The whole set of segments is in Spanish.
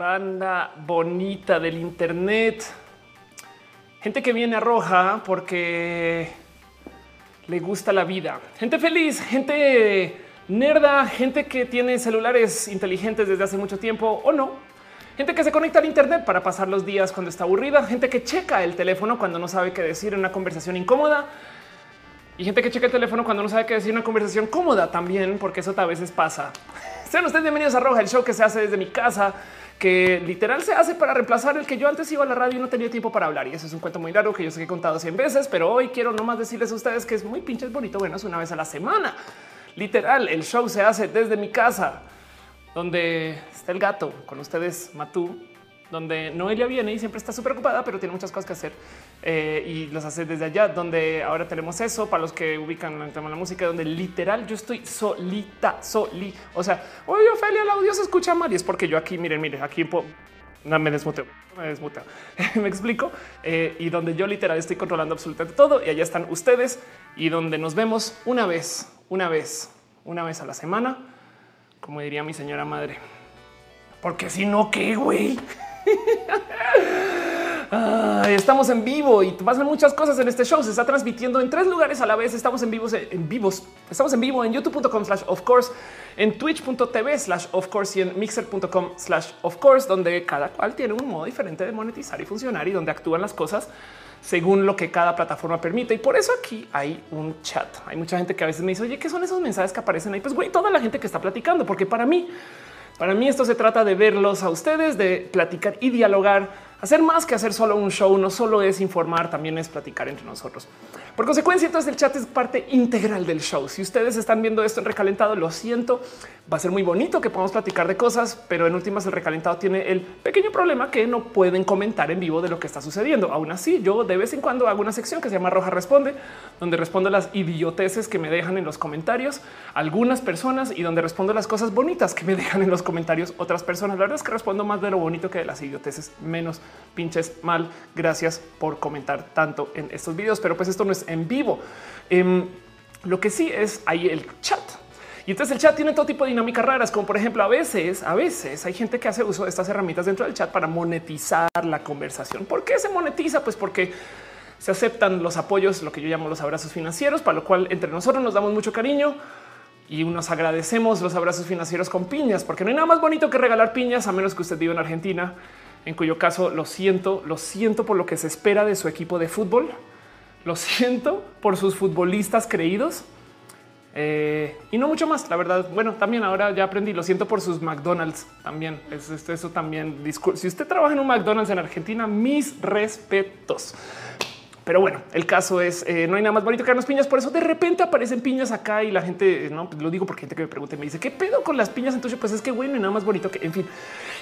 banda bonita del Internet, gente que viene a roja porque le gusta la vida, gente feliz, gente nerda, gente que tiene celulares inteligentes desde hace mucho tiempo o no, gente que se conecta al Internet para pasar los días cuando está aburrida, gente que checa el teléfono cuando no sabe qué decir en una conversación incómoda. Y gente que checa el teléfono cuando no sabe qué decir en una conversación cómoda también, porque eso a veces pasa. Sean ustedes bienvenidos a Roja, el show que se hace desde mi casa que literal se hace para reemplazar el que yo antes iba a la radio y no tenía tiempo para hablar. Y eso es un cuento muy largo que yo sé que he contado 100 veces, pero hoy quiero nomás decirles a ustedes que es muy pinches bonito. Bueno, es una vez a la semana. Literal, el show se hace desde mi casa, donde está el gato con ustedes, Matú, donde Noelia viene y siempre está súper ocupada, pero tiene muchas cosas que hacer eh, y los hace desde allá, donde ahora tenemos eso para los que ubican el tema de la música, donde literal yo estoy solita, soli. O sea, oye, Ophelia, el audio se escucha mal y es porque yo aquí, miren, miren, aquí no, me desmuteo, me desmuteo. me explico. Eh, y donde yo literal estoy controlando absolutamente todo y allá están ustedes y donde nos vemos una vez, una vez, una vez a la semana, como diría mi señora madre. Porque si no, ¿qué, güey? Estamos en vivo y pasan muchas cosas en este show. Se está transmitiendo en tres lugares a la vez. Estamos en vivos, en vivos. Estamos en vivo en youtube.com slash of course, en twitch.tv slash of course y en mixer.com slash of course, donde cada cual tiene un modo diferente de monetizar y funcionar y donde actúan las cosas según lo que cada plataforma permite. Y por eso aquí hay un chat. Hay mucha gente que a veces me dice, oye, ¿qué son esos mensajes que aparecen ahí? Pues güey, toda la gente que está platicando, porque para mí para mí esto se trata de verlos a ustedes, de platicar y dialogar Hacer más que hacer solo un show no solo es informar, también es platicar entre nosotros. Por consecuencia, entonces el chat es parte integral del show. Si ustedes están viendo esto en recalentado, lo siento, va a ser muy bonito que podamos platicar de cosas, pero en últimas el recalentado tiene el pequeño problema que no pueden comentar en vivo de lo que está sucediendo. Aún así, yo de vez en cuando hago una sección que se llama Roja Responde, donde respondo las idioteces que me dejan en los comentarios algunas personas y donde respondo las cosas bonitas que me dejan en los comentarios otras personas. La verdad es que respondo más de lo bonito que de las idioteces menos pinches mal. Gracias por comentar tanto en estos videos, pero pues esto no es en vivo. Em, lo que sí es ahí el chat. Y entonces el chat tiene todo tipo de dinámicas raras, como por ejemplo, a veces, a veces hay gente que hace uso de estas herramientas dentro del chat para monetizar la conversación. ¿Por qué se monetiza? Pues porque se aceptan los apoyos, lo que yo llamo los abrazos financieros, para lo cual entre nosotros nos damos mucho cariño y nos agradecemos los abrazos financieros con piñas, porque no hay nada más bonito que regalar piñas a menos que usted viva en Argentina en cuyo caso lo siento, lo siento por lo que se espera de su equipo de fútbol, lo siento por sus futbolistas creídos eh, y no mucho más. La verdad, bueno, también ahora ya aprendí, lo siento por sus McDonald's también. Eso, eso también. Si usted trabaja en un McDonald's en Argentina, mis respetos. Pero bueno, el caso es eh, no hay nada más bonito que las piñas. Por eso de repente aparecen piñas acá y la gente no pues lo digo porque gente que me pregunta y me dice qué pedo con las piñas. Entonces, pues es que bueno, no hay nada más bonito que en fin.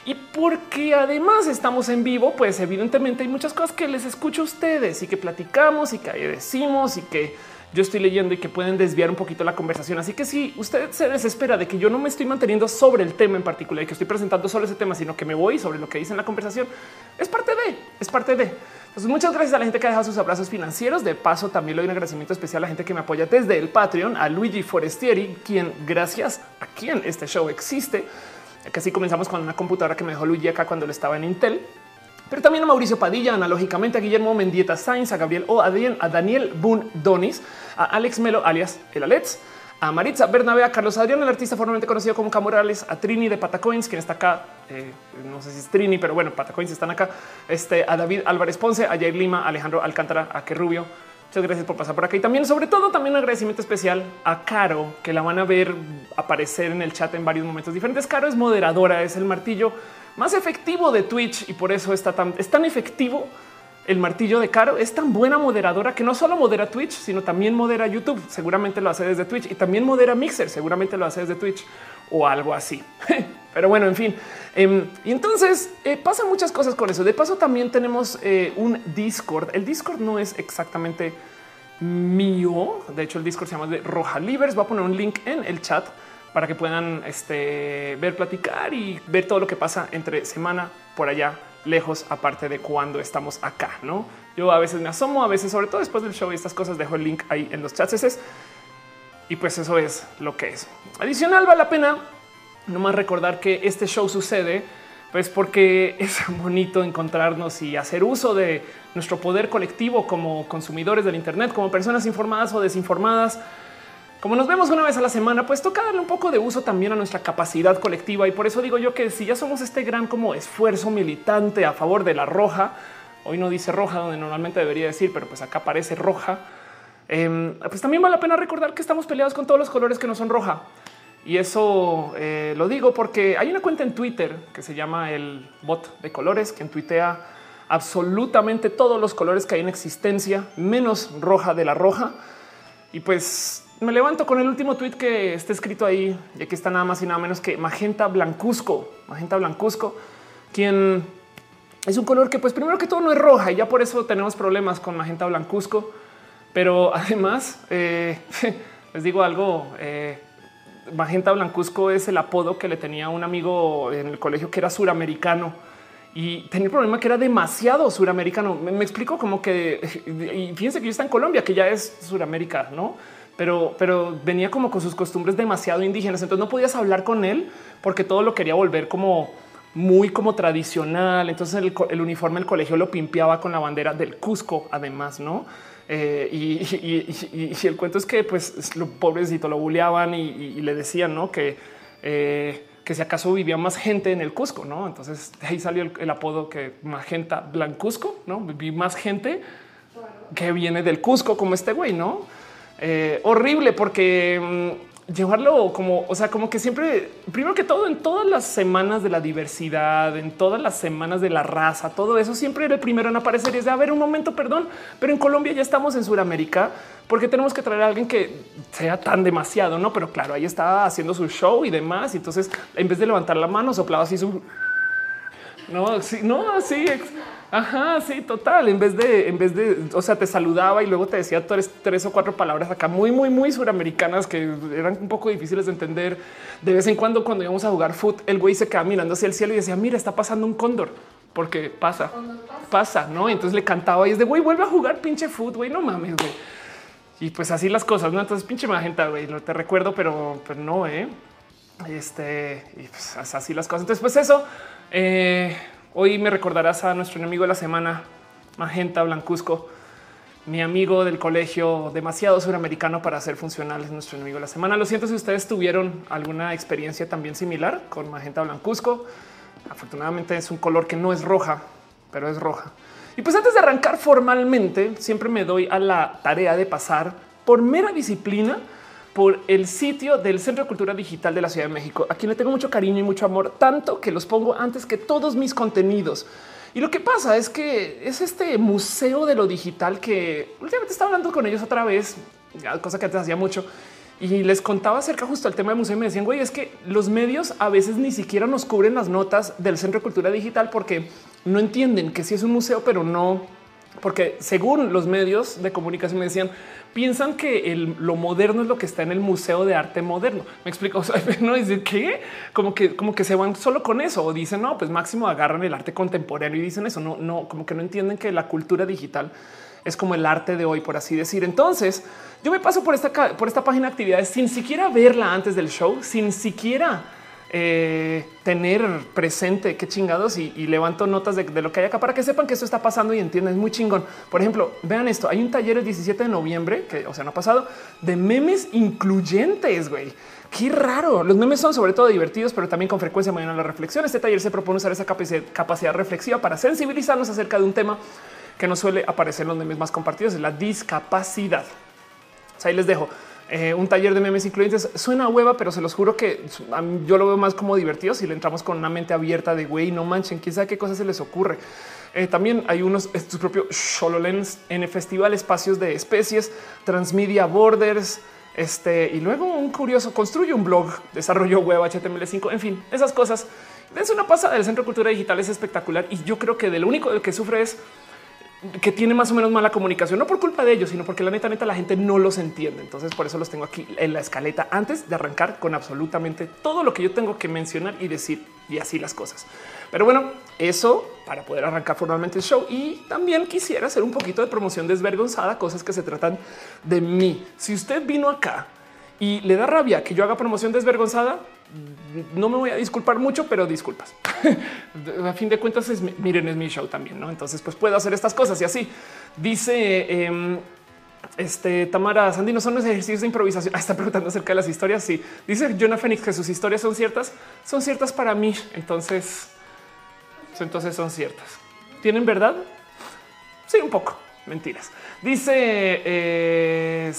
Y porque además estamos en vivo, pues evidentemente hay muchas cosas que les escucho a ustedes y que platicamos y que decimos y que yo estoy leyendo y que pueden desviar un poquito la conversación. Así que si usted se desespera de que yo no me estoy manteniendo sobre el tema en particular y que estoy presentando solo ese tema, sino que me voy sobre lo que dice en la conversación, es parte de, es parte de. Entonces, muchas gracias a la gente que ha dejado sus abrazos financieros. De paso, también le doy un agradecimiento especial a la gente que me apoya desde el Patreon, a Luigi Forestieri, quien gracias a quien este show existe. Que así comenzamos con una computadora que me dejó Luigi acá cuando le estaba en Intel pero también a Mauricio Padilla, analógicamente a Guillermo Mendieta Sainz, a Gabriel o a Daniel Boone Donis, a Alex Melo, alias el Alets, a Maritza Bernabé, a Carlos Adrián, el artista formalmente conocido como Camorales, a Trini de Patacoins, quien está acá. Eh, no sé si es Trini, pero bueno, Patacoins están acá. Este a David Álvarez Ponce, a Jair Lima, a Alejandro Alcántara, a Rubio. Muchas gracias por pasar por acá y también, sobre todo, también un agradecimiento especial a Caro, que la van a ver aparecer en el chat en varios momentos diferentes. Caro es moderadora, es el martillo más efectivo de Twitch y por eso está tan, es tan efectivo el martillo de Caro es tan buena moderadora que no solo modera Twitch, sino también modera YouTube. Seguramente lo hace desde Twitch y también modera Mixer. Seguramente lo hace desde Twitch o algo así. Pero bueno, en fin. Em, y entonces eh, pasan muchas cosas con eso. De paso, también tenemos eh, un Discord. El Discord no es exactamente mío. De hecho, el Discord se llama de Roja Livers. Voy a poner un link en el chat para que puedan este, ver, platicar y ver todo lo que pasa entre semana por allá lejos, aparte de cuando estamos acá. No, yo a veces me asomo, a veces, sobre todo después del show y estas cosas, dejo el link ahí en los chats. Y pues eso es lo que es. Adicional, vale la pena nomás recordar que este show sucede Pues porque es bonito encontrarnos y hacer uso de nuestro poder colectivo como consumidores del Internet, como personas informadas o desinformadas. Como nos vemos una vez a la semana, pues toca darle un poco de uso también a nuestra capacidad colectiva. Y por eso digo yo que si ya somos este gran como esfuerzo militante a favor de la roja, hoy no dice roja donde normalmente debería decir, pero pues acá parece roja, em, pues también vale la pena recordar que estamos peleados con todos los colores que no son roja. Y eso eh, lo digo porque hay una cuenta en Twitter que se llama el bot de colores, que tuitea absolutamente todos los colores que hay en existencia, menos roja de la roja. Y pues me levanto con el último tweet que está escrito ahí, y aquí está nada más y nada menos que Magenta Blancuzco, Magenta Blancuzco, quien es un color que pues primero que todo no es roja y ya por eso tenemos problemas con Magenta Blancuzco. Pero además, eh, les digo algo, eh, Magenta Blancuzco es el apodo que le tenía un amigo en el colegio que era suramericano y tenía el problema que era demasiado suramericano. Me, explico como que, y fíjense que yo está en Colombia, que ya es Suramérica, no? Pero, pero venía como con sus costumbres demasiado indígenas. Entonces no podías hablar con él porque todo lo quería volver como muy como tradicional. Entonces el, el uniforme del colegio lo pimpeaba con la bandera del Cusco, además, no? Eh, y, el cuento es que pues lo pobrecito lo bulleaban y, le decían ¿no? que, eh, que si acaso vivía más gente en el Cusco, ¿no? Entonces de ahí salió el, apodo que Magenta Blancusco, ¿no? Vi más gente que viene del Cusco como este güey, ¿no? Eh, horrible porque mm, llevarlo como, o sea, como que siempre, primero que todo, en todas las semanas de la diversidad, en todas las semanas de la raza, todo eso siempre era el primero en aparecer. Y es de a ver un momento, perdón, pero en Colombia ya estamos en Sudamérica porque tenemos que traer a alguien que sea tan demasiado, no? Pero claro, ahí estaba haciendo su show y demás. Y entonces, en vez de levantar la mano, soplaba así su no, sí, no, sí. Ajá, sí, total. En vez de, en vez de, o sea, te saludaba y luego te decía tres, tres o cuatro palabras acá muy, muy, muy suramericanas que eran un poco difíciles de entender. De vez en cuando, cuando íbamos a jugar foot, el güey se quedaba mirando hacia el cielo y decía, mira, está pasando un cóndor porque pasa, pasa, no? Entonces le cantaba y es de güey, vuelve a jugar pinche foot, güey, no mames, güey. Y pues así las cosas, no? Entonces pinche magenta, güey, lo te recuerdo, pero, pero no, eh. Este y pues así las cosas. Entonces, pues eso. Eh, Hoy me recordarás a nuestro enemigo de la semana, Magenta Blancuzco, mi amigo del colegio, demasiado suramericano para ser funcional, es nuestro enemigo de la semana. Lo siento si ustedes tuvieron alguna experiencia también similar con Magenta Blancuzco. Afortunadamente es un color que no es roja, pero es roja. Y pues antes de arrancar formalmente, siempre me doy a la tarea de pasar por mera disciplina por el sitio del Centro de Cultura Digital de la Ciudad de México, a quien le tengo mucho cariño y mucho amor, tanto que los pongo antes que todos mis contenidos. Y lo que pasa es que es este museo de lo digital que últimamente estaba hablando con ellos otra vez, cosa que antes hacía mucho, y les contaba acerca justo del tema del museo y me decían, güey, es que los medios a veces ni siquiera nos cubren las notas del Centro de Cultura Digital porque no entienden que sí es un museo, pero no, porque según los medios de comunicación me decían, piensan que lo moderno es lo que está en el Museo de Arte Moderno. Me explico, no decir que como que como que se van solo con eso o dicen no, pues máximo agarran el arte contemporáneo y dicen eso. No, no, como que no entienden que la cultura digital es como el arte de hoy, por así decir. Entonces yo me paso por esta, por esta página de actividades sin siquiera verla antes del show, sin siquiera eh, tener presente qué chingados y, levanto notas de, lo que hay acá para que sepan que esto está pasando y entiendan. Es muy chingón. Por ejemplo, vean esto. Hay un taller el 17 de noviembre que, o sea, no ha pasado de memes incluyentes. Güey, qué raro. Los memes son sobre todo divertidos, pero también con frecuencia mañana la reflexión. Este taller se propone usar esa capacidad reflexiva para sensibilizarnos acerca de un tema que no suele aparecer en los memes más compartidos, es la discapacidad. Ahí les dejo. Eh, un taller de memes incluyentes suena hueva, pero se los juro que yo lo veo más como divertido si le entramos con una mente abierta de güey, no manchen, quién sabe qué cosas se les ocurre. Eh, también hay unos sus propios Shololens en el festival espacios de especies, Transmedia Borders. Este y luego un curioso construye un blog, desarrollo web HTML5. En fin, esas cosas. Es una pasada del Centro de Cultura Digital, es espectacular y yo creo que de lo único que sufre es que tiene más o menos mala comunicación, no por culpa de ellos, sino porque la neta, neta, la gente no los entiende. Entonces, por eso los tengo aquí en la escaleta antes de arrancar con absolutamente todo lo que yo tengo que mencionar y decir y así las cosas. Pero bueno, eso para poder arrancar formalmente el show. Y también quisiera hacer un poquito de promoción desvergonzada, cosas que se tratan de mí. Si usted vino acá y le da rabia que yo haga promoción desvergonzada, no me voy a disculpar mucho, pero disculpas. a fin de cuentas, miren, es mi show también, ¿no? Entonces, pues puedo hacer estas cosas y así. Dice em, este Tamara Sandy, no son ejercicios de improvisación. Ah, está preguntando acerca de las historias. Sí, dice Jonah Phoenix que sus historias son ciertas, son ciertas para mí. Entonces, entonces son ciertas. ¿Tienen verdad? Sí, un poco. Mentiras. Dice eh,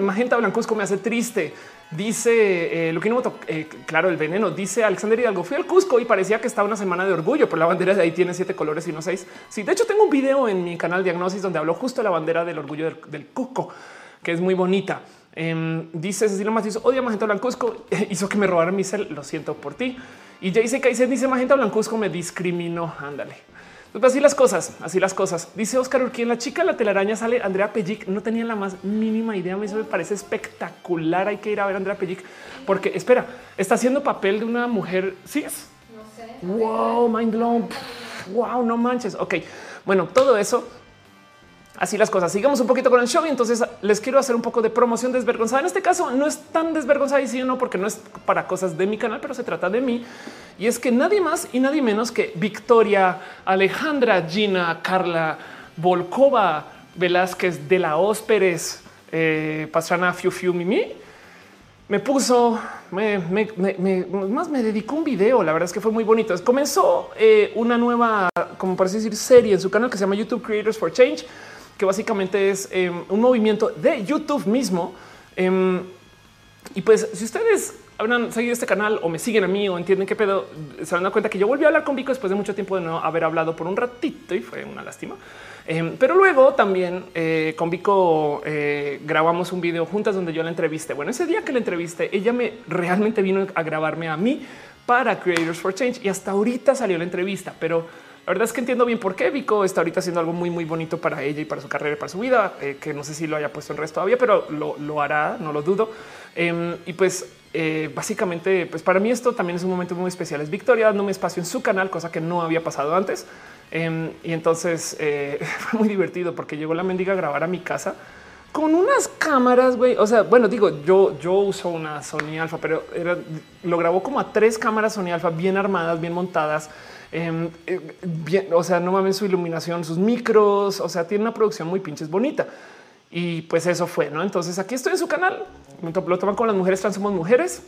Magenta Blancuzco me hace triste. Dice eh, lo que no eh, claro, el veneno. Dice Alexander Hidalgo. Fui al Cusco y parecía que estaba una semana de orgullo, pero la bandera de ahí tiene siete colores y no seis. Sí, de hecho, tengo un video en mi canal Diagnosis donde hablo justo de la bandera del orgullo del, Cusco, que es muy bonita. Em, dice Cecilia Macizo, odia Magenta Blancuzco. Hizo que me robaran mi cel. Lo siento por ti. Y Jayce Kaiser dice Magenta Blancuzco me discriminó. Ándale. Pues así las cosas, así las cosas. Dice Oscar Urquín, la chica la telaraña sale Andrea Pellic. No tenía la más mínima idea. Eso me parece espectacular. Hay que ir a ver a Andrea Pellic porque espera, está haciendo papel de una mujer. Sí es. No sé. Wow, mind blown. Wow, no manches. Ok, bueno, todo eso así las cosas. Sigamos un poquito con el show y entonces les quiero hacer un poco de promoción desvergonzada. En este caso no es tan desvergonzada y sí no, porque no es para cosas de mi canal, pero se trata de mí. Y es que nadie más y nadie menos que Victoria, Alejandra, Gina, Carla, Volkova, Velázquez, de la Ósperes, eh, Pastrana, Fiu Fiu Mimi, me puso, me, más me dedicó un video. La verdad es que fue muy bonito. Comenzó eh, una nueva, como parece decir, serie en su canal que se llama YouTube Creators for Change que básicamente es em, un movimiento de YouTube mismo. Em, y pues si ustedes habrán seguido este canal o me siguen a mí o entienden qué pedo, se dan cuenta que yo volví a hablar con Vico después de mucho tiempo de no haber hablado por un ratito y fue una lástima. Em, pero luego también eh, con Vico eh, grabamos un video juntas donde yo la entrevisté. Bueno, ese día que la entrevisté, ella me realmente vino a grabarme a mí para Creators for Change y hasta ahorita salió la entrevista, pero la verdad es que entiendo bien por qué Vico está ahorita haciendo algo muy, muy bonito para ella y para su carrera y para su vida, eh, que no sé si lo haya puesto en resto todavía, pero lo, hará, no lo dudo. Em, y pues eh, básicamente, pues para mí esto también es un momento muy especial. Es Victoria dándome espacio en su canal, cosa que no había pasado antes. Em, y entonces eh, fue muy divertido porque llegó la mendiga a grabar a mi casa con unas cámaras, güey. O sea, bueno, digo, yo, yo uso una Sony Alpha, pero lo grabó como a tres cámaras Sony Alpha bien armadas, bien montadas Em, eh, o sea, no mames su iluminación, sus micros, o sea, tiene una producción muy pinches bonita. Y pues eso fue, ¿no? Entonces aquí estoy en su canal, lo toman con las mujeres trans, somos mujeres.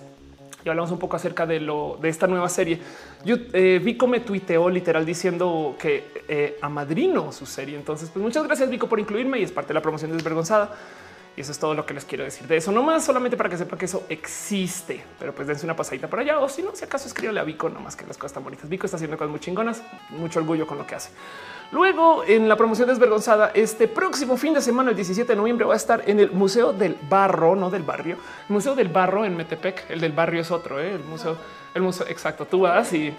Y hablamos un poco acerca de lo de esta nueva serie. Yo eh, Vico me tuiteó literal diciendo que eh, amadrino su serie. Entonces, pues muchas gracias Vico por incluirme y es parte de la promoción desvergonzada. Eso es todo lo que les quiero decir de eso. No más solamente para que sepa que eso existe, pero pues dense una pasadita por allá. O si no, si acaso escríbele a Vico, no más que las cosas tan bonitas. Vico está haciendo cosas muy chingonas, mucho orgullo con lo que hace. Luego, en la promoción desvergonzada, este próximo fin de semana, el 17 de noviembre, va a estar en el Museo del Barro, no del barrio, el Museo del Barro en Metepec. El del barrio es otro, ¿eh? el museo, el museo. Exacto. Tú vas y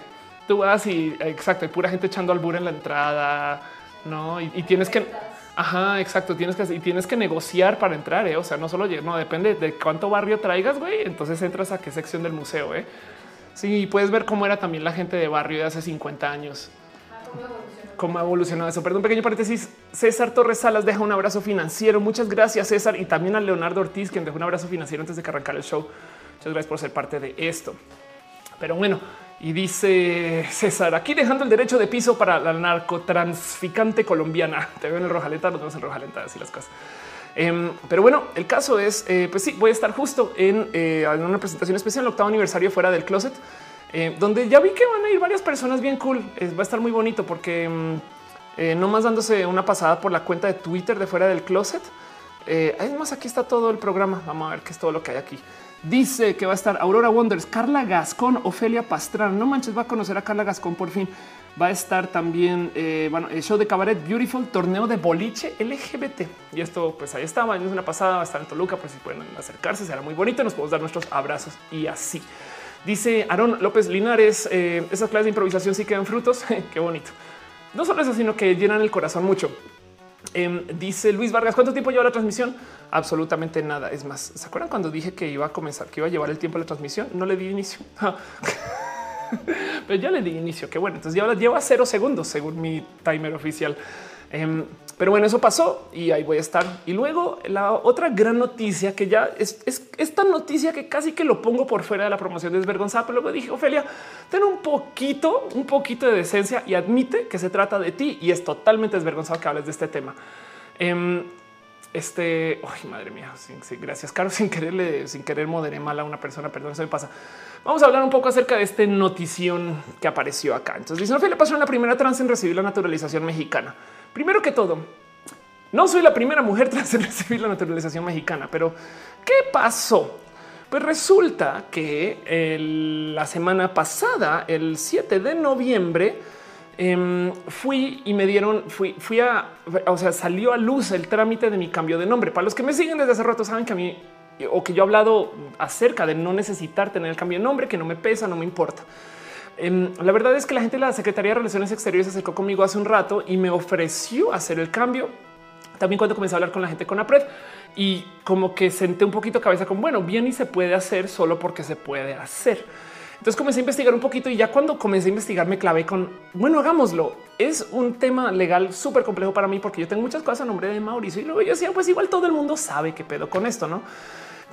tú vas y exacto. Hay pura gente echando albur en la entrada, no? y tienes que Ajá, exacto. Tienes que y tienes que negociar para entrar. ¿eh? O sea, no solo no depende de cuánto barrio traigas, güey. Entonces entras a qué sección del museo. ¿eh? Sí, puedes ver cómo era también la gente de barrio de hace 50 años. cómo ha evolucionado eso. Perdón, pequeño paréntesis. César Torres Salas deja un abrazo financiero. Muchas gracias, César. Y también a Leonardo Ortiz, quien dejó un abrazo financiero antes de que el show. Muchas gracias por ser parte de esto. Pero bueno, y dice César, aquí dejando el derecho de piso para la narcotransficante colombiana. Te veo en el Rojalenta, nos vemos en Rojalenta, así las cosas. Em, pero bueno, el caso es, eh, pues sí, voy a estar justo en, eh, una presentación especial, el octavo aniversario fuera del closet, eh, donde ya vi que van a ir varias personas bien cool. va a estar muy bonito porque em, no más dándose una pasada por la cuenta de Twitter de fuera del closet. es más, aquí está todo el programa. Vamos a ver qué es todo lo que hay aquí. Dice que va a estar Aurora Wonders, Carla Gascón, Ofelia Pastrana. No manches, va a conocer a Carla Gascón por fin. Va a estar también eh, el show de cabaret Beautiful, torneo de boliche LGBT. Y esto, pues ahí estaba. Es una pasada, va a estar en Toluca, pues si pueden acercarse, será muy bonito. Nos podemos dar nuestros abrazos y así. Dice Aaron López Linares, eh, esas clases de improvisación sí quedan frutos. Qué bonito. No solo eso, sino que llenan el corazón mucho. Em, dice Luis Vargas, ¿cuánto tiempo lleva la transmisión? Absolutamente nada. Es más, ¿se acuerdan cuando dije que iba a comenzar, que iba a llevar el tiempo de la transmisión? No le di inicio. Pero ya le di inicio. Qué bueno. Entonces ya lleva cero segundos según mi timer oficial. Em, pero bueno, eso pasó y ahí voy a estar. Y luego la otra gran noticia que ya es, esta noticia que casi que lo pongo por fuera de la promoción desvergonzada, pero luego dije, Ofelia, ten un poquito, un poquito de decencia y admite que se trata de ti y es totalmente desvergonzado que hables de este tema. Em, este, ay, madre mía, gracias, Caro, sin quererle, sin querer moderé mal a una persona, perdón, eso me pasa. Vamos a hablar un poco acerca de este notición que apareció acá. Entonces, dice, Ofelia pasó en la primera trans en recibir la naturalización mexicana. Primero que todo, no soy la primera mujer trans en recibir la naturalización mexicana, pero ¿qué pasó? Pues resulta que la semana pasada, el 7 de noviembre, em, fui y me dieron, fui, fui a, o sea, salió a luz el trámite de mi cambio de nombre. Para los que me siguen desde hace rato saben que a mí o que yo he hablado acerca de no necesitar tener el cambio de nombre, que no me pesa, no me importa. Em, la verdad es que la gente de la Secretaría de Relaciones Exteriores se acercó conmigo hace un rato y me ofreció hacer el cambio. También cuando comencé a hablar con la gente con APRED y como que senté un poquito cabeza con bueno, bien y se puede hacer solo porque se puede hacer. Entonces comencé a investigar un poquito y ya cuando comencé a investigar me clavé con bueno, hagámoslo. Es un tema legal súper complejo para mí porque yo tengo muchas cosas a nombre de Mauricio y luego yo decía, pues igual todo el mundo sabe qué pedo con esto, no?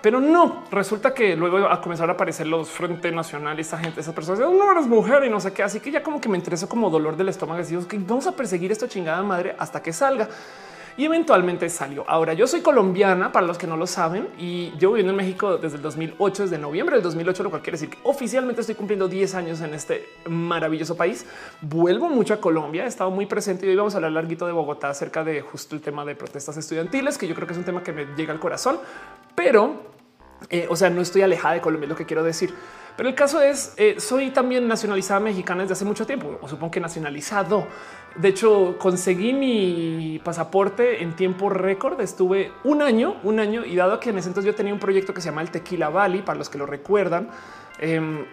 Pero no, resulta que luego a comenzar a aparecer los Frente Nacional, esta gente, esas personas, no eres mujer y no sé qué. Así que ya como que me interesó como dolor del estómago. Decimos que vamos a perseguir esta chingada madre hasta que salga. Y eventualmente salió. Ahora yo soy colombiana para los que no lo saben y yo viviendo en México desde el 2008, desde noviembre del 2008, lo cual quiere decir que oficialmente estoy cumpliendo 10 años en este maravilloso país. Vuelvo mucho a Colombia, he estado muy presente y hoy vamos a hablar larguito de Bogotá acerca de justo el tema de protestas estudiantiles, que yo creo que es un tema que me llega al corazón, pero eh, o sea, no estoy alejada de Colombia, es lo que quiero decir. Pero el caso es, eh, soy también nacionalizada mexicana desde hace mucho tiempo, o supongo que nacionalizado. De hecho, conseguí mi pasaporte en tiempo récord. Estuve un año, un año, y dado que en ese entonces yo tenía un proyecto que se llama el Tequila Valley, para los que lo recuerdan, em,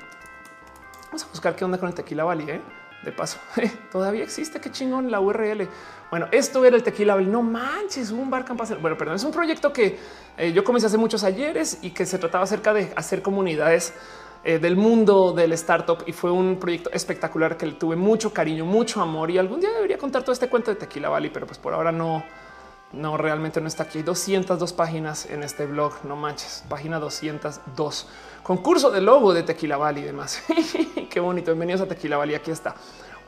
vamos a buscar qué onda con el Tequila Valley. ¿eh? De paso, todavía existe. Qué chingón la URL. Bueno, esto era el Tequila Valley. No manches, un bar Bueno, perdón, es un proyecto que eh, yo comencé hace muchos ayeres y que se trataba acerca de hacer comunidades eh, del mundo del startup y fue un proyecto espectacular que le tuve mucho cariño, mucho amor y algún día debería contar todo este cuento de Tequila Valley, pero pues por ahora no, no realmente no está aquí. Hay 202 páginas en este blog. No manches, página 202 concurso de logo de Tequila Valley y demás. qué bonito. Bienvenidos a Tequila Valley. Aquí está.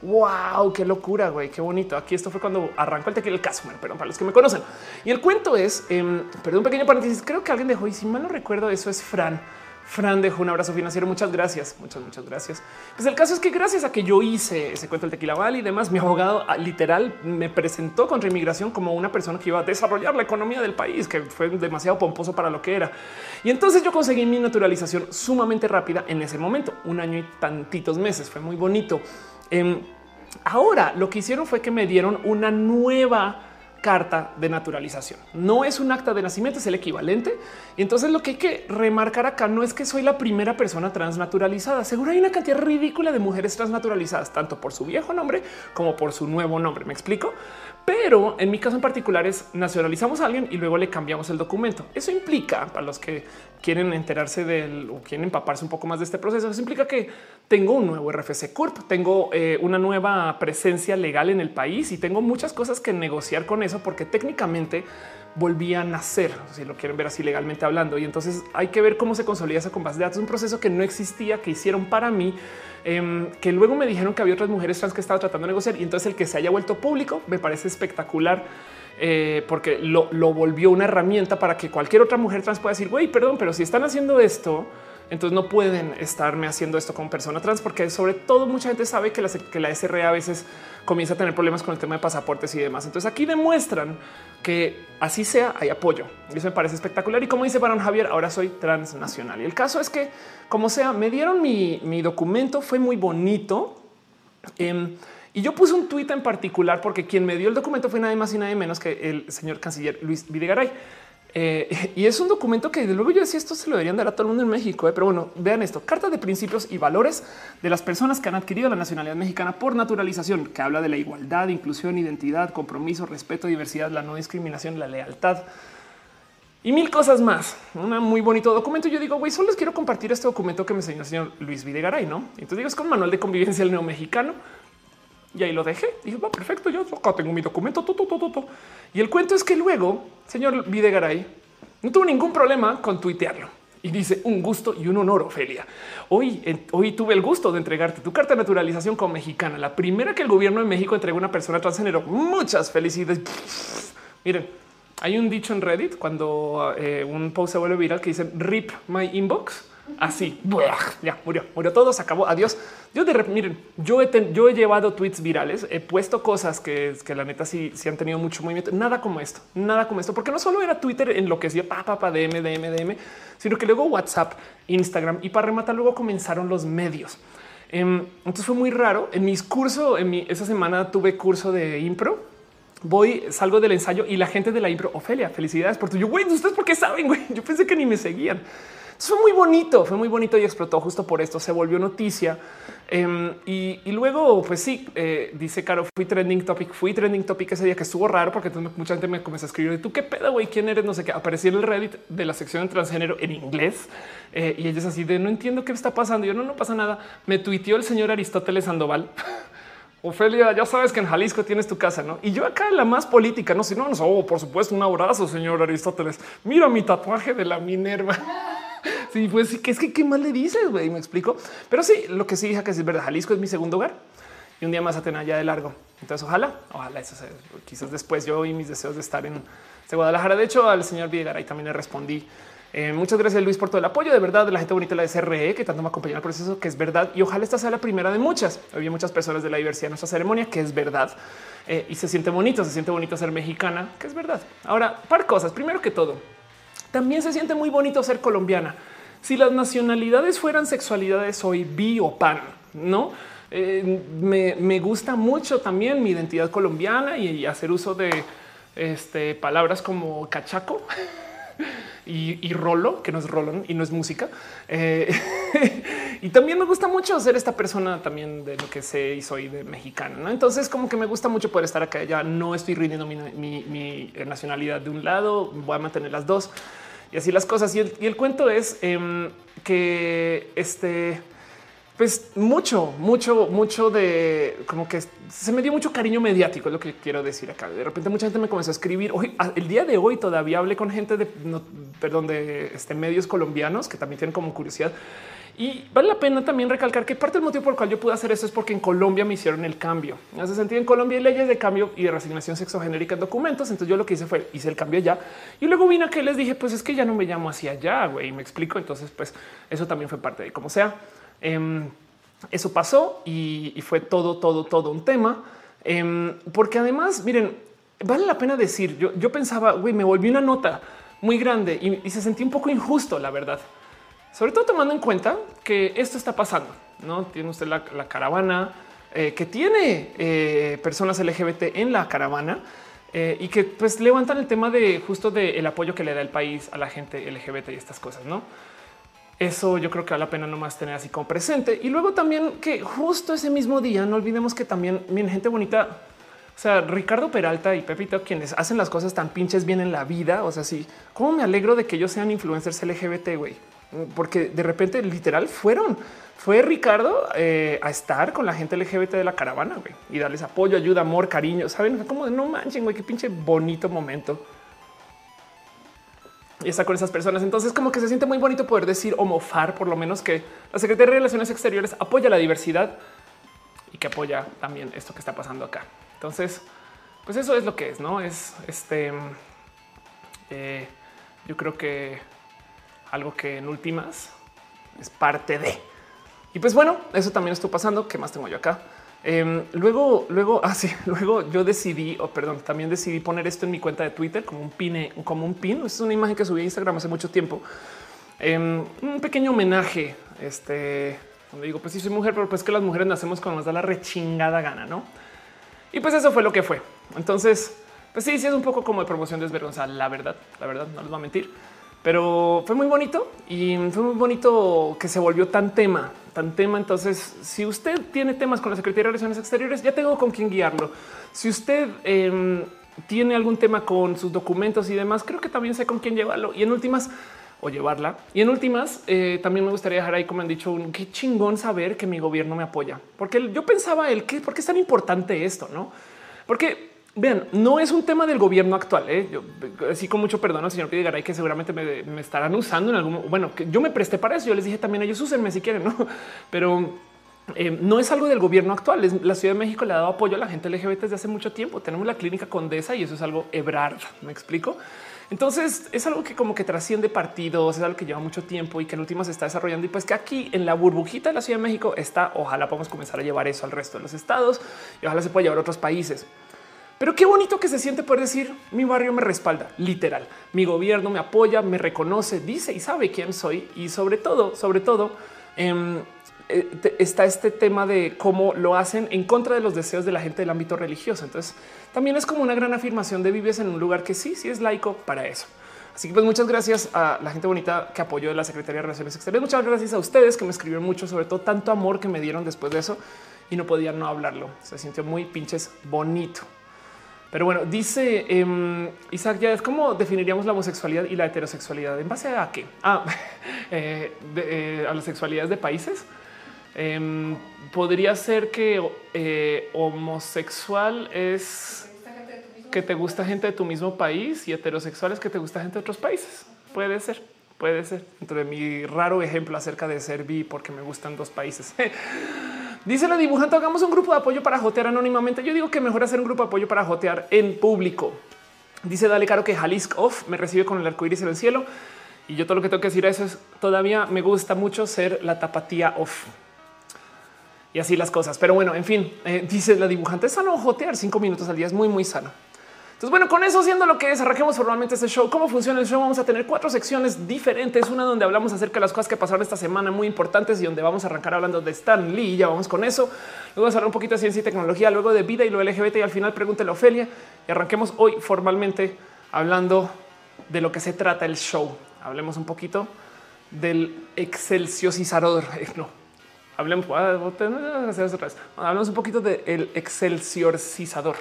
Wow, qué locura, güey, qué bonito. Aquí esto fue cuando arrancó el tequila el caso, pero para los que me conocen. Y el cuento es, eh, perdón, un pequeño paréntesis, creo que alguien dejó, y si mal no recuerdo, eso es Fran. Fran dejó un abrazo financiero. Muchas gracias. Muchas, muchas gracias. Pues el caso es que gracias a que yo hice ese cuento del tequila Valley y demás, mi abogado ah, literal me presentó contra inmigración como una persona que iba a desarrollar la economía del país, que fue demasiado pomposo para lo que era. Y entonces yo conseguí mi naturalización sumamente rápida en ese momento, un año y tantitos meses. Fue muy bonito. Em, ahora lo que hicieron fue que me dieron una nueva carta de naturalización. No es un acta de nacimiento, es el equivalente. Y entonces lo que hay que remarcar acá no es que soy la primera persona transnaturalizada. Seguro hay una cantidad ridícula de mujeres transnaturalizadas, tanto por su viejo nombre como por su nuevo nombre. ¿Me explico? Pero en mi caso en particular es nacionalizamos a alguien y luego le cambiamos el documento. Eso implica para los que quieren enterarse del o quieren empaparse un poco más de este proceso. Eso implica que tengo un nuevo RFC CURP, tengo eh, una nueva presencia legal en el país y tengo muchas cosas que negociar con eso porque técnicamente volví a nacer, si lo quieren ver así legalmente hablando. Y entonces hay que ver cómo se consolida esa con base de datos, un proceso que no existía, que hicieron para mí Em, que luego me dijeron que había otras mujeres trans que estaba tratando de negociar y entonces el que se haya vuelto público me parece espectacular eh, porque lo, volvió una herramienta para que cualquier otra mujer trans pueda decir, güey, perdón, pero si están haciendo esto, entonces no pueden estarme haciendo esto con persona trans, porque sobre todo mucha gente sabe que la, que a veces comienza a tener problemas con el tema de pasaportes y demás. Entonces aquí demuestran que así sea, hay apoyo. Eso me parece espectacular. Y como dice Barón Javier, ahora soy transnacional. Y el caso es que, como sea, me dieron mi, documento, fue muy bonito. Em, y yo puse un tuit en particular porque quien me dio el documento fue nadie más y nadie menos que el señor canciller Luis Videgaray. Eh, y es un documento que de luego yo decía esto se lo deberían dar a todo el mundo en México. Eh, pero bueno, vean esto: Carta de principios y valores de las personas que han adquirido la nacionalidad mexicana por naturalización, que habla de la igualdad, inclusión, identidad, compromiso, respeto, diversidad, la no discriminación, la lealtad y mil cosas más. Un muy bonito documento. Yo digo, güey, solo les quiero compartir este documento que me enseñó el señor Luis Videgaray, no? Entonces digo, es con manual de convivencia del neo mexicano Y ahí lo dejé. Dije, va perfecto, yo acá tengo mi documento. y el cuento es que luego, señor Videgaray, no tuvo ningún problema con tuitearlo. Y dice un gusto y un honor, Ofelia. Hoy, hoy tuve el gusto de entregarte tu carta de naturalización como mexicana, la primera que el gobierno de México entregó a una persona transgénero. Muchas felicidades. Miren, hay un dicho en Reddit cuando eh, un post se vuelve viral que dice rip my inbox así. Ya murió, murió todo, se acabó. Adiós. Yo de miren, yo he, llevado tweets virales, he puesto cosas que, la neta sí, han tenido mucho movimiento. Nada como esto, nada como esto, porque no solo era Twitter en lo que decía pa, pa, pa, DM, DM, DM, sino que luego WhatsApp, Instagram y para rematar, luego comenzaron los medios. Em, entonces fue muy raro. En mis cursos, en mi, esa semana tuve curso de impro voy, salgo del ensayo y la gente de la impro, Ofelia, felicidades por tu. Yo, güey, ustedes por qué saben, güey. Yo pensé que ni me seguían fue muy bonito, fue muy bonito y explotó justo por esto. Se volvió noticia. Em, y, luego, pues sí, eh, dice Caro, fui trending topic, fui trending topic ese día que estuvo raro porque mucha gente me comenzó a escribir, ¿tú qué pedo, güey? ¿Quién eres? No sé qué. Aparecí en el Reddit de la sección de transgénero en inglés eh, y ella es así de no entiendo qué está pasando. Yo no, no pasa nada. Me tuiteó el señor Aristóteles Sandoval. Ofelia, ya sabes que en Jalisco tienes tu casa, ¿no? Y yo acá la más política, no, si no, no, oh, por supuesto, un abrazo, señor Aristóteles. Mira mi tatuaje de la Minerva. sí, pues sí, que es que qué más le dices, güey, me explico. Pero sí, lo que sí dije es verdad, Jalisco es mi segundo hogar y un día más a tener allá de largo. Entonces, ojalá, ojalá eso sea, quizás después yo y mis deseos de estar en Guadalajara. De hecho, al señor Villegaray también le respondí. Eh, muchas gracias Luis por todo el apoyo de verdad de la gente bonita de la SRE que tanto me acompañó en el proceso, que es verdad. Y ojalá esta sea la primera de muchas. Había muchas personas de la diversidad en nuestra ceremonia, que es verdad. Eh, y se siente bonito, se siente bonito ser mexicana, que es verdad. Ahora, par cosas. Primero que todo, también se siente muy bonito ser colombiana. Si las nacionalidades fueran sexualidades, soy bi o pan, no? Eh, me, gusta mucho también mi identidad colombiana y, hacer uso de este, palabras como cachaco y, rolo, que no es rolón y no es música. Eh, y también me gusta mucho ser esta persona también de lo que sé y soy de mexicana. Entonces, como que me gusta mucho poder estar acá. Ya no estoy rindiendo mi nacionalidad de un lado, voy a mantener las dos y así las cosas. Y el, cuento es em, que este, pues mucho, mucho, mucho de como que se me dio mucho cariño mediático, es lo que quiero decir acá. De repente mucha gente me comenzó a escribir. Hoy, el día de hoy todavía hablé con gente de, perdón, de este, medios colombianos que también tienen como curiosidad y vale la pena también recalcar que parte del motivo por el cual yo pude hacer eso es porque en Colombia me hicieron el cambio. Hace sentido en Colombia hay leyes de cambio y de resignación sexogenérica en documentos. Entonces yo lo que hice fue hice el cambio ya y luego vine a que les dije, pues es que ya no me llamo así allá, güey, me explico. Entonces, pues eso también fue parte de cómo sea. Em, eso pasó y, fue todo, todo, todo un tema. Em, porque además, miren, vale la pena decir, yo, pensaba, güey, me volví una nota muy grande y, se sentía un poco injusto, la verdad sobre todo tomando en cuenta que esto está pasando. No tiene usted la, caravana eh, que tiene eh, personas LGBT en la caravana eh, y que pues levantan el tema de justo del apoyo que le da el país a la gente LGBT y estas cosas. No, eso yo creo que vale la pena nomás tener así como presente. Y luego también que justo ese mismo día no olvidemos que también mi gente bonita. O sea, Ricardo Peralta y Pepito, quienes hacen las cosas tan pinches bien en la vida. O sea, sí, cómo me alegro de que ellos sean influencers LGBT, güey porque de repente literal fueron, fue Ricardo eh, a estar con la gente LGBT de la caravana y darles apoyo, ayuda, amor, cariño. Saben como de no manchen, güey, qué pinche bonito momento. Y está con esas personas. Entonces, como que se siente muy bonito poder decir o mofar, por lo menos que la Secretaría de Relaciones Exteriores apoya la diversidad y que apoya también esto que está pasando acá. Entonces, pues eso es lo que es, no es este. Eh, yo creo que algo que en últimas es parte de. Y pues bueno, eso también estuvo pasando. ¿Qué más tengo yo acá? Em, luego, luego, así, ah, luego yo decidí, o perdón, también decidí poner esto en mi cuenta de Twitter como un pin, como un pin. Es una imagen que subí a Instagram hace mucho tiempo. Em, un pequeño homenaje, este, donde digo, pues sí soy mujer, pero pues que las mujeres nacemos cuando nos da la rechingada gana, ¿no? Y pues eso fue lo que fue. Entonces, pues sí, sí es un poco como de promoción desvergonzada, la verdad, la verdad, no les voy a mentir pero fue muy bonito y fue muy bonito que se volvió tan tema, tan tema. Entonces, si usted tiene temas con la Secretaría de Relaciones Exteriores, ya tengo con quién guiarlo. Si usted em, tiene algún tema con sus documentos y demás, creo que también sé con quién llevarlo. Y en últimas, o llevarla. Y en últimas, eh, también me gustaría dejar ahí, como han dicho, un qué chingón saber que mi gobierno me apoya, porque yo pensaba el que, por qué es tan importante esto, no? Porque vean, no es un tema del gobierno actual. ¿eh? Yo así con mucho perdón al señor Pidigaray que seguramente me, estarán usando en algún bueno, que yo me presté para eso. Yo les dije también ellos úsenme si quieren, no? Pero eh, no es algo del gobierno actual. Es, la Ciudad de México le ha dado apoyo a la gente LGBT desde hace mucho tiempo. Tenemos la clínica Condesa y eso es algo Ebrard. Me explico. Entonces es algo que como que trasciende partidos, es algo que lleva mucho tiempo y que en último se está desarrollando y pues que aquí en la burbujita de la Ciudad de México está, ojalá podamos comenzar a llevar eso al resto de los estados y ojalá se pueda llevar a otros países. Pero qué bonito que se siente poder decir mi barrio me respalda, literal. Mi gobierno me apoya, me reconoce, dice y sabe quién soy. Y sobre todo, sobre todo, em, eh, está este tema de cómo lo hacen en contra de los deseos de la gente del ámbito religioso. Entonces también es como una gran afirmación de vives en un lugar que sí, sí es laico para eso. Así que pues muchas gracias a la gente bonita que apoyó de la Secretaría de Relaciones Exteriores. Muchas gracias a ustedes que me escribieron mucho, sobre todo tanto amor que me dieron después de eso y no podía no hablarlo. Se sintió muy pinches bonito. Pero bueno, dice eh, Isaac es ¿cómo definiríamos la homosexualidad y la heterosexualidad? ¿En base a qué? Ah, eh, eh, a las sexualidades de países. Em, podría ser que eh, homosexual es que te gusta gente de tu mismo país y heterosexual es que te gusta gente de otros países. Puede ser, puede ser. Entre mi raro ejemplo acerca de ser bi porque me gustan dos países. Dice la dibujante, hagamos un grupo de apoyo para jotear anónimamente. Yo digo que mejor hacer un grupo de apoyo para jotear en público. Dice Dale Caro que Jalisco off me recibe con el arco iris en el cielo. Y yo todo lo que tengo que decir a eso es todavía me gusta mucho ser la tapatía off. Y así las cosas. Pero bueno, en fin, eh, dice la dibujante, es sano jotear cinco minutos al día, es muy, muy sano. Entonces, bueno, con eso siendo lo que es, arranquemos formalmente este show. ¿Cómo funciona el show? Vamos a tener cuatro secciones diferentes. Una donde hablamos acerca de las cosas que pasaron esta semana muy importantes y donde vamos a arrancar hablando de Stan Lee. Ya vamos con eso. Luego vamos a hablar un poquito de ciencia y tecnología, luego de vida y lo LGBT y al final pregúntele a Ofelia. Y arranquemos hoy formalmente hablando de lo que se trata el show. Hablemos un poquito del excelsiosizador. No, hablemos, ah, hablemos un poquito del excelsiorcizador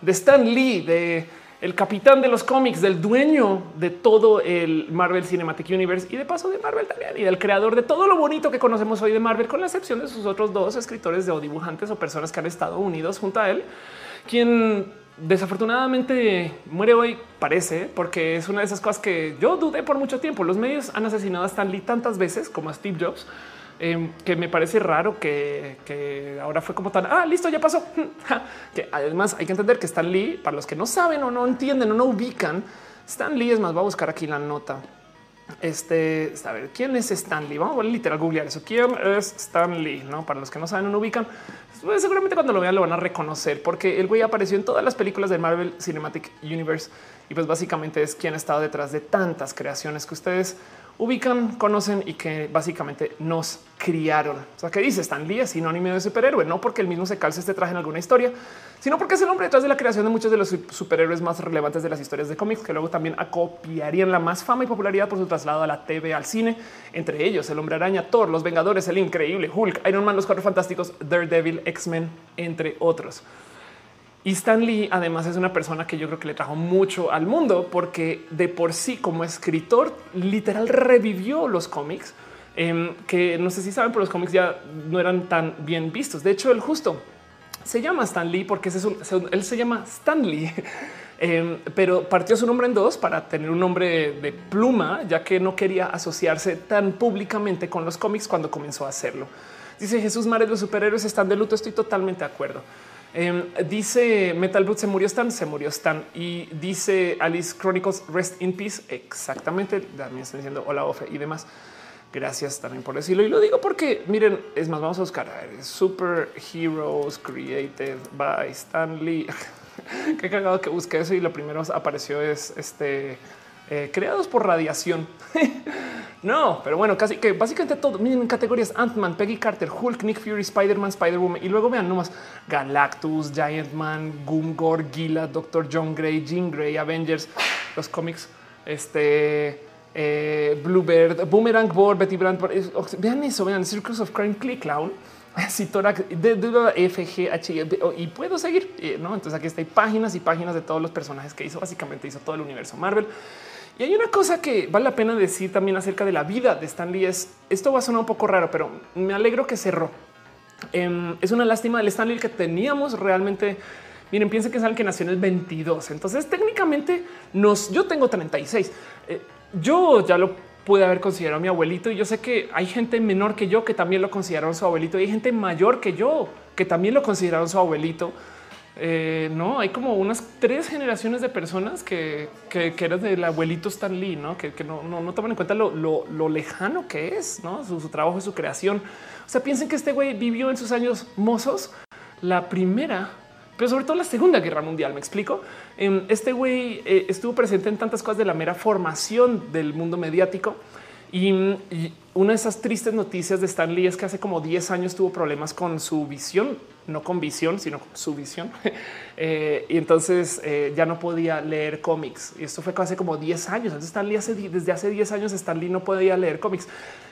de Stan Lee, de el capitán de los cómics, del dueño de todo el Marvel Cinematic Universe y de paso de Marvel también y del creador de todo lo bonito que conocemos hoy de Marvel, con la excepción de sus otros dos escritores de o dibujantes o personas que han estado unidos junto a él, quien desafortunadamente muere hoy, parece, porque es una de esas cosas que yo dudé por mucho tiempo. Los medios han asesinado a Stan Lee tantas veces como a Steve Jobs Em, que me parece raro que, ahora fue como tan, ah, listo, ya pasó. que además hay que entender que Stan Lee, para los que no saben o no entienden o no ubican, Stan Lee es más, va a buscar aquí la nota. Este, a ver, ¿quién es Stan Lee? Vamos a literal googlear eso. ¿Quién es Stan Lee? No, para los que no saben o no ubican, pues, seguramente cuando lo vean lo van a reconocer porque el güey apareció en todas las películas del Marvel Cinematic Universe y pues básicamente es quien ha estado detrás de tantas creaciones que ustedes ubican, conocen y que básicamente nos criaron. O sea, que dice Stan Lee es sinónimo de superhéroe, no porque el mismo se calce este traje en alguna historia, sino porque es el hombre detrás de la creación de muchos de los superhéroes más relevantes de las historias de cómics, que luego también acopiarían la más fama y popularidad por su traslado a la TV, al cine, entre ellos el hombre araña, Thor, los Vengadores, el increíble Hulk, Iron Man, los cuatro fantásticos, Daredevil, X-Men, entre otros. Y Stan Lee además es una persona que yo creo que le trajo mucho al mundo porque de por sí como escritor literal revivió los cómics em, que no sé si saben, pero los cómics ya no eran tan bien vistos. De hecho, el justo se llama Stan Lee porque él se llama Stan Lee, em, pero partió su nombre en dos para tener un nombre de pluma, ya que no quería asociarse tan públicamente con los cómics cuando comenzó a hacerlo. Dice Jesús Mares, los superhéroes están de luto. Estoy totalmente de acuerdo. Em, dice Metal Boot se murió Stan, se murió Stan y dice Alice Chronicles Rest in Peace. Exactamente. También están diciendo hola Ofe y demás. Gracias también por decirlo. Y lo digo porque miren, es más, vamos a buscar Super Heroes Created by Stan Lee. Qué cagado que busqué eso y lo primero apareció es este eh, creados por radiación. no, pero bueno, casi que básicamente todo. Miren categorías Ant-Man, Peggy Carter, Hulk, Nick Fury, Spider-Man, Spider-Woman. Y luego vean nomás Galactus, Giant Man, Goomgore, Gila, Doctor John Gray, Jean Grey, Avengers, los cómics, este eh, Bluebird, Boomerang Board, Betty Brand. Vean eso, vean Circus of Crime, Click Clown. Citorac, FGH y puedo seguir. Eh, no, entonces aquí está hay páginas y páginas de todos los personajes que hizo. Básicamente hizo todo el universo Marvel Y hay una cosa que vale la pena decir también acerca de la vida de Stan Lee. Es esto va a sonar un poco raro, pero me alegro que cerró. Em, es una lástima el Stan Lee que teníamos realmente. Miren, piensen que es alguien que nació en el 22. Entonces, técnicamente yo tengo 36. Eh, yo ya lo pude haber considerado mi abuelito y yo sé que hay gente menor que yo que también lo consideraron su abuelito y hay gente mayor que yo que también lo consideraron su abuelito. Eh, no hay como unas tres generaciones de personas que, que, eran del abuelito Stan Lee, ¿no? que, no, no, toman en cuenta lo, lejano que es ¿no? su, trabajo y su creación. O sea, piensen que este güey vivió en sus años mozos la primera, pero sobre todo la Segunda Guerra Mundial. Me explico. Em, este güey eh, estuvo presente en tantas cosas de la mera formación del mundo mediático. Y, y, una de esas tristes noticias de Stan Lee es que hace como 10 años tuvo problemas con su visión no con visión, sino con su visión. Eh, y entonces eh, ya no podía leer cómics. Y esto fue hace como 10 años. Entonces Stan Lee hace, desde hace 10 años Stan Lee no podía leer cómics.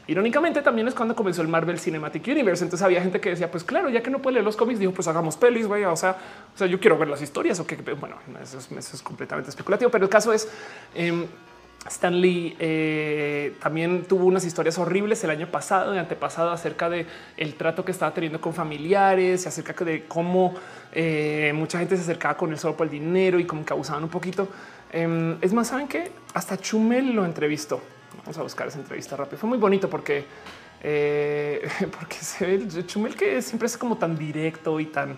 Irónicamente también es cuando comenzó el Marvel Cinematic Universe. Entonces había gente que decía, pues claro, ya que no puede leer los cómics, dijo, pues hagamos pelis, güey. O sea, o sea, yo quiero ver las historias o que, bueno, eso es, completamente especulativo, pero el caso es... Em, Stan Lee eh, también tuvo unas historias horribles el año pasado y antepasado acerca de el trato que estaba teniendo con familiares y acerca de cómo eh, mucha gente se acercaba con él solo por el dinero y como que abusaban un poquito. Em, es más, saben que hasta Chumel lo entrevistó. Vamos a buscar esa entrevista rápido. Fue muy bonito porque, eh, porque se ve Chumel que siempre es como tan directo y tan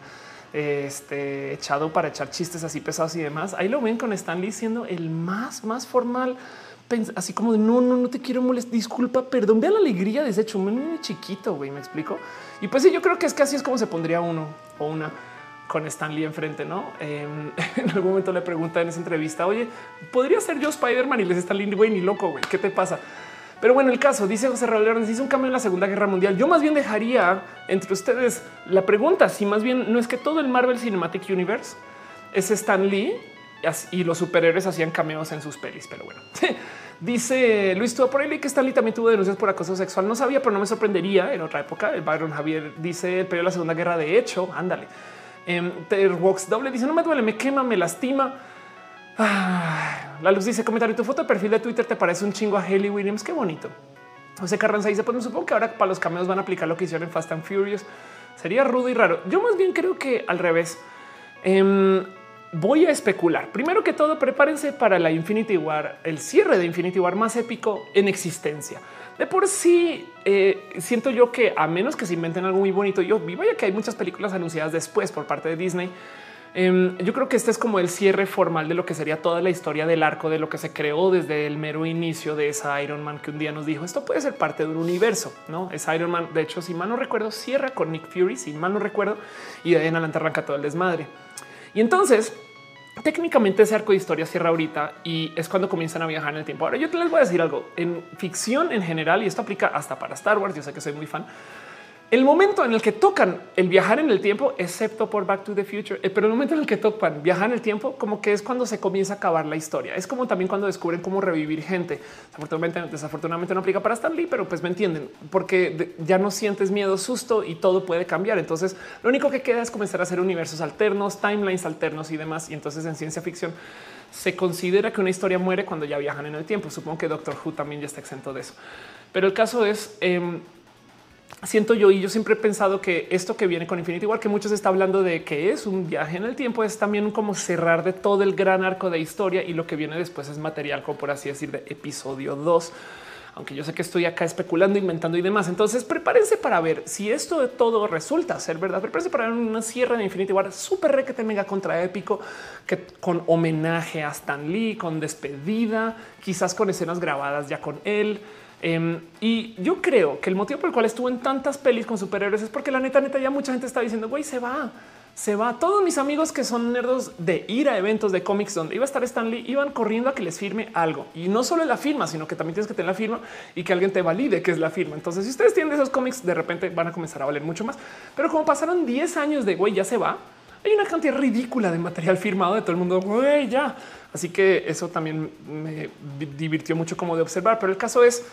este, echado para echar chistes así pesados y demás. Ahí lo ven con Stanley siendo el más, más formal, así como de no, no, no te quiero molestar, disculpa, perdón, vea la alegría de ese chumel chiquito, güey, me explico. Y pues sí, yo creo que es que así es como se pondría uno o una con Stanley enfrente, ¿no? Em, en algún momento le pregunta en esa entrevista, oye, ¿podría ser yo Spider-Man? Y les está güey, ni loco, güey, ¿qué te pasa? Pero bueno, el caso dice José Raúl hizo un cambio en la Segunda Guerra Mundial. Yo más bien dejaría entre ustedes la pregunta si más bien no es que todo el Marvel Cinematic Universe es Stan Lee y los superhéroes hacían cameos en sus pelis. Pero bueno, dice Luis tuvo por ahí que Stan Lee también tuvo denuncias por acoso sexual. No sabía, pero no me sorprendería en otra época. El Byron Javier dice el periodo de la Segunda Guerra. De hecho, ándale. Eh, doble dice no me duele, me quema, me lastima la luz dice comentario tu foto de perfil de Twitter te parece un chingo a Haley Williams. Qué bonito. José Carranza dice pues me supongo que ahora para los cameos van a aplicar lo que hicieron en Fast and Furious. Sería rudo y raro. Yo más bien creo que al revés. Em, voy a especular. Primero que todo, prepárense para la Infinity War, el cierre de Infinity War más épico en existencia. De por sí, eh, siento yo que a menos que se inventen algo muy bonito, yo vi vaya que hay muchas películas anunciadas después por parte de Disney Em, yo creo que este es como el cierre formal de lo que sería toda la historia del arco de lo que se creó desde el mero inicio de esa Iron Man que un día nos dijo esto puede ser parte de un universo, no es Iron Man. De hecho, si mal no recuerdo, cierra con Nick Fury, si mal no recuerdo, y de ahí en adelante arranca todo el desmadre. Y entonces, técnicamente ese arco de historia cierra ahorita y es cuando comienzan a viajar en el tiempo. Ahora yo te les voy a decir algo en ficción en general, y esto aplica hasta para Star Wars. Yo sé que soy muy fan el momento en el que tocan el viajar en el tiempo, excepto por Back to the Future, eh, pero el momento en el que tocan viajar en el tiempo, como que es cuando se comienza a acabar la historia. Es como también cuando descubren cómo revivir gente. Desafortunadamente, no aplica para Stan Lee, pero pues me entienden, porque ya no sientes miedo, susto y todo puede cambiar. Entonces, lo único que queda es comenzar a hacer universos alternos, timelines alternos y demás. Y entonces en ciencia ficción se considera que una historia muere cuando ya viajan en el tiempo. Supongo que Doctor Who también ya está exento de eso. Pero el caso es... Em, siento yo y yo siempre he pensado que esto que viene con Infinity War, que muchos está hablando de que es un viaje en el tiempo, es también como cerrar de todo el gran arco de historia y lo que viene después es material, como por así decir, de episodio 2. Aunque yo sé que estoy acá especulando, inventando y demás. Entonces prepárense para ver si esto de todo resulta ser verdad. Prepárense para ver una sierra de Infinity War súper re mega contra épico, que con homenaje a Stan Lee, con despedida, quizás con escenas grabadas ya con él. Em, y yo creo que el motivo por el cual estuvo en tantas pelis con superhéroes es porque la neta, neta, ya mucha gente está diciendo, güey, se va, se va. Todos mis amigos que son nerdos de ir a eventos de cómics donde iba a estar Stan Lee iban corriendo a que les firme algo y no solo la firma, sino que también tienes que tener la firma y que alguien te valide que es la firma. Entonces, si ustedes tienen esos cómics, de repente van a comenzar a valer mucho más. Pero como pasaron 10 años de güey, ya se va, hay una cantidad ridícula de material firmado de todo el mundo. Güey, ya. Así que eso también me divirtió mucho como de observar. Pero el caso es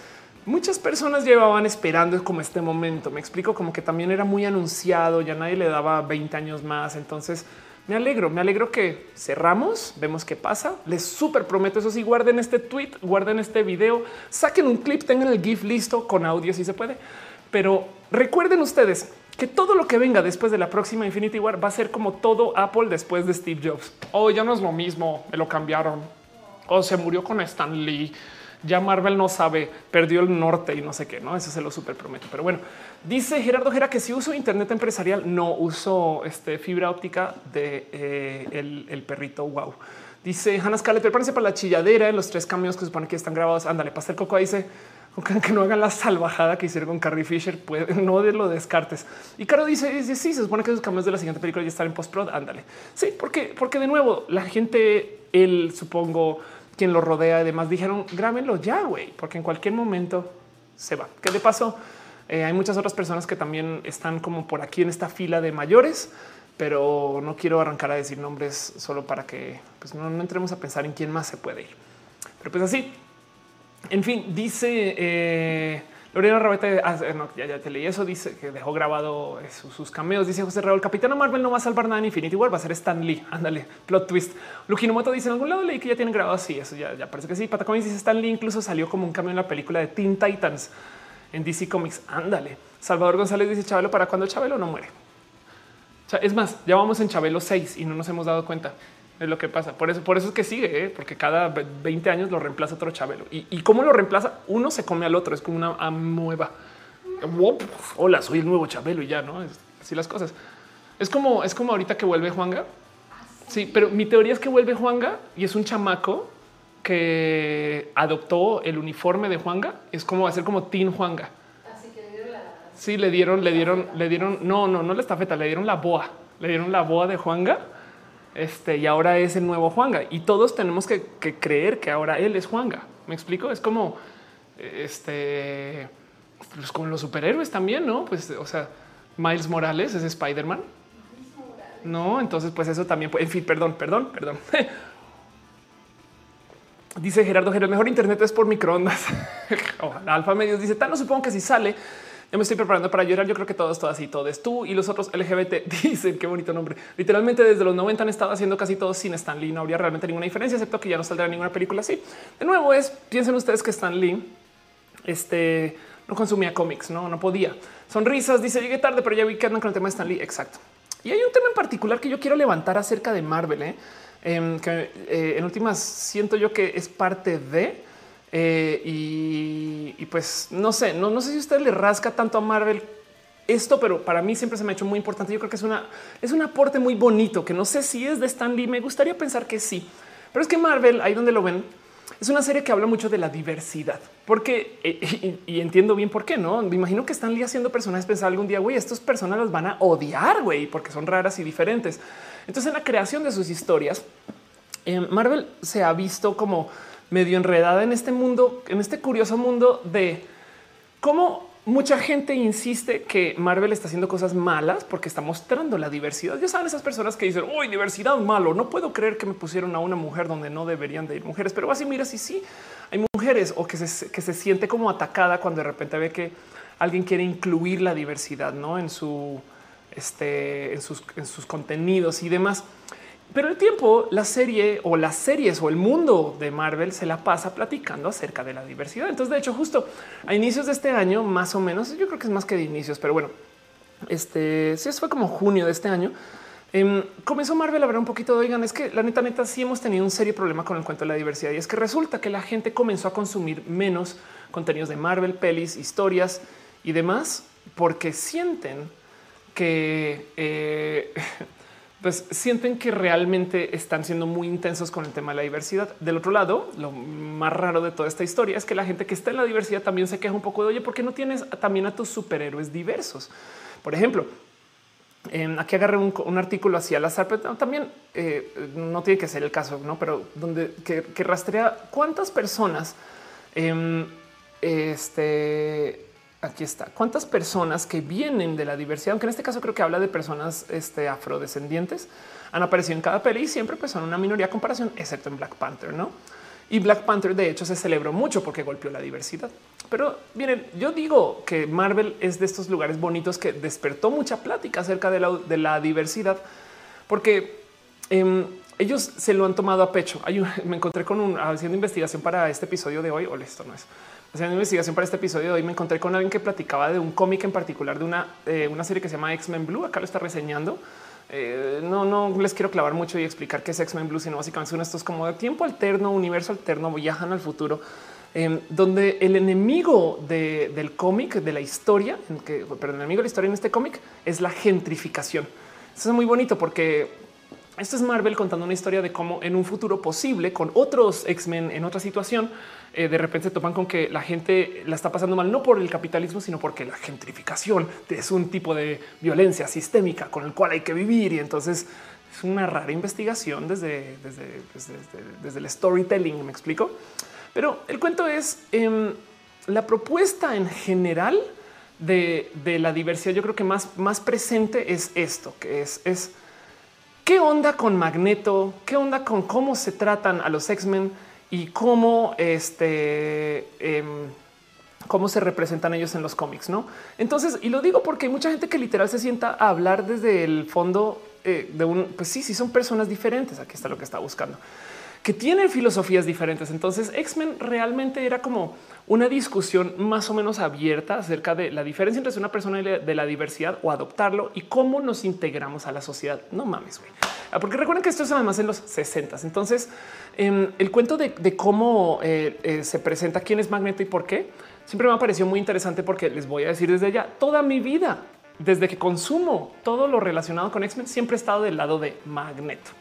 muchas personas llevaban esperando como este momento. Me explico como que también era muy anunciado, ya nadie le daba 20 años más. Entonces, me alegro, me alegro que cerramos, vemos qué pasa. Les súper prometo eso sí, guarden este tweet, guarden este video, saquen un clip, tengan el GIF listo con audio si se puede. Pero recuerden ustedes que todo lo que venga después de la próxima Infinity War va a ser como todo Apple después de Steve Jobs. Oh, ya no es lo mismo, me lo cambiaron. O se murió con Stan Lee. Ya Marvel no sabe, perdió el norte y no sé qué, no? Eso se lo súper prometo. Pero bueno, dice Gerardo Gera que si uso Internet empresarial, no uso este, fibra óptica de eh, el, perrito. Wow. Dice Hannah Scarlett, prepárense para la chilladera en los tres cambios que supone que están grabados. Ándale, Pastel Coco dice que no hagan la salvajada que hicieron con Carrie Fisher, puede, no de lo descartes. Y Caro dice, dice, sí, se supone que esos cambios de la siguiente película ya están en post-prod, ándale. Sí, porque, porque de nuevo, la gente, él, supongo, quien lo rodea y demás, dijeron, grábenlo ya, güey, porque en cualquier momento se va. Que de paso, eh, hay muchas otras personas que también están como por aquí en esta fila de mayores, pero no quiero arrancar a decir nombres solo para que pues, no, no entremos a pensar en quién más se puede ir. Pero pues así, en fin, dice eh, Lorena Rabeta, ah, no, ya, te leí eso, dice que dejó grabado sus, cameos. Dice José Raúl, Capitán Marvel no va a salvar nada en Infinity War, va a ser Stan Lee. Ándale, plot twist. Moto dice en algún lado leí que ya tienen grabado así. Eso ya, ya parece que sí. Patacoins dice Stan Lee incluso salió como un cambio en la película de Teen Titans en DC Comics. Ándale. Salvador González dice Chabelo para cuando Chabelo no muere. es más, ya vamos en Chabelo 6 y no nos hemos dado cuenta. Es lo que pasa. Por eso, por eso es que sigue, ¿eh? porque cada 20 años lo reemplaza otro Chabelo. Y, cómo lo reemplaza, uno se come al otro. Es como una amueva. Hola, soy el nuevo Chabelo y ya no es así las cosas. Es como, es como ahorita que vuelve Juanga. Sí, pero mi teoría es que vuelve Juanga y es un chamaco que adoptó el uniforme de Juanga. Es como hacer como Teen Juanga. Así que le dieron la. Sí, le dieron, le dieron, le dieron. No, no, no la estafeta, le dieron la boa. Le dieron la boa de Juanga este, y ahora es el nuevo Juanga y todos tenemos que, creer que ahora él es Juanga. Me explico. Es como este, pues con los superhéroes también, no? Pues, o sea, Miles Morales es Spider-Man. No, entonces, pues eso también. En fin, perdón, perdón, perdón. Dice Gerardo Gerardo, mejor internet es por microondas. Alfa Medios dice, tal no supongo que si sale ya me estoy preparando para llorar. Yo creo que todos, todas y todos tú y los otros LGBT dicen qué bonito nombre. Literalmente desde los 90 han estado haciendo casi todos sin Stan Lee. No habría realmente ninguna diferencia, excepto que ya no saldrá ninguna película así. De nuevo es piensen ustedes que Stan Lee este, no consumía cómics, no, no podía. Sonrisas dice llegué tarde, pero ya vi que andan con el tema de Stan Lee. Exacto. Y hay un tema en particular que yo quiero levantar acerca de Marvel, ¿eh? Em, que eh, en últimas siento yo que es parte de eh, y, pues no sé, no, no sé si usted le rasca tanto a Marvel esto, pero para mí siempre se me ha hecho muy importante. Yo creo que es una es un aporte muy bonito que no sé si es de Stan Lee. Me gustaría pensar que sí, pero es que Marvel, ahí donde lo ven, es una serie que habla mucho de la diversidad, porque eh, y, entiendo bien por qué no. Me imagino que Stan Lee haciendo personajes pensar algún día, güey, estas personas las van a odiar, güey, porque son raras y diferentes. Entonces, en la creación de sus historias, eh, Marvel se ha visto como medio enredada en este mundo, en este curioso mundo de cómo mucha gente insiste que Marvel está haciendo cosas malas porque está mostrando la diversidad. Ya saben esas personas que dicen, uy, diversidad malo, no puedo creer que me pusieron a una mujer donde no deberían de ir mujeres, pero así mira, si sí, hay mujeres o que se, que se siente como atacada cuando de repente ve que alguien quiere incluir la diversidad ¿no? en su este, en sus, en sus contenidos y demás. Pero el tiempo, la serie o las series o el mundo de Marvel se la pasa platicando acerca de la diversidad. Entonces, de hecho, justo a inicios de este año, más o menos, yo creo que es más que de inicios, pero bueno, este sí, fue como junio de este año. Em, comenzó Marvel a ver un poquito de oigan, es que la neta, neta, sí hemos tenido un serio problema con el cuento de la diversidad y es que resulta que la gente comenzó a consumir menos contenidos de Marvel, pelis, historias y demás porque sienten que eh, pues sienten que realmente están siendo muy intensos con el tema de la diversidad. Del otro lado, lo más raro de toda esta historia es que la gente que está en la diversidad también se queja un poco de oye, ¿por qué no tienes también a tus superhéroes diversos? Por ejemplo, aquí agarré un, artículo hacia la azar, pero también eh, no tiene que ser el caso, no, pero donde que, rastrea cuántas personas em, este aquí está. ¿Cuántas personas que vienen de la diversidad, aunque en este caso creo que habla de personas este, afrodescendientes, han aparecido en cada peli y siempre pues, son una minoría a comparación, excepto en Black Panther, ¿no? Y Black Panther de hecho se celebró mucho porque golpeó la diversidad. Pero miren, yo digo que Marvel es de estos lugares bonitos que despertó mucha plática acerca de la, diversidad, porque em, ellos se lo han tomado a pecho. me encontré con un haciendo investigación para este episodio de hoy. O esto no es haciendo investigación para este episodio de hoy. Me encontré con alguien que platicaba de un cómic en particular de una, eh, una serie que se llama X-Men Blue. Acá lo está reseñando. Eh, no, no les quiero clavar mucho y explicar qué es X-Men Blue, sino básicamente son estos como de tiempo alterno, universo alterno, viajan al futuro, em, donde el enemigo del cómic, de la historia, en que, pero el enemigo de la historia en este cómic es la gentrificación. Eso es muy bonito porque esto es Marvel contando una historia de cómo en un futuro posible con otros X-Men en otra situación, eh, de repente se topan con que la gente la está pasando mal, no por el capitalismo, sino porque la gentrificación es un tipo de violencia sistémica con el cual hay que vivir. Y entonces es una rara investigación desde, desde, el storytelling. Me explico. Pero el cuento es em, la propuesta en general de, la diversidad. Yo creo que más, más presente es esto, que es, es ¿Qué onda con Magneto? ¿Qué onda con cómo se tratan a los X-Men y cómo este em, cómo se representan ellos en los cómics? No, entonces, y lo digo porque hay mucha gente que literal se sienta a hablar desde el fondo eh, de un, pues sí, sí, son personas diferentes. Aquí está lo que está buscando que tienen filosofías diferentes. Entonces X-Men realmente era como una discusión más o menos abierta acerca de la diferencia entre una persona de la diversidad o adoptarlo y cómo nos integramos a la sociedad. No mames, güey. Ah, porque recuerden que esto es además en los 60. Entonces em, el cuento de, cómo eh, eh, se presenta quién es Magneto y por qué siempre me ha parecido muy interesante porque les voy a decir desde ya toda mi vida, desde que consumo todo lo relacionado con X-Men, siempre he estado del lado de Magneto.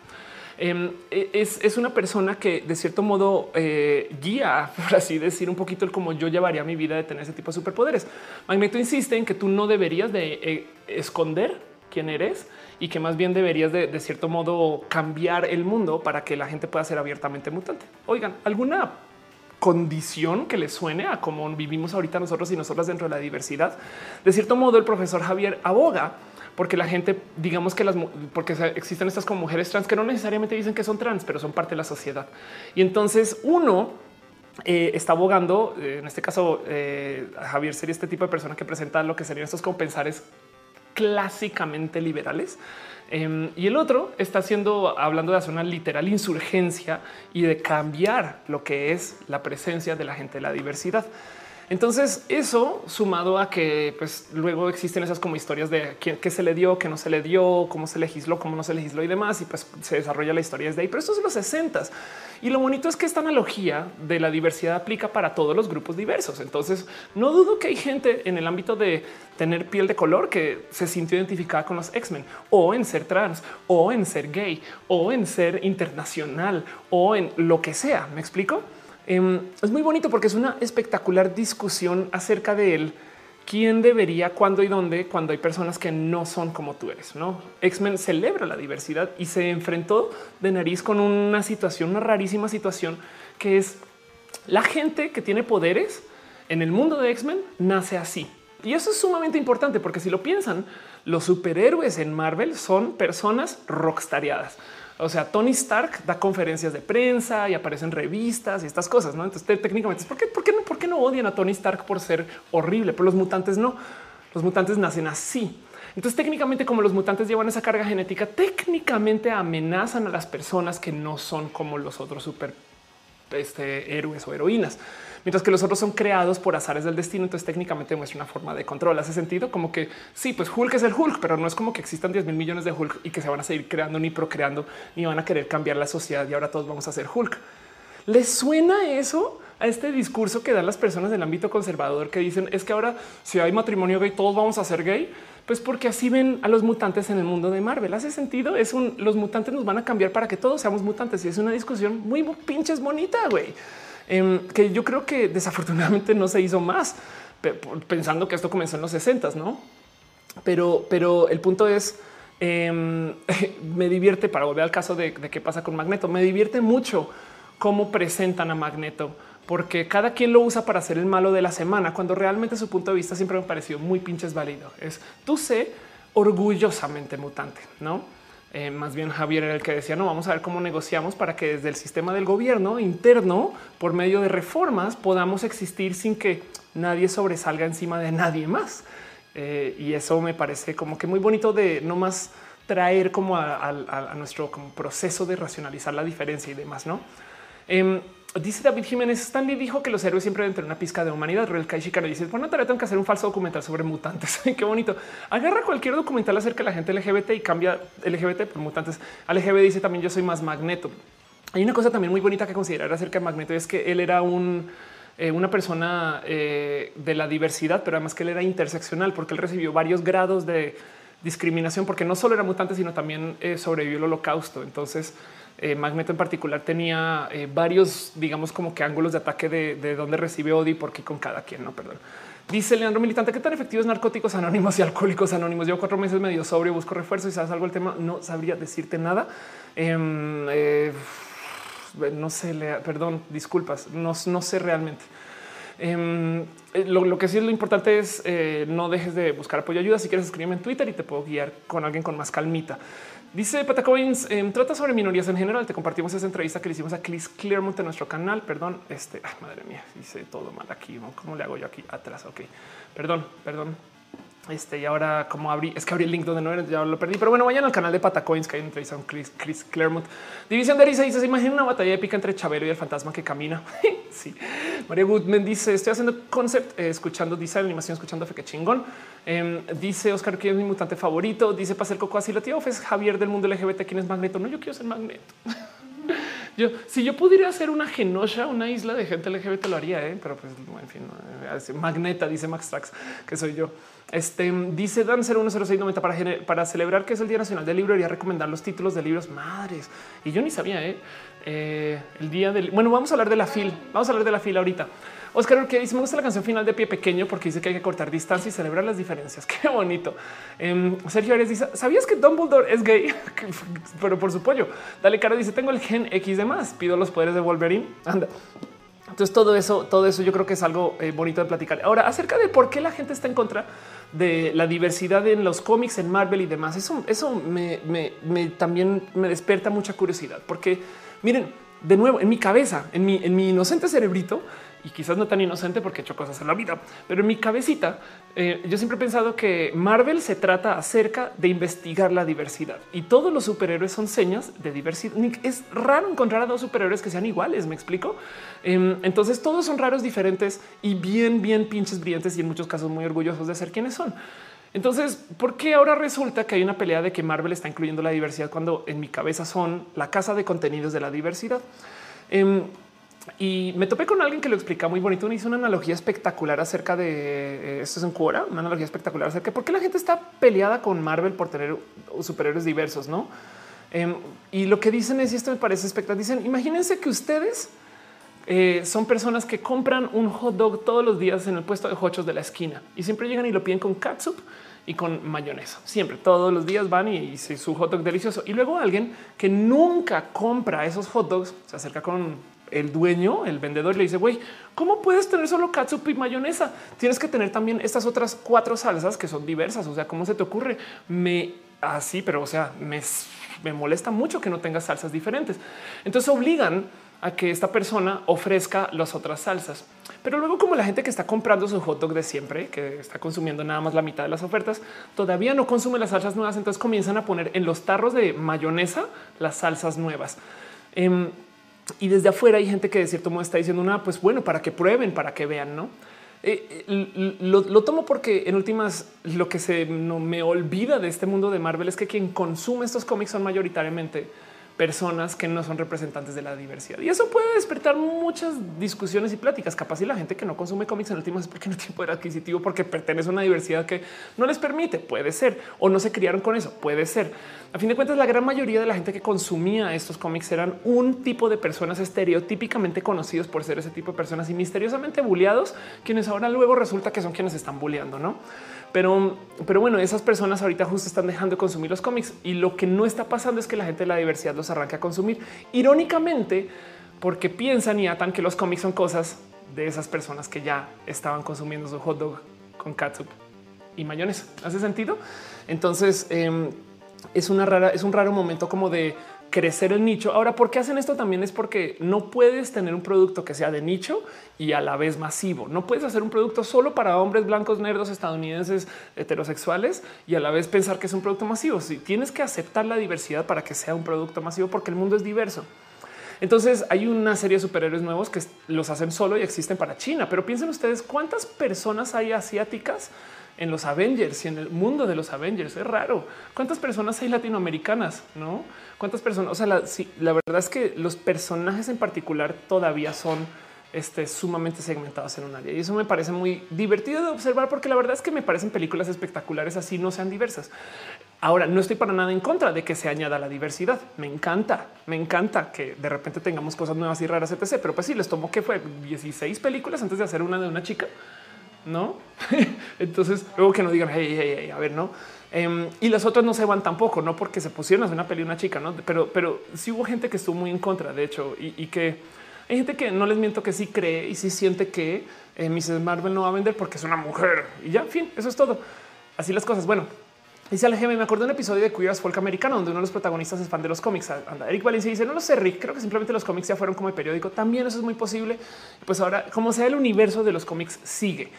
Em, e, es, una persona que de cierto modo eh, guía, por así decir, un poquito el cómo yo llevaría mi vida de tener ese tipo de superpoderes. Magneto insiste en que tú no deberías de eh, esconder quién eres y que más bien deberías de, de cierto modo cambiar el mundo para que la gente pueda ser abiertamente mutante. Oigan, alguna condición que le suene a cómo vivimos ahorita nosotros y nosotras dentro de la diversidad. De cierto modo, el profesor Javier aboga porque la gente, digamos que las, porque existen estas como mujeres trans que no necesariamente dicen que son trans, pero son parte de la sociedad. Y entonces uno eh, está abogando, eh, en este caso, eh, Javier sería este tipo de persona que presenta lo que serían estos compensares clásicamente liberales. Em, y el otro está haciendo, hablando de hacer una literal insurgencia y de cambiar lo que es la presencia de la gente de la diversidad. Entonces eso sumado a que pues luego existen esas como historias de qué, se le dio, qué no se le dio, cómo se legisló, cómo no se legisló y demás. Y pues se desarrolla la historia desde ahí. Pero esto es los 60 y lo bonito es que esta analogía de la diversidad aplica para todos los grupos diversos. Entonces no dudo que hay gente en el ámbito de tener piel de color que se sintió identificada con los X-Men o en ser trans o en ser gay o en ser internacional o en lo que sea. Me explico? Em, es muy bonito porque es una espectacular discusión acerca de él. ¿Quién debería, cuándo y dónde, cuando hay personas que no son como tú eres? No X-Men celebra la diversidad y se enfrentó de nariz con una situación, una rarísima situación que es la gente que tiene poderes en el mundo de X-Men nace así. Y eso es sumamente importante porque si lo piensan, los superhéroes en Marvel son personas rockstariadas. O sea, Tony Stark da conferencias de prensa y aparece en revistas y estas cosas. ¿no? Entonces, técnicamente, ¿por qué, ¿por qué no odian a Tony Stark por ser horrible? Pero los mutantes no. Los mutantes nacen así. Entonces, técnicamente, como los mutantes llevan esa carga genética, técnicamente amenazan a las personas que no son como los otros super este, héroes o heroínas mientras que los otros son creados por azares del destino. Entonces técnicamente muestra una forma de control. Hace sentido como que sí, pues Hulk es el Hulk, pero no es como que existan 10 mil millones de Hulk y que se van a seguir creando ni procreando ni van a querer cambiar la sociedad y ahora todos vamos a ser Hulk. ¿Les suena eso a este discurso que dan las personas del ámbito conservador que dicen es que ahora si hay matrimonio gay todos vamos a ser gay? Pues porque así ven a los mutantes en el mundo de Marvel. Hace sentido. Es un los mutantes nos van a cambiar para que todos seamos mutantes y es una discusión muy pinches bonita, güey. Em, que yo creo que desafortunadamente no se hizo más, pensando que esto comenzó en los 60, no? Pero, pero el punto es, em, me divierte para volver al caso de, qué pasa con Magneto. Me divierte mucho cómo presentan a Magneto, porque cada quien lo usa para hacer el malo de la semana, cuando realmente su punto de vista siempre me ha parecido muy pinches válido. Es tú sé orgullosamente mutante, no? Eh, más bien Javier era el que decía, no, vamos a ver cómo negociamos para que desde el sistema del gobierno interno, por medio de reformas, podamos existir sin que nadie sobresalga encima de nadie más. Eh, y eso me parece como que muy bonito de no más traer como a, nuestro proceso de racionalizar la diferencia y demás, ¿no? Em, dice David Jiménez, Stanley dijo que los héroes siempre deben tener una pizca de humanidad. Real Kai Shikara dice, bueno, tarea tengo que hacer un falso documental sobre mutantes. Qué bonito. Agarra cualquier documental acerca de la gente LGBT y cambia LGBT por mutantes. LGBT dice también yo soy más magneto. Hay una cosa también muy bonita que considerar acerca de Magneto es que él era un eh, una persona eh, de la diversidad, pero además que él era interseccional porque él recibió varios grados de discriminación porque no solo era mutante, sino también eh, sobrevivió el holocausto. Entonces, Magneto en particular tenía varios, digamos, como que ángulos de ataque de, de donde recibe odio y por qué con cada quien. No, perdón. Dice Leandro Militante, ¿qué tan efectivos narcóticos anónimos y alcohólicos anónimos? Llevo cuatro meses medio sobrio, busco refuerzo y sabes algo del tema. No sabría decirte nada. Em, no sé, perdón, disculpas, no, no sé realmente. Em, eh, lo, que sí es lo importante es eh, no dejes de buscar apoyo ayuda. Si quieres escribirme en Twitter y te puedo guiar con alguien con más calmita. Dice Patacoins, eh, trata sobre minorías en general. Te compartimos esa entrevista que le hicimos a Chris Clearmont en nuestro canal. Perdón, este, madre mía, hice todo mal aquí. ¿Cómo le hago yo aquí atrás? Ok, perdón, perdón. Este y ahora como abrí, es que abrí el link donde no era, ya lo perdí. Pero bueno, vayan al canal de Patacoins que hay entrevista con Chris, Chris Claremont. División de Risa dice: Se imagina una batalla épica entre Chabelo y el fantasma que camina. sí. María Goodman dice: Estoy haciendo concept, eh, escuchando design, animación, escuchando fe que chingón. Em, dice Oscar que es mi mutante favorito. Dice para ser coco así lo tío es Javier del mundo LGBT. ¿Quién es Magneto? No, yo quiero ser Magneto. Yo, si yo pudiera hacer una genosha, una isla de gente LGBT, lo haría, ¿eh? pero pues, en fin, eh, Magneta, dice Max Trax, que soy yo. Este dice Dan 10690 para, para celebrar que es el Día Nacional del Libro. Iría recomendar los títulos de libros madres. Y yo ni sabía, ¿eh? ¿eh? el día del bueno, vamos a hablar de la fila. Vamos a hablar de la fila ahorita. Oscar que dice me gusta la canción final de pie pequeño porque dice que hay que cortar distancia y celebrar las diferencias. Qué bonito. Em, Sergio Arias dice sabías que Dumbledore es gay, pero por su pollo. Dale cara dice tengo el gen X de más. Pido los poderes de Wolverine. Anda. Entonces todo eso, todo eso yo creo que es algo eh, bonito de platicar. Ahora acerca de por qué la gente está en contra de la diversidad en los cómics, en Marvel y demás. Eso, eso me, también me despierta mucha curiosidad, porque miren, de nuevo, en mi cabeza, en mi, en mi inocente cerebrito, y quizás no tan inocente porque he hecho cosas en la vida, pero en mi cabecita eh, yo siempre he pensado que Marvel se trata acerca de investigar la diversidad y todos los superhéroes son señas de diversidad. Es raro encontrar a dos superhéroes que sean iguales, me explico. Em, entonces todos son raros, diferentes y bien, bien pinches brillantes y en muchos casos muy orgullosos de ser quienes son. Entonces, ¿por qué ahora resulta que hay una pelea de que Marvel está incluyendo la diversidad cuando en mi cabeza son la casa de contenidos de la diversidad? Em, y me topé con alguien que lo explica muy bonito. Hizo una analogía espectacular acerca de eh, esto es en Quora, una analogía espectacular acerca de por qué la gente está peleada con Marvel por tener superhéroes diversos, no? Em, y lo que dicen es, y esto me parece espectacular, dicen, imagínense que ustedes eh, son personas que compran un hot dog todos los días en el puesto de hochos de la esquina y siempre llegan y lo piden con catsup y con mayonesa. Siempre, todos los días van y, y su hot dog delicioso. Y luego alguien que nunca compra esos hot dogs se acerca con el dueño, el vendedor le dice, güey, ¿cómo puedes tener solo catsup y mayonesa? Tienes que tener también estas otras cuatro salsas que son diversas. O sea, ¿cómo se te ocurre? Me así, pero o sea, me, me molesta mucho que no tengas salsas diferentes. Entonces obligan a que esta persona ofrezca las otras salsas. Pero luego como la gente que está comprando su hot dog de siempre, que está consumiendo nada más la mitad de las ofertas, todavía no consume las salsas nuevas, entonces comienzan a poner en los tarros de mayonesa las salsas nuevas. Em, y desde afuera hay gente que de cierto modo está diciendo una, pues bueno, para que prueben, para que vean, no? Eh, eh, lo, lo, tomo porque en últimas lo que se no me olvida de este mundo de Marvel es que quien consume estos cómics son mayoritariamente personas que no son representantes de la diversidad. Y eso puede despertar muchas discusiones y pláticas. Capaz y la gente que no consume cómics en últimas es porque no tiene poder adquisitivo, porque pertenece a una diversidad que no les permite, puede ser, o no se criaron con eso, puede ser. A fin de cuentas, la gran mayoría de la gente que consumía estos cómics eran un tipo de personas estereotípicamente conocidos por ser ese tipo de personas y misteriosamente bulleados, quienes ahora luego resulta que son quienes están bulleando, ¿no? Pero, pero bueno, esas personas ahorita justo están dejando de consumir los cómics y lo que no está pasando es que la gente de la diversidad los arranca a consumir. Irónicamente, porque piensan y atan que los cómics son cosas de esas personas que ya estaban consumiendo su hot dog con catsup y mayonesa. ¿Hace sentido? Entonces em, es una rara, es un raro momento como de crecer el nicho. Ahora, ¿por qué hacen esto? También es porque no puedes tener un producto que sea de nicho y a la vez masivo. No puedes hacer un producto solo para hombres blancos, nerdos, estadounidenses, heterosexuales y a la vez pensar que es un producto masivo. Si tienes que aceptar la diversidad para que sea un producto masivo, porque el mundo es diverso. Entonces hay una serie de superhéroes nuevos que los hacen solo y existen para China. Pero piensen ustedes cuántas personas hay asiáticas en los Avengers y en el mundo de los Avengers. Es raro. ¿Cuántas personas hay latinoamericanas? No? ¿Cuántas personas? O sea, la, verdad es que los personajes en particular todavía son este, sumamente segmentados en un área. Y eso me parece muy divertido de observar porque la verdad es que me parecen películas espectaculares así no sean diversas. Ahora, no estoy para nada en contra de que se añada la diversidad. Me encanta, me encanta que de repente tengamos cosas nuevas y raras, etc. Pero pues sí, les tomó que fue 16 películas antes de hacer una de una chica no? Entonces, luego que no digan, hey, hey, hey, a ver, no. Em, y las otras no se van tampoco, no porque se pusieron a hacer una peli una chica, no? Pero, pero sí hubo gente que estuvo muy en contra, de hecho, y, que hay gente que no les miento que sí cree y sí siente que eh, Mrs. Marvel no va a vender porque es una mujer y ya, fin, eso es todo. Así las cosas. Bueno, Dice Alejeme, me acuerdo de un episodio de Queer as Folk americano donde uno de los protagonistas es fan de los cómics. Anda, Eric Valencia dice, no lo sé, Rick, creo que simplemente los cómics ya fueron como el periódico. También eso es muy posible. Pues ahora, como sea el universo de los cómics sigue.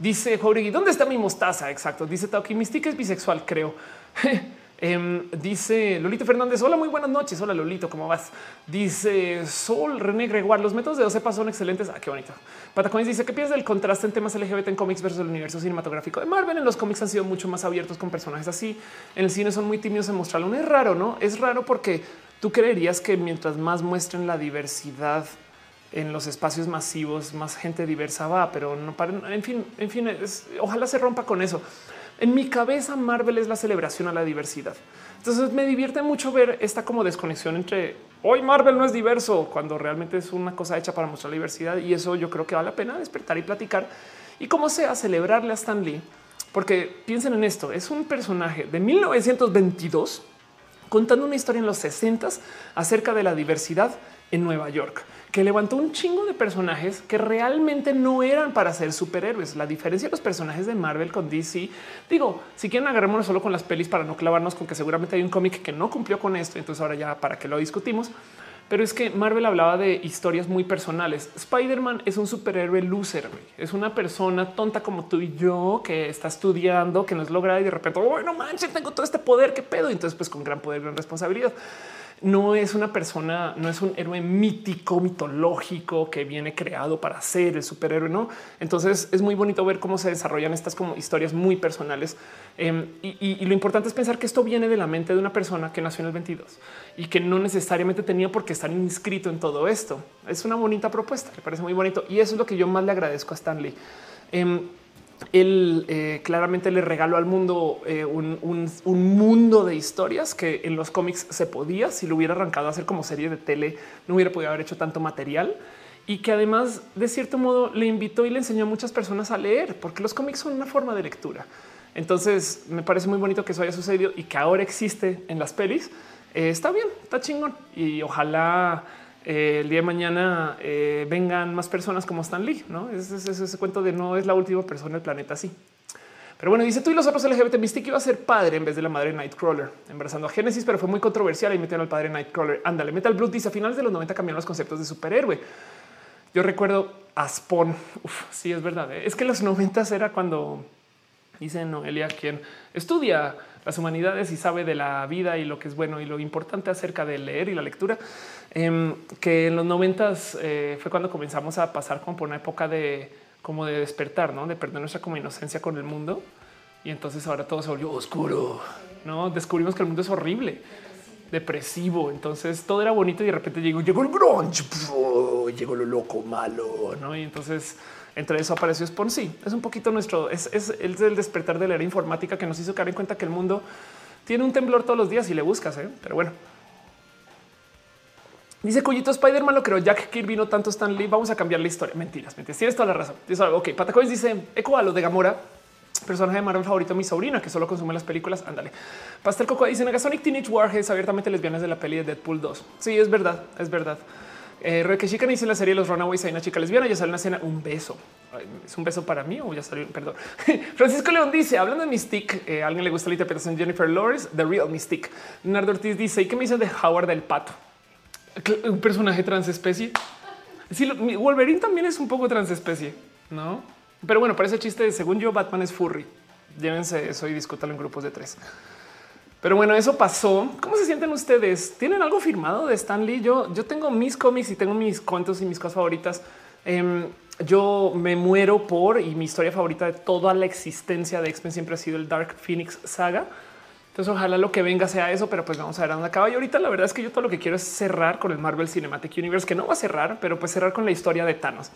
Dice Jauregui, ¿dónde está mi mostaza? Exacto. Dice Tauki, Mystique es bisexual, creo. Em, dice Lolito Fernández, hola, muy buenas noches. Hola Lolito, ¿cómo vas? Dice Sol René Gregoire, los métodos de 12 pasos son excelentes. Ah, qué bonito. Patacones dice que piensas del contraste en temas LGBT en cómics versus el universo cinematográfico de Marvel. En los cómics han sido mucho más abiertos con personajes así. En el cine son muy tímidos en mostrarlo. es raro, no es raro porque tú creerías que mientras más muestren la diversidad en los espacios masivos más gente diversa va, pero no para. En fin, en fin, ojalá se rompa con eso. En mi cabeza, Marvel es la celebración a la diversidad. Entonces me divierte mucho ver esta como desconexión entre hoy Marvel no es diverso cuando realmente es una cosa hecha para mostrar la diversidad y eso yo creo que vale la pena despertar y platicar y como sea celebrarle a Stan Lee, porque piensen en esto, es un personaje de 1922 contando una historia en los 60 acerca de la diversidad en Nueva York que levantó un chingo de personajes que realmente no eran para ser superhéroes. La diferencia de los personajes de Marvel con DC, digo, si quieren agarrémonos solo con las pelis para no clavarnos con que seguramente hay un cómic que no cumplió con esto, entonces ahora ya para que lo discutimos. Pero es que Marvel hablaba de historias muy personales. Spider-Man es un superhéroe loser, es una persona tonta como tú y yo que está estudiando, que no es lograda y de repente, bueno, manches, tengo todo este poder, qué pedo. Entonces, pues con gran poder, gran responsabilidad no es una persona, no es un héroe mítico, mitológico que viene creado para ser el superhéroe. No, entonces es muy bonito ver cómo se desarrollan estas como historias muy personales. Em, y, lo importante es pensar que esto viene de la mente de una persona que nació en el 22 y que no necesariamente tenía por qué estar inscrito en todo esto. Es una bonita propuesta, me parece muy bonito y eso es lo que yo más le agradezco a Stanley. Em, él eh, claramente le regaló al mundo eh, un, mundo de historias que en los cómics se podía, si lo hubiera arrancado a hacer como serie de tele, no hubiera podido haber hecho tanto material y que además de cierto modo le invitó y le enseñó a muchas personas a leer, porque los cómics son una forma de lectura. Entonces me parece muy bonito que eso haya sucedido y que ahora existe en las pelis. Eh, está bien, está chingón y ojalá eh, el día de mañana eh, vengan más personas como Stan Lee. No es, ese cuento de no es la última persona del planeta así. Pero bueno, dice tú y los otros LGBT Mystic iba a ser padre en vez de la madre Nightcrawler, embarazando a Genesis, pero fue muy controversial y metieron al padre Nightcrawler. Ándale, Metal Blue dice a finales de los 90 cambiaron los conceptos de superhéroe. Yo recuerdo a Spawn. sí, es verdad. ¿eh? Es que los 90 era cuando dice Noelia, quien estudia las humanidades y sabe de la vida y lo que es bueno y lo importante acerca de leer y la lectura, em, que en los noventas eh, fue cuando comenzamos a pasar como por una época de como de despertar, ¿no? de perder nuestra como inocencia con el mundo. Y entonces ahora todo se volvió oscuro, ¿no? Descubrimos que el mundo es horrible, depresivo. Entonces todo era bonito y de repente llegó, llegó el grunge, llegó lo loco, malo, ¿no? Y entonces entre eso apareció Spawn. Sí, es un poquito nuestro, es, el, despertar de la era informática que nos hizo caer en cuenta que el mundo tiene un temblor todos los días y le buscas, ¿eh? pero bueno. Dice Cuyito Spider-Man lo creo Jack Kirby, no tanto Stan Lee. Vamos a cambiar la historia. Mentiras, mentiras. Tienes toda la razón. Ok, Patacoins dice eco a lo de Gamora, personaje de Marvel favorito, mi sobrina que solo consume las películas. Ándale. Pastel Coco dice Negasonic Teenage Warheads abiertamente lesbianas de la peli de Deadpool 2. Sí, es verdad, es verdad. Eh, que chica dice en la serie Los Runaways hay una chica lesbiana, ya sale una escena, un beso. ¿Es un beso para mí o ya salió? Perdón. Francisco León dice, hablando de Mystique, eh, a alguien le gusta la interpretación de Jennifer Lawrence, The Real Mystique. Leonardo Ortiz dice, ¿y qué me dicen de Howard del Pato? Un personaje transespecie. Sí, Wolverine también es un poco transespecie, ¿no? Pero bueno, para ese chiste, según yo, Batman es furry. Llévense eso y discútalo en grupos de tres. Pero bueno, eso pasó. ¿Cómo se sienten ustedes? ¿Tienen algo firmado de Stan Lee? Yo, yo tengo mis cómics y tengo mis cuentos y mis cosas favoritas. Em, yo me muero por y mi historia favorita de toda la existencia de X-Men siempre ha sido el Dark Phoenix saga. Entonces, ojalá lo que venga sea eso, pero pues vamos a ver a dónde acaba. Y ahorita la verdad es que yo todo lo que quiero es cerrar con el Marvel Cinematic Universe, que no va a cerrar, pero pues cerrar con la historia de Thanos.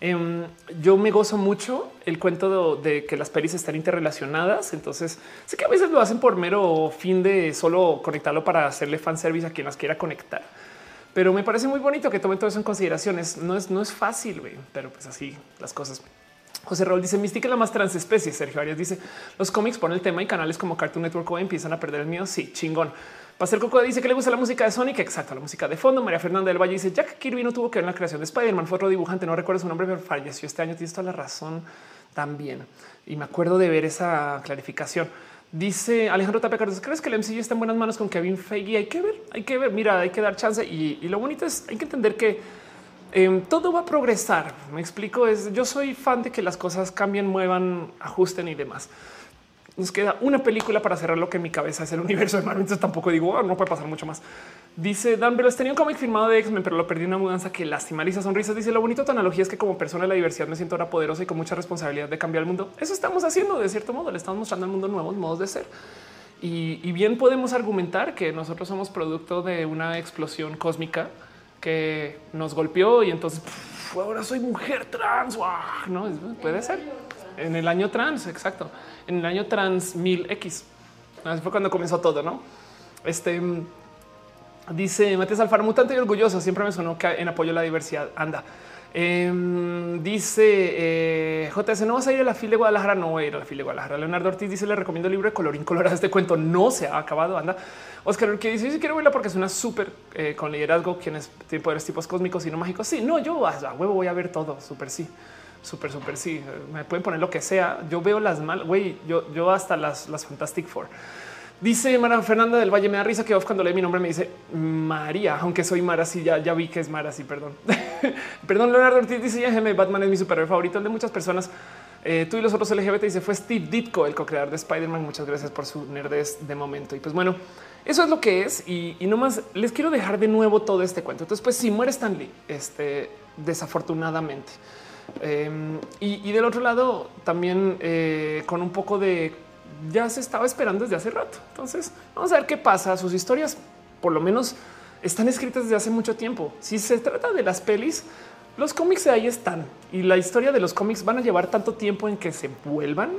Em, yo me gozo mucho el cuento de, que las pelis están interrelacionadas. Entonces sé que a veces lo hacen por mero fin de solo conectarlo para hacerle fanservice a quien las quiera conectar. Pero me parece muy bonito que tomen todo eso en consideraciones. No es, no es fácil, pero pues así las cosas. José Raúl dice mística la más transespecie. Sergio Arias dice los cómics ponen el tema y canales como Cartoon Network o empiezan a perder el miedo. Sí, chingón. Pastel Coco dice que le gusta la música de Sonic. Exacto, la música de fondo. María Fernanda del Valle dice Jack Kirby no tuvo que ver en la creación de Spider-Man. Fue otro dibujante. No recuerdo su nombre, pero falleció este año. Tienes toda la razón también. Y me acuerdo de ver esa clarificación. Dice Alejandro Tapia Carlos, ¿crees que el MCU está en buenas manos con Kevin Feige? Hay que ver, hay que ver. Mira, hay que dar chance. Y, lo bonito es, hay que entender que em, todo va a progresar. Me explico, es yo soy fan de que las cosas cambien, muevan, ajusten y demás nos queda una película para cerrar lo que en mi cabeza es el universo de Marvel. Entonces tampoco digo oh, no puede pasar mucho más. Dice Dan Velos tenía un cómic firmado de X-Men, pero lo perdí en una mudanza que lastima Lisa sonrisas. Dice lo bonito de analogía es que como persona de la diversidad me siento ahora poderosa y con mucha responsabilidad de cambiar el mundo. Eso estamos haciendo de cierto modo. Le estamos mostrando al mundo nuevos modos de ser. Y, bien podemos argumentar que nosotros somos producto de una explosión cósmica que nos golpeó y entonces ahora soy mujer trans. No puede ser en el año trans. Exacto en el año trans 1000X. Así fue cuando comenzó todo, ¿no? Este dice Matías Alfaro, mutante y orgulloso. Siempre me sonó que en apoyo a la diversidad anda. Em, dice eh, JS, no vas a ir a la fila de Guadalajara. No voy a ir a la fila de Guadalajara. Leonardo Ortiz dice: Le recomiendo el libro de colorín colorado. Este cuento no se ha acabado. Anda. Oscar que dice: Si quiero verla porque es una súper eh, con liderazgo, quienes tienen poderes tipos cósmicos y no mágicos. Sí, no, yo huevo voy a ver todo. Súper sí. Súper, súper sí. Me pueden poner lo que sea. Yo veo las mal, güey. Yo, yo hasta las, las Fantastic Four. Dice Mara Fernanda del Valle, me da risa que cuando lee mi nombre me dice María, aunque soy Mara, sí, ya, ya vi que es Mara, sí, perdón. perdón, Leonardo Ortiz dice, ya Batman es mi superhéroe favorito, el de muchas personas. Eh, tú y los otros LGBT dice, fue Steve Ditko, el co-creador de Spider-Man. Muchas gracias por su nerdez de momento. Y pues bueno, eso es lo que es. Y, y nomás les quiero dejar de nuevo todo este cuento. Entonces, pues si muere Stanley, este, desafortunadamente. Em, y, del otro lado, también eh, con un poco de ya se estaba esperando desde hace rato. Entonces, vamos a ver qué pasa. Sus historias, por lo menos, están escritas desde hace mucho tiempo. Si se trata de las pelis, los cómics de ahí están y la historia de los cómics van a llevar tanto tiempo en que se vuelvan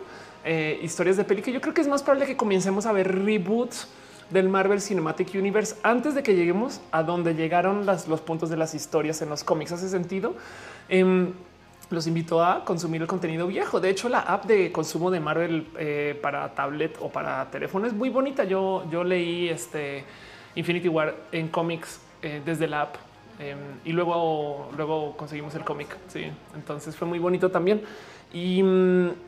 eh, historias de peli que yo creo que es más probable que comencemos a ver reboots del Marvel Cinematic Universe antes de que lleguemos a donde llegaron los puntos de las historias en los cómics. Hace sentido. Em, los invito a consumir el contenido viejo. De hecho, la app de consumo de Marvel eh, para tablet o para teléfono es muy bonita. Yo, yo leí este Infinity War en cómics eh, desde la app em, y luego, luego conseguimos el cómic. Sí, entonces fue muy bonito también. Y,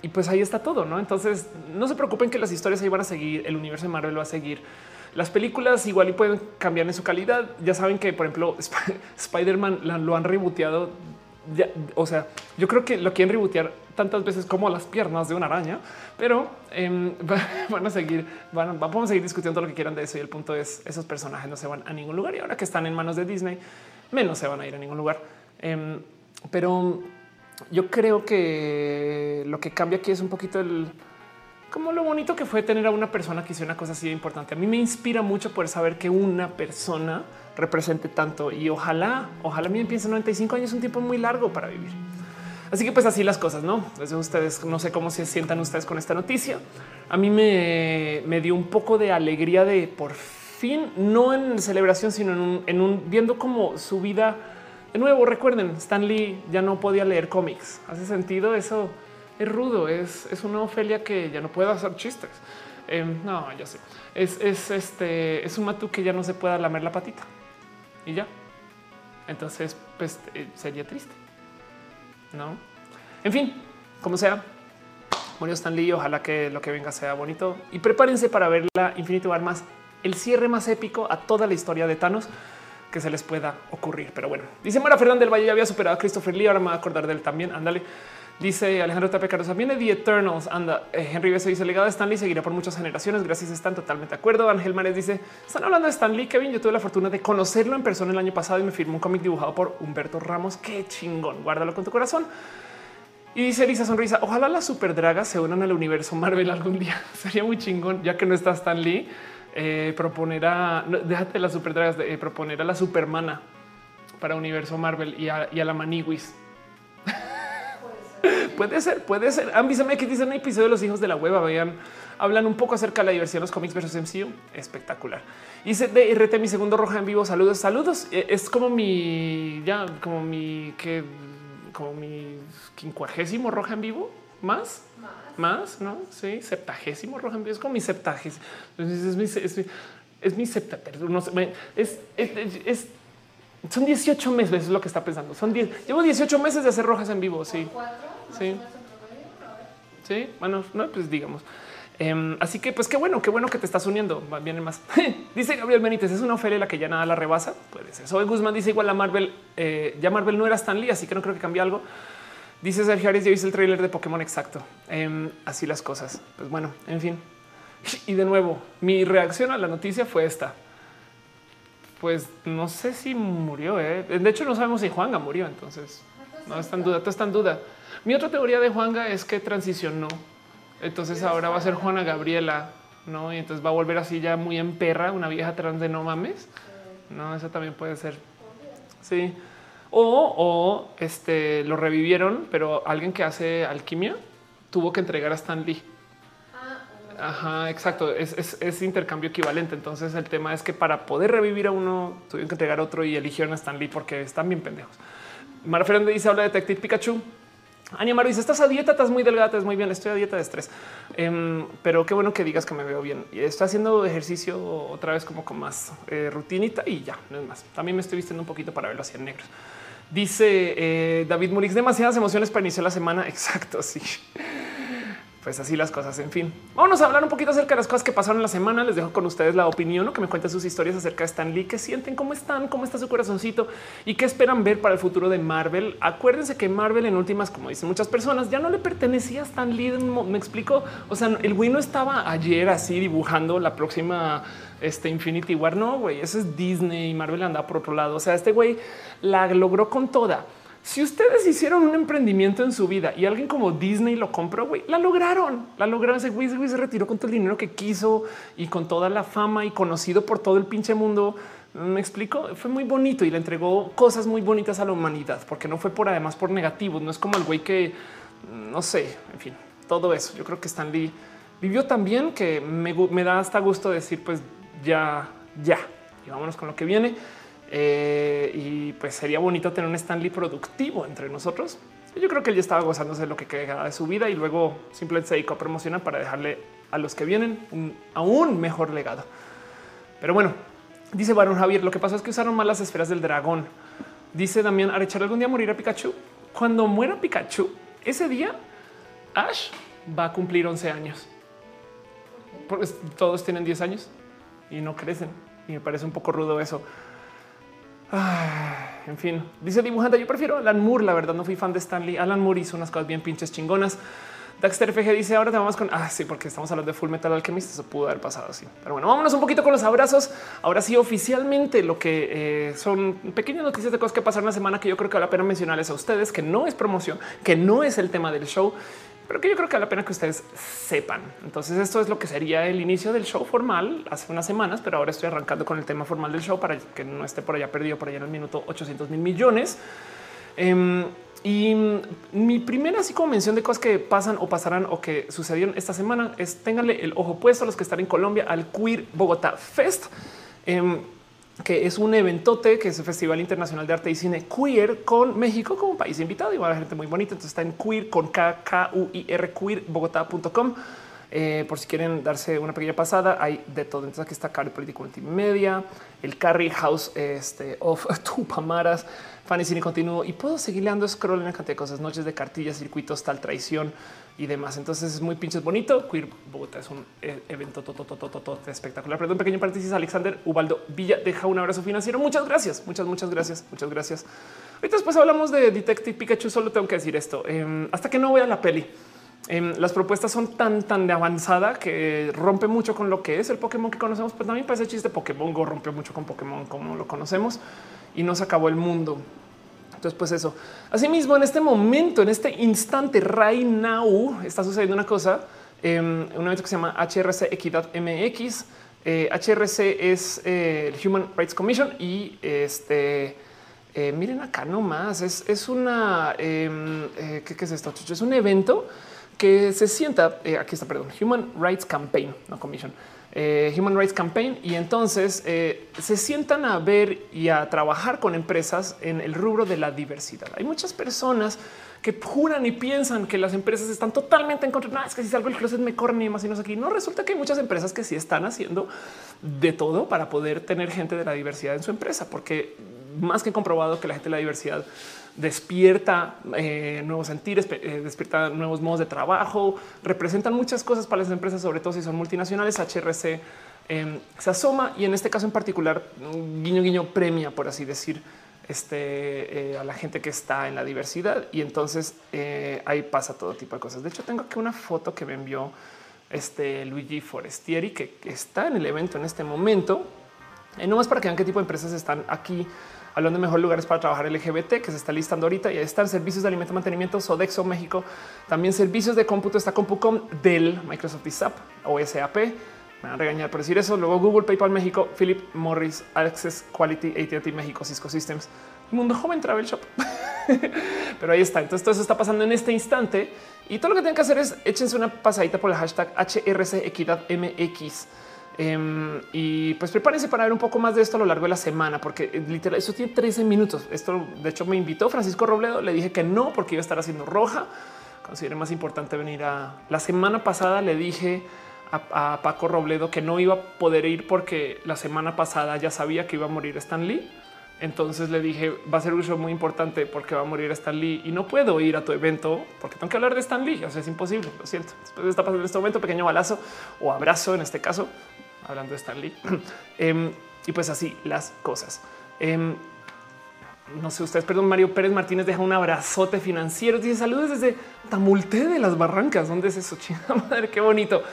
y, pues ahí está todo, ¿no? Entonces no se preocupen que las historias ahí van a seguir, el universo de Marvel va a seguir. Las películas igual y pueden cambiar en su calidad. Ya saben que, por ejemplo, Spider-Man lo han reboteado o sea, yo creo que lo quieren rebotear tantas veces como las piernas de una araña, pero em, van a seguir, van, vamos a seguir discutiendo lo que quieran de eso. Y el punto es esos personajes no se van a ningún lugar y ahora que están en manos de Disney, menos se van a ir a ningún lugar. Em, pero yo creo que lo que cambia aquí es un poquito el como lo bonito que fue tener a una persona que hizo una cosa así importante. A mí me inspira mucho poder saber que una persona represente tanto y ojalá, ojalá me piensen 95 años, un tiempo muy largo para vivir. Así que pues así las cosas, ¿no? Desde ustedes, no sé cómo se sientan ustedes con esta noticia. A mí me, me dio un poco de alegría de por fin, no en celebración, sino en un, en un viendo como su vida. De nuevo, recuerden, Stan Lee ya no podía leer cómics. Hace sentido eso. Es rudo, es, es una Ofelia que ya no puede hacer chistes. Em, no, ya sé. Es, es, este, es un matú que ya no se pueda lamer la patita y ya. Entonces, pues eh, sería triste. No, en fin, como sea, murió Stan Lee. Ojalá que lo que venga sea bonito y prepárense para ver la Infinity War más el cierre más épico a toda la historia de Thanos que se les pueda ocurrir. Pero bueno, dice Mara Fernández del Valle ya había superado a Christopher Lee. Ahora me voy a acordar de él también. Ándale. Dice Alejandro Tapecaros también de The Eternals. Anda, eh, Henry Beso dice: legado de Stanley seguirá por muchas generaciones. Gracias, están totalmente de acuerdo. Ángel Mares dice: Están hablando de Stanley. Kevin, yo tuve la fortuna de conocerlo en persona el año pasado y me firmó un cómic dibujado por Humberto Ramos. Qué chingón. Guárdalo con tu corazón. Y dice Lisa Sonrisa: Ojalá las super dragas se unan al universo Marvel algún día. Sería muy chingón, ya que no está Stan Lee. Eh, proponer a déjate las super dragas, de, eh, proponer a la supermana para universo Marvel y a, y a la Maniwis. puede ser, puede ser. Avísame que dice un episodio de los hijos de la hueva. Vean, hablan un poco acerca de la diversión de los cómics versus MCU. Espectacular. Hice de RT mi segundo roja en vivo. Saludos, saludos. Eh, es como mi ya, como mi que como mi quincuagésimo roja en vivo más, más, no? Sí, septagésimo roja en vivo. Es como mi septagésimo. Es mi, es es mi septa, no sé, es, es, es son 18 meses, es lo que está pensando. Son 10. Llevo 18 meses de hacer rojas en vivo. Sí. Sí. Sí. Bueno, no, pues digamos. Em, así que, pues qué bueno, qué bueno que te estás uniendo. Viene más. dice Gabriel Benítez, es una Ofelia la que ya nada la rebasa. Puede ser. Soy Guzmán dice igual a Marvel. Eh, ya Marvel no era Stan Lee, así que no creo que cambie algo. Dice Sergio Arias, ya hice el tráiler de Pokémon exacto. Em, así las cosas. Pues bueno, en fin. Y de nuevo, mi reacción a la noticia fue esta pues no sé si murió. ¿eh? De hecho, no sabemos si Juanga murió. Entonces no está en duda, está en duda. Mi otra teoría de Juanga es que transicionó. Entonces ahora va a ser Juana Gabriela, no? Y entonces va a volver así ya muy en perra, una vieja trans de no mames. No, eso también puede ser. Sí. O, o este lo revivieron, pero alguien que hace alquimia tuvo que entregar a Stan Lee. Ajá, exacto. Es, intercambio equivalente. Entonces el tema es que para poder revivir a uno tuvieron que entregar otro y eligieron a Stan Lee porque están bien pendejos. Mara Fernández dice habla de Detective Pikachu. Ania Maru dice estás a dieta, estás muy delgada, estás muy bien. Estoy a dieta de estrés, em, pero qué bueno que digas que me veo bien. Estoy haciendo ejercicio otra vez como con más eh, rutinita y ya no es más. También me estoy vistiendo un poquito para verlo así en negros. Dice eh, David Murix, demasiadas emociones para iniciar la semana. Exacto. Sí pues así las cosas. En fin, vamos a hablar un poquito acerca de las cosas que pasaron la semana. Les dejo con ustedes la opinión o que me cuenten sus historias acerca de Stan Lee, qué sienten, cómo están, cómo está su corazoncito y qué esperan ver para el futuro de Marvel. Acuérdense que Marvel en últimas, como dicen muchas personas, ya no le pertenecía a Stan Lee. Me explico. O sea, el güey no estaba ayer así dibujando la próxima este Infinity War. No, güey, eso es Disney y Marvel anda por otro lado. O sea, este güey la logró con toda. Si ustedes hicieron un emprendimiento en su vida y alguien como Disney lo compró, la lograron, la lograron. Ese güey, se retiró con todo el dinero que quiso y con toda la fama y conocido por todo el pinche mundo. Me explico, fue muy bonito y le entregó cosas muy bonitas a la humanidad, porque no fue por además por negativos. No es como el güey que no sé, en fin, todo eso. Yo creo que Stan Lee vivió también que me, me da hasta gusto decir, pues ya, ya y vámonos con lo que viene. Eh, y pues sería bonito tener un Stanley productivo entre nosotros. Yo creo que él ya estaba gozándose de lo que queda de su vida y luego simplemente se dedicó a promocionar para dejarle a los que vienen un aún mejor legado. Pero bueno, dice Barón Javier, lo que pasó es que usaron mal las esferas del dragón. Dice Damián, Arechar algún día morir a Pikachu. Cuando muera Pikachu, ese día Ash va a cumplir 11 años. Porque todos tienen 10 años y no crecen. Y me parece un poco rudo eso en fin, dice dibujante. Yo prefiero Alan Moore. La verdad, no fui fan de Stanley. Alan Moore hizo unas cosas bien pinches chingonas. Daxter FG dice ahora te vamos con ah, sí, porque estamos hablando de Full Metal Alchemist. Eso pudo haber pasado así, pero bueno, vámonos un poquito con los abrazos. Ahora sí, oficialmente lo que eh, son pequeñas noticias de cosas que pasaron la semana que yo creo que vale la pena mencionarles a ustedes, que no es promoción, que no es el tema del show pero que yo creo que vale la pena que ustedes sepan. Entonces esto es lo que sería el inicio del show formal hace unas semanas, pero ahora estoy arrancando con el tema formal del show para que no esté por allá perdido por allá en el minuto 800 mil millones. Em, y mi primera así como mención de cosas que pasan o pasarán o que sucedieron esta semana es ténganle el ojo puesto a los que están en Colombia al Queer Bogotá Fest. Em, que es un eventote, que es el Festival Internacional de Arte y Cine Queer con México como país invitado y va gente muy bonita. Entonces está en queer con K, K U I R queer bogotá.com. Eh, por si quieren darse una pequeña pasada, hay de todo. Entonces aquí está Carry Político Multimedia, el Carry House este, of Tupamaras, Fanny Cine Continuo y puedo seguirle dando scroll en la cantidad de cosas, noches de cartillas, circuitos, tal traición y demás. Entonces es muy pinches bonito. Queer Bogotá es un eh, evento espectacular. Perdón, pequeño paréntesis. Alexander Ubaldo Villa deja un abrazo financiero. Muchas gracias, muchas, muchas gracias, muchas gracias. Ahorita después hablamos de Detective Pikachu. Solo tengo que decir esto em, hasta que no vea la peli. Em, las propuestas son tan, tan de avanzada que rompe mucho con lo que es el Pokémon que conocemos. Pero también parece chiste Pokémon Go rompió mucho con Pokémon como lo conocemos y nos acabó el mundo. Entonces, pues eso. Asimismo, en este momento, en este instante, right now, está sucediendo una cosa, em, un evento que se llama HRC Equidad MX. HRC eh, es eh, el Human Rights Commission y este, eh, miren acá nomás, es, es una, em, ¿qué, es esto? Es un evento que se sienta, aquí está, perdón, Human Rights Campaign, no Commission. Eh, Human Rights Campaign y entonces eh, se sientan a ver y a trabajar con empresas en el rubro de la diversidad. Hay muchas personas que juran y piensan que las empresas están totalmente en contra. No, es que si salgo del closet me corren y más y no aquí. No resulta que hay muchas empresas que sí están haciendo de todo para poder tener gente de la diversidad en su empresa, porque más que comprobado que la gente de la diversidad despierta eh, nuevos sentires, eh, despierta nuevos modos de trabajo, representan muchas cosas para las empresas, sobre todo si son multinacionales. HRC em, se asoma y en este caso en particular, guiño, guiño premia, por así decir, este, eh, a la gente que está en la diversidad y entonces ahí pasa todo tipo de cosas. De hecho, tengo aquí una foto que me envió este Luigi Forestieri que está en el evento en este momento. No más para que vean qué tipo de empresas están aquí hablando de mejores lugares para trabajar LGBT, que se está listando ahorita. Y ahí están servicios de alimento y mantenimiento, Sodexo México, también servicios de cómputo, está CompuCom, del Microsoft y o SAP. Me van a regañar por decir eso. Luego Google, PayPal México, Philip Morris, Access Quality, AT&T México, Cisco Systems, Mundo Joven Travel Shop. Pero ahí está. Entonces todo eso está pasando en este instante y todo lo que tienen que hacer es échense una pasadita por el hashtag HRC Equidad MX Em, y pues prepárense para ver un poco más de esto a lo largo de la semana, porque eh, literal, eso tiene 13 minutos. Esto de hecho me invitó Francisco Robledo. Le dije que no, porque iba a estar haciendo roja. Consideré más importante venir a la semana pasada. Le dije a, Paco Robledo que no iba a poder ir porque la semana pasada ya sabía que iba a morir Stan Lee. Entonces le dije va a ser un show muy importante porque va a morir Stan Lee y no puedo ir a tu evento porque tengo que hablar de Stan Lee. O sea, es imposible. Lo siento. Después está pasando en este momento pequeño balazo o abrazo en este caso hablando de Stanley. Em, y pues así las cosas. Em, no sé ustedes, perdón, Mario Pérez Martínez deja un abrazote financiero. Dice saludos desde Tamulte de las Barrancas. ¿Dónde es eso? Chingada madre, qué bonito.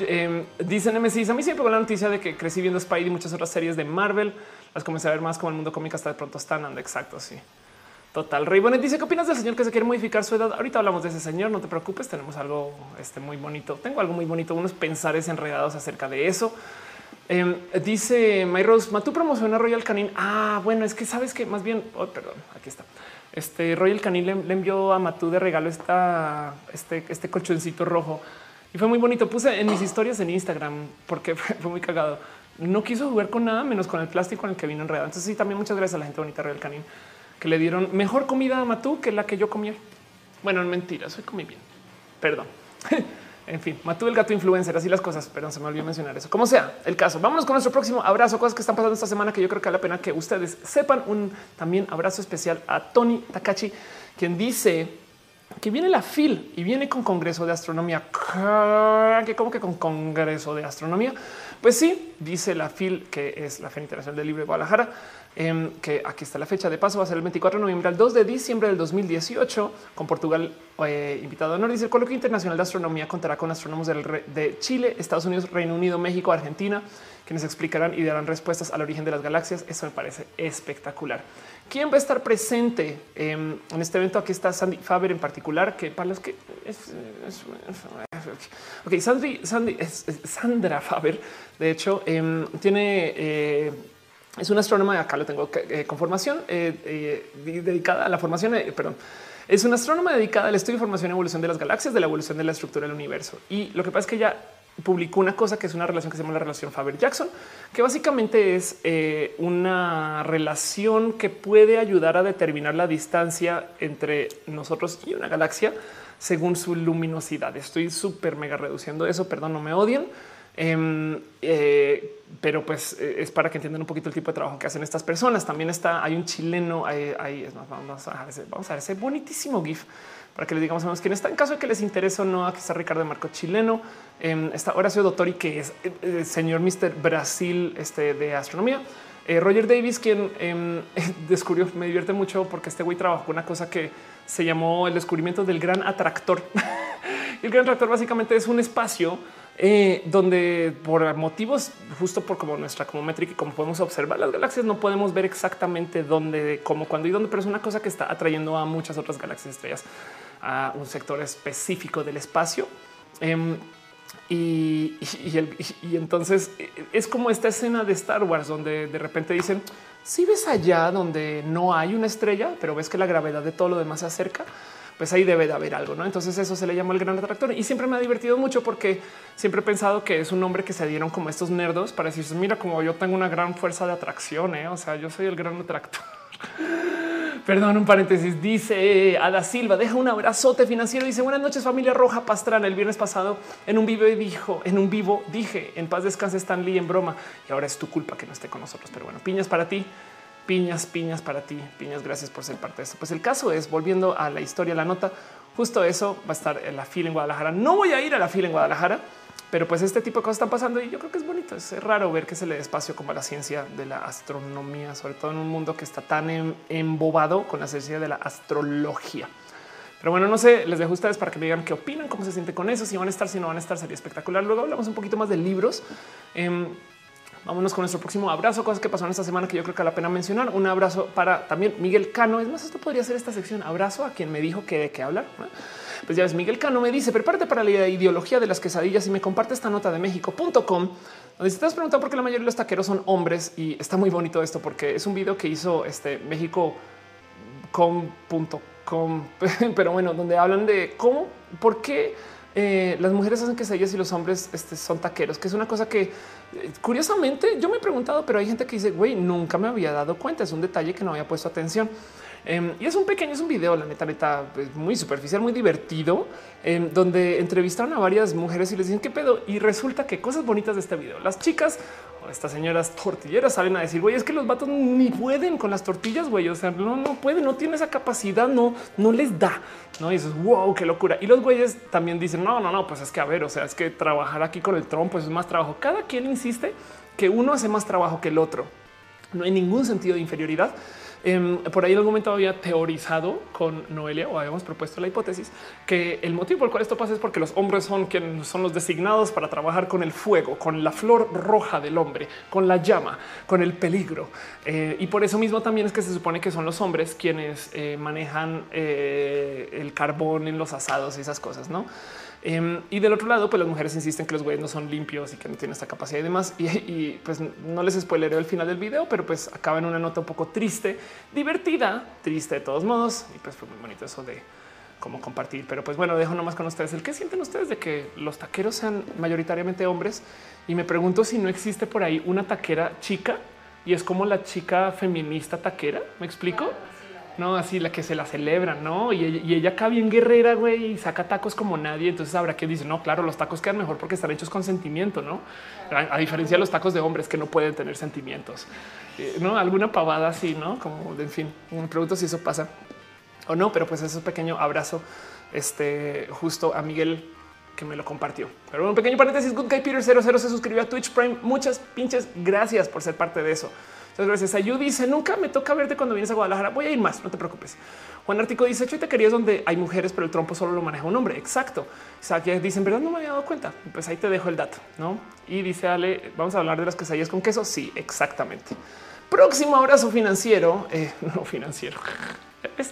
Eh, dicen MCs. A mí siempre con la noticia de que crecí viendo Spidey y muchas otras series de Marvel. Las comencé a ver más como el mundo cómico hasta de pronto están. Exacto. Sí, total. Rey Bonet dice qué opinas del señor que se quiere modificar su edad. Ahorita hablamos de ese señor. No te preocupes. Tenemos algo este, muy bonito. Tengo algo muy bonito, unos pensares enredados acerca de eso. Em, dice My Rose, Matú promociona Royal Canin. Ah, bueno, es que sabes que más bien, oh, perdón, aquí está. Este Royal Canin le, envió a Matú de regalo esta, este, este colchoncito rojo y fue muy bonito. Puse en mis historias en Instagram porque fue, muy cagado. No quiso jugar con nada menos con el plástico en el que vino enredado. Entonces, sí, también muchas gracias a la gente bonita Royal Canin que le dieron mejor comida a Matú que la que yo comí. Bueno, mentira, soy comí bien. Perdón. En fin, Matú el gato influencer, así las cosas, pero se me olvidó mencionar eso. Como sea el caso, vámonos con nuestro próximo abrazo, cosas que están pasando esta semana que yo creo que vale la pena que ustedes sepan. Un también abrazo especial a Tony Takachi, quien dice que viene la FIL y viene con Congreso de Astronomía. Que como que con Congreso de Astronomía? Pues sí, dice la FIL, que es la Feria Internacional del Libro de Guadalajara, Em, que aquí está la fecha de paso, va a ser el 24 de noviembre al 2 de diciembre del 2018, con Portugal eh, invitado a honor. Dice el Coloquio Internacional de Astronomía contará con astrónomos de Chile, Estados Unidos, Reino Unido, México, Argentina, quienes explicarán y darán respuestas al origen de las galaxias. Eso me parece espectacular. ¿Quién va a estar presente em, en este evento? Aquí está Sandy Faber en particular, que para los que es, ok, Sandy, Sandy Sandra Faber, de hecho, em, tiene eh, es una astrónoma, acá lo tengo eh, con formación eh, eh, dedicada a la formación, perdón, es una astrónoma dedicada al estudio, formación y evolución de las galaxias, de la evolución de la estructura del universo. Y lo que pasa es que ella publicó una cosa que es una relación que se llama la relación Faber-Jackson, que básicamente es una relación que puede ayudar a determinar la distancia entre nosotros y una galaxia según su luminosidad. Estoy súper mega reduciendo eso. Perdón, no me odien. Em, eh, pero pues eh, es para que entiendan un poquito el tipo de trabajo que hacen estas personas. También está, hay un chileno, hay, es más, vamos a, ver, vamos ese bonitísimo GIF para que les digamos a quién está. En caso de que les interese o no, aquí está Ricardo Marco chileno, eh, está Horacio Dottori, que es eh, el señor Mr. Brasil este, de astronomía. Roger Davis, quien em, descubrió, me divierte mucho porque este güey trabajó una cosa que se llamó el descubrimiento del gran atractor. el gran atractor básicamente es un espacio eh, donde por motivos, justo por como nuestra como métrica y como podemos observar las galaxias, no podemos ver exactamente dónde, cómo, cuándo y dónde, pero es una cosa que está atrayendo a muchas otras galaxias estrellas a un sector específico del espacio. Em, y, y, entonces eh, es como esta escena de Star Wars donde de repente dicen, si ves allá donde no hay una estrella, pero ves que la gravedad de todo lo demás se acerca, pues ahí debe de haber algo, ¿no? Entonces eso se le llama el gran atractor y siempre me ha divertido mucho porque siempre he pensado que es un nombre que se dieron como estos nerdos para decirse, mira, como yo tengo una gran fuerza de atracción, ¿eh? o sea, yo soy el gran atractor. Perdón, un paréntesis. Dice Ada Silva, deja un abrazote financiero. Dice buenas noches, familia Roja Pastrana. El viernes pasado en un vivo dijo, en un vivo dije, en paz descanse Stan Lee en broma. Y ahora es tu culpa que no esté con nosotros. Pero bueno, piñas para ti piñas, piñas para ti, piñas, gracias por ser parte de esto. Pues el caso es, volviendo a la historia, la nota, justo eso va a estar en la fila en Guadalajara. No voy a ir a la fila en Guadalajara, pero pues este tipo de cosas están pasando y yo creo que es bonito. Es raro ver que se le espacio como a la ciencia de la astronomía, sobre todo en un mundo que está tan em, embobado con la ciencia de la astrología. Pero bueno, no sé, les dejo ustedes para que me digan qué opinan, cómo se siente con eso, si van a estar, si no van a estar, sería espectacular. Luego hablamos un poquito más de libros. Em, Vámonos con nuestro próximo abrazo, cosas que pasaron esta semana que yo creo que vale la pena mencionar. Un abrazo para también Miguel Cano. Es más, esto podría ser esta sección. Abrazo a quien me dijo que de qué hablar. Pues ya ves, Miguel Cano me dice, prepárate para la ideología de las quesadillas y me comparte esta nota de México.com, donde si te has preguntado por qué la mayoría de los taqueros son hombres y está muy bonito esto porque es un video que hizo este México.com, pero bueno, donde hablan de cómo, por qué eh, las mujeres hacen quesadillas y los hombres este, son taqueros, que es una cosa que curiosamente yo me he preguntado, pero hay gente que dice, güey, nunca me había dado cuenta. Es un detalle que no había puesto atención. Em, y es un pequeño, es un video, la neta, neta, pues, muy superficial, muy divertido, em, donde entrevistaron a varias mujeres y les dicen qué pedo. Y resulta que cosas bonitas de este video. Las chicas o estas señoras tortilleras salen a decir, güey, es que los vatos ni pueden con las tortillas, güey. O sea, no, no pueden, no tiene esa capacidad, no, no les da. No, y dices, wow, qué locura. Y los güeyes también dicen, no, no, no, pues es que a ver, o sea, es que trabajar aquí con el trompo es más trabajo. Cada quien insiste que uno hace más trabajo que el otro. No hay ningún sentido de inferioridad. Em, por ahí en algún momento había teorizado con Noelia o habíamos propuesto la hipótesis que el motivo por el cual esto pasa es porque los hombres son quienes son los designados para trabajar con el fuego, con la flor roja del hombre, con la llama, con el peligro. Eh, y por eso mismo también es que se supone que son los hombres quienes eh, manejan eh, el carbón en los asados y esas cosas, no? Em, y del otro lado, pues las mujeres insisten que los güeyes no son limpios y que no tienen esta capacidad y demás. Y, pues no les spoileré el final del video, pero pues acaba en una nota un poco triste, divertida, triste de todos modos. Y pues fue muy bonito eso de cómo compartir. Pero pues bueno, dejo nomás con ustedes el que sienten ustedes de que los taqueros sean mayoritariamente hombres. Y me pregunto si no existe por ahí una taquera chica y es como la chica feminista taquera. ¿Me explico? No así la que se la celebra, no? Y, ella acá bien guerrera, güey, y saca tacos como nadie. Entonces habrá quien dice, no, claro, los tacos quedan mejor porque están hechos con sentimiento, no? A, diferencia de los tacos de hombres que no pueden tener sentimientos, eh, no? Alguna pavada así, no? Como en fin, me pregunto si eso pasa o no, pero pues ese pequeño abrazo, este justo a Miguel que me lo compartió. Pero un pequeño paréntesis, Good Guy Peter 00 se suscribió a Twitch Prime. Muchas pinches gracias por ser parte de eso. Entonces, gracias. Yu dice nunca me toca verte cuando vienes a Guadalajara. Voy a ir más, no te preocupes. Juan Artico dice yo te querías donde hay mujeres, pero el trompo solo lo maneja un hombre. Exacto. O sea, que dicen verdad, no me había dado cuenta. Pues ahí te dejo el dato, no? Y dice Ale, vamos a hablar de las quesadillas con queso. Sí, exactamente. Próximo abrazo financiero, eh, no financiero.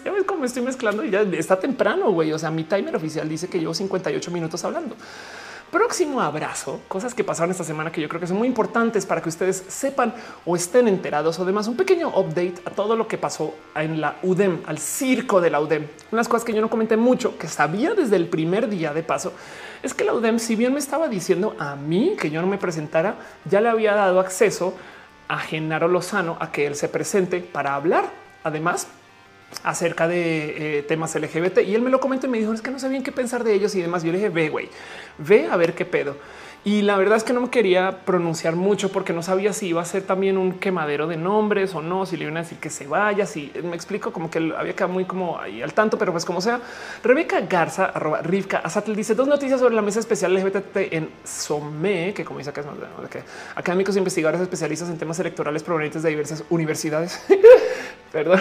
Ya ves cómo estoy mezclando y ya está temprano, güey. O sea, mi timer oficial dice que llevo 58 minutos hablando próximo abrazo, cosas que pasaron esta semana que yo creo que son muy importantes para que ustedes sepan o estén enterados o además un pequeño update a todo lo que pasó en la UDEM, al circo de la UDEM. Unas cosas que yo no comenté mucho, que sabía desde el primer día de paso, es que la UDEM, si bien me estaba diciendo a mí que yo no me presentara, ya le había dado acceso a Genaro Lozano a que él se presente para hablar. Además, acerca de eh, temas LGBT y él me lo comentó y me dijo es que no sabían qué pensar de ellos y demás. Yo le dije ve güey, ve a ver qué pedo. Y la verdad es que no me quería pronunciar mucho porque no sabía si iba a ser también un quemadero de nombres o no, si le iban a decir que se vaya, si me explico como que había quedado muy como al tanto, pero pues como sea. Rebeca Garza, arroba Rivka Azatel dice dos noticias sobre la mesa especial LGBT en SOME, que como dice acá es más de que académicos e investigadores especialistas en temas electorales provenientes de diversas universidades. Perdón.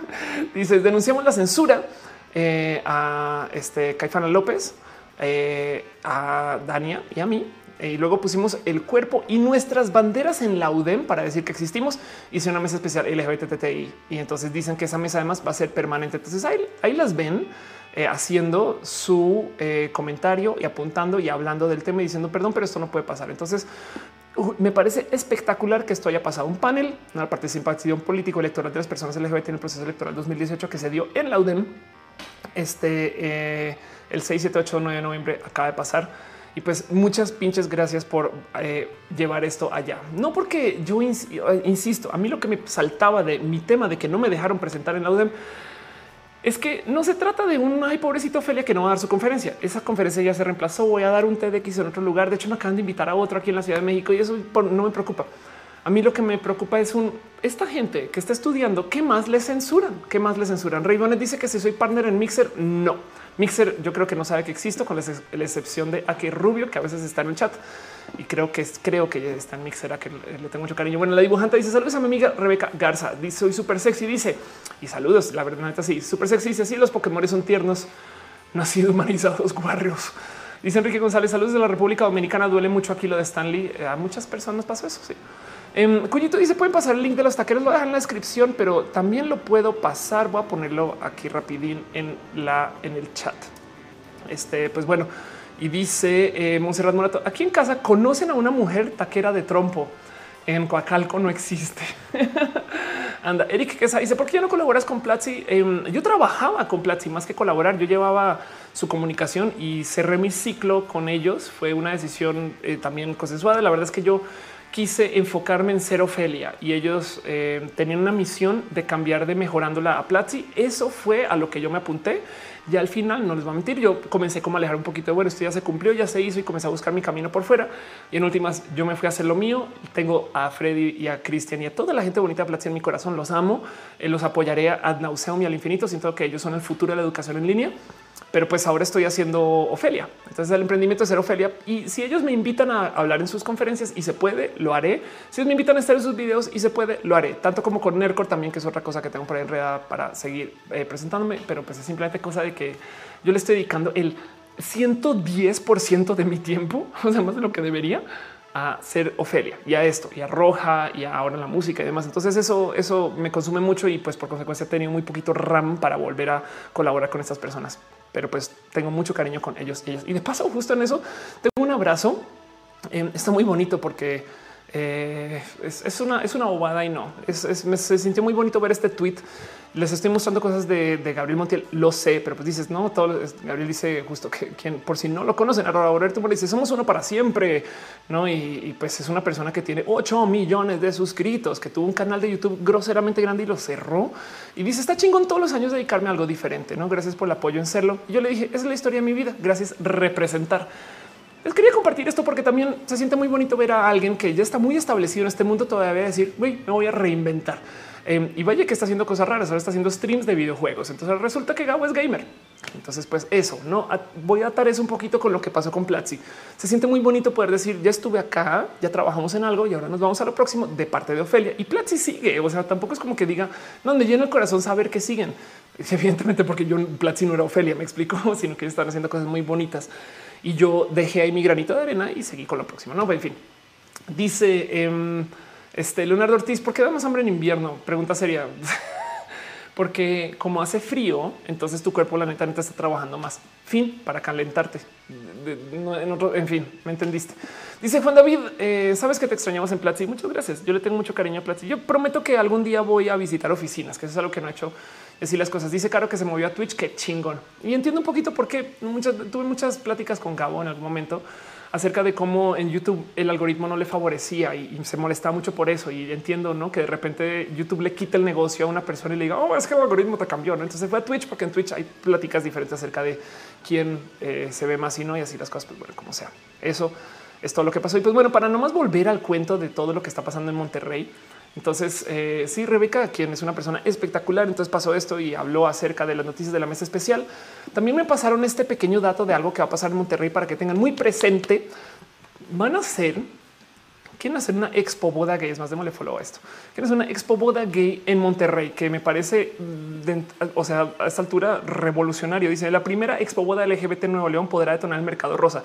dice denunciamos la censura eh, a este Caifana López eh, a Dania y a mí. Y luego pusimos el cuerpo y nuestras banderas en la UDEM para decir que existimos. Hice una mesa especial LGBTTI y entonces dicen que esa mesa además va a ser permanente. Entonces ahí, las ven eh, haciendo su comentario y apuntando y hablando del tema y diciendo perdón, pero esto no puede pasar. Entonces me parece espectacular que esto haya pasado. Un panel, una participación político electoral de las personas LGBT en el proceso electoral 2018 que se dio en la UDEM. Este el 6, 7, 8, 9 de noviembre acaba de pasar. Y pues muchas pinches gracias por eh, llevar esto allá. No porque yo eh, insisto, a mí lo que me saltaba de mi tema de que no me dejaron presentar en la UDEM es que no se trata de un ay pobrecito Ophelia que no va a dar su conferencia. Esa conferencia ya se reemplazó. Voy a dar un TEDx en otro lugar. De hecho, me acaban de invitar a otro aquí en la Ciudad de México y eso no me preocupa. A mí lo que me preocupa es un esta gente que está estudiando, ¿qué más le censuran? ¿Qué más le censuran? Bonet dice que si soy partner en Mixer, no. Mixer yo creo que no sabe que existo con la, excepción de Aki Rubio, que a veces está en el chat y creo que creo que está en Mixer, a que le tengo mucho cariño. Bueno, la dibujante dice saludos a mi amiga Rebeca Garza. Dice soy súper sexy. Dice y saludos. La verdad, neta, sí, súper sexy. Dice sí, los Pokémon son tiernos, nacidos humanizados, guarrios. Dice Enrique González, saludos de la República Dominicana. Duele mucho aquí lo de Stanley. Eh, a muchas personas pasó eso. Sí. Eh, Cuñito dice pueden pasar el link de los taqueros, lo dejan en la descripción, pero también lo puedo pasar. Voy a ponerlo aquí rapidín en la en el chat. Este, pues bueno, y dice eh, Monserrat Morato, aquí en casa conocen a una mujer taquera de trompo. En Coacalco no existe. Anda, Eric que dice, ¿por qué ya no colaboras con Platzi? Em, yo trabajaba con Platzi más que colaborar. Yo llevaba su comunicación y cerré mi ciclo con ellos. Fue una decisión eh, también consensuada. La verdad es que yo quise enfocarme en ser Ofelia y ellos eh, tenían una misión de cambiar de mejorándola a Platzi. Eso fue a lo que yo me apunté. Y al final no les voy a mentir. Yo comencé como a alejar un poquito de bueno, esto ya se cumplió, ya se hizo y comencé a buscar mi camino por fuera. Y en últimas, yo me fui a hacer lo mío. Tengo a Freddy y a Cristian y a toda la gente bonita de Platzi en mi corazón. Los amo, eh, los apoyaré ad nauseum y al infinito. Siento que ellos son el futuro de la educación en línea pero pues ahora estoy haciendo Ofelia. Entonces el emprendimiento es ser Ofelia. Y si ellos me invitan a hablar en sus conferencias y se puede, lo haré. Si me invitan a estar en sus videos y se puede, lo haré. Tanto como con Nercor también, que es otra cosa que tengo por ahí enredada para seguir eh, presentándome. Pero pues es simplemente cosa de que yo le estoy dedicando el 110 por ciento de mi tiempo, o sea, más de lo que debería a ser Ofelia y a esto y a Roja y ahora la música y demás. Entonces eso, eso me consume mucho y pues por consecuencia he tenido muy poquito RAM para volver a colaborar con estas personas pero pues tengo mucho cariño con ellos. Y de paso, justo en eso, tengo un abrazo. Eh, está muy bonito porque eh, es, una, es una bobada y no es, me, se sintió muy bonito ver este tweet. Les estoy mostrando cosas de, Gabriel Montiel. Lo sé, pero pues dices no, todo Gabriel dice justo que quien por si no lo conocen, ahora Roberto dice somos uno para siempre, no? Y, pues es una persona que tiene 8 millones de suscritos, que tuvo un canal de YouTube groseramente grande y lo cerró y dice está chingón todos los años dedicarme a algo diferente. No, gracias por el apoyo en serlo. Y yo le dije es la historia de mi vida. Gracias representar. Les quería compartir esto porque también se siente muy bonito ver a alguien que ya está muy establecido en este mundo todavía decir, me voy a reinventar. Em, y vaya que está haciendo cosas raras. Ahora está haciendo streams de videojuegos. Entonces resulta que Gabo es gamer. Entonces, pues eso no voy a atar eso un poquito con lo que pasó con Platzi. Se siente muy bonito poder decir ya estuve acá, ya trabajamos en algo y ahora nos vamos a lo próximo de parte de Ofelia y Platzi sigue. O sea, tampoco es como que diga no llena el corazón saber que siguen. Evidentemente, porque yo Platzi no era Ofelia, me explico, sino que están haciendo cosas muy bonitas y yo dejé ahí mi granito de arena y seguí con lo próximo. No, en fin, dice em, este Leonardo Ortiz, ¿por qué da más hambre en invierno? Pregunta seria. Porque como hace frío, entonces tu cuerpo, la neta, neta está trabajando más. Fin para calentarte. En, fin, me entendiste. Dice Juan David, eh, sabes que te extrañamos en Platzi. Muchas gracias. Yo le tengo mucho cariño a Platzi. Yo prometo que algún día voy a visitar oficinas, que eso es algo que no he hecho decir las cosas. Dice Caro que se movió a Twitch, qué chingón. Y entiendo un poquito por qué muchas, tuve muchas pláticas con Gabo en algún momento acerca de cómo en YouTube el algoritmo no le favorecía y, se molestaba mucho por eso. Y entiendo ¿no? que de repente YouTube le quita el negocio a una persona y le diga, oh, es que el algoritmo te cambió. ¿no? Entonces fue a Twitch porque en Twitch hay pláticas diferentes acerca de quién eh, se ve más y no, y así las cosas, pues bueno, como sea. Eso es todo lo que pasó. Y pues bueno, para no más volver al cuento de todo lo que está pasando en Monterrey, entonces, eh, sí, Rebeca, quien es una persona espectacular, entonces pasó esto y habló acerca de las noticias de la mesa especial. También me pasaron este pequeño dato de algo que va a pasar en Monterrey para que tengan muy presente. Van a ser, quieren hacer una expo boda gay, es más, démosle follow a esto. Quieren hacer una expo boda gay en Monterrey, que me parece, o sea, a esta altura revolucionario. Dice, la primera expo boda LGBT Nuevo León podrá detonar el mercado rosa.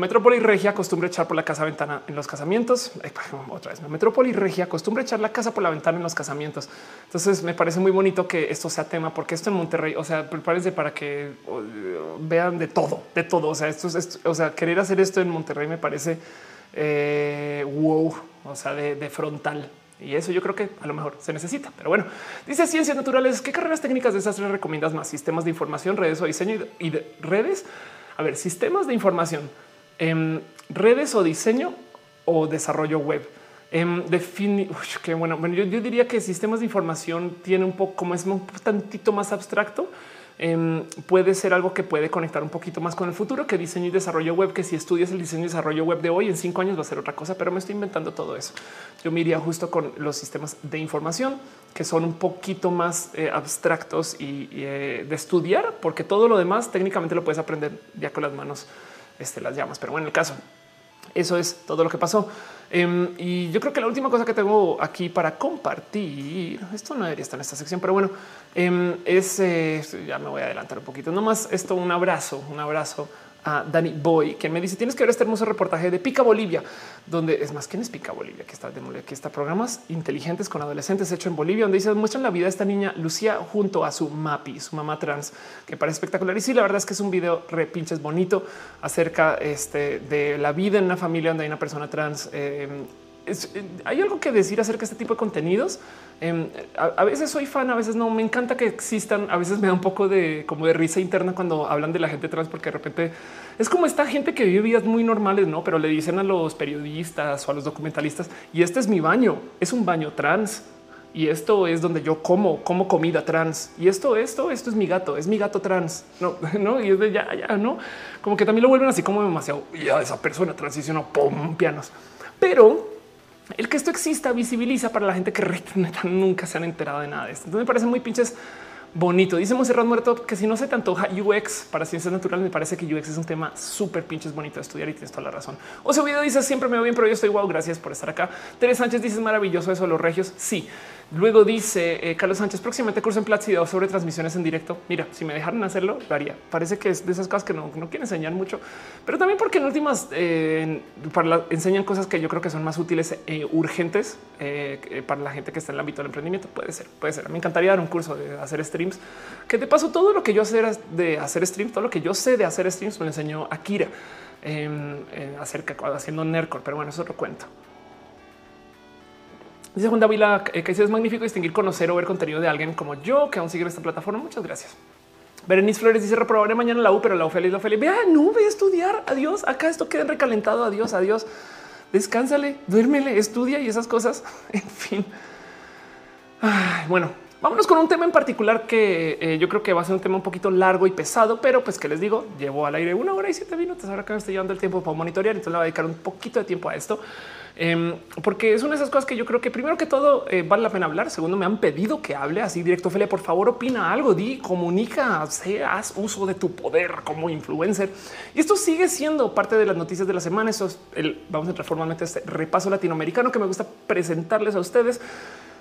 Metrópoli regia acostumbra echar por la casa ventana en los casamientos. otra vez, metrópoli regia acostumbra echar la casa por la ventana en los casamientos. Entonces me parece muy bonito que esto sea tema, porque esto en Monterrey, o sea, prepárense para que vean de todo, de todo. O sea, esto es, o sea, querer hacer esto en Monterrey me parece eh, wow, o sea, de, frontal. Y eso yo creo que a lo mejor se necesita. Pero bueno, dice ciencias naturales. ¿Qué carreras técnicas de esas tres recomiendas más? Sistemas de información, redes o diseño y de redes. A ver, sistemas de información en redes o diseño o desarrollo web. En que bueno, bueno yo, diría que sistemas de información tiene un poco como es un tantito más abstracto. Em, puede ser algo que puede conectar un poquito más con el futuro que diseño y desarrollo web, que si estudias el diseño y desarrollo web de hoy en cinco años va a ser otra cosa, pero me estoy inventando todo eso. Yo me iría justo con los sistemas de información que son un poquito más eh, abstractos y, eh, de estudiar, porque todo lo demás técnicamente lo puedes aprender ya con las manos este, las llamas. Pero bueno, el caso, eso es todo lo que pasó. Em, y yo creo que la última cosa que tengo aquí para compartir, esto no debería estar en esta sección, pero bueno, em, es, eh, ya me voy a adelantar un poquito, nomás esto, un abrazo, un abrazo a Danny Boy, que me dice tienes que ver este hermoso reportaje de Pica Bolivia, donde es más quién es Pica Bolivia, que está aquí está programas inteligentes con adolescentes hecho en Bolivia, donde dice muestran la vida de esta niña Lucía junto a su mapi, su mamá trans, que parece espectacular. Y sí, la verdad es que es un video re pinches bonito acerca este, de la vida en una familia donde hay una persona trans. Eh, eh, hay algo que decir acerca de este tipo de contenidos. Em, a, veces soy fan, a veces no. Me encanta que existan. A veces me da un poco de como de risa interna cuando hablan de la gente trans, porque de repente es como esta gente que vive vidas muy normales, no? Pero le dicen a los periodistas o a los documentalistas y este es mi baño, es un baño trans y esto es donde yo como, como comida trans y esto, esto, esto es mi gato, es mi gato trans. No, no, y es de ya, ya, no como que también lo vuelven así como demasiado. Ya esa persona transicionó pum, pianos, pero el que esto exista visibiliza para la gente que nunca se han enterado de nada de esto. Entonces me parece muy pinches bonito. Dice Monserrat Muerto que si no se te antoja UX para ciencias naturales, me parece que UX es un tema súper pinches bonito de estudiar y tienes toda la razón. O sea, video dice siempre me veo bien, pero yo estoy wow. Gracias por estar acá. Teresa Sánchez dice maravilloso eso. Los regios. Sí. Luego dice eh, Carlos Sánchez, próximamente curso en Platzi sobre transmisiones en directo. Mira, si me dejaran hacerlo, lo haría. Parece que es de esas cosas que no, no quieren enseñar mucho, pero también porque en últimas eh, enseñan cosas que yo creo que son más útiles e urgentes para la gente que está en el ámbito del emprendimiento. Puede ser, puede ser. Me encantaría dar un curso de hacer streams, que de paso todo lo que yo sé de hacer streams, todo lo que yo sé de hacer streams me lo enseñó Akira em, acerca haciendo Nerdcore, pero bueno, es otro cuento. Dice Juan Davila eh, que es magnífico distinguir, conocer o ver contenido de alguien como yo que aún sigue en esta plataforma. Muchas gracias. Berenice Flores dice reprobaré mañana la U, pero la U feliz, la feliz. Vea, no voy a estudiar. Adiós. Acá esto queda recalentado. Adiós, adiós. Descánsale, duérmele, estudia y esas cosas. En fin. bueno, vámonos con un tema en particular que eh, yo creo que va a ser un tema un poquito largo y pesado, pero pues que les digo, llevo al aire una hora y siete minutos. Ahora que me estoy llevando el tiempo para monitorear, entonces le voy a dedicar un poquito de tiempo a esto. Em, porque es una de esas cosas que yo creo que primero que todo eh, vale la pena hablar. Segundo, me han pedido que hable así directo. Ophelia, por favor, opina algo, di, comunica, haz uso de tu poder como influencer. Y esto sigue siendo parte de las noticias de la semana. Eso es el, vamos a entrar formalmente este repaso latinoamericano que me gusta presentarles a ustedes.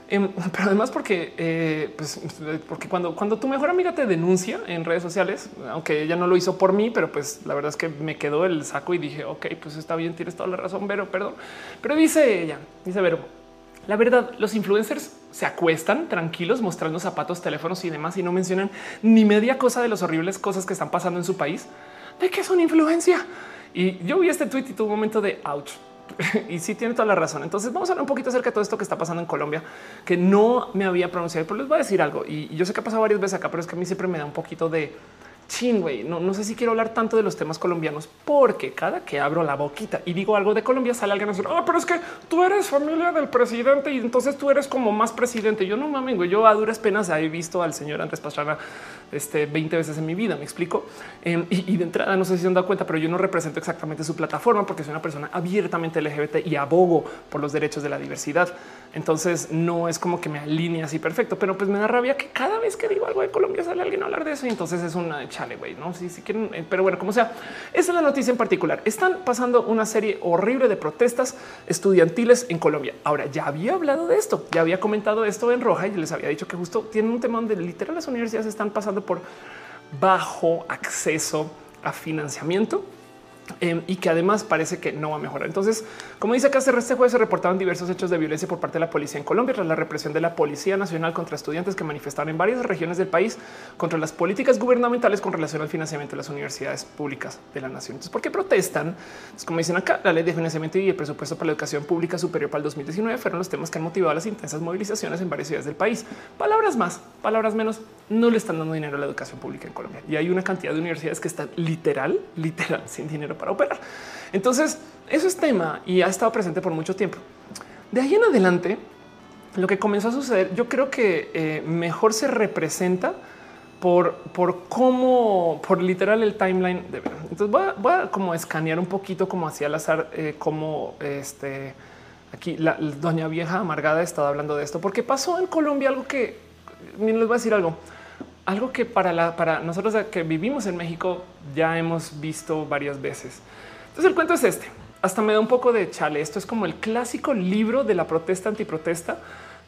Em, pero además porque, eh, pues, porque cuando, cuando tu mejor amiga te denuncia en redes sociales, aunque ella no lo hizo por mí, pero pues la verdad es que me quedó el saco y dije, ok, pues está bien, tienes toda la razón, Vero, perdón. Pero dice ella, dice Vero, la verdad, los influencers se acuestan tranquilos mostrando zapatos, teléfonos y demás y no mencionan ni media cosa de las horribles cosas que están pasando en su país. ¿De qué es una influencia? Y yo vi este tweet y tuve un momento de ouch y sí tiene toda la razón. Entonces vamos a hablar un poquito acerca de todo esto que está pasando en Colombia, que no me había pronunciado, pero les voy a decir algo. Y yo sé que ha pasado varias veces acá, pero es que a mí siempre me da un poquito de chin, güey, no, no sé si quiero hablar tanto de los temas colombianos porque cada que abro la boquita y digo algo de Colombia sale alguien a decir, ah, pero es que tú eres familia del presidente y entonces tú eres como más presidente. Yo no mames, güey, yo a duras penas he visto al señor Andrés Pastrana este 20 veces en mi vida. Me explico. Em, y, de entrada, no sé si se han dado cuenta, pero yo no represento exactamente su plataforma porque soy una persona abiertamente LGBT y abogo por los derechos de la diversidad. Entonces no es como que me alinee así perfecto, pero pues me da rabia que cada vez que digo algo de Colombia sale alguien a hablar de eso. Y entonces es una chale, güey. No, si sí, quieren, eh, pero bueno, como sea, esa es la noticia en particular. Están pasando una serie horrible de protestas estudiantiles en Colombia. Ahora ya había hablado de esto, ya había comentado esto en Roja y les había dicho que justo tienen un tema donde literal las universidades están pasando por bajo acceso a financiamiento Em, y que además parece que no va a mejorar. Entonces, como dice acá, este jueves se reportaron diversos hechos de violencia por parte de la policía en Colombia tras la represión de la Policía Nacional contra estudiantes que manifestaron en varias regiones del país contra las políticas gubernamentales con relación al financiamiento de las universidades públicas de la nación. Entonces, ¿por qué protestan? Es como dicen acá, la ley de financiamiento y el presupuesto para la educación pública superior para el 2019 fueron los temas que han motivado las intensas movilizaciones en varias ciudades del país. Palabras más, palabras menos, no le están dando dinero a la educación pública en Colombia. Y hay una cantidad de universidades que están literal, literal, sin dinero para operar. Entonces, eso es tema y ha estado presente por mucho tiempo. De ahí en adelante, lo que comenzó a suceder, yo creo que eh, mejor se representa por, por cómo, por literal el timeline. Entonces voy a, como escanear un poquito como hacía al azar, eh, como este aquí la, doña vieja amargada estaba hablando de esto, porque pasó en Colombia algo que les voy a decir algo algo que para, para nosotros que vivimos en México ya hemos visto varias veces. Entonces el cuento es este. Hasta me da un poco de chale. Esto es como el clásico libro de la protesta antiprotesta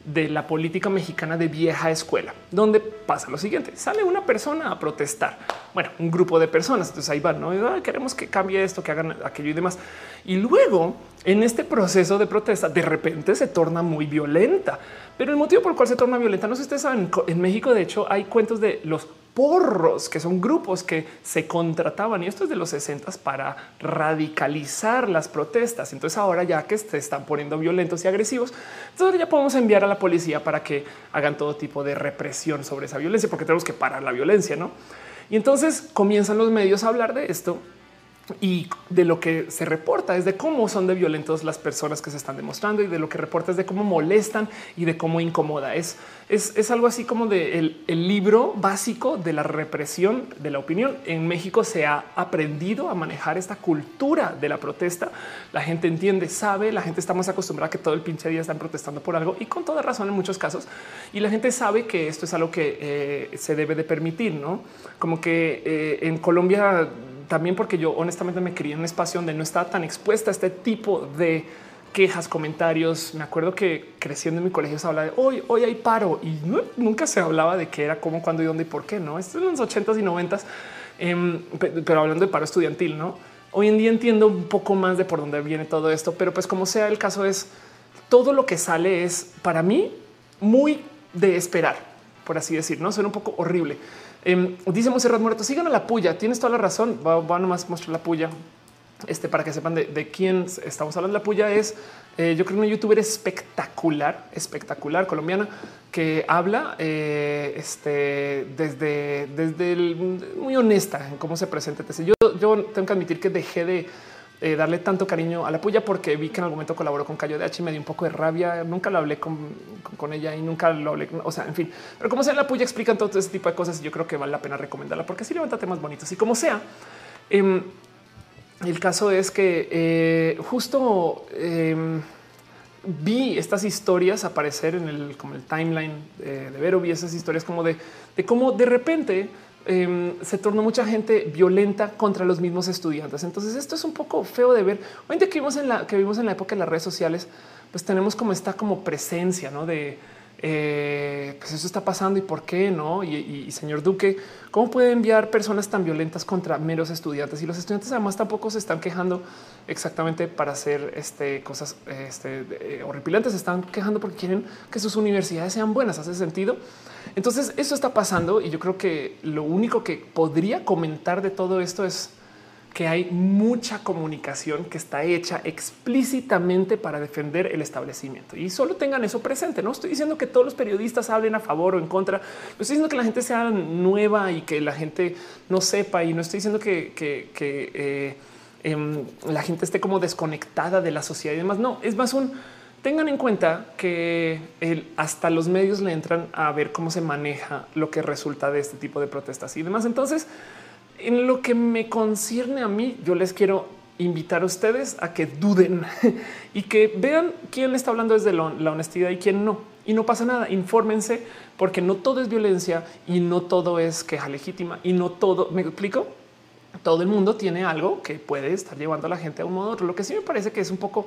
de la política mexicana de vieja escuela, donde pasa lo siguiente. Sale una persona a protestar. Bueno, un grupo de personas. Entonces ahí van, no queremos que cambie esto, que hagan aquello y demás. Y luego en este proceso de protesta, de repente se torna muy violenta. Pero el motivo por el cual se torna violenta, no sé si ustedes saben, en México de hecho hay cuentos de los porros, que son grupos que se contrataban y esto es de los 60 para radicalizar las protestas. Entonces ahora ya que se están poniendo violentos y agresivos, entonces ya podemos enviar a la policía para que hagan todo tipo de represión sobre esa violencia, porque tenemos que parar la violencia, ¿no? Y entonces comienzan los medios a hablar de esto y de lo que se reporta es de cómo son de violentos las personas que se están demostrando y de lo que reporta es de cómo molestan y de cómo incomoda. Es, es, algo así como de el, libro básico de la represión de la opinión. En México se ha aprendido a manejar esta cultura de la protesta. La gente entiende, sabe, la gente está más acostumbrada a que todo el pinche día están protestando por algo y con toda razón en muchos casos. Y la gente sabe que esto es algo que eh, se debe de permitir, no como que eh, en Colombia también porque yo honestamente me crié en un espacio donde no estaba tan expuesta a este tipo de quejas, comentarios. Me acuerdo que creciendo en mi colegio se habla de hoy, hoy hay paro y nunca se hablaba de qué era, cómo, cuándo y dónde y por qué. No, esto en los ochentas y noventas, em, pero hablando de paro estudiantil, no? Hoy en día entiendo un poco más de por dónde viene todo esto, pero pues como sea el caso es todo lo que sale es para mí muy de esperar, por así decir, no suena un poco horrible. Eh, dice Monserrat Muerto, sigan a la puya. Tienes toda la razón. Va, a nomás mostrar la puya este, para que sepan de, quién estamos hablando. La puya es, eh, yo creo, una youtuber espectacular, espectacular colombiana que habla eh, este, desde, desde el, muy honesta en cómo se presenta. Yo, yo tengo que admitir que dejé de eh, darle tanto cariño a la puya porque vi que en algún momento colaboró con Cayo de H y me dio un poco de rabia. Nunca lo hablé con, ella y nunca lo hablé. O sea, en fin, pero como sea, la puya explican todo ese tipo de cosas. Y yo creo que vale la pena recomendarla porque así levanta temas bonitos y como sea. Em, el caso es que eh, justo em, vi estas historias aparecer en el, como el timeline de, de Vero, vi esas historias como de, de cómo de repente Em, se tornó mucha gente violenta contra los mismos estudiantes. Entonces esto es un poco feo de ver. Hoy que vimos en la que vimos en la época de las redes sociales, pues tenemos como esta como presencia ¿no? de eh, pues eso está pasando y por qué no. Y, señor Duque, cómo puede enviar personas tan violentas contra meros estudiantes? Y los estudiantes además tampoco se están quejando exactamente para hacer este, cosas este, eh, horripilantes. Se están quejando porque quieren que sus universidades sean buenas. Hace sentido. Entonces eso está pasando y yo creo que lo único que podría comentar de todo esto es que hay mucha comunicación que está hecha explícitamente para defender el establecimiento y solo tengan eso presente. No estoy diciendo que todos los periodistas hablen a favor o en contra. No estoy diciendo que la gente sea nueva y que la gente no sepa y no estoy diciendo que, eh, em, la gente esté como desconectada de la sociedad y demás. No, es más un tengan en cuenta que hasta los medios le entran a ver cómo se maneja lo que resulta de este tipo de protestas y demás. Entonces, en lo que me concierne a mí, yo les quiero invitar a ustedes a que duden y que vean quién está hablando desde la honestidad y quién no. Y no pasa nada, infórmense porque no todo es violencia y no todo es queja legítima y no todo, ¿me explico? Todo el mundo tiene algo que puede estar llevando a la gente a un modo otro. Lo que sí me parece que es un poco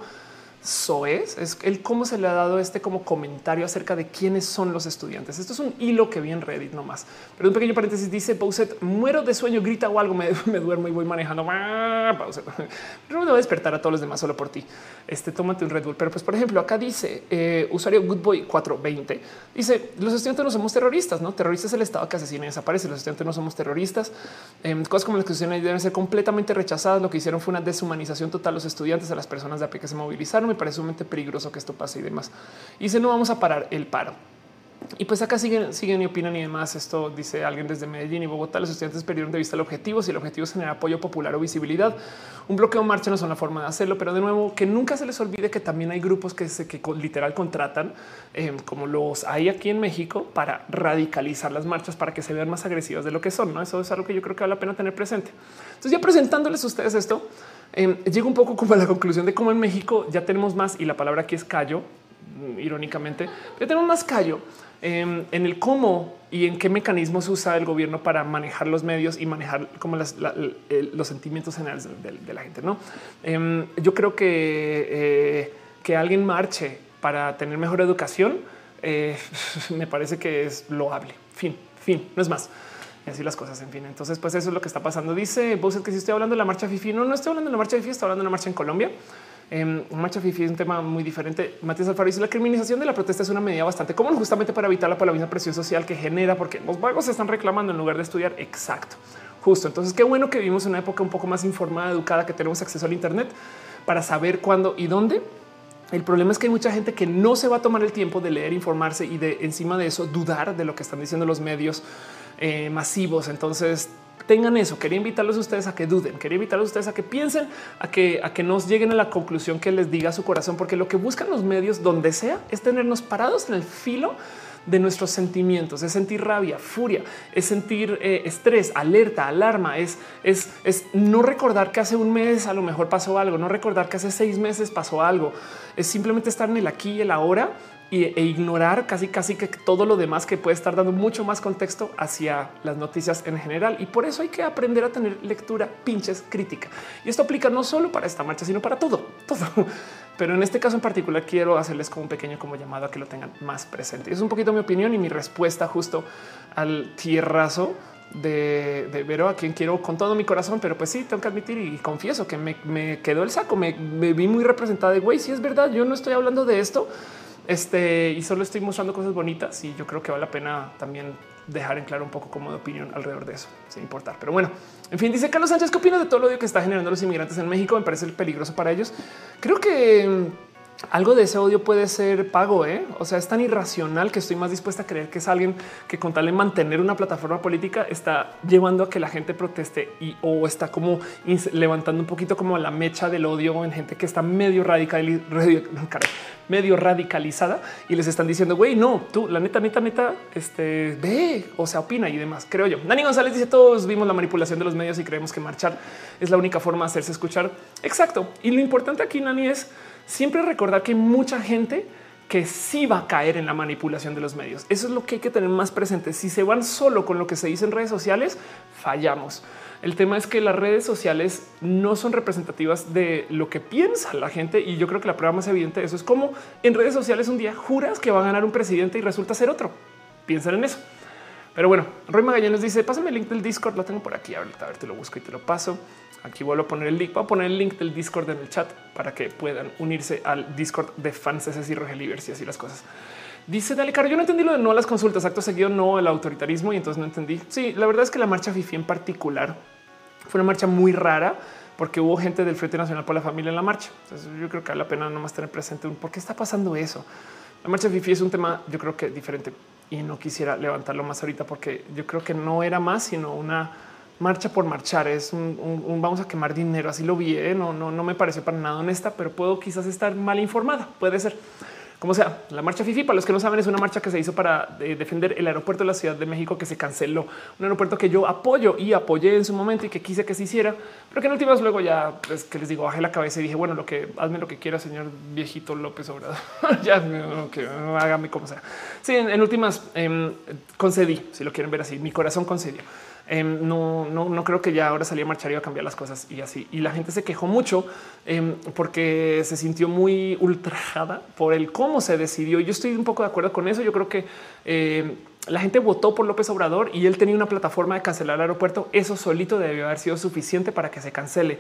soez es el cómo se le ha dado este como comentario acerca de quiénes son los estudiantes. Esto es un hilo que vi en Reddit nomás. Pero un pequeño paréntesis dice Bowset, muero de sueño, grita o algo, me, duermo y voy manejando. Pero me voy a despertar a todos los demás solo por ti. Este tómate un Red Bull. Pero pues, por ejemplo, acá dice eh, usuario Goodboy 420 dice los estudiantes no somos terroristas, no terroristas es el Estado que asesina y desaparece. Los estudiantes no somos terroristas. Em, cosas como las que deben ser completamente rechazadas. Lo que hicieron fue una deshumanización total. Los estudiantes a las personas de a pie que se movilizaron me parece sumamente peligroso que esto pase y demás. Y dice no vamos a parar el paro. Y pues acá siguen, siguen y opinan y demás. Esto dice alguien desde Medellín y Bogotá. Los estudiantes perdieron de vista el objetivo. Si el objetivo es generar apoyo popular o visibilidad, un bloqueo marcha no es una forma de hacerlo. Pero de nuevo, que nunca se les olvide que también hay grupos que se que literal contratan, eh, como los hay aquí en México, para radicalizar las marchas para que se vean más agresivas de lo que son. ¿no? Eso es algo que yo creo que vale la pena tener presente. Entonces, ya presentándoles a ustedes esto, eh, llego un poco como a la conclusión de cómo en México ya tenemos más, y la palabra aquí es callo, mm, irónicamente, ya tenemos más callo em, en el cómo y en qué mecanismos usa el gobierno para manejar los medios y manejar como los sentimientos generales de, la gente. No, em, yo creo que eh, que alguien marche para tener mejor educación eh, me parece que es loable. Fin, fin, no es más y así las cosas. En fin, entonces, pues eso es lo que está pasando. Dice vos es que si estoy hablando de la marcha FIFI, no, no estoy hablando de la marcha FIFI, estoy hablando de una marcha en Colombia. Eh, marcha FIFI es un tema muy diferente. Matías Alfaro dice la criminalización de la protesta es una medida bastante común justamente para evitarla por la misma presión social que genera, porque los vagos se están reclamando en lugar de estudiar. Exacto, justo. Entonces, qué bueno que vivimos una época un poco más informada, educada, que tenemos acceso al Internet para saber cuándo y dónde. El problema es que hay mucha gente que no se va a tomar el tiempo de leer, informarse y de encima de eso dudar de lo que están diciendo los medios eh, masivos. Entonces tengan eso. Quería invitarlos a ustedes a que duden, quería invitarlos a ustedes a que piensen, a que, a que nos lleguen a la conclusión que les diga su corazón, porque lo que buscan los medios donde sea es tenernos parados en el filo de nuestros sentimientos, es sentir rabia, furia, es sentir eh, estrés, alerta, alarma, es, es, es no recordar que hace un mes a lo mejor pasó algo, no recordar que hace seis meses pasó algo, es simplemente estar en el aquí y el ahora e ignorar casi casi que todo lo demás que puede estar dando mucho más contexto hacia las noticias en general. Y por eso hay que aprender a tener lectura pinches crítica. Y esto aplica no solo para esta marcha, sino para todo, todo. Pero en este caso en particular quiero hacerles como un pequeño como llamado a que lo tengan más presente. Es un poquito mi opinión y mi respuesta justo al tierrazo de, de Vero, a quien quiero con todo mi corazón, pero pues sí, tengo que admitir y confieso que me, quedó el saco, me, me vi muy representada de güey, si es verdad, yo no estoy hablando de esto, este, y solo estoy mostrando cosas bonitas y yo creo que vale la pena también dejar en claro un poco como de opinión alrededor de eso, sin importar. Pero bueno, en fin, dice Carlos Sánchez, ¿qué opinas de todo lo que está generando los inmigrantes en México? Me parece peligroso para ellos. Creo que algo de ese odio puede ser pago. ¿eh? O sea, es tan irracional que estoy más dispuesta a creer que es alguien que con tal de mantener una plataforma política está llevando a que la gente proteste y o está como levantando un poquito como la mecha del odio en gente que está medio radical, medio radicalizada y les están diciendo, güey, no, tú, la neta, neta, neta, este ve, o sea, opina y demás. Creo yo. Dani González dice: Todos vimos la manipulación de los medios y creemos que marchar es la única forma de hacerse escuchar. Exacto. Y lo importante aquí, Nani, es siempre recordar que hay mucha gente que sí va a caer en la manipulación de los medios. Eso es lo que hay que tener más presente. Si se van solo con lo que se dice en redes sociales, fallamos. El tema es que las redes sociales no son representativas de lo que piensa la gente y yo creo que la prueba más evidente de eso es como en redes sociales un día juras que va a ganar un presidente y resulta ser otro. Piensen en eso. Pero bueno, Roy Magallanes dice, pásame el link del Discord, lo tengo por aquí, ahorita a ver, te lo busco y te lo paso. Aquí vuelvo a poner el link. Voy a poner el link del Discord en el chat para que puedan unirse al Discord de fans y Rogelivers y así las cosas. Dice Dale Caro, yo no entendí lo de no a las consultas, acto seguido no el autoritarismo y entonces no entendí. Sí, la verdad es que la marcha FIFI en particular Fue una marcha muy rara porque hubo gente del Frente Nacional por la Familia en la marcha. Entonces yo creo que vale la pena nomás tener presente un por qué está pasando eso. La marcha FIFI es un tema yo creo que diferente y no quisiera levantarlo más ahorita porque yo creo que no era más sino una marcha por marchar. Es un, vamos a quemar dinero. Así lo vi. ¿eh? No, no, no me pareció para nada honesta, pero puedo quizás estar mal informada. Puede ser. Como sea, la marcha FIFI, para los que no saben, es una marcha que se hizo para eh, defender el aeropuerto de la Ciudad de México que se canceló. Un aeropuerto que yo apoyo y apoyé en su momento y que quise que se hiciera, pero que en últimas luego ya, pues, que les digo, bajé la cabeza y dije, bueno, lo que hazme lo que quiera, señor viejito López Obrador. ya, que hágame como sea. Sí, en, últimas em, concedí, si lo quieren ver así, mi corazón concedió. Em, no, no, no creo que ya ahora salía a marchar y a cambiar las cosas y así. Y la gente se quejó mucho em, porque se sintió muy ultrajada por el cómo se decidió. Yo estoy un poco de acuerdo con eso. Yo creo que em, la gente votó por López Obrador y él tenía una plataforma de cancelar el aeropuerto. Eso solito debió haber sido suficiente para que se cancele.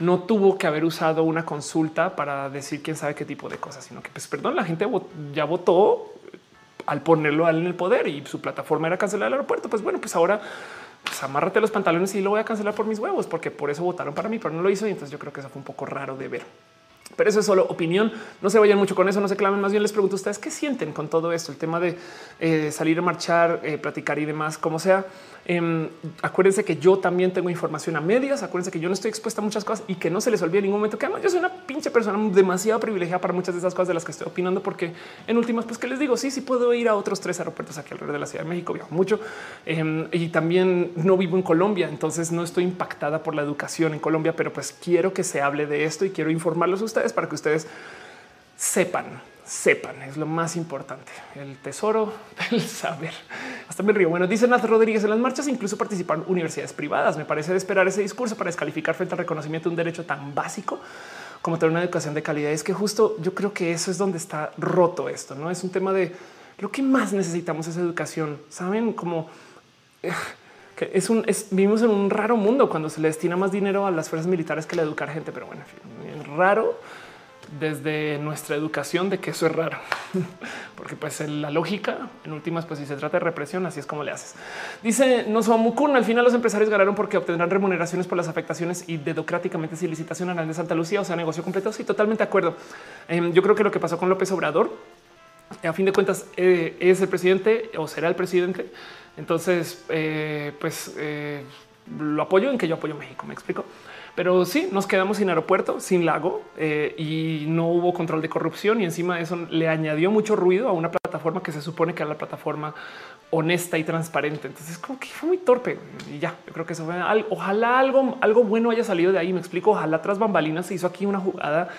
No tuvo que haber usado una consulta para decir quién sabe qué tipo de cosas, sino que, pues, perdón, la gente ya votó al ponerlo en el poder y su plataforma era cancelar el aeropuerto. Pues bueno, pues ahora pues amárrate los pantalones y lo voy a cancelar por mis huevos, porque por eso votaron para mí, pero no lo hizo. Y entonces yo creo que eso fue un poco raro de ver. Pero eso es solo opinión. No se vayan mucho con eso, no se clamen. Más bien les pregunto a ustedes qué sienten con todo esto, el tema de eh, salir a marchar, eh, platicar y demás, como sea. Em, acuérdense que yo también tengo información a medias. Acuérdense que yo no estoy expuesta a muchas cosas y que no se les olvide en ningún momento que además yo soy una pinche persona demasiado privilegiada para muchas de esas cosas de las que estoy opinando, porque en últimas, pues que les digo, sí, sí puedo ir a otros tres aeropuertos aquí alrededor de la Ciudad de México, viajo mucho em, y también no vivo en Colombia, entonces no estoy impactada por la educación en Colombia, pero pues quiero que se hable de esto y quiero informarlos a ustedes para que ustedes sepan sepan, es lo más importante, el tesoro del saber. Hasta me río. Bueno, dice Nat Rodríguez, en las marchas incluso participaron universidades privadas. Me parece de esperar ese discurso para descalificar frente al reconocimiento de un derecho tan básico como tener una educación de calidad. Es que justo yo creo que eso es donde está roto esto, ¿no? Es un tema de lo que más necesitamos es educación. Saben cómo... Eh, que es un vivimos en un raro mundo cuando se le destina más dinero a las fuerzas militares que la educar gente, pero bueno, en raro desde nuestra educación de que eso es raro, porque pues la lógica en últimas, pues si se trata de represión, así es como le haces. Dice Mukun, al final los empresarios ganaron porque obtendrán remuneraciones por las afectaciones y dedocráticamente sin licitación a de Santa Lucía, o sea, negocio completo. Sí, totalmente de acuerdo. Em, yo creo que lo que pasó con López Obrador, a fin de cuentas, eh, es el presidente o será el presidente. Entonces, eh, pues eh, lo apoyo en que yo apoyo México. Me explico. Pero sí, nos quedamos sin aeropuerto, sin lago eh, y no hubo control de corrupción y encima de eso le añadió mucho ruido a una plataforma que se supone que era la plataforma honesta y transparente. Entonces como que fue muy torpe y ya, yo creo que eso fue algo, ojalá algo, algo bueno haya salido de ahí. Me explico, ojalá tras bambalinas se hizo aquí una jugada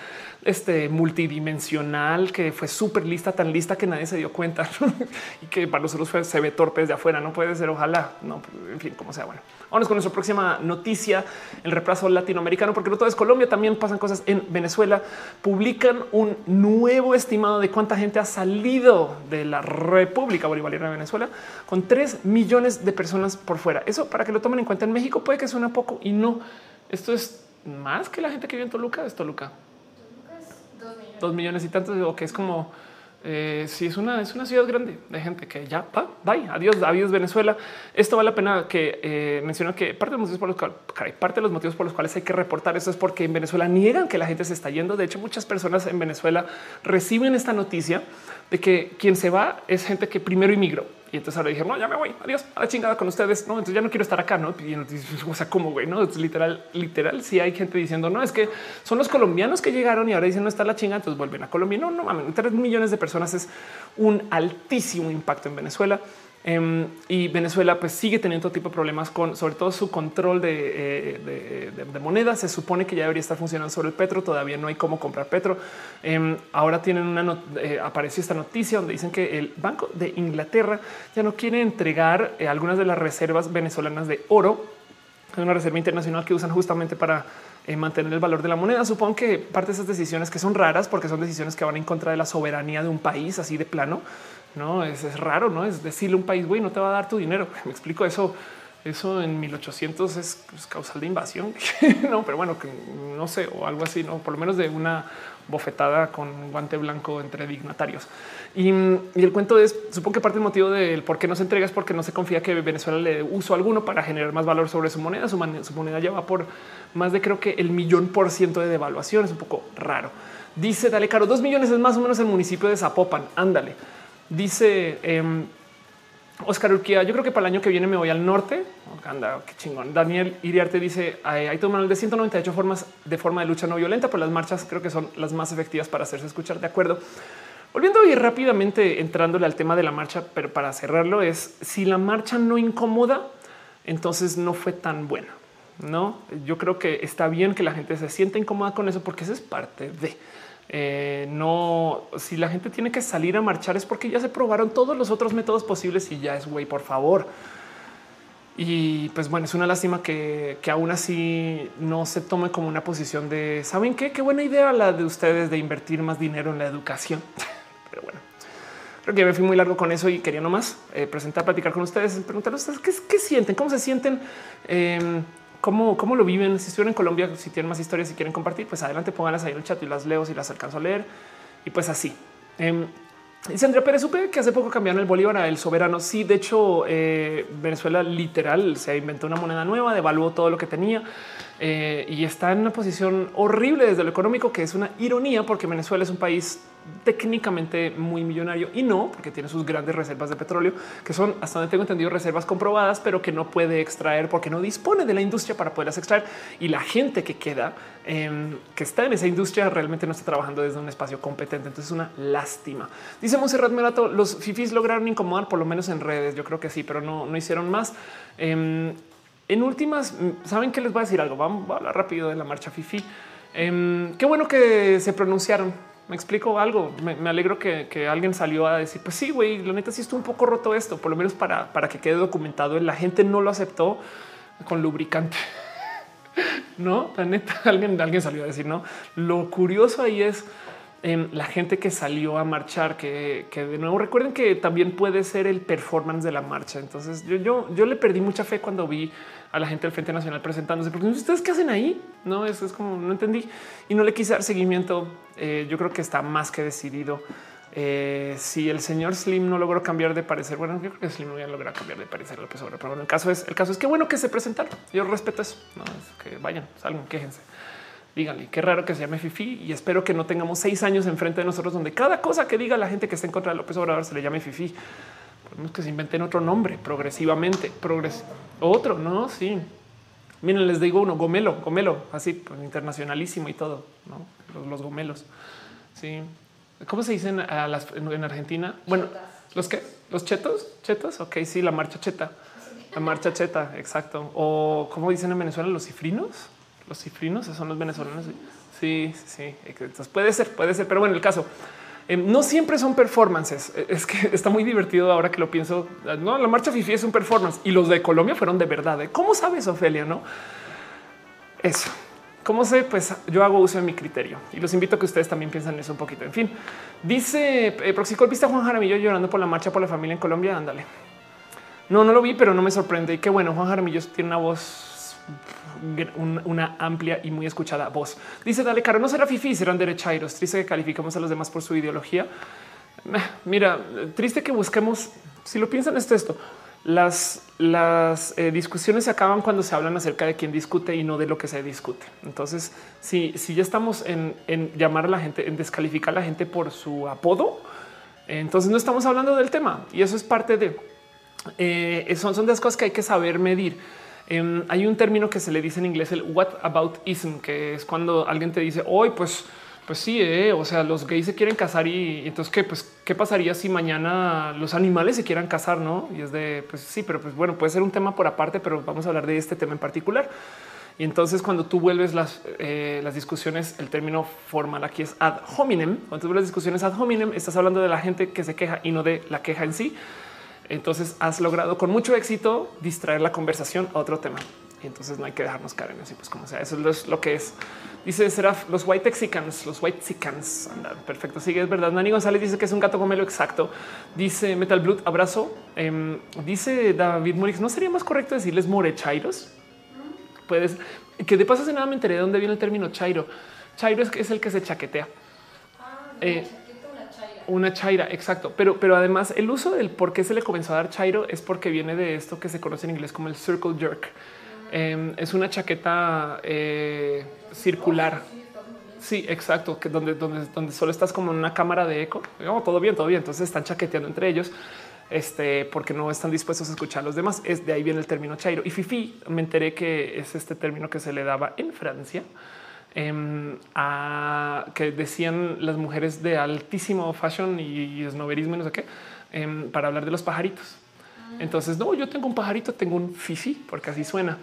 este multidimensional que fue súper lista, tan lista que nadie se dio cuenta y que para nosotros se ve torpes de afuera. No puede ser. Ojalá, no, en fin, como sea. Bueno, Vamos con nuestra próxima noticia, el repaso latinoamericano, porque no todo es Colombia, también pasan cosas en Venezuela. Publican un nuevo estimado de cuánta gente ha salido de la República Bolivariana de Venezuela con 3 millones de personas por fuera. Eso para que lo tomen en cuenta en México puede que suene poco y no. Esto es más que la gente que vive en Toluca, es Toluca. Dos millones y tantos, o que es como eh, si es una, es una ciudad grande de gente que ya va, bye, adiós, adiós Venezuela. Esto vale la pena que eh, que parte de los motivos por los cuales, parte de los motivos por los cuales hay que reportar esto es porque en Venezuela niegan que la gente se está yendo. De hecho, muchas personas en Venezuela reciben esta noticia de que quien se va es gente que primero inmigró y entonces ahora dije, no, ya me voy, adiós, a la chingada con ustedes. No, entonces ya no quiero estar acá, no? O sea, como güey, no es literal, literal. Si hay gente diciendo, no, es que son los colombianos que llegaron y ahora dicen no está la chingada, entonces vuelven a Colombia. No, no mames, tres millones de personas es un altísimo impacto en Venezuela. Em, y Venezuela pues sigue teniendo todo tipo de problemas con sobre todo su control de, eh, moneda. Se supone que ya debería estar funcionando sobre el petro. Todavía no hay cómo comprar petro. Em, ahora tienen una eh, apareció esta noticia donde dicen que el Banco de Inglaterra ya no quiere entregar eh, algunas de las reservas venezolanas de oro. Es una reserva internacional que usan justamente para mantener el valor de la moneda. Supongo que parte de esas decisiones que son raras porque son decisiones que van en contra de la soberanía de un país así de plano no es, raro, no es decirle a un país, güey, no te va a dar tu dinero. Me explico eso. Eso en 1800 es, causal de invasión. no, pero bueno, que no sé, o algo así, no, por lo menos de una bofetada con guante blanco entre dignatarios. Y, el cuento es, supongo que parte del motivo del por qué no se entrega es porque no se confía que Venezuela le dé uso alguno para generar más valor sobre su moneda. Su, su moneda lleva por más de creo que el millón por ciento de devaluación. Es un poco raro. Dice Dale Caro, dos millones es más o menos el municipio de Zapopan. Ándale. Dice em, Oscar Urquía, yo creo que para el año que viene me voy al norte. Anda, qué chingón. Daniel Iriarte dice, hay todo manual de 198 formas de forma de lucha no violenta, pero las marchas creo que son las más efectivas para hacerse escuchar. De acuerdo. Volviendo y rápidamente entrándole al tema de la marcha, pero para cerrarlo es si la marcha no incomoda, entonces no fue tan buena. No, yo creo que está bien que la gente se sienta incómoda con eso porque eso es parte de eh, no, si la gente tiene que salir a marchar es porque ya se probaron todos los otros métodos posibles y ya es güey, por favor. Y pues bueno, es una lástima que, que, aún así no se tome como una posición de saben qué, qué buena idea la de ustedes de invertir más dinero en la educación. Pero bueno, creo que me fui muy largo con eso y quería nomás eh, presentar, platicar con ustedes, preguntarles ¿qué, qué sienten, cómo se sienten. Em, cómo, cómo lo viven. Si estuvieron en Colombia, si tienen más historias, si quieren compartir, pues adelante, pónganlas ahí en el chat y las leo si las alcanzo a leer. Y pues así. Eh, Dice Andrea Pérez, supe que hace poco cambiaron el bolívar a el soberano. Sí, de hecho, eh, Venezuela literal se inventó una moneda nueva, devaluó todo lo que tenía eh, y está en una posición horrible desde lo económico, que es una ironía porque Venezuela es un país técnicamente muy millonario y no porque tiene sus grandes reservas de petróleo, que son hasta donde tengo entendido reservas comprobadas, pero que no puede extraer porque no dispone de la industria para poderlas extraer. Y la gente que queda, em, que está en esa industria, realmente no está trabajando desde un espacio competente. Entonces es una lástima. Dice Monserrat Merato, los fifis lograron incomodar por lo menos en redes. Yo creo que sí, pero no, no hicieron más. Em, en últimas, saben que les voy a decir algo. Vamos a hablar rápido de la marcha Fifi. Em, qué bueno que se pronunciaron me explico algo. Me, alegro que, alguien salió a decir, pues sí, güey, la neta sí estuvo un poco roto esto, por lo menos para, para que quede documentado. La gente no lo aceptó con lubricante. no, la neta, alguien, alguien salió a decir, no. Lo curioso ahí es em, la gente que salió a marchar, que, de nuevo recuerden que también puede ser el performance de la marcha. Entonces yo, yo, yo le perdí mucha fe cuando vi a la gente del Frente Nacional presentándose, porque ustedes qué hacen ahí? No, eso es como no entendí y no le quise dar seguimiento. Eh, yo creo que está más que decidido. Eh, si el señor Slim no logró cambiar de parecer, bueno, yo creo que Slim no iba a lograr cambiar de parecer López Obrador, pero bueno, el caso es, el caso es que bueno que se presentaron. Yo respeto eso, no es que vayan, salgan, quéjense. Díganle qué raro que se llame Fifi y espero que no tengamos seis años enfrente de nosotros donde cada cosa que diga la gente que está en contra de López Obrador se le llame Fifi. Podemos que se inventen otro nombre progresivamente, progres otro, no? Sí. Miren, les digo uno, Gomelo, Gomelo, así pues, internacionalísimo y todo, ¿no? Los, gomelos. Sí. ¿Cómo se dicen a las, en, Argentina? Bueno, los que los chetos, chetos. Ok, sí, la marcha cheta, la marcha cheta, exacto. O como dicen en Venezuela, los cifrinos, los cifrinos son los venezolanos. Sí, sí, entonces puede ser, puede ser, pero bueno, el caso Em, no siempre son performances. E, es que está muy divertido ahora que lo pienso. No, la marcha Fifi es un performance y los de Colombia fueron de verdad. ¿eh? ¿Cómo sabes, Ofelia? No, eso. ¿Cómo sé? Pues yo hago uso de mi criterio y los invito a que ustedes también piensen eso un poquito. En fin, dice eh, Proxicol, ¿viste a Juan Jaramillo llorando por la marcha por la familia en Colombia? Ándale. No, no lo vi, pero no me sorprende. Y qué bueno, Juan Jaramillo tiene una voz una amplia y muy escuchada voz. Dice Dale Caro, no será fifi, serán derechairos. Triste que calificamos a los demás por su ideología. Mira, triste que busquemos, si lo piensan, es esto. Las, las eh, discusiones se acaban cuando se hablan acerca de quién discute y no de lo que se discute. Entonces, si, si ya estamos en, llamar a la gente, en descalificar a la gente por su apodo, entonces no estamos hablando del tema y eso es parte de eh, son, son de las cosas que hay que saber medir. Em, hay un término que se le dice en inglés el what about ism, que es cuando alguien te dice hoy, pues, pues sí, eh, o sea, los gays se quieren casar y, entonces qué, pues qué pasaría si mañana los animales se quieran casar, no? Y es de pues sí, pero pues bueno, puede ser un tema por aparte, pero vamos a hablar de este tema en particular. Y entonces cuando tú vuelves las, eh, las discusiones, el término formal aquí es ad hominem. Cuando tú vuelves las discusiones ad hominem, estás hablando de la gente que se queja y no de la queja en sí. Entonces has logrado con mucho éxito distraer la conversación a otro tema. Y entonces no hay que dejarnos caer en así, pues como sea, eso es lo que es. Dice Seraf, los white Mexicans, los white Mexicans. perfecto. Sigue, es verdad. Nani González dice que es un gato gomelo exacto. Dice Metal Blood, abrazo. Em, dice David Morix, ¿no sería más correcto decirles morechairos? Puedes, que de paso se nada me enteré de dónde viene el término chairo. Chairo es, es el que se chaquetea. Ah, eh, una chaira. Exacto. Pero, pero además el uso del por qué se le comenzó a dar chairo es porque viene de esto que se conoce en inglés como el circle jerk. Em, es una chaqueta eh, circular. Sí, exacto, que donde, donde, donde solo estás como en una cámara de eco. Oh, todo bien, todo bien. Entonces están chaqueteando entre ellos este, porque no están dispuestos a escuchar a los demás. Es de ahí viene el término chairo y fifi. Me enteré que es este término que se le daba en Francia em, a que decían las mujeres de altísimo fashion y esnoverismo, no sé qué, em, para hablar de los pajaritos. Entonces, no, yo tengo un pajarito, tengo un fifi, porque así suena.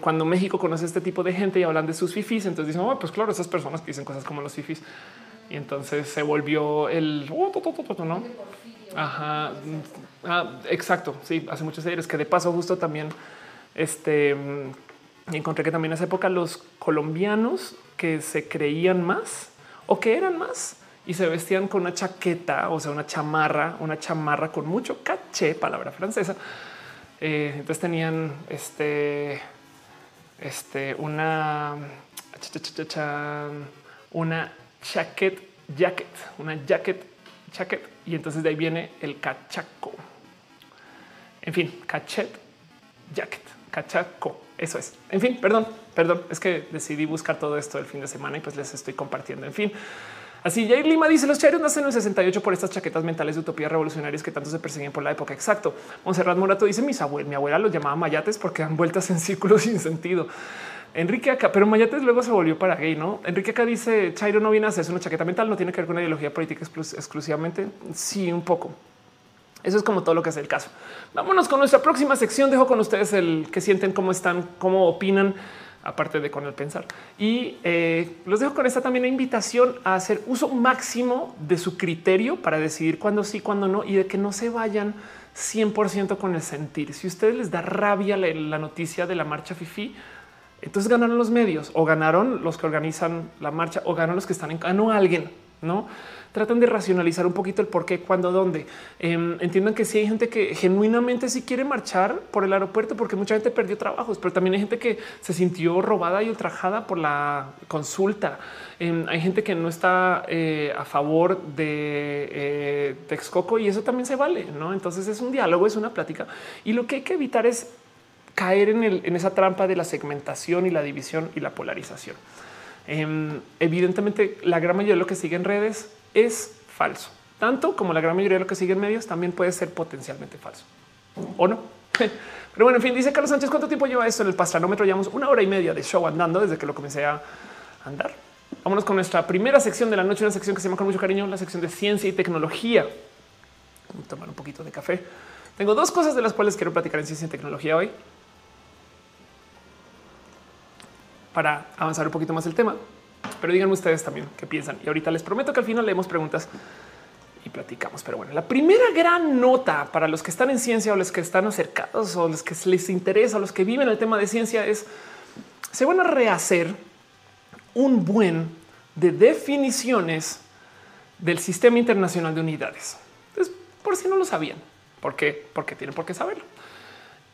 cuando México conoce este tipo de gente y hablan de sus fifis, entonces dicen, oh, pues claro, esas personas que dicen cosas como los fifis. Y entonces se volvió el oh, no. Ajá, ah, exacto. Sí, hace muchos años que de paso, justo también este encontré que también en esa época los colombianos que se creían más o que eran más y se vestían con una chaqueta, o sea, una chamarra, una chamarra con mucho caché, palabra francesa. Eh, entonces tenían este, este, una, una chaquet, jacket, una jacket, jacket, y entonces de ahí viene el cachaco. En fin, cachet, jacket, cachaco. Eso es. En fin, perdón, perdón. Es que decidí buscar todo esto el fin de semana y pues les estoy compartiendo. En fin, Así Jair Lima dice los chairos nacen en el 68 por estas chaquetas mentales de utopías revolucionarias que tanto se persiguen por la época. Exacto. Monserrat Morato dice mis abuelos, mi abuela los llamaba mayates porque dan vueltas en círculos sin sentido. Enrique acá, pero Mayates luego se volvió para gay, ¿no? Enrique acá dice Chairo no viene a hacerse una chaqueta mental, no tiene que ver con una ideología política exclusivamente. Sí, un poco. Eso es como todo lo que es el caso. Vámonos con nuestra próxima sección. Dejo con ustedes el que sienten, cómo están, cómo opinan aparte de con el pensar. Y eh, los dejo con esta también invitación a hacer uso máximo de su criterio para decidir cuándo sí, cuándo no y de que no se vayan 100% con el sentir. Si ustedes les da rabia la, la noticia de la marcha FIFI, entonces ganaron los medios o ganaron los que organizan la marcha o ganaron los que están en ganó alguien, no? Tratan de racionalizar un poquito el por qué, cuándo, dónde. Em, entiendan que sí hay gente que genuinamente sí quiere marchar por el aeropuerto porque mucha gente perdió trabajos, pero también hay gente que se sintió robada y ultrajada por la consulta. Em, hay gente que no está eh, a favor de eh, Texcoco y eso también se vale. No, entonces es un diálogo, es una plática y lo que hay que evitar es caer en, esa trampa de la segmentación y la división y la polarización. Em, evidentemente, la gran mayoría de lo que sigue en redes es falso. Tanto como la gran mayoría de lo que sigue en medios también puede ser potencialmente falso. ¿O no? Pero bueno, en fin, dice Carlos Sánchez, ¿cuánto tiempo lleva esto en el pastranómetro? Llevamos una hora y media de show andando desde que lo comencé a andar. Vámonos con nuestra primera sección de la noche, una sección que se llama con mucho cariño la sección de ciencia y tecnología. Voy a tomar un poquito de café. Tengo dos cosas de las cuales quiero platicar en ciencia y tecnología hoy. Para avanzar un poquito más el tema pero díganme ustedes también qué piensan. Y ahorita les prometo que al final leemos preguntas y platicamos. Pero bueno, la primera gran nota para los que están en ciencia o los que están acercados o los que les interesa, los que viven el tema de ciencia es se van a rehacer un buen de definiciones del sistema internacional de unidades. Entonces, por si no lo sabían. Porque tienen por qué saberlo.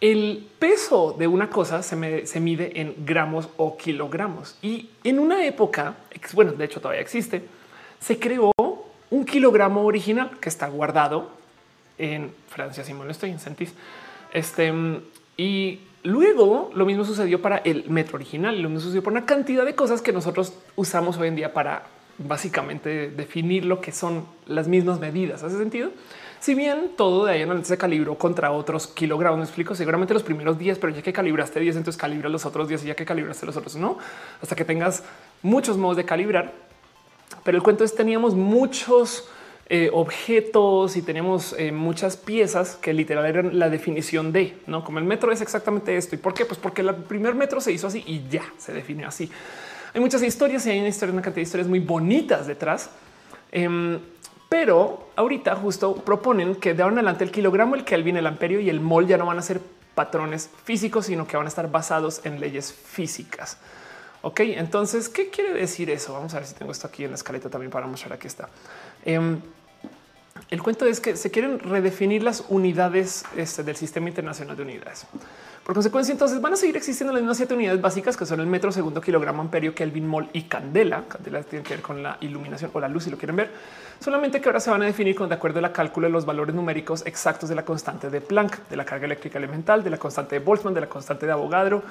El peso de una cosa se, mide en gramos o kilogramos y en una época, bueno, de hecho todavía existe, se creó un kilogramo original que está guardado en Francia, si no estoy en Centis. Este y luego lo mismo sucedió para el metro original. Lo mismo sucedió por una cantidad de cosas que nosotros usamos hoy en día para básicamente definir lo que son las mismas medidas. ¿Hace sentido? Si bien todo de ahí en se calibró contra otros kilogramos, me explico, seguramente los primeros días, pero ya que calibraste 10, entonces calibra los otros 10 y ya que calibraste los otros, no, hasta que tengas muchos modos de calibrar. Pero el cuento es teníamos muchos eh, objetos y tenemos eh, muchas piezas que literal eran la definición de no como el metro es exactamente esto. ¿Y por qué? Pues porque el primer metro se hizo así y ya se definió así. Hay muchas historias y hay una historia, una cantidad de historias muy bonitas detrás. Em, pero ahorita justo proponen que de ahora en adelante el kilogramo, el Kelvin, el amperio y el mol ya no van a ser patrones físicos, sino que van a estar basados en leyes físicas. Ok, entonces, ¿qué quiere decir eso? Vamos a ver si tengo esto aquí en la escaleta también para mostrar. Aquí está. Em, el cuento es que se quieren redefinir las unidades este, del sistema internacional de unidades. Por consecuencia, entonces van a seguir existiendo las mismas siete unidades básicas que son el metro segundo kilogramo amperio, Kelvin, mol y candela. Candela tiene que ver con la iluminación o la luz, si lo quieren ver. Solamente que ahora se van a definir con de acuerdo al cálculo de los valores numéricos exactos de la constante de Planck, de la carga eléctrica elemental, de la constante de Boltzmann, de la constante de Avogadro,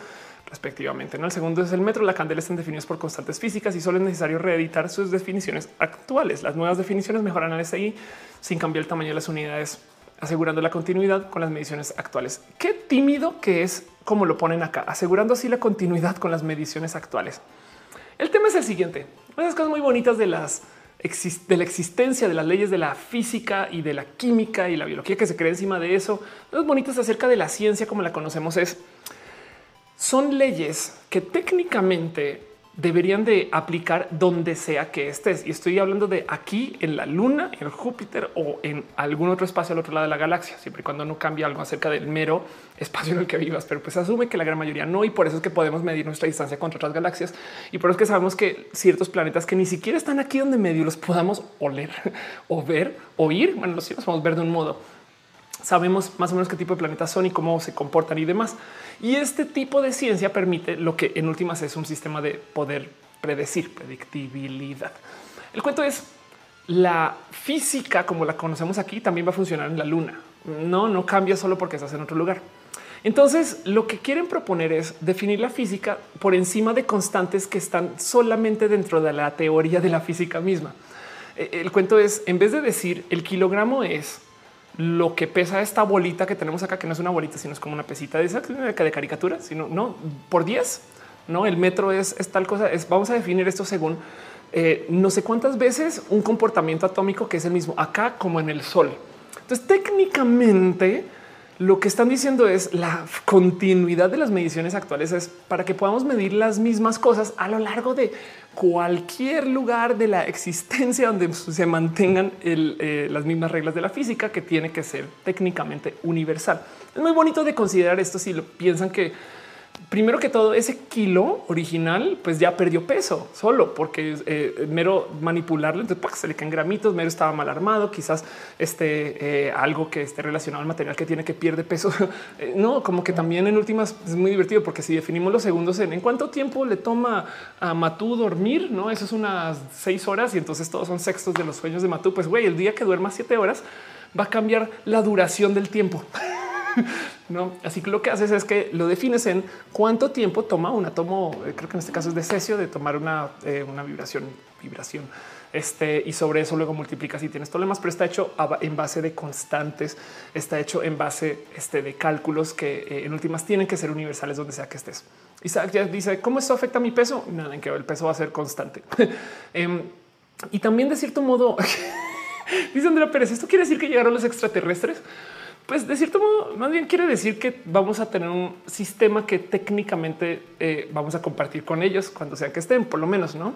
respectivamente. ¿no? El segundo es el metro. La candela están definidos por constantes físicas y solo es necesario reeditar sus definiciones actuales. Las nuevas definiciones mejoran al SI sin cambiar el tamaño de las unidades asegurando la continuidad con las mediciones actuales. Qué tímido que es como lo ponen acá, asegurando así la continuidad con las mediciones actuales. El tema es el siguiente. Unas cosas muy bonitas de las de la existencia de las leyes de la física y de la química y la biología que se cree encima de eso. Las bonitas acerca de la ciencia como la conocemos es son leyes que técnicamente deberían de aplicar donde sea que estés. Y estoy hablando de aquí en la luna, en Júpiter o en algún otro espacio al otro lado de la galaxia, siempre y cuando no cambie algo acerca del mero espacio en el que vivas. Pero pues asume que la gran mayoría no. Y por eso es que podemos medir nuestra distancia contra otras galaxias. Y por eso es que sabemos que ciertos planetas que ni siquiera están aquí donde medio los podamos oler o ver, oír. Bueno, los los podemos ver de un modo sabemos más o menos qué tipo de planetas son y cómo se comportan y demás. Y este tipo de ciencia permite lo que en últimas es un sistema de poder predecir, predictibilidad. El cuento es la física como la conocemos aquí también va a funcionar en la luna. No, no cambia solo porque estás en otro lugar. Entonces, lo que quieren proponer es definir la física por encima de constantes que están solamente dentro de la teoría de la física misma. E, el cuento es, en vez de decir el kilogramo es lo que pesa esta bolita que tenemos acá, que no es una bolita, sino es como una pesita de esa de caricatura, sino no por 10. No, el metro es, tal cosa. Es, vamos a definir esto según eh, no sé cuántas veces un comportamiento atómico que es el mismo acá como en el sol. Entonces, técnicamente, lo que están diciendo es la continuidad de las mediciones actuales es para que podamos medir las mismas cosas a lo largo de cualquier lugar de la existencia donde se mantengan eh, las mismas reglas de la física que tiene que ser técnicamente universal. Es muy bonito de considerar esto si lo piensan que primero que todo, ese kilo original, pues ya perdió peso solo porque eh, mero manipularlo. Entonces se le caen gramitos, mero estaba mal armado, quizás este eh, algo que esté relacionado al material que tiene que pierde peso. Eh, no, como que también en últimas es muy divertido porque si definimos los segundos en en cuánto tiempo le toma a Matú dormir, no? Eso es unas seis horas y entonces todos son sextos de los sueños de Matú. Pues güey, el día que duerma siete horas va a cambiar la duración del tiempo. no, así que lo que haces es que lo defines en cuánto tiempo toma un átomo. Eh, creo que en este caso es de cesio de tomar una, eh, una vibración, vibración. Este y sobre eso luego multiplicas y tienes problemas, pero está hecho en base de constantes, está hecho en base este, de cálculos que eh, en últimas tienen que ser universales donde sea que estés. Isaac ya dice cómo esto afecta mi peso. Nada en que el peso va a ser constante. Em, y también de cierto modo, dice Andrea Pérez, esto quiere decir que llegaron los extraterrestres. Pues de cierto modo, más bien quiere decir que vamos a tener un sistema que técnicamente eh, vamos a compartir con ellos cuando sea que estén, por lo menos, ¿no?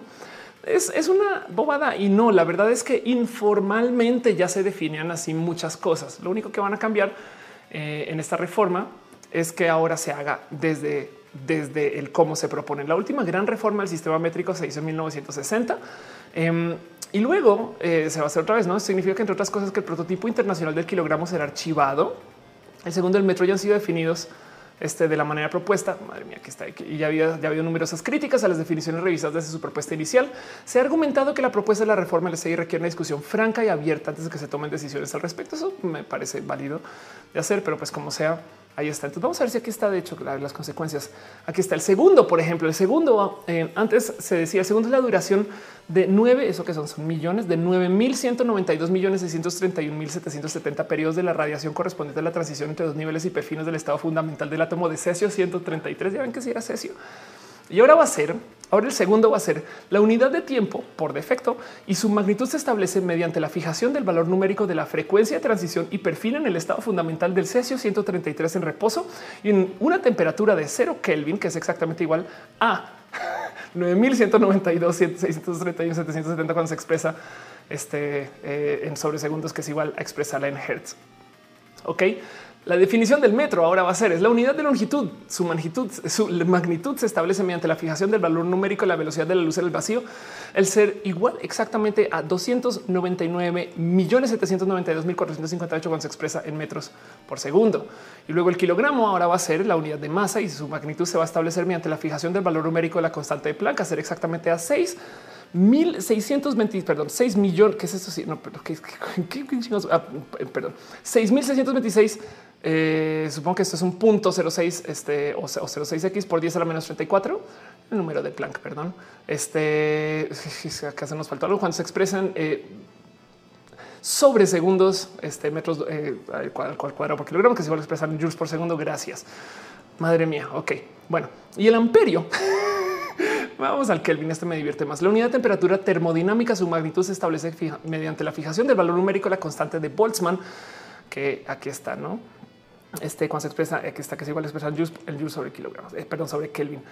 Es, es, una bobada y no, la verdad es que informalmente ya se definían así muchas cosas. Lo único que van a cambiar eh, en esta reforma es que ahora se haga desde, desde el cómo se propone. La última gran reforma del sistema métrico se hizo en 1960. Y luego eh, se va a hacer otra vez, ¿no? Significa que entre otras cosas que el prototipo internacional del kilogramo será archivado. El segundo, el metro ya han sido definidos este, de la manera propuesta. Madre mía, que está aquí. Y ya había, ya habido numerosas críticas a las definiciones revisadas desde su propuesta inicial. Se ha argumentado que la propuesta de la reforma del SI requiere una discusión franca y abierta antes de que se tomen decisiones al respecto. Eso me parece válido de hacer, pero pues como sea, Ahí está. Entonces vamos a ver si aquí está de hecho las consecuencias. Aquí está el segundo, por ejemplo, el segundo eh, antes se decía el segundo es la duración de nueve, eso que son, son millones de 9192 millones 631 mil 770 periodos de la radiación correspondiente a la transición entre dos niveles hiperfinos del estado fundamental del átomo de cesio 133. Ya ven que si era cesio. Y ahora va a ser, ahora el segundo va a ser la unidad de tiempo por defecto y su magnitud se establece mediante la fijación del valor numérico de la frecuencia de transición y perfil en el estado fundamental del cesio 133 en reposo y en una temperatura de cero Kelvin, que es exactamente igual a 9192, 631, 770 cuando se expresa este, eh, en sobre segundos, que es igual a expresarla en hertz. Ok, La definición del metro ahora va a ser es la unidad de longitud. Su magnitud, su magnitud se establece mediante la fijación del valor numérico de la velocidad de la luz en el vacío, el ser igual exactamente a 299 millones 792 mil 458 cuando se expresa en metros por segundo. Y luego el kilogramo ahora va a ser la unidad de masa y su magnitud se va a establecer mediante la fijación del valor numérico de la constante de Planck, ser exactamente a 6 1620, perdón, 6 millones, ¿qué es eso? Sí, no, pero ¿qué, qué, ah, perdón, 6626 eh, supongo que esto es un punto 06 este, o, 06x por 10 a la menos 34, el número de Planck, perdón. Este acá nos faltó algo cuando se expresan eh, sobre segundos, este metros eh, al cuadrado por kilogramo, que se va a expresar en joules por segundo. Gracias. Madre mía. Ok, bueno, y el amperio. Vamos al Kelvin. Este me divierte más. La unidad de temperatura termodinámica, su magnitud se establece mediante la fijación del valor numérico, la constante de Boltzmann, que aquí está, no? Este cuando se expresa aquí está que es igual a el joule sobre kilogramos, eh, perdón, sobre Kelvin.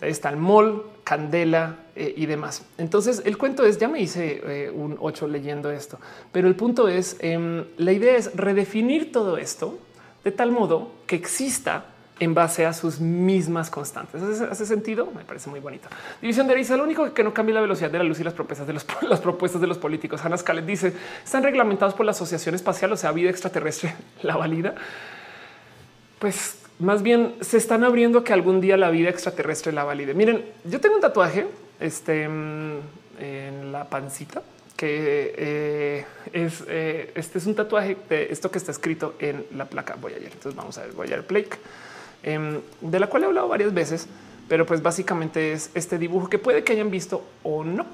Ahí está el mol, candela eh, y demás. Entonces el cuento es, ya me hice eh, un 8 leyendo esto, pero el punto es, em, la idea es redefinir todo esto de tal modo que exista en base a sus mismas constantes. ¿Hace, sentido? Me parece muy bonito. División de Arisa, lo único que no cambia la velocidad de la luz y las propuestas de los, las propuestas de los políticos. Hannah Scalet dice, están reglamentados por la Asociación Espacial, o sea, vida extraterrestre, la valida. Pues más bien se están abriendo que algún día la vida extraterrestre la valide. Miren, yo tengo un tatuaje este, mm, en la pancita que eh, es eh, este es un tatuaje de esto que está escrito en la placa Voyager. Entonces vamos a ver Voyager Blake, em, de la cual he hablado varias veces, pero pues básicamente es este dibujo que puede que hayan visto o no.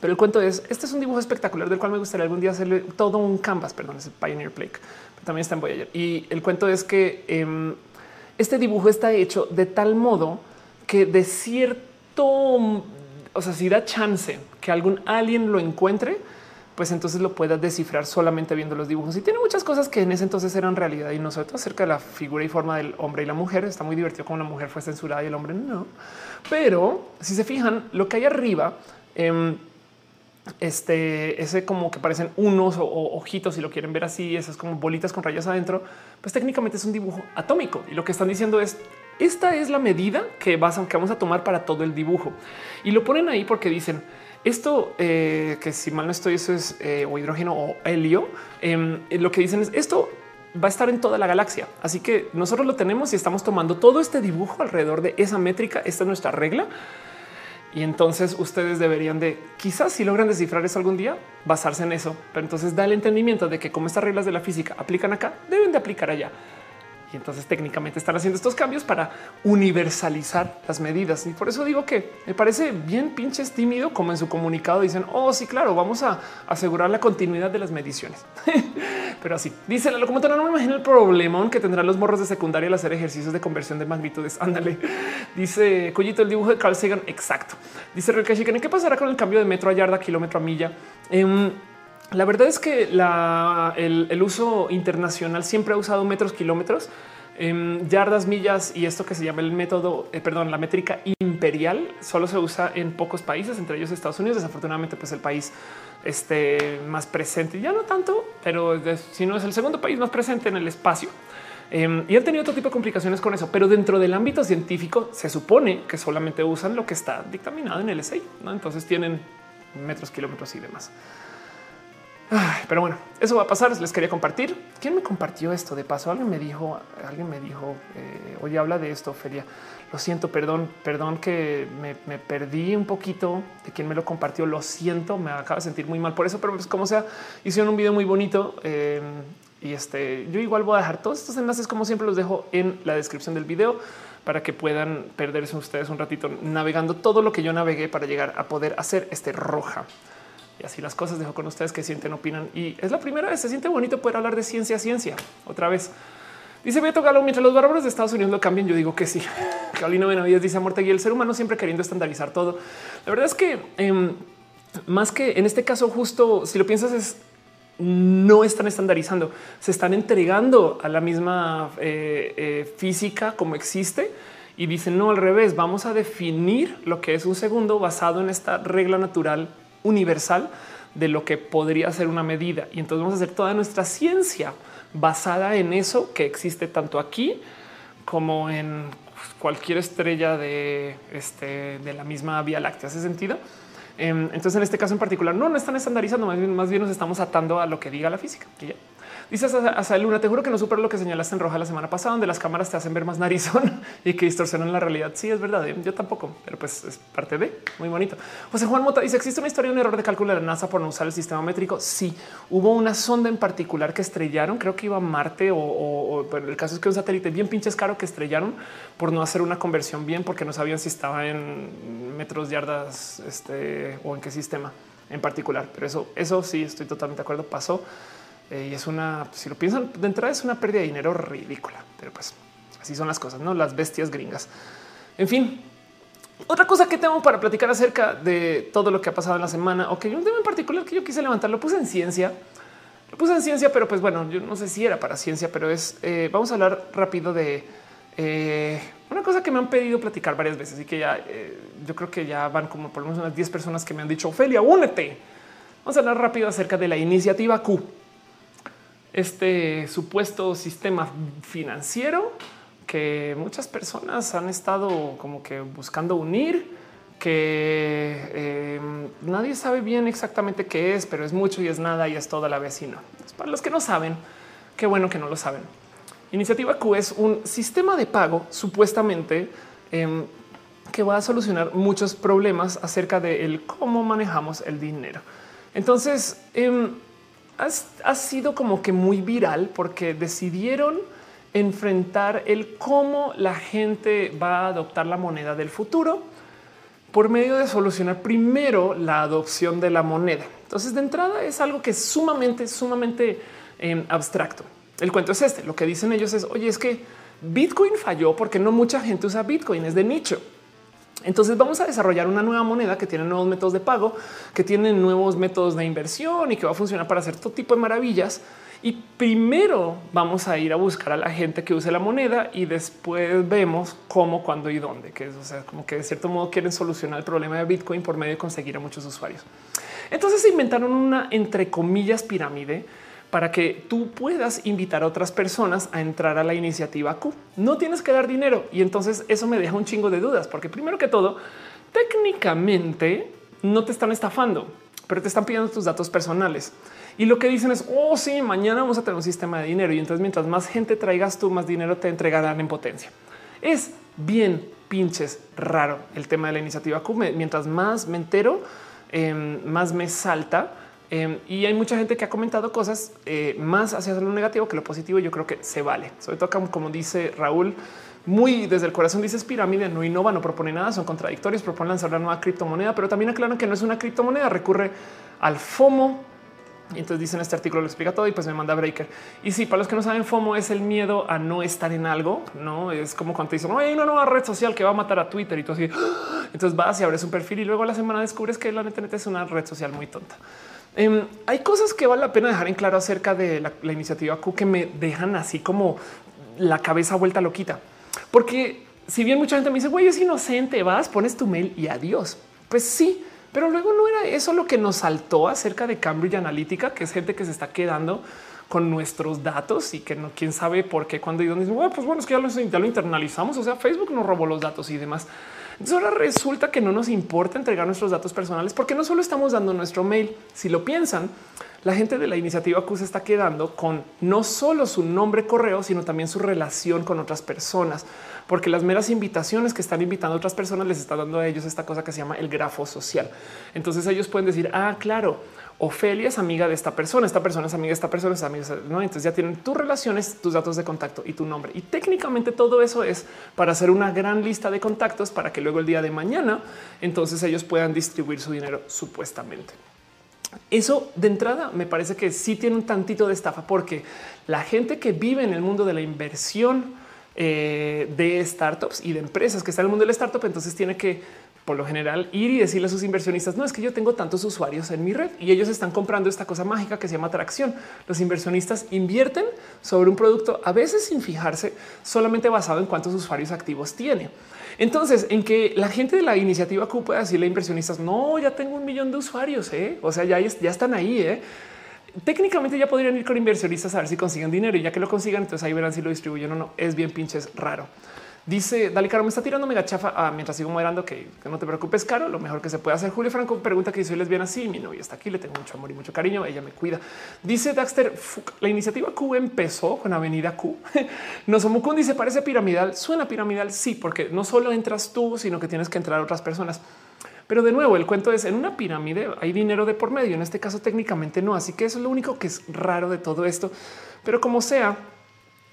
Pero el cuento es este es un dibujo espectacular del cual me gustaría algún día hacerle todo un canvas. Perdón, es el Pioneer Blake también está en Voyager. Y el cuento es que em, este dibujo está hecho de tal modo que de cierto, o sea, si da chance que algún alien lo encuentre, pues entonces lo pueda descifrar solamente viendo los dibujos. Y tiene muchas cosas que en ese entonces eran realidad y no sobre todo acerca de la figura y forma del hombre y la mujer. Está muy divertido como la mujer fue censurada y el hombre no. Pero si se fijan, lo que hay arriba, eh, este, ese como que parecen unos o, ojitos, si lo quieren ver así, esas como bolitas con rayas adentro, pues técnicamente es un dibujo atómico. Y lo que están diciendo es, esta es la medida que, vas, vamos a tomar para todo el dibujo. Y lo ponen ahí porque dicen, esto eh, que si mal no estoy, eso es eh, o hidrógeno o helio. Em, lo que dicen es esto va a estar en toda la galaxia. Así que nosotros lo tenemos y estamos tomando todo este dibujo alrededor de esa métrica. Esta es nuestra regla y entonces ustedes deberían de quizás si logran descifrar eso algún día, basarse en eso. Pero entonces da el entendimiento de que como estas reglas de la física aplican acá, deben de aplicar allá. Y entonces técnicamente están haciendo estos cambios para universalizar las medidas. Y por eso digo que me parece bien pinches tímido como en su comunicado dicen, oh sí, claro, vamos a asegurar la continuidad de las mediciones. Pero así dice la locomotora, no me imagino el problema que tendrán los morros de secundaria al hacer ejercicios de conversión de magnitudes. Ándale, dice Collito, el dibujo de Carl Sagan. Exacto. Dice Relkashikan, ¿qué pasará con el cambio de metro a yarda, kilómetro a milla? Em, la verdad es que el, uso internacional siempre ha usado metros, kilómetros, em, yardas, millas y esto que se llama el método, eh, perdón, la métrica imperial solo se usa en pocos países, entre ellos Estados Unidos. Desafortunadamente, pues el país este, más presente, ya no tanto, pero si no es el segundo país más presente en el espacio. Em, y han tenido otro tipo de complicaciones con eso, pero dentro del ámbito científico se supone que solamente usan lo que está dictaminado en el SI. Entonces tienen metros, kilómetros y demás pero bueno, eso va a pasar. Les quería compartir. ¿Quién me compartió esto? De paso, alguien me dijo, alguien me dijo, eh, oye, habla de esto, Feria. Lo siento, perdón, perdón que me, perdí un poquito de quién me lo compartió. Lo siento, me acaba de sentir muy mal por eso, pero pues como sea, hicieron un video muy bonito. Eh, y este, yo igual voy a dejar todos estos enlaces, como siempre, los dejo en la descripción del video para que puedan perderse ustedes un ratito navegando todo lo que yo navegué para llegar a poder hacer este roja. Y así las cosas dejo con ustedes que sienten, opinan. Y es la primera vez, se siente bonito poder hablar de ciencia, ciencia. Otra vez. Dice Beto Galo, mientras los bárbaros de Estados Unidos lo cambien, yo digo que sí. Carolina Benavides dice muerte y el ser humano siempre queriendo estandarizar todo. La verdad es que em, más que en este caso, justo si lo piensas, es no están estandarizando, se están entregando a la misma eh, eh, física como existe y dicen no al revés. Vamos a definir lo que es un segundo basado en esta regla natural universal de lo que podría ser una medida. Y entonces vamos a hacer toda nuestra ciencia basada en eso que existe tanto aquí como en cualquier estrella de, este, de la misma Vía Láctea. ¿Hace sentido? Em, entonces, en este caso en particular, no, no están estandarizando, más bien, más bien nos estamos atando a lo que diga la física. Dices a Luna, te juro que no supero lo que señalaste en roja la semana pasada, donde las cámaras te hacen ver más narizón y que distorsionan la realidad. Sí, es verdad. ¿eh? Yo tampoco, pero pues es parte de muy bonito. José Juan Mota dice: ¿Existe una historia un error de cálculo de la NASA por no usar el sistema métrico? Sí, hubo una sonda en particular que estrellaron. Creo que iba a Marte o, pero el caso es que un satélite bien pinches caro que estrellaron por no hacer una conversión bien, porque no sabían si estaba en metros, yardas este, o en qué sistema en particular. Pero eso, eso sí, estoy totalmente de acuerdo. Pasó. Eh, y es una, si lo piensan de entrada, es una pérdida de dinero ridícula, pero pues así son las cosas, no las bestias gringas. En fin, otra cosa que tengo para platicar acerca de todo lo que ha pasado en la semana, o que un tema en particular que yo quise levantar, lo puse en ciencia, lo puse en ciencia, pero pues bueno, yo no sé si era para ciencia, pero es eh, vamos a hablar rápido de eh, una cosa que me han pedido platicar varias veces y que ya yo creo que ya van como por lo menos unas 10 personas que me han dicho Ophelia, únete. Vamos a hablar rápido acerca de la iniciativa Q este supuesto sistema financiero que muchas personas han estado como que buscando unir, que eh, nadie sabe bien exactamente qué es, pero es mucho y es nada y es toda la vecina. Para los que no saben, qué bueno que no lo saben. Iniciativa Q es un sistema de pago supuestamente em, que va a solucionar muchos problemas acerca de cómo manejamos el dinero. Entonces, em, ha sido como que muy viral porque decidieron enfrentar el cómo la gente va a adoptar la moneda del futuro por medio de solucionar primero la adopción de la moneda. Entonces, de entrada es algo que es sumamente, sumamente em, abstracto. El cuento es este. Lo que dicen ellos es, oye, es que Bitcoin falló porque no mucha gente usa Bitcoin, es de nicho. Entonces vamos a desarrollar una nueva moneda que tiene nuevos métodos de pago, que tiene nuevos métodos de inversión y que va a funcionar para hacer todo tipo de maravillas. Y primero vamos a ir a buscar a la gente que use la moneda y después vemos cómo, cuándo y dónde, que es o sea, como que de cierto modo quieren solucionar el problema de Bitcoin por medio de conseguir a muchos usuarios. Entonces se inventaron una entre comillas pirámide para que tú puedas invitar a otras personas a entrar a la iniciativa Q. No tienes que dar dinero y entonces eso me deja un chingo de dudas, porque primero que todo, técnicamente no te están estafando, pero te están pidiendo tus datos personales. Y lo que dicen es, oh sí, mañana vamos a tener un sistema de dinero y entonces mientras más gente traigas tú, más dinero te entregarán en potencia. Es bien pinches raro el tema de la iniciativa Q. Mientras más me entero, em, más me salta Em, y hay mucha gente que ha comentado cosas eh, más hacia lo negativo que lo positivo. Yo creo que se vale. Sobre todo como dice Raúl, muy desde el corazón dice pirámide, no innova, no propone nada, son contradictorios, propone lanzar una nueva criptomoneda, pero también aclaran que no es una criptomoneda, recurre al FOMO. Y entonces dicen este artículo lo explica todo y pues me manda breaker. Y sí, para los que no saben, FOMO es el miedo a no estar en algo. No es como cuando te dicen hay una nueva red social que va a matar a Twitter y tú así. Entonces vas y abres un perfil y luego la semana descubres que la neta es una red social muy tonta. Em, hay cosas que vale la pena dejar en claro acerca de la, iniciativa Q que me dejan así como la cabeza vuelta loquita, porque si bien mucha gente me dice, güey, es inocente, vas, pones tu mail y adiós. Pues sí, pero luego no era eso lo que nos saltó acerca de Cambridge Analytica, que es gente que se está quedando con nuestros datos y que no quién sabe por qué cuando y dónde pues bueno, es que lo, ya lo internalizamos. O sea, Facebook nos robó los datos y demás. Ahora resulta que no nos importa entregar nuestros datos personales porque no solo estamos dando nuestro mail. Si lo piensan, la gente de la iniciativa se está quedando con no solo su nombre correo, sino también su relación con otras personas, porque las meras invitaciones que están invitando a otras personas les está dando a ellos esta cosa que se llama el grafo social. Entonces ellos pueden decir, ah, claro, Ofelia es amiga de esta persona, esta persona es amiga de esta persona, es amiga, ¿no? Entonces ya tienen tus relaciones, tus datos de contacto y tu nombre. Y técnicamente todo eso es para hacer una gran lista de contactos para que luego el día de mañana entonces ellos puedan distribuir su dinero supuestamente. Eso de entrada me parece que sí tiene un tantito de estafa porque la gente que vive en el mundo de la inversión eh, de startups y de empresas que está en el mundo del startup, entonces tiene que por lo general ir y decirle a sus inversionistas, no es que yo tengo tantos usuarios en mi red y ellos están comprando esta cosa mágica que se llama atracción. Los inversionistas invierten sobre un producto a veces sin fijarse solamente basado en cuántos usuarios activos tiene. Entonces, en que la gente de la iniciativa Q pueda decirle a inversionistas, no, ya tengo un millón de usuarios, ¿eh? o sea, ya, ya están ahí. ¿eh? técnicamente ya podrían ir con inversionistas a ver si consiguen dinero y ya que lo consigan, entonces ahí verán si lo distribuyen o no. Es bien pinches raro. Dice Dali Caro, me está tirando mega chafa ah, mientras sigo moderando. Que, no te preocupes, Caro. Lo mejor que se puede hacer. Julio Franco pregunta que soy lesbiana. Sí, mi novia está aquí. Le tengo mucho amor y mucho cariño. Ella me cuida. Dice Daxter, la iniciativa Q empezó con Avenida Q. Nosomukun dice parece piramidal. Suena piramidal. Sí, porque no solo entras tú, sino que tienes que entrar otras personas. Pero de nuevo, el cuento es en una pirámide hay dinero de por medio. En este caso, técnicamente no. Así que eso es lo único que es raro de todo esto. Pero como sea,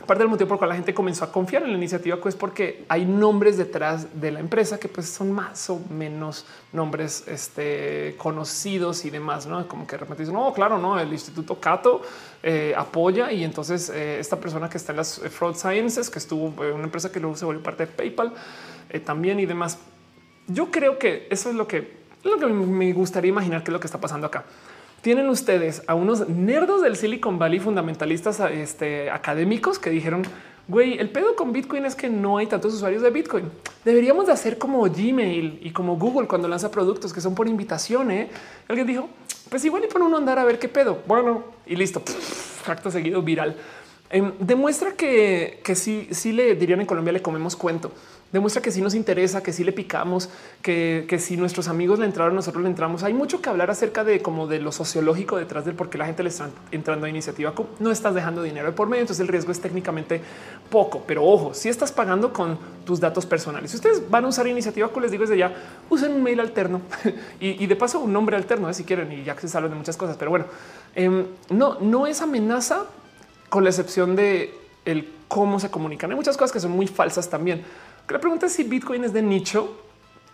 Parte del motivo por el cual la gente comenzó a confiar en la iniciativa es porque hay nombres detrás de la empresa que pues son más o menos nombres este, conocidos y demás, ¿no? Como que de repente dicen, no, claro, no, el Instituto Cato eh, apoya y entonces eh, esta persona que está en las Fraud Sciences, que estuvo una empresa que luego se volvió parte de PayPal eh, también y demás. Yo creo que eso es lo que, lo que me gustaría imaginar que es lo que está pasando acá tienen ustedes a unos nerdos del Silicon Valley fundamentalistas este, académicos que dijeron, güey, el pedo con Bitcoin es que no hay tantos usuarios de Bitcoin. Deberíamos de hacer como Gmail y como Google cuando lanza productos que son por invitación. ¿eh? Alguien dijo, pues igual y pone uno a andar a ver qué pedo. Bueno, y listo. Acto seguido viral. Em, demuestra que, que sí, sí le dirían en Colombia le comemos cuento demuestra que sí nos interesa, que sí le picamos, que, si nuestros amigos le entraron, nosotros le entramos. Hay mucho que hablar acerca de como de lo sociológico detrás del por qué la gente le está entrando a iniciativa. No estás dejando dinero por medio, entonces el riesgo es técnicamente poco. Pero ojo, si estás pagando con tus datos personales, si ustedes van a usar iniciativa, les digo desde ya, usen un mail alterno y, de paso un nombre alterno ¿eh? si quieren y ya que se hablan de muchas cosas. Pero bueno, em, no, no es amenaza con la excepción de el cómo se comunican. Hay muchas cosas que son muy falsas también. La pregunta es si Bitcoin es de nicho.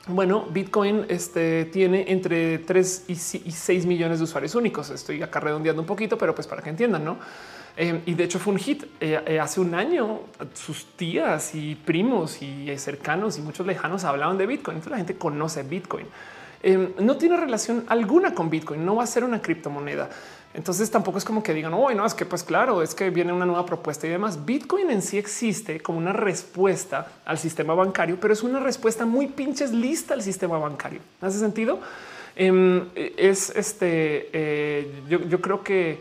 Bueno, Bitcoin este, tiene entre 3 y 6 millones de usuarios únicos. Estoy acá redondeando un poquito, pero pues para que entiendan, ¿no? Em, y de hecho fue un hit. Eh, eh, hace un año sus tías y primos y cercanos y muchos lejanos hablaban de Bitcoin. Entonces la gente conoce Bitcoin. No tiene relación alguna con Bitcoin, no va a ser una criptomoneda. Entonces tampoco es como que digan, hoy no, es que pues claro, es que viene una nueva propuesta y demás. Bitcoin en sí existe como una respuesta al sistema bancario, pero es una respuesta muy pinches lista al sistema bancario. ¿Hace sentido? Em, es este, eh, yo, creo que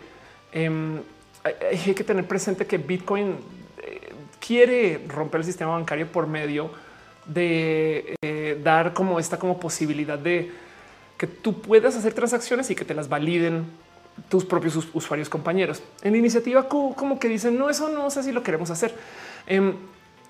em, hay que tener presente que Bitcoin eh, quiere romper el sistema bancario por medio de eh, dar como esta como posibilidad de que tú puedas hacer transacciones y que te las validen tus propios usuarios compañeros. En iniciativa Q como que dicen, no, eso no sé si lo queremos hacer. Em,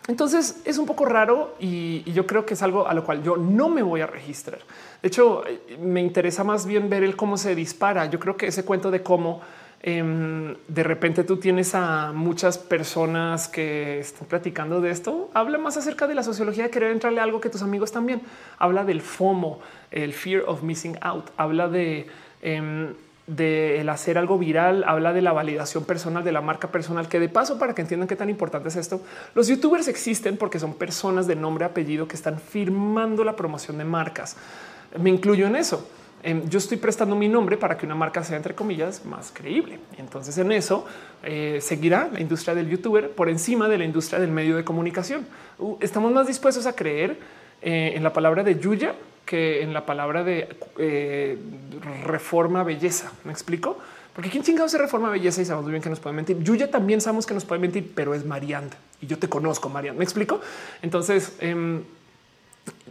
entonces es un poco raro y, yo creo que es algo a lo cual yo no me voy a registrar. De hecho, eh, me interesa más bien ver el cómo se dispara. Yo creo que ese cuento de cómo em, de repente tú tienes a muchas personas que están platicando de esto, habla más acerca de la sociología de querer entrarle a algo que tus amigos también. Habla del FOMO, el fear of missing out. Habla de de hacer algo viral, habla de la validación personal, de la marca personal, que de paso, para que entiendan qué tan importante es esto, los youtubers existen porque son personas de nombre, apellido que están firmando la promoción de marcas. Me incluyo en eso. Em, yo estoy prestando mi nombre para que una marca sea, entre comillas, más creíble. Entonces en eso eh, seguirá la industria del youtuber por encima de la industria del medio de comunicación. Uh, estamos más dispuestos a creer eh, en la palabra de Yuya que en la palabra de eh, reforma belleza. ¿Me explico? Porque quién chingado se reforma belleza y sabemos bien que nos puede mentir. Yuya también sabemos que nos puede mentir, pero es Marianne y yo te conozco, Marianne. ¿Me explico? Entonces, em,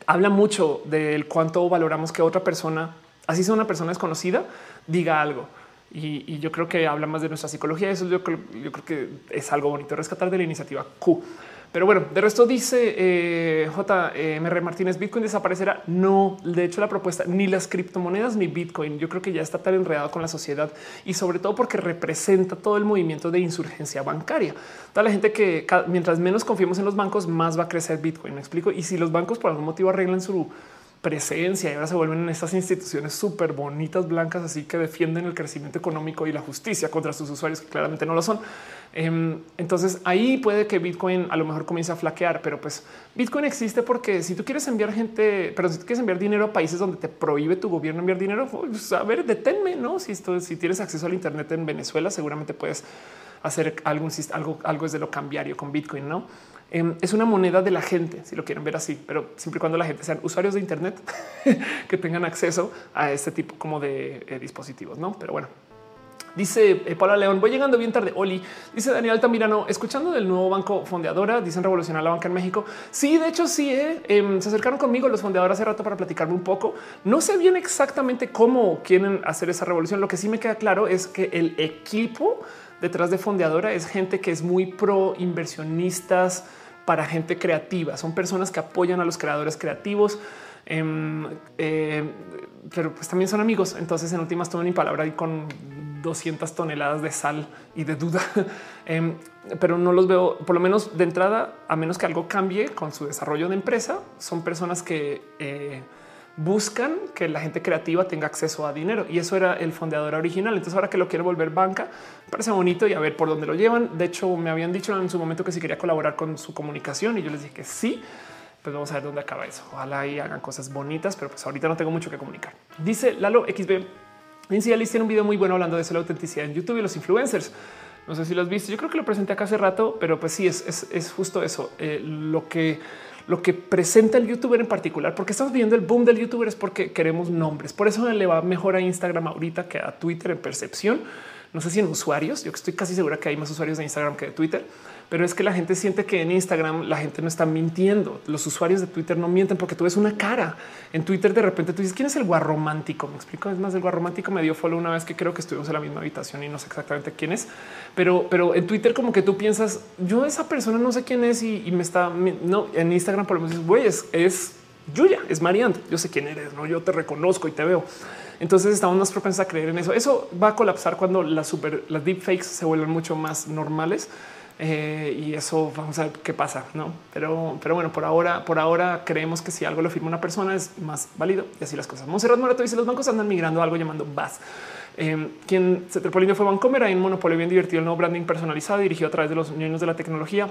habla mucho del cuánto valoramos que otra persona, así sea una persona desconocida, diga algo. Y, yo creo que habla más de nuestra psicología. Eso yo yo creo que es algo bonito rescatar de la iniciativa Q. Pero bueno, de resto dice eh, JMR Martínez, Bitcoin desaparecerá. No, de hecho la propuesta ni las criptomonedas ni Bitcoin. Yo creo que ya está tan enredado con la sociedad y sobre todo porque representa todo el movimiento de insurgencia bancaria. Toda la gente que mientras menos confiemos en los bancos, más va a crecer Bitcoin. Me explico. Y si los bancos por algún motivo arreglan su presencia y ahora se vuelven en estas instituciones súper bonitas, blancas, así que defienden el crecimiento económico y la justicia contra sus usuarios, que claramente no lo son. Em, entonces ahí puede que Bitcoin a lo mejor comience a flaquear, pero pues Bitcoin existe porque si tú quieres enviar gente, pero si tú quieres enviar dinero a países donde te prohíbe tu gobierno enviar dinero, pues, a ver, deténme, no? Si esto, si tienes acceso al Internet en Venezuela, seguramente puedes hacer algún algo, algo es de lo cambiario con Bitcoin, no? Em, es una moneda de la gente, si lo quieren ver así, pero siempre y cuando la gente sean usuarios de Internet que tengan acceso a este tipo como de eh, dispositivos, no? Pero bueno, Dice eh, Paula León, voy llegando bien tarde. Oli, dice Daniel Altamirano, escuchando del nuevo banco fondeadora, dicen revolucionar la banca en México. Sí, de hecho, sí, eh, em, se acercaron conmigo los fondeadores hace rato para platicarme un poco. No sé bien exactamente cómo quieren hacer esa revolución. Lo que sí me queda claro es que el equipo detrás de fondeadora es gente que es muy pro inversionistas para gente creativa. Son personas que apoyan a los creadores creativos. Em, eh, pero pues también son amigos. Entonces, en últimas, toman mi palabra y con 200 toneladas de sal y de duda, em, pero no los veo, por lo menos de entrada, a menos que algo cambie con su desarrollo de empresa. Son personas que eh, buscan que la gente creativa tenga acceso a dinero y eso era el fondeador original. Entonces, ahora que lo quiero volver banca, parece bonito y a ver por dónde lo llevan. De hecho, me habían dicho en su momento que si quería colaborar con su comunicación y yo les dije que sí pues vamos a ver dónde acaba eso. Ojalá y hagan cosas bonitas, pero pues ahorita no tengo mucho que comunicar. Dice Lalo XB. Inicialis tiene un video muy bueno hablando de eso, la autenticidad en YouTube y los influencers. No sé si lo has visto. Yo creo que lo presenté acá hace rato, pero pues sí, es, es, justo eso. Eh, lo que lo que presenta el youtuber en particular, porque estamos viendo el boom del youtuber es porque queremos nombres. Por eso le va mejor a Instagram ahorita que a Twitter en percepción. No sé si en usuarios. Yo estoy casi segura que hay más usuarios de Instagram que de Twitter pero es que la gente siente que en Instagram la gente no está mintiendo. Los usuarios de Twitter no mienten porque tú ves una cara en Twitter. De repente tú dices quién es el guarromántico. Me explico. Es más, el guarromántico me dio follow una vez que creo que estuvimos en la misma habitación y no sé exactamente quién es, pero, pero en Twitter, como que tú piensas yo, esa persona no sé quién es y, me está no en Instagram. Por lo menos güey, es, es Yuya, es Mariante. Yo sé quién eres, no? Yo te reconozco y te veo. Entonces estamos más propensos a creer en eso. Eso va a colapsar cuando las super, las deepfakes se vuelven mucho más normales eh, y eso vamos a ver qué pasa, no? Pero, pero bueno, por ahora, por ahora creemos que si algo lo firma una persona es más válido y así las cosas. Monserrat Morato dice los bancos andan migrando a algo llamando BAS. Eh, quien se trepó fue Bancomer. Hay un monopolio bien divertido, el nuevo branding personalizado dirigido a través de los niños de la tecnología.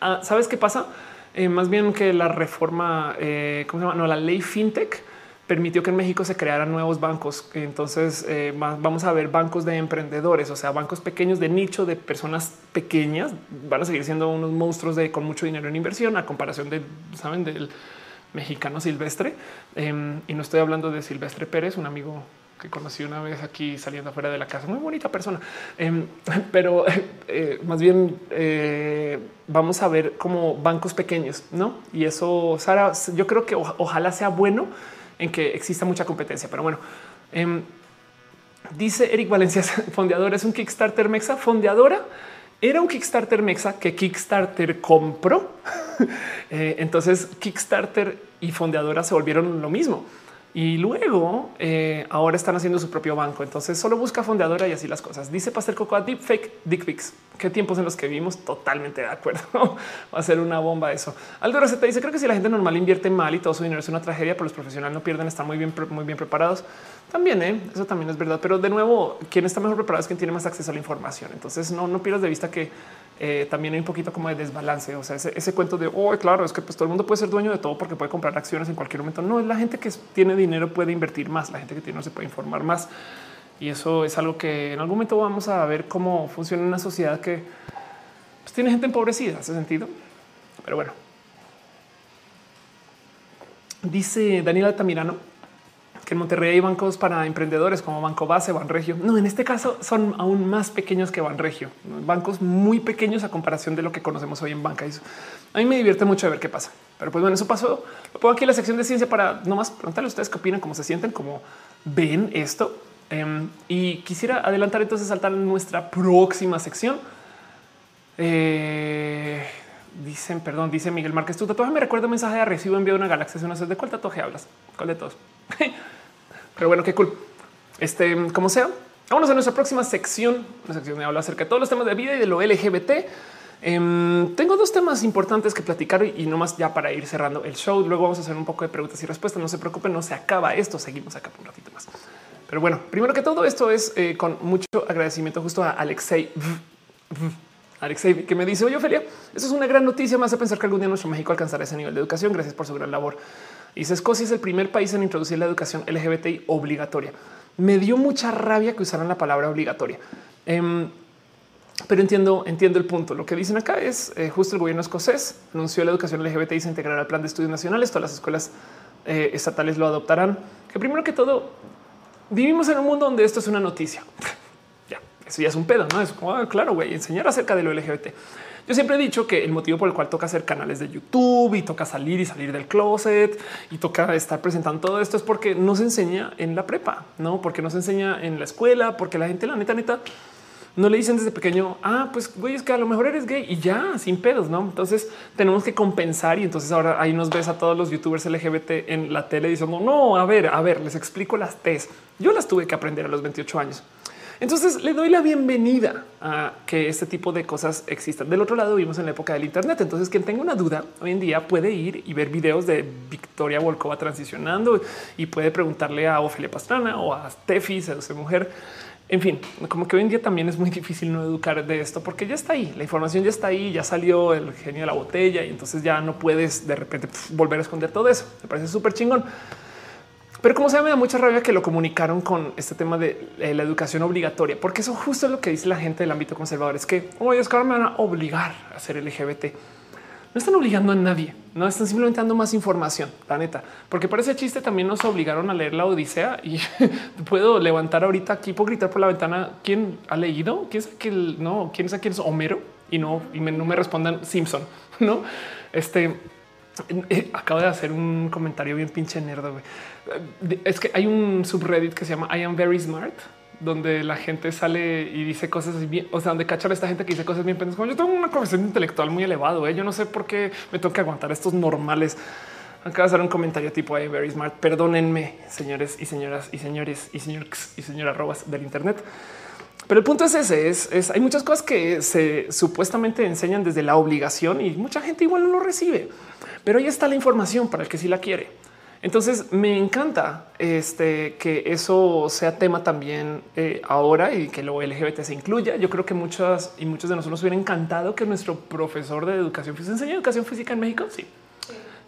Ah, ¿Sabes qué pasa? Eh, más bien que la reforma, ¿cómo se llama? No, la ley fintech permitió que en México se crearan nuevos bancos. Entonces eh, vamos a ver bancos de emprendedores, o sea, bancos pequeños de nicho de personas pequeñas. Van a seguir siendo unos monstruos de con mucho dinero en inversión a comparación de, saben, del mexicano silvestre. Em, y no estoy hablando de Silvestre Pérez, un amigo que conocí una vez aquí saliendo afuera de la casa, muy bonita persona, em, pero eh, más bien eh, vamos a ver como bancos pequeños, no? Y eso, Sara, yo creo que ojalá sea bueno en que exista mucha competencia. Pero bueno, em, dice Eric Valencia, fondeador es un Kickstarter Mexa. Fondeadora era un Kickstarter Mexa que Kickstarter compró. Eh, entonces Kickstarter y fondeadora se volvieron lo mismo. Y luego eh, ahora están haciendo su propio banco. Entonces solo busca fondeadora y así las cosas. Dice Pastel Cocoa Deepfake Dick Pics. Qué tiempos en los que vivimos. Totalmente de acuerdo. Va a ser una bomba eso. Aldo Receta dice creo que si la gente normal invierte mal y todo su dinero es una tragedia, pero los profesionales no pierden, están muy bien, muy bien preparados. También ¿eh? eso también es verdad. Pero de nuevo, quien está mejor preparado es quien tiene más acceso a la información. Entonces no, no pierdas de vista que eh, también hay un poquito como de desbalance. O sea, ese, cuento de oh, claro, es que pues, todo el mundo puede ser dueño de todo porque puede comprar acciones en cualquier momento. No es la gente que tiene dinero puede invertir más, la gente que tiene no se puede informar más. Y eso es algo que en algún momento vamos a ver cómo funciona una sociedad que pues, tiene gente empobrecida, ese sentido. Pero bueno, dice Daniel Altamirano que en Monterrey hay bancos para emprendedores como Banco Base, Banregio. No, en este caso son aún más pequeños que Banregio, bancos muy pequeños a comparación de lo que conocemos hoy en banca. a mí me divierte mucho ver qué pasa. Pero pues bueno, eso pasó. Lo pongo aquí en la sección de ciencia para nomás preguntarle a ustedes qué opinan, cómo se sienten, cómo ven esto. Em, y quisiera adelantar entonces saltar a nuestra próxima sección. Eh, dicen, perdón, dice Miguel Márquez, tu tatuaje me recuerda un mensaje de recibo enviado a una galaxia. Sé de cuál tatuaje hablas, cuál de todos. Pero bueno, qué cool. Este, como sea, vámonos a nuestra próxima sección, una sección de habla acerca de todos los temas de vida y de lo LGBT. Em, tengo dos temas importantes que platicar y, no más ya para ir cerrando el show. Luego vamos a hacer un poco de preguntas y respuestas. No se preocupen, no se acaba esto. Seguimos acá por un ratito más. Pero bueno, primero que todo esto es eh, con mucho agradecimiento justo a Alexei. Alexei, que me dice, oye, Ophelia, eso es una gran noticia. más hace pensar que algún día nuestro México alcanzará ese nivel de educación. Gracias por su gran labor. Y Escocia es el primer país en introducir la educación LGBTI obligatoria. Me dio mucha rabia que usaran la palabra obligatoria. Em, pero entiendo, entiendo el punto. Lo que dicen acá es eh, justo el gobierno escocés anunció la educación LGBTI se integrará al plan de estudios nacionales. Todas las escuelas eh, estatales lo adoptarán. Que primero que todo, vivimos en un mundo donde esto es una noticia. Eso ya es un pedo, no es como, ah, claro, güey, enseñar acerca de lo LGBT. Yo siempre he dicho que el motivo por el cual toca hacer canales de YouTube y toca salir y salir del closet y toca estar presentando todo esto es porque no se enseña en la prepa, no porque no se enseña en la escuela, porque la gente, la neta, neta, no le dicen desde pequeño, ah, pues güey, es que a lo mejor eres gay y ya sin pedos, no? Entonces tenemos que compensar. Y entonces ahora ahí nos ves a todos los youtubers LGBT en la tele diciendo, no, a ver, a ver, les explico las T's. Yo las tuve que aprender a los 28 años. Entonces le doy la bienvenida a que este tipo de cosas existan. Del otro lado vimos en la época del Internet. Entonces quien tenga una duda hoy en día puede ir y ver videos de Victoria Volkova transicionando y puede preguntarle a Ofelia Pastrana o a Steffi, seduce mujer. En fin, como que hoy en día también es muy difícil no educar de esto porque ya está ahí, la información ya está ahí, ya salió el genio de la botella y entonces ya no puedes de repente volver a esconder todo eso. Me parece súper chingón. Pero como se me da mucha rabia que lo comunicaron con este tema de eh, la educación obligatoria, porque eso justo es lo que dice la gente del ámbito conservador. Es que oye, es que ahora me van a obligar a ser LGBT. No están obligando a nadie, no están simplemente dando más información, la neta, porque para ese chiste también nos obligaron a leer la Odisea y puedo levantar ahorita aquí, puedo gritar por la ventana. ¿Quién ha leído? ¿Quién es que no? ¿Quién es quién es Homero? Y no, y no me respondan Simpson, no? Este acabo de hacer un comentario bien pinche nerdo. Eh, es que hay un subreddit que se llama I am very smart, donde la gente sale y dice cosas bien, o sea, donde cachan a esta gente que dice cosas bien. Como yo tengo una conversación intelectual muy elevado. ¿eh? Yo no sé por qué me tengo que aguantar estos normales. Acabo de hacer un comentario tipo I am very smart. Perdónenme, señores y señoras y señores y señores y señoras robas del Internet. Pero el punto es ese, es, hay muchas cosas que se supuestamente enseñan desde la obligación y mucha gente igual no lo recibe. Pero ahí está la información para el que sí la quiere. Entonces me encanta este, que eso sea tema también eh, ahora y que lo LGBT se incluya. Yo creo que muchas y muchos de nosotros hubiera encantado que nuestro profesor de educación física enseñe educación física en México. Sí,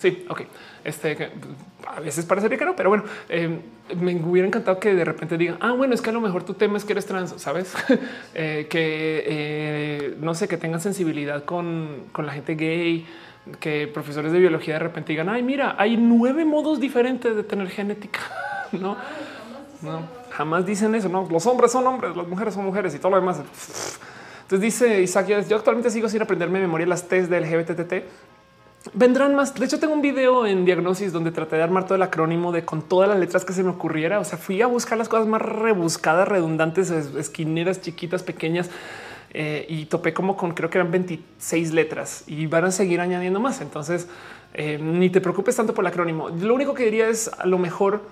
sí, ok. Este a veces parecería que no, pero bueno, eh, me hubiera encantado que de repente digan, ah, bueno, es que a lo mejor tu tema es que eres trans, sabes eh, que no sé, que tengan sensibilidad con, con la gente gay que profesores de biología de repente digan, ay, mira, hay nueve modos diferentes de tener genética. No, no, jamás dicen eso. No, los hombres son hombres, las mujeres son mujeres y todo lo demás. Entonces dice Isaac, yo actualmente sigo sin aprenderme de memoria las test del GBTT. Vendrán más. De hecho, tengo un video en diagnosis donde traté de armar todo el acrónimo de con todas las letras que se me ocurriera. O sea, fui a buscar las cosas más rebuscadas, redundantes, esquineras, chiquitas, pequeñas eh, y topé como con creo que eran 26 letras y van a seguir añadiendo más. Entonces, eh, ni te preocupes tanto por el acrónimo. Lo único que diría es a lo mejor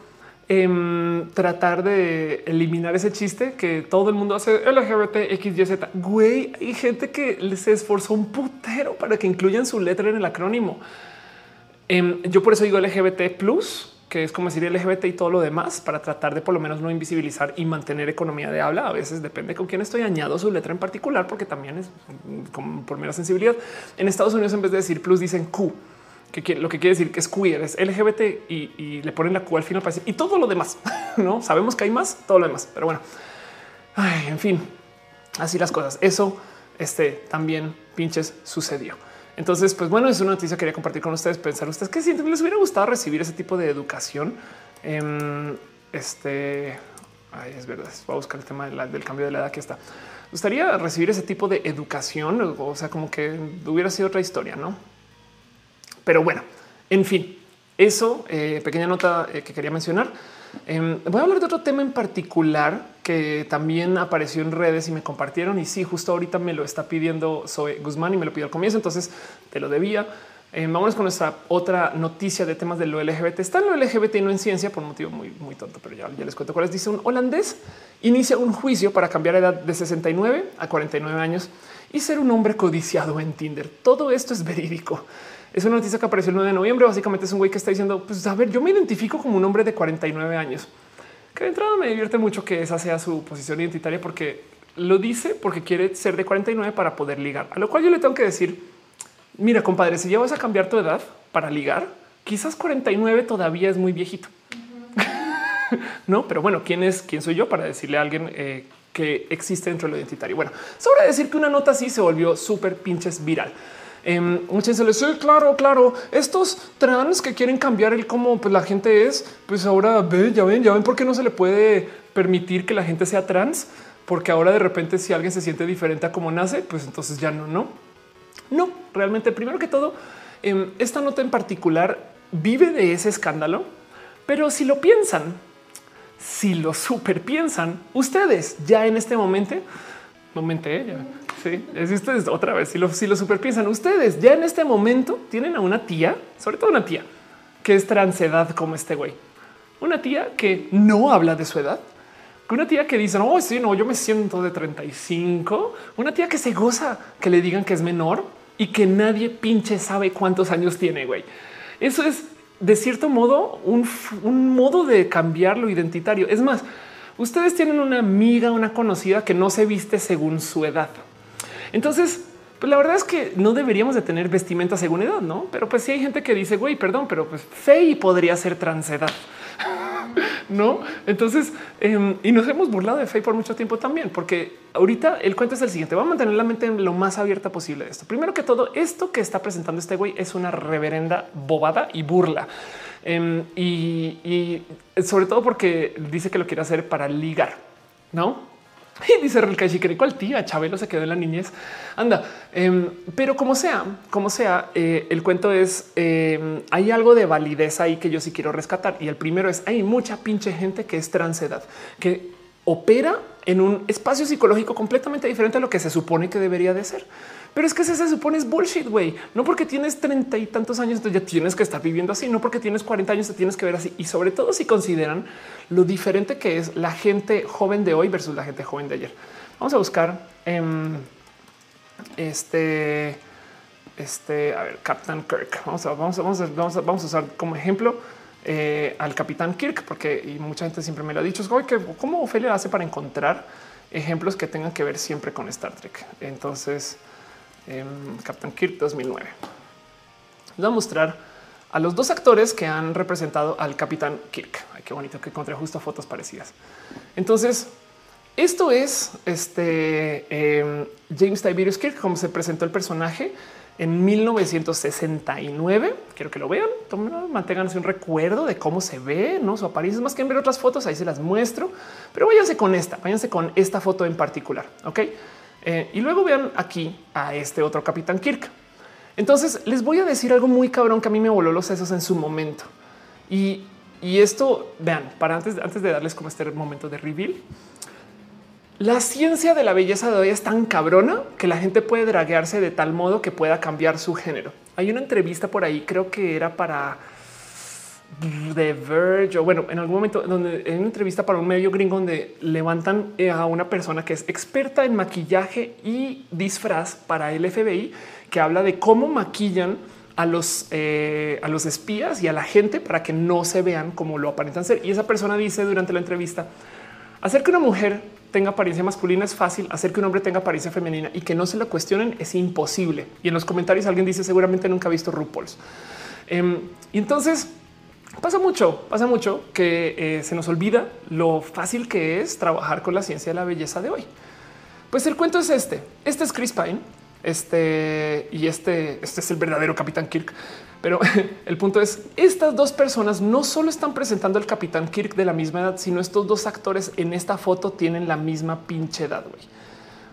em, tratar de eliminar ese chiste que todo el mundo hace LGBT, X, Y, Z. Güey, hay gente que se esforzó un putero para que incluyan su letra en el acrónimo. Em, yo por eso digo LGBT plus que es como decir LGBT y todo lo demás para tratar de por lo menos no invisibilizar y mantener economía de habla. A veces depende con quién estoy añado su letra en particular, porque también es como por mera sensibilidad. En Estados Unidos, en vez de decir plus, dicen Q, que lo que quiere decir que es queer, es LGBT y, le ponen la Q al final para decir y todo lo demás. No sabemos que hay más, todo lo demás, pero bueno, en fin, así las cosas. Eso este también pinches sucedió. Entonces, pues bueno, es una noticia que quería compartir con ustedes. Pensar ustedes que si les hubiera gustado recibir ese tipo de educación. Em, este es verdad. Voy a buscar el tema del cambio de la edad que está. Gustaría recibir ese tipo de educación. O sea, como que hubiera sido otra historia, no? Pero bueno, en fin, eso eh, pequeña nota eh, que quería mencionar. Em, voy a hablar de otro tema en particular que también apareció en redes y me compartieron. Y sí, justo ahorita me lo está pidiendo Zoe Guzmán y me lo pidió al comienzo. Entonces te lo debía. Eh, vámonos con nuestra otra noticia de temas de lo LGBT. Está en lo LGBT y no en ciencia por un motivo muy, muy tonto, pero ya, ya les cuento cuál es. Dice un holandés inicia un juicio para cambiar edad de 69 a 49 años y ser un hombre codiciado en Tinder. Todo esto es verídico. Es una noticia que apareció el 9 de noviembre. Básicamente es un güey que está diciendo, pues a ver, yo me identifico como un hombre de 49 años. Que de entrada me divierte mucho que esa sea su posición identitaria porque lo dice porque quiere ser de 49 para poder ligar. A lo cual yo le tengo que decir, mira, compadre, si ya vas a cambiar tu edad para ligar, quizás 49 todavía es muy viejito. no, pero bueno, ¿quién es, quién soy yo para decirle a alguien eh, que existe dentro de lo identitario? Bueno, sobre decir que una nota así se volvió súper pinches viral. Eh, muchas veces sí, claro, claro. Estos trans que quieren cambiar el cómo pues, la gente es, pues ahora ve, ya ven, ya ven por qué no se le puede permitir que la gente sea trans porque ahora de repente si alguien se siente diferente a cómo nace, pues entonces ya no, no, no, realmente primero que todo, em, esta nota en particular vive de ese escándalo, pero si lo piensan, si lo super piensan, ustedes ya en este momento, momento, ¿eh? sí, es ustedes otra vez, si lo, si lo ustedes ya en este momento tienen a una tía, sobre todo una tía, que es transedad como este güey, una tía que no habla de su edad, una tía que dice, no, sí, no, yo me siento de 35, una tía que se goza que le digan que es menor y que nadie pinche sabe cuántos años tiene, güey. Eso es de cierto modo un modo de cambiar lo identitario. Es más, ustedes tienen una amiga, una conocida que no se viste según su edad. Entonces, pues la verdad es que no deberíamos de tener vestimenta según edad, ¿no? Pero pues sí hay gente que dice, güey, perdón, pero pues Faye podría ser transedad. no? Entonces, em, y nos hemos burlado de Faye por mucho tiempo también, porque ahorita el cuento es el siguiente. Vamos a mantener la mente lo más abierta posible de esto. Primero que todo, esto que está presentando este güey es una reverenda bobada y burla. Em, y, sobre todo porque dice que lo quiere hacer para ligar, no? Y dice Relkashi, ¿cuál tía? Chabelo se quedó en la niñez. Anda, em, pero como sea, como sea, eh, el cuento es em, hay algo de validez ahí que yo sí quiero rescatar. Y el primero es hay mucha pinche gente que es transedad, que opera en un espacio psicológico completamente diferente a lo que se supone que debería de ser. Pero es que se, se supone es bullshit, güey. No porque tienes treinta y tantos años, entonces ya tienes que estar viviendo así. No porque tienes 40 años, te tienes que ver así. Y sobre todo si consideran lo diferente que es la gente joven de hoy versus la gente joven de ayer. Vamos a buscar en este, este, a ver, Captain Kirk. Vamos a, vamos a, vamos a, vamos a, usar como ejemplo eh, al capitán Kirk, porque mucha gente siempre me lo ha dicho, es que cómo Ophelia hace para encontrar ejemplos que tengan que ver siempre con Star Trek. Entonces, Captain Kirk 2009. Les voy a mostrar a los dos actores que han representado al Capitán Kirk. Ay, qué bonito que encontré justo fotos parecidas. Entonces, esto es este em, James Tiberius Kirk, como se presentó el personaje en 1969. Quiero que lo vean, manténganse un recuerdo de cómo se ve, no su apariencia. Más que en ver otras fotos, ahí se las muestro, pero váyanse con esta, váyanse con esta foto en particular. Ok. Eh, y luego vean aquí a este otro capitán Kirk. Entonces les voy a decir algo muy cabrón que a mí me voló los sesos en su momento. Y, esto vean para antes, antes de darles como este momento de reveal. La ciencia de la belleza de hoy es tan cabrona que la gente puede draguearse de tal modo que pueda cambiar su género. Hay una entrevista por ahí, creo que era para The Verge o bueno, en algún momento donde en una entrevista para un medio gringo donde levantan eh, a una persona que es experta en maquillaje y disfraz para el FBI que habla de cómo maquillan a los, eh, a los espías y a la gente para que no se vean como lo aparentan ser. Y esa persona dice durante la entrevista hacer que una mujer tenga apariencia masculina es fácil, hacer que un hombre tenga apariencia femenina y que no se lo cuestionen es imposible. Y en los comentarios alguien dice seguramente nunca ha visto RuPaul's. Em, y entonces Pasa mucho, pasa mucho que eh, se nos olvida lo fácil que es trabajar con la ciencia de la belleza de hoy. Pues el cuento es este. Este es Chris Pine. Este y este, este es el verdadero Capitán Kirk. Pero el punto es estas dos personas no solo están presentando al Capitán Kirk de la misma edad, sino estos dos actores en esta foto tienen la misma pinche edad.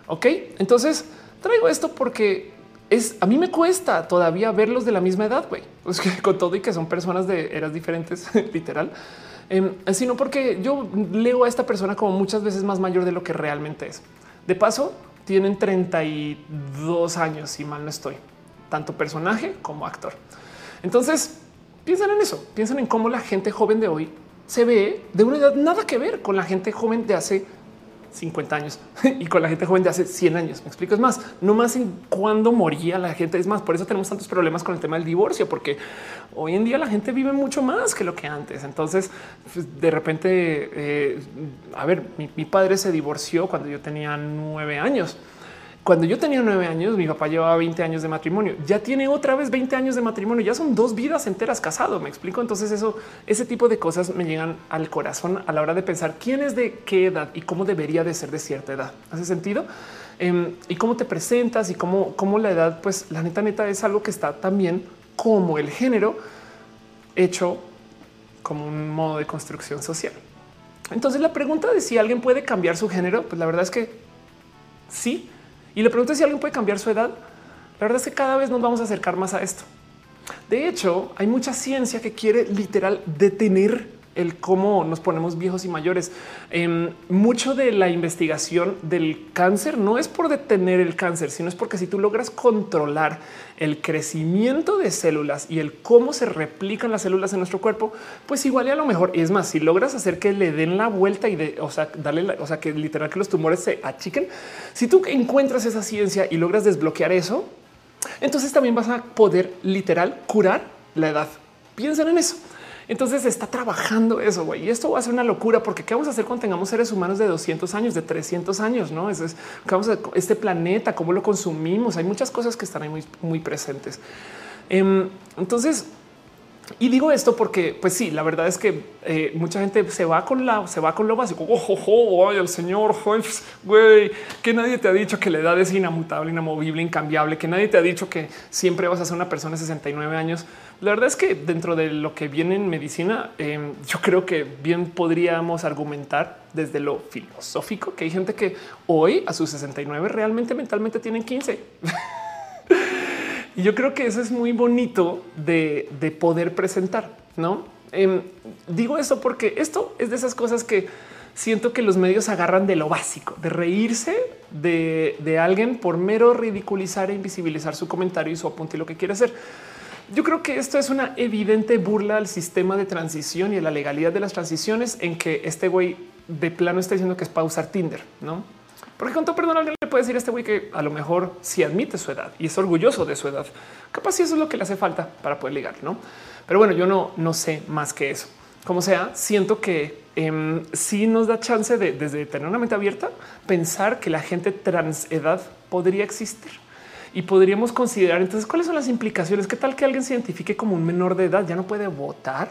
Ok, entonces traigo esto porque es a mí me cuesta todavía verlos de la misma edad, güey. Pues que con todo y que son personas de eras diferentes, literal, eh, sino porque yo leo a esta persona como muchas veces más mayor de lo que realmente es. De paso, tienen 32 años, si mal no estoy, tanto personaje como actor. Entonces, piensen en eso, piensen en cómo la gente joven de hoy se ve de una edad nada que ver con la gente joven de hace 50 años y con la gente joven de hace 100 años. Me explico. Es más, no más en cuándo moría la gente. Es más, por eso tenemos tantos problemas con el tema del divorcio, porque hoy en día la gente vive mucho más que lo que antes. Entonces, pues, de repente, eh, a ver, mi padre se divorció cuando yo tenía nueve años cuando yo tenía nueve años, mi papá llevaba 20 años de matrimonio. Ya tiene otra vez 20 años de matrimonio. Ya son dos vidas enteras casado. Me explico. Entonces, eso, ese tipo de cosas me llegan al corazón a la hora de pensar quién es de qué edad y cómo debería de ser de cierta edad. ¿Hace sentido? Em, y cómo te presentas y cómo, cómo la edad, pues la neta, neta es algo que está también como el género hecho como un modo de construcción social. Entonces la pregunta de si alguien puede cambiar su género, pues la verdad es que sí. Y la pregunta de si alguien puede cambiar su edad, la verdad es que cada vez nos vamos a acercar más a esto. De hecho, hay mucha ciencia que quiere literal detener el cómo nos ponemos viejos y mayores. Em, mucho de la investigación del cáncer no es por detener el cáncer, sino es porque si tú logras controlar el crecimiento de células y el cómo se replican las células en nuestro cuerpo, pues igual y a lo mejor. Y es más, si logras hacer que le den la vuelta y de, o sea, darle, o sea, que literal que los tumores se achiquen, si tú encuentras esa ciencia y logras desbloquear eso, entonces también vas a poder literal curar la edad. Piensen en eso. Entonces está trabajando eso, güey. Y esto va a ser una locura porque qué vamos a hacer cuando tengamos seres humanos de 200 años, de 300 años, no? Es que vamos a este planeta, cómo lo consumimos. Hay muchas cosas que están ahí muy, muy presentes. Em, entonces, y digo esto porque, pues sí, la verdad es que eh, mucha gente se va con la, se va con lo básico. Ojo, ojo, ay, el señor, güey, que nadie te ha dicho que la edad es inamutable, inamovible, incambiable, que nadie te ha dicho que siempre vas a ser una persona de 69 años. La verdad es que dentro de lo que viene en medicina, em, yo creo que bien podríamos argumentar desde lo filosófico que hay gente que hoy a sus 69 realmente mentalmente tienen 15. Y yo creo que eso es muy bonito de, poder presentar, ¿no? Em, digo eso porque esto es de esas cosas que siento que los medios agarran de lo básico, de reírse de, de alguien por mero ridiculizar e invisibilizar su comentario y su apunte y lo que quiere hacer. Yo creo que esto es una evidente burla al sistema de transición y a la legalidad de las transiciones en que este güey de plano está diciendo que es para usar Tinder, ¿no? Porque con todo perdón alguien le puede decir a este güey que a lo mejor si admite su edad y es orgulloso de su edad, capaz si eso es lo que le hace falta para poder ligar, ¿no? Pero bueno, yo no, no sé más que eso. Como sea, siento que eh, sí nos da chance de desde tener una mente abierta, pensar que la gente trans edad podría existir y podríamos considerar entonces cuáles son las implicaciones. ¿Qué tal que alguien se identifique como un menor de edad? Ya no puede votar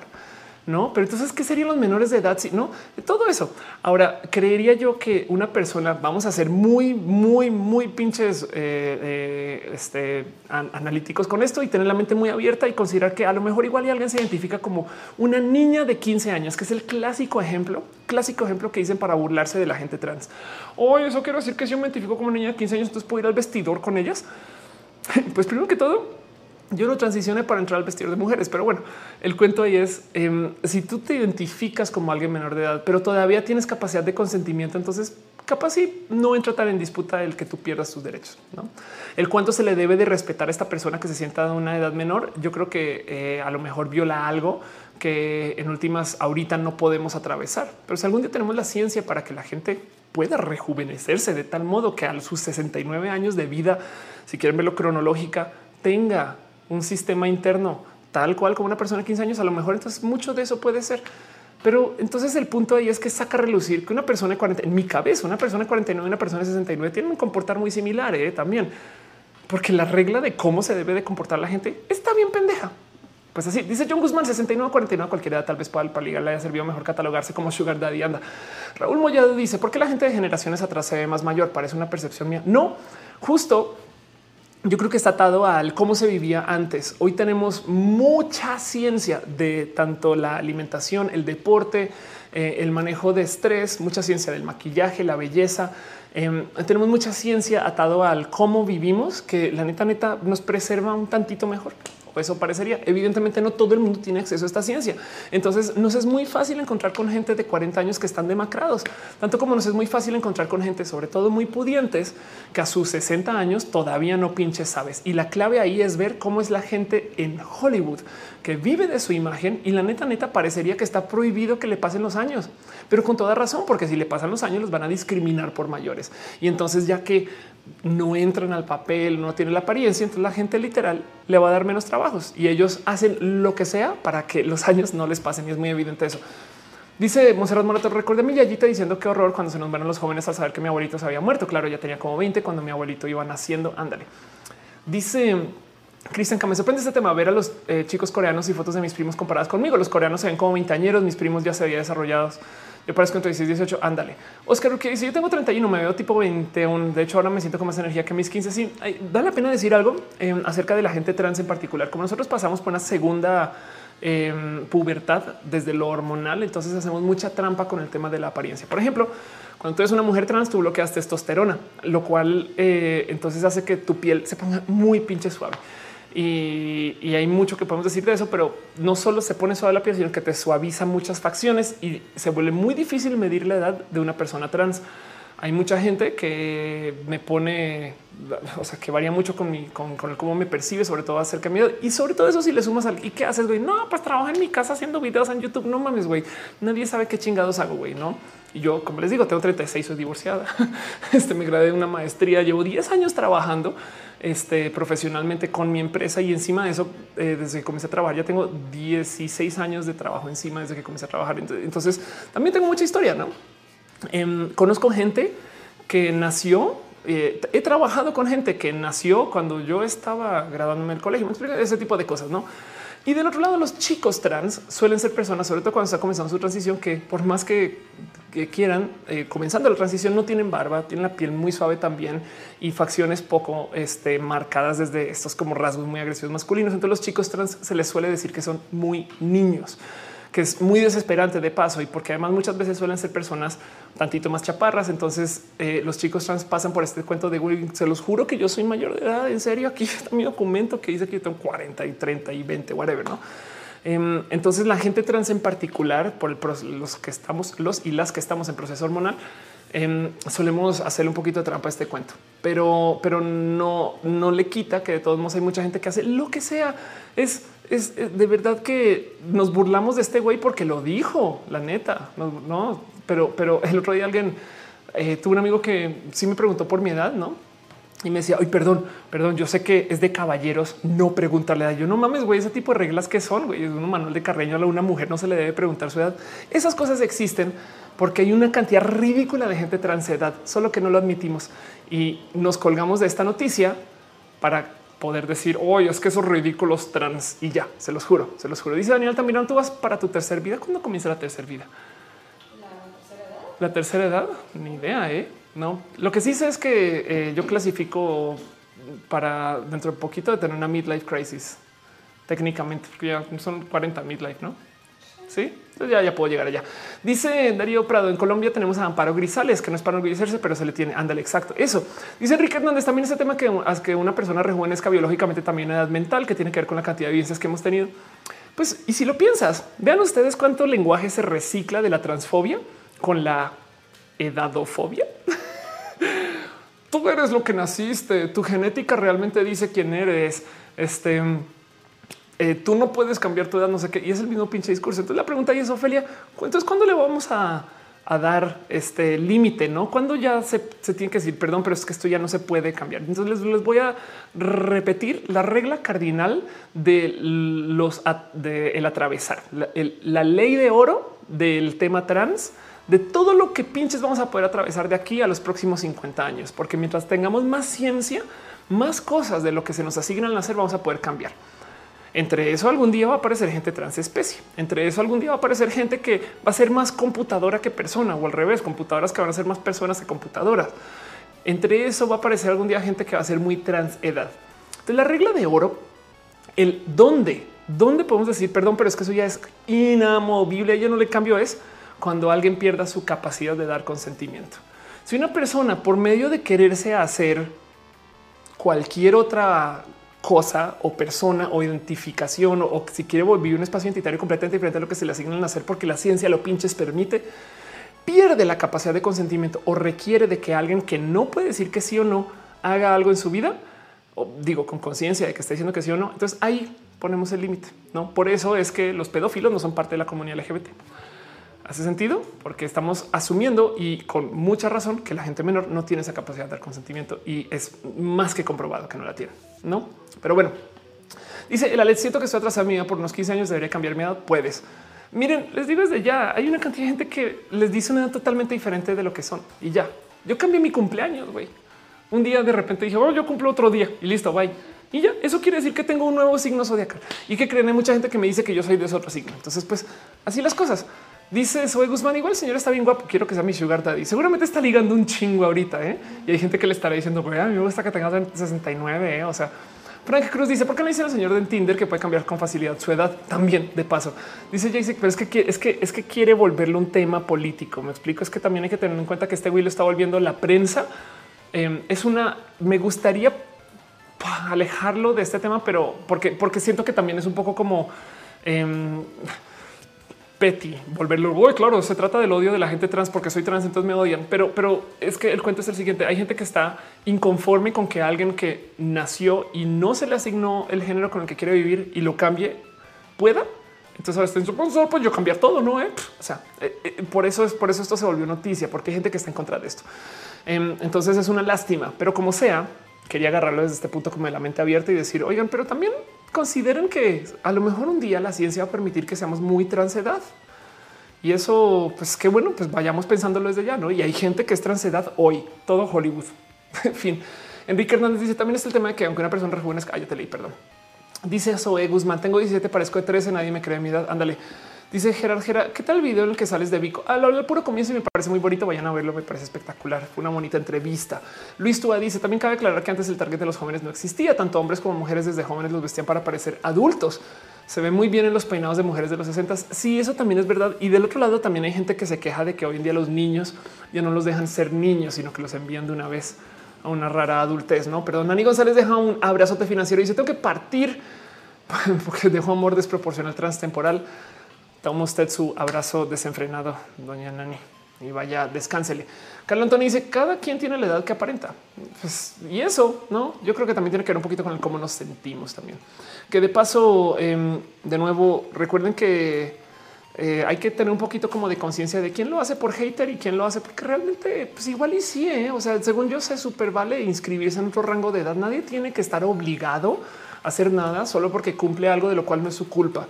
no, pero entonces, ¿qué serían los menores de edad? Si no, todo eso. Ahora, creería yo que una persona, vamos a ser muy, muy, muy pinches eh, eh, este, analíticos con esto y tener la mente muy abierta y considerar que a lo mejor igual y alguien se identifica como una niña de 15 años, que es el clásico ejemplo, clásico ejemplo que dicen para burlarse de la gente trans. Hoy eso quiero decir que si yo me identifico como una niña de 15 años, entonces puedo ir al vestidor con ellas. Pues primero que todo, yo no transicioné para entrar al vestidor de mujeres, pero bueno, el cuento ahí es em, si tú te identificas como alguien menor de edad, pero todavía tienes capacidad de consentimiento, entonces capaz si no entra tan en disputa el que tú pierdas tus derechos. ¿no? El cuánto se le debe de respetar a esta persona que se sienta de una edad menor. Yo creo que eh, a lo mejor viola algo que en últimas ahorita no podemos atravesar, pero si algún día tenemos la ciencia para que la gente pueda rejuvenecerse de tal modo que a sus 69 años de vida, si quieren verlo cronológica, tenga un sistema interno tal cual como una persona de 15 años, a lo mejor entonces mucho de eso puede ser. Pero entonces el punto ahí es que saca a relucir que una persona de 40 en mi cabeza, una persona de 49 y una persona de 69 tienen un comportar muy similar ¿eh? también, porque la regla de cómo se debe de comportar la gente está bien pendeja. Pues así dice John Guzmán 69 49 cualquier edad tal vez para, para ligar le haya servido mejor catalogarse como sugar daddy anda. Raúl Mollado dice por qué la gente de generaciones atrás se ve más mayor parece una percepción mía. No, justo yo creo que está atado al cómo se vivía antes. Hoy tenemos mucha ciencia de tanto la alimentación, el deporte, eh, el manejo de estrés, mucha ciencia del maquillaje, la belleza. Em, tenemos mucha ciencia atado al cómo vivimos que la neta neta nos preserva un tantito mejor eso parecería. Evidentemente no todo el mundo tiene acceso a esta ciencia. Entonces nos es muy fácil encontrar con gente de 40 años que están demacrados, tanto como nos es muy fácil encontrar con gente, sobre todo muy pudientes, que a sus 60 años todavía no pinches sabes. Y la clave ahí es ver cómo es la gente en Hollywood que vive de su imagen y la neta neta parecería que está prohibido que le pasen los años, pero con toda razón, porque si le pasan los años los van a discriminar por mayores. Y entonces ya que no entran al papel, no tienen la apariencia, entonces la gente literal le va a dar menos trabajos y ellos hacen lo que sea para que los años no les pasen y es muy evidente eso. Dice Monserrat Morato, recordé mi yayita diciendo qué horror cuando se nos van los jóvenes a saber que mi abuelito se había muerto. Claro, ya tenía como 20 cuando mi abuelito iba naciendo. Ándale. Dice Cristian, que me sorprende este tema, ver a los eh, chicos coreanos y fotos de mis primos comparadas conmigo. Los coreanos se ven como veinteañeros, mis primos ya se habían desarrollados. Yo parezco entre 16 18. Ándale. Oscar, que dice yo tengo 31, me veo tipo 21. De hecho, ahora me siento con más energía que mis 15. Sí, da la pena decir algo em, acerca de la gente trans en particular. Como nosotros pasamos por una segunda em, pubertad desde lo hormonal. Entonces hacemos mucha trampa con el tema de la apariencia. Por ejemplo, cuando tú eres una mujer trans, tú bloqueas testosterona, lo cual eh, entonces hace que tu piel se ponga muy pinche suave. Y, y, hay mucho que podemos decir de eso, pero no solo se pone suave la piel, sino que te suaviza muchas facciones y se vuelve muy difícil medir la edad de una persona trans hay mucha gente que me pone, o sea, que varía mucho con mi, con, el cómo me percibe, sobre todo acerca de mí. Y sobre todo eso, si le sumas al y qué haces, güey, no, pues trabajo en mi casa haciendo videos en YouTube. No mames, güey, nadie sabe qué chingados hago, güey, no? Y yo, como les digo, tengo 36, soy divorciada. Este me gradué de una maestría, llevo 10 años trabajando este, profesionalmente con mi empresa y encima de eso, eh, desde que comencé a trabajar, ya tengo 16 años de trabajo encima desde que comencé a trabajar. Entonces, también tengo mucha historia, no? Em, conozco gente que nació. Eh, he trabajado con gente que nació cuando yo estaba graduándome el colegio. Ese tipo de cosas, no? Y del otro lado, los chicos trans suelen ser personas, sobre todo cuando está comenzando su transición, que por más que, quieran, eh, comenzando la transición, no tienen barba, tienen la piel muy suave también y facciones poco este, marcadas desde estos como rasgos muy agresivos masculinos. Entonces los chicos trans se les suele decir que son muy niños que es muy desesperante de paso y porque además muchas veces suelen ser personas tantito más chaparras. Entonces eh, los chicos trans pasan por este cuento de se los juro que yo soy mayor de edad. En serio, aquí está mi documento que dice que yo tengo 40 y 30 y 20, whatever, no? Em, entonces la gente trans en particular, por el, los que estamos, los y las que estamos en proceso hormonal, em, solemos hacerle un poquito de trampa a este cuento, pero, pero no, no le quita que de todos modos hay mucha gente que hace lo que sea. Es es de verdad que nos burlamos de este güey porque lo dijo, la neta. No, pero, pero el otro día alguien eh, tuvo un amigo que sí me preguntó por mi edad, no? Y me decía, ay, perdón, perdón, yo sé que es de caballeros no preguntarle a yo no mames, güey, ese tipo de reglas que son, güey, es un manual de carreño a una mujer no se le debe preguntar su edad. Esas cosas existen porque hay una cantidad ridícula de gente trans edad, solo que no lo admitimos y nos colgamos de esta noticia para poder decir, oye, es que esos ridículos trans y ya, se los juro, se los juro. Dice Daniel también, tú vas para tu tercera vida. ¿Cuándo comienza la tercera vida? La tercera edad. Ni idea, ¿eh? No. Lo que sí sé es que eh, yo clasifico para dentro de poquito de tener una midlife crisis. Técnicamente, porque ya son 40 midlife, ¿no? Sí, ya, ya puedo llegar allá. Dice Darío Prado, en Colombia tenemos a Amparo Grisales, que no es para orgullecerse, pero se le tiene, ándale, exacto. Eso. Dice Enrique Hernández, también ese tema que, que una persona rejuvenezca biológicamente también edad mental, que tiene que ver con la cantidad de vivencias que hemos tenido. Pues, y si lo piensas, vean ustedes cuánto lenguaje se recicla de la transfobia con la edadofobia. Tú eres lo que naciste, tu genética realmente dice quién eres. Este eh, tú no puedes cambiar tu edad, no sé qué, y es el mismo pinche discurso. Entonces la pregunta es, Ofelia, entonces, ¿cuándo le vamos a, dar este límite? No, cuando ya se, tiene que decir perdón, pero es que esto ya no se puede cambiar. Entonces les, voy a repetir la regla cardinal de los de el atravesar la, ley de oro del tema trans de todo lo que pinches vamos a poder atravesar de aquí a los próximos 50 años, porque mientras tengamos más ciencia, más cosas de lo que se nos asignan al hacer, vamos a poder cambiar. Entre eso algún día va a aparecer gente transespecie. Entre eso algún día va a aparecer gente que va a ser más computadora que persona o al revés, computadoras que van a ser más personas que computadoras. Entre eso va a aparecer algún día gente que va a ser muy trans edad. Entonces la regla de oro, el dónde, dónde podemos decir perdón, pero es que eso ya es inamovible. Yo no le cambio es cuando alguien pierda su capacidad de dar consentimiento. Si una persona por medio de quererse hacer cualquier otra cosa o persona o identificación o, si quiere volver un espacio identitario completamente diferente a lo que se le asigna al nacer porque la ciencia lo pinches permite, pierde la capacidad de consentimiento o requiere de que alguien que no puede decir que sí o no haga algo en su vida, o digo con conciencia de que está diciendo que sí o no. Entonces ahí ponemos el límite. No por eso es que los pedófilos no son parte de la comunidad LGBT. Hace sentido porque estamos asumiendo y con mucha razón que la gente menor no tiene esa capacidad de dar consentimiento y es más que comprobado que no la tiene. No, pero bueno, dice el Alex, siento que estoy atrasada mía por unos 15 años, debería cambiar mi edad. Puedes. Miren, les digo desde ya, hay una cantidad de gente que les dice una edad totalmente diferente de lo que son y ya. Yo cambié mi cumpleaños, güey. Un día de repente dije, oh, yo cumplo otro día y listo, bye. Y ya, eso quiere decir que tengo un nuevo signo zodiacal y que creen hay mucha gente que me dice que yo soy de ese otro signo. Entonces, pues así las cosas. Dice Soy Guzmán, igual señor está bien guapo, quiero que sea mi sugar daddy. Seguramente está ligando un chingo ahorita, ¿eh? Y hay gente que le estará diciendo, a mí me gusta que tenga 69, ¿eh? o sea, Frank Cruz dice: ¿Por qué no dice el señor de Tinder que puede cambiar con facilidad su edad? También de paso. Dice Jaycee, pero es que es que es que quiere volverlo un tema político. Me explico. Es que también hay que tener en cuenta que este güey lo está volviendo la prensa. Em, es una. Me gustaría alejarlo de este tema, pero porque, porque siento que también es un poco como eh, petty, volverlo. Uy, claro, se trata del odio de la gente trans porque soy trans, entonces me odian. Pero, pero es que el cuento es el siguiente: hay gente que está inconforme con que alguien que nació y no se le asignó el género con el que quiere vivir y lo cambie pueda. Entonces ahora está diciendo, pues yo cambiar todo, no? Eh? O sea, eh, eh, por eso es por eso esto se volvió noticia, porque hay gente que está en contra de esto. Em, entonces es una lástima, pero como sea, quería agarrarlo desde este punto como de la mente abierta y decir, oigan, pero también consideren que a lo mejor un día la ciencia va a permitir que seamos muy transedad. Y eso, pues qué bueno, pues vayamos pensándolo desde ya, ¿no? Y hay gente que es transedad hoy, todo Hollywood. en fin, Enrique Hernández dice, también es el tema de que aunque una persona rejuvenezca, cállate, leí, perdón. Dice Zoe Guzmán, tengo 17, parezco de 13, nadie me cree mi edad, ándale. Dice Gerard, Gerard, ¿qué tal el video en el que sales de Vico? Al ah, puro comienzo y me parece muy bonito. Vayan a verlo, me parece espectacular. Fue una bonita entrevista. Luis Tua dice también cabe aclarar que antes el target de los jóvenes no existía. Tanto hombres como mujeres desde jóvenes los vestían para parecer adultos. Se ve muy bien en los peinados de mujeres de los 60. Sí, eso también es verdad. Y del otro lado también hay gente que se queja de que hoy en día los niños ya no los dejan ser niños, sino que los envían de una vez a una rara adultez. No, perdón. Nani González deja un abrazote financiero y dice tengo que partir porque dejó amor desproporcional transtemporal. Toma usted su abrazo desenfrenado, doña Nani, y vaya, descánsele. Carlos Antonio dice, cada quien tiene la edad que aparenta. Pues, y eso, ¿no? Yo creo que también tiene que ver un poquito con el cómo nos sentimos también. Que de paso, em, de nuevo, recuerden que eh, hay que tener un poquito como de conciencia de quién lo hace por hater y quién lo hace porque realmente, pues igual y sí, ¿eh? o sea, según yo sé, súper vale inscribirse en otro rango de edad. Nadie tiene que estar obligado a hacer nada solo porque cumple algo de lo cual no es su culpa.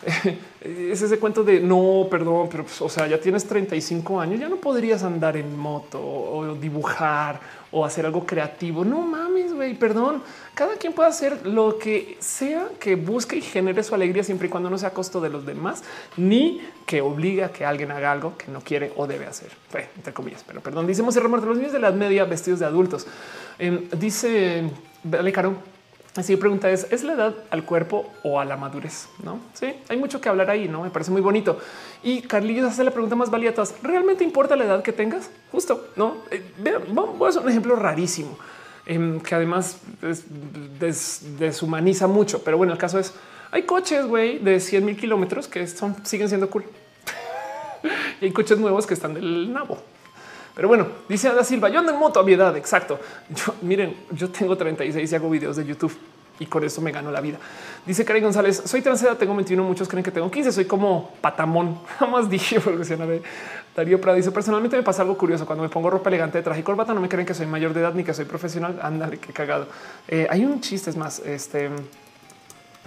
es ese cuento de no, perdón, pero pues, o sea, ya tienes 35 años, ya no podrías andar en moto o dibujar o hacer algo creativo. No mames, güey, perdón. Cada quien puede hacer lo que sea que busque y genere su alegría siempre y cuando no sea a costo de los demás, ni que obliga a que alguien haga algo que no quiere o debe hacer. entre comillas, pero perdón. Dice de los niños de la media vestidos de adultos. Em, dice, dale, Caro Así pregunta es, ¿es la edad al cuerpo o a la madurez? No, sí, hay mucho que hablar ahí, no me parece muy bonito. Y Carlillos hace la pregunta más valiosa. ¿Realmente importa la edad que tengas? Justo, no? Eh, voy a hacer un ejemplo rarísimo em, que además deshumaniza mucho. Pero bueno, el caso es, hay coches de 100 mil kilómetros que son, siguen siendo cool. y hay coches nuevos que están del nabo. Pero bueno, dice Ada Silva, yo ando en moto a mi edad. Exacto. Miren, yo tengo 36 y hago videos de YouTube y con eso me gano la vida. Dice Karen González, soy transeda, tengo 21, muchos creen que tengo 15, soy como patamón. Jamás dije de Darío Prado dice, personalmente me pasa algo curioso, cuando me pongo ropa elegante de traje y corbata no me creen que soy mayor de edad ni que soy profesional. Ándale, qué cagado. Eh, hay un chiste, es más, este,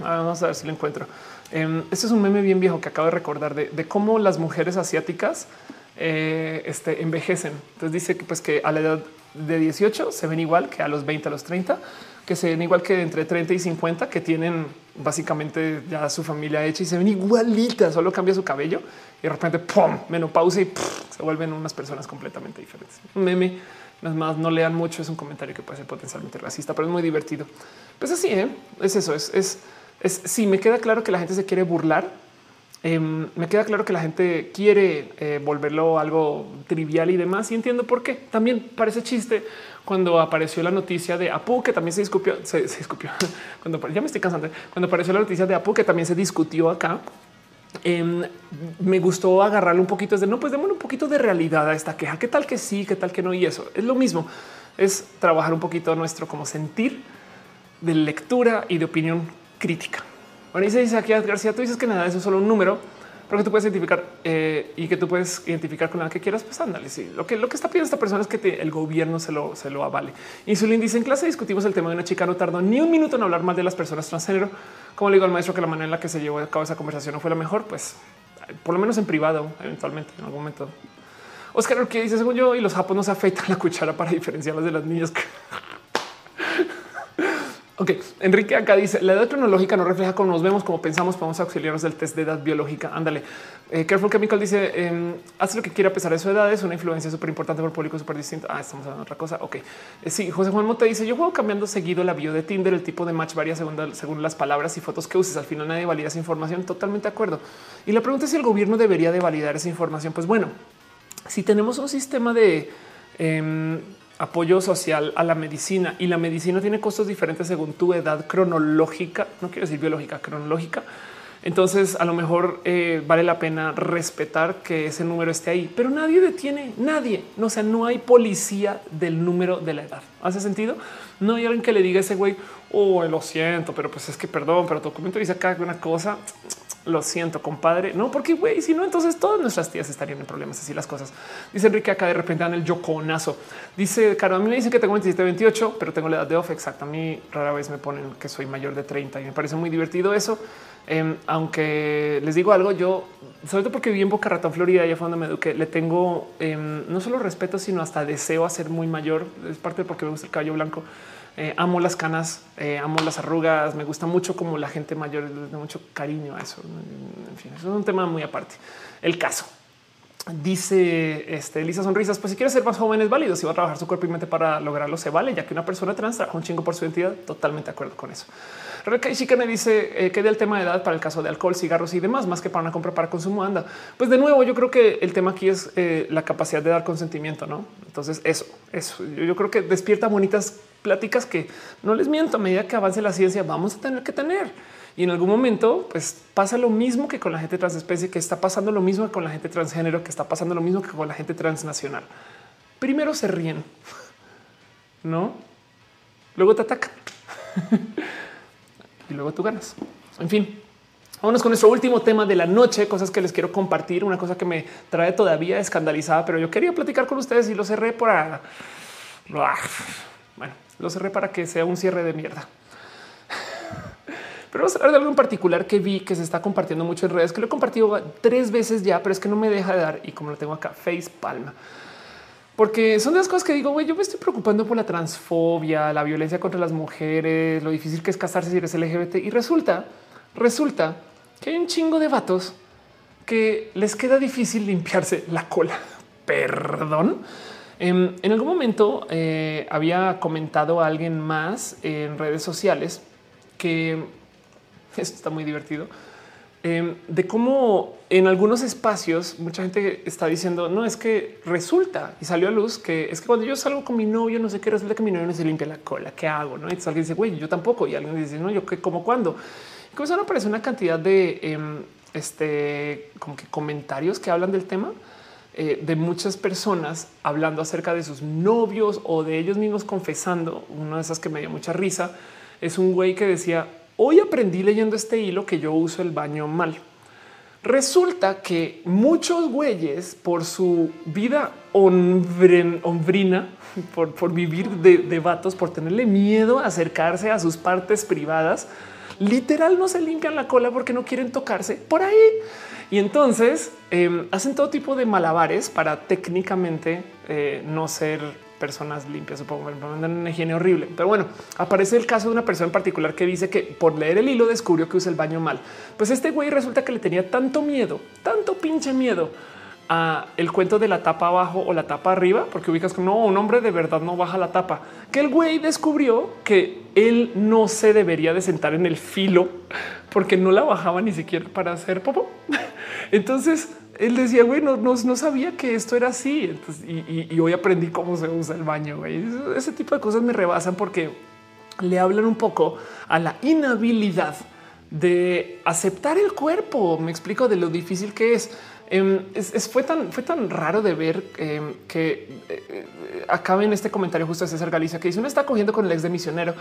ah, vamos a ver si lo encuentro. Eh, este es un meme bien viejo que acabo de recordar de cómo las mujeres asiáticas eh, este, envejecen. Entonces dice que pues que a la edad de 18 se ven igual que a los 20, a los 30, que se ven igual que entre 30 y 50, que tienen básicamente ya su familia hecha y se ven igualitas, solo cambia su cabello y de repente ¡pum! menopausa y se vuelven unas personas completamente diferentes. Un meme, las más no lean mucho, es un comentario que puede ser potencialmente racista, pero es muy divertido. Pues así ¿eh? es eso, es, es, es sí, me queda claro que la gente se quiere burlar Em, me queda claro que la gente quiere eh, volverlo algo trivial y demás. Y entiendo por qué. También parece chiste cuando apareció la noticia de Apu, que también se discutió, se, cuando ya me estoy cansando. Cuando apareció la noticia de Apu, que también se discutió acá. Em, me gustó agarrarle un poquito de no, pues démosle un poquito de realidad a esta queja. ¿Qué tal que sí? ¿Qué tal que no? Y eso es lo mismo. Es trabajar un poquito nuestro como sentir de lectura y de opinión crítica. Bueno, dice aquí García, tú dices que nada, eso es solo un número, pero que tú puedes identificar eh, y que tú puedes identificar con la que quieras, pues ándale. Lo que lo que está pidiendo esta persona es que el gobierno se lo, se lo avale. Insulin dice en clase discutimos el tema de una chica, no tardó ni un minuto en hablar mal de las personas transgénero. Como le digo al maestro que la manera en la que se llevó a cabo esa conversación no fue la mejor, pues por lo menos en privado, eventualmente, en algún momento. Oscar, que dice según yo, y los japoneses afeitan la cuchara para diferenciarlas de las niñas. Ok, Enrique acá dice la edad cronológica no refleja cómo nos vemos, como pensamos, podemos auxiliarnos del test de edad biológica. Ándale. Eh, Careful Chemical dice eh, hace lo que quiera a pesar de su edad. Es una influencia súper importante por el público súper distinto. Ah, estamos hablando de otra cosa. Ok. Eh, sí, José Juan Mota dice yo juego cambiando seguido la bio de Tinder. El tipo de match varía según, según las palabras y fotos que uses. Al final nadie valida esa información. Totalmente de acuerdo. Y la pregunta es si el gobierno debería de validar esa información. Pues bueno, si tenemos un sistema de em, apoyo social a la medicina y la medicina tiene costos diferentes según tu edad cronológica, no quiero decir biológica, cronológica. Entonces a lo mejor eh, vale la pena respetar que ese número esté ahí, pero nadie detiene, nadie, no, o no hay policía del número de la edad. ¿Hace sentido? No hay alguien que le diga a ese güey, oh, lo siento, pero pues es que perdón, pero tu documento dice acá una cosa lo siento, compadre. No, porque güey, si no, entonces todas nuestras tías estarían en problemas. Así las cosas. Dice Enrique acá de repente en el yoconazo. Dice, Caro, a mí me dicen que tengo 27, 28, pero tengo la edad de off. Exacto. A mí rara vez me ponen que soy mayor de 30 y me parece muy divertido eso. Em, aunque les digo algo, yo, sobre todo porque viví en Boca Ratón, Florida, ya fue donde me eduqué, le tengo em, no solo respeto, sino hasta deseo a ser muy mayor. Es parte porque me gusta el cabello blanco. Eh, amo las canas, eh, amo las arrugas, me gusta mucho como la gente mayor, le mucho cariño a eso. En fin, es un tema muy aparte. El caso. Dice este, Elisa Sonrisas, pues si quiere ser más joven es válido, si va a trabajar su cuerpo y mente para lograrlo se vale, ya que una persona trans trabaja un chingo por su identidad, totalmente de acuerdo con eso. Rebeca me dice eh, que del tema de edad para el caso de alcohol, cigarros y demás, más que para una compra para consumo anda. Pues de nuevo, yo creo que el tema aquí es la capacidad de dar consentimiento, ¿no? Entonces eso, eso, yo creo que despierta bonitas pláticas que no les miento, a medida que avance la ciencia vamos a tener que tener. Y en algún momento, pues pasa lo mismo que con la gente transespecie, que está pasando lo mismo que con la gente transgénero, que está pasando lo mismo que con la gente transnacional. Primero se ríen, no? Luego te atacan y luego tú ganas. En fin, Vámonos con nuestro último tema de la noche, cosas que les quiero compartir, una cosa que me trae todavía escandalizada, pero yo quería platicar con ustedes y lo cerré por... Bueno, lo cerré para que sea un cierre de mierda. Pero vamos a hablar de algo en particular que vi que se está compartiendo mucho en redes, que lo he compartido tres veces ya, pero es que no me deja de dar y como lo tengo acá, face palma. Porque son de las cosas que digo, güey, yo me estoy preocupando por la transfobia, la violencia contra las mujeres, lo difícil que es casarse si eres LGBT. Y resulta, resulta que hay un chingo de vatos que les queda difícil limpiarse la cola. Perdón. Em, en, algún momento eh, había comentado a alguien más en redes sociales que esto está muy divertido em, de cómo en algunos espacios mucha gente está diciendo no es que resulta y salió a luz que es que cuando yo salgo con mi novio, no sé qué resulta que mi novio no se limpia la cola. ¿Qué hago? No? Y alguien dice, güey, yo tampoco. Y alguien dice, no, yo qué, como cuando. Comenzaron a aparecer una cantidad de em, este como que comentarios que hablan del tema eh, de muchas personas hablando acerca de sus novios o de ellos mismos confesando. Una de esas que me dio mucha risa es un güey que decía hoy aprendí leyendo este hilo que yo uso el baño mal. Resulta que muchos güeyes por su vida hombrina, por, por vivir de, de vatos, por tenerle miedo a acercarse a sus partes privadas, literal no se limpian la cola porque no quieren tocarse por ahí. Y entonces em, hacen todo tipo de malabares para técnicamente eh, no ser personas limpias, supongo, mandan una higiene horrible. Pero bueno, aparece el caso de una persona en particular que dice que por leer el hilo descubrió que usa el baño mal. Pues este güey resulta que le tenía tanto miedo, tanto pinche miedo a el cuento de la tapa abajo o la tapa arriba, porque ubicas que no, un hombre de verdad no baja la tapa, que el güey descubrió que él no se debería de sentar en el filo porque no la bajaba ni siquiera para hacer popo. Entonces él decía, güey, no, no, sabía que esto era así. y, hoy aprendí cómo se usa el baño. Güey. Ese tipo de cosas me rebasan porque le hablan un poco a la inhabilidad de aceptar el cuerpo. Me explico de lo difícil que es. Em, es, fue, tan, raro de ver em, que eh, eh, acabe en este comentario justo de César Galicia que dice uno está cogiendo con el ex de misionero.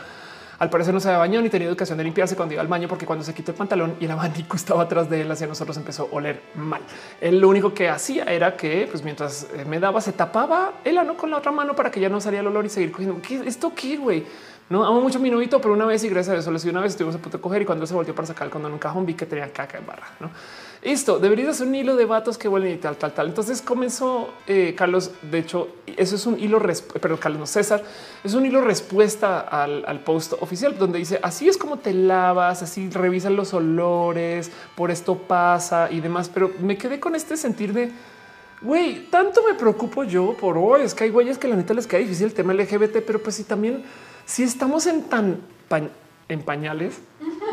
Al parecer no se había bañado ni tenía educación de limpiarse cuando iba al baño, porque cuando se quitó el pantalón y el abanico estaba atrás de él, hacia nosotros empezó a oler mal. Él lo único que hacía era que, pues mientras eh, me daba, se tapaba el ano con la otra mano para que ya no saliera el olor y seguir cogiendo. ¿Qué, ¿Esto qué, güey? No amo mucho a mi pero una vez y gracias a eso, una vez estuvimos a punto de coger y cuando se volvió para sacar el condón en un cajón vi que tenía caca en barra. No, esto debería ser un hilo de vatos que vuelven y tal, tal, tal. Entonces comenzó eh, Carlos. De hecho, eso es un hilo, pero Carlos César es un hilo respuesta al, al, post oficial donde dice así es como te lavas, así revisan los olores, por esto pasa y demás. Pero me quedé con este sentir de güey, tanto me preocupo yo por hoy. Es que hay güeyes que la neta les queda difícil el tema LGBT, pero pues si también si estamos en tan en pañales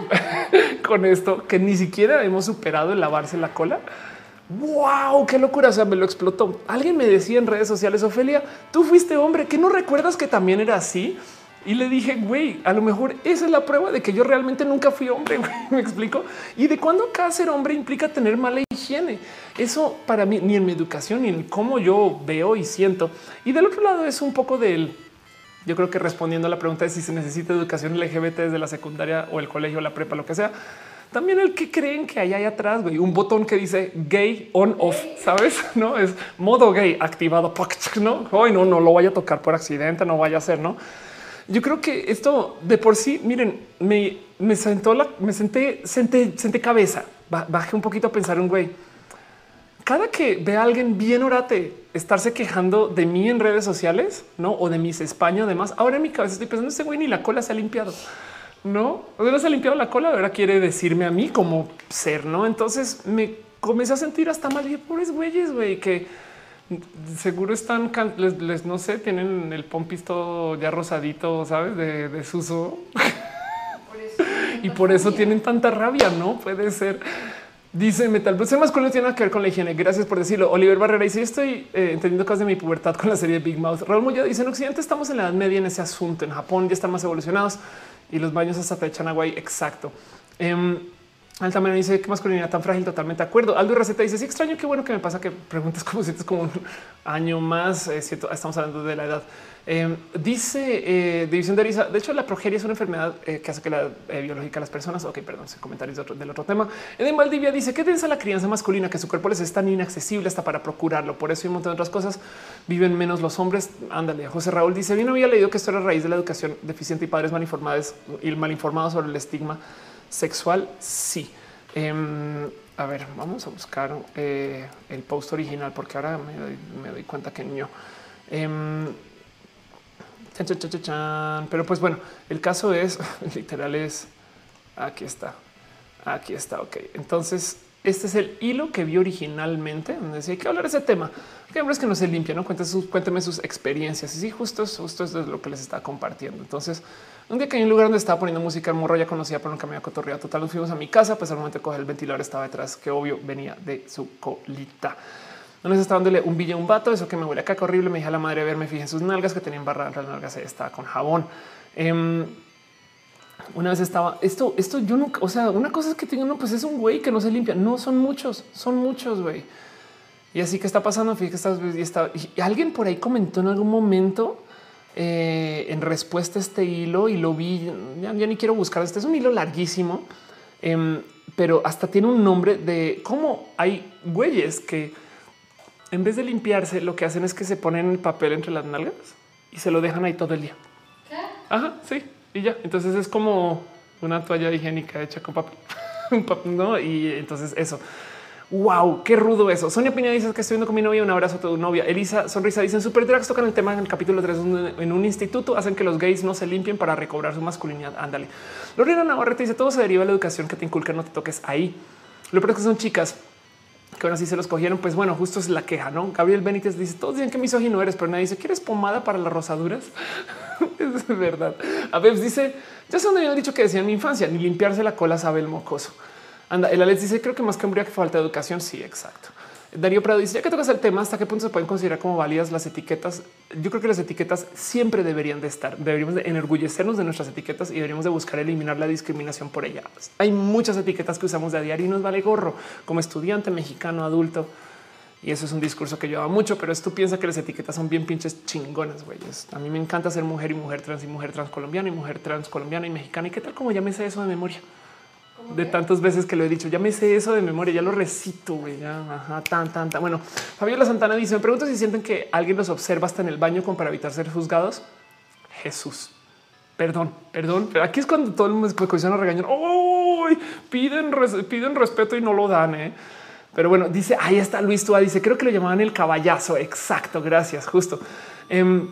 con esto que ni siquiera hemos superado el lavarse la cola. Wow, qué locura. O sea, me lo explotó. Alguien me decía en redes sociales, Ofelia, tú fuiste hombre que no recuerdas que también era así. Y le dije, güey, a lo mejor esa es la prueba de que yo realmente nunca fui hombre. Me explico. Y de cuando acá ser hombre implica tener mala higiene. Eso para mí, ni en mi educación, ni en cómo yo veo y siento. Y del otro lado es un poco del yo creo que respondiendo a la pregunta de si se necesita educación LGBT desde la secundaria o el colegio, la prepa, lo que sea, también el que creen que hay ahí atrás, güey, un botón que dice gay on off, sabes? No es modo gay activado. No, hoy no, no lo vaya a tocar por accidente, no vaya a ser, no? Yo creo que esto de por sí, miren, me, me sentó la, me senté, senté, senté cabeza, bajé un poquito a pensar un güey cada que ve a alguien bien orate estarse quejando de mí en redes sociales, no o de mis España, además, ahora en mi cabeza estoy pensando ese güey ni la cola se ha limpiado. No, o no se ha limpiado la cola. Ahora quiere decirme a mí como ser, no? Entonces me comencé a sentir hasta mal. Y pobres güeyes, güey, que seguro están, les, no sé, tienen el pompis todo ya rosadito, sabes, de, de suso. y por eso tienen tanta rabia. No puede ser. Dice Metal, pero ser masculino tiene que ver con la higiene. Gracias por decirlo. Oliver Barrera dice: Estoy eh, entendiendo cosas de mi pubertad con la serie de Big Mouth. Raúl Moya dice: En Occidente estamos en la edad media en ese asunto. En Japón ya están más evolucionados y los baños hasta te echan agua. Exacto. Eh, Altamena dice que masculinidad tan frágil. Totalmente de acuerdo. Aldo Receta dice: Sí, extraño. Qué bueno que me pasa que preguntas como sientes como un año más. Eh, estamos hablando de la edad. Em, dice eh, División de Arisa. De hecho, la progeria es una enfermedad eh, que hace que la eh, biológica de las personas. Ok, perdón, comentarios del otro tema. Eden Valdivia dice que densa la crianza masculina, que su cuerpo les es tan inaccesible hasta para procurarlo. Por eso y un montón de otras cosas viven menos los hombres. Ándale. José Raúl dice: Bien, había leído que esto era raíz de la educación deficiente y padres mal informados y mal informados sobre el estigma sexual. Sí. Em, a ver, vamos a buscar el post original porque ahora me doy, cuenta que no. Pero pues bueno, el caso es literal es aquí está, aquí está. Ok, entonces este es el hilo que vi originalmente donde decía que hablar de ese tema. Que hombres que no se limpian, no cuéntame sus, cuénteme sus experiencias. Y sí, justo es, justo es lo que les está compartiendo. Entonces, un día que hay un lugar donde estaba poniendo música, el morro ya conocía, pero nunca me había cotorreado. Total, nos fuimos a mi casa, pues al momento de coger el ventilador estaba detrás, que obvio venía de su colita. No está dándole un billete a un vato. Eso que me huele a caca horrible. Me dije a la madre, a ver, me fijé en sus nalgas que tenían barra. Las nalgas estaba con jabón. Em, una vez estaba esto, esto yo nunca, o sea, una cosa es que tengo, no, pues es un güey que no se limpia. No son muchos, son muchos, güey. Y así que está pasando. Fíjate que está, y alguien por ahí comentó en algún momento eh, en respuesta a este hilo y lo vi. Ya, ni quiero buscar. Este es un hilo larguísimo, em, pero hasta tiene un nombre de cómo hay güeyes que en vez de limpiarse, lo que hacen es que se ponen el papel entre las nalgas y se lo dejan ahí todo el día. ¿Qué? Ajá, sí. Y ya. Entonces es como una toalla higiénica hecha con papel. no, y entonces eso. Wow, qué rudo eso. Sonia Piña dice que estoy viendo con mi novia. Un abrazo a tu novia. Elisa Sonrisa dicen super drags tocan el tema en el capítulo 3 en un instituto. Hacen que los gays no se limpien para recobrar su masculinidad. Ándale. Lorena Navarrete dice todo se deriva de la educación que te inculcan. No te toques ahí. Lo peor es que son chicas que ahora sí se los cogieron. Pues bueno, justo es la queja, no? Gabriel Benítez dice: Todos dicen que misógino eres, pero nadie dice: ¿Quieres pomada para las rosaduras? es verdad. A ver, dice: Ya sé dónde habían dicho que decían en mi infancia, ni limpiarse la cola sabe el mocoso. Anda, el Alex dice: Creo que más que que falta de educación. Sí, exacto. Darío Prado dice, ya que tocas el tema, ¿hasta qué punto se pueden considerar como válidas las etiquetas? Yo creo que las etiquetas siempre deberían de estar. Deberíamos de enorgullecernos de nuestras etiquetas y deberíamos de buscar eliminar la discriminación por ellas. Hay muchas etiquetas que usamos de a diario y nos vale gorro como estudiante mexicano adulto. Y eso es un discurso que lleva mucho, pero tú piensas que las etiquetas son bien pinches chingonas, güeyes. A mí me encanta ser mujer y mujer trans y mujer trans colombiana y mujer trans colombiana y mexicana. ¿Y qué tal como llámese eso de memoria? De tantas veces que lo he dicho. Ya me sé eso de memoria, ya lo recito. Güey, ya ajá, tan, tan, tan. Bueno, Fabiola Santana dice: Me pregunto si sienten que alguien los observa hasta en el baño como para evitar ser juzgados. Jesús. Perdón, perdón, pero aquí es cuando todo el mundo a regañar. ¡Oh! Piden, piden respeto y no lo dan. ¿eh? Pero bueno, dice ahí está Luis Tua. Dice creo que lo llamaban el caballazo. Exacto. Gracias. Justo. Em,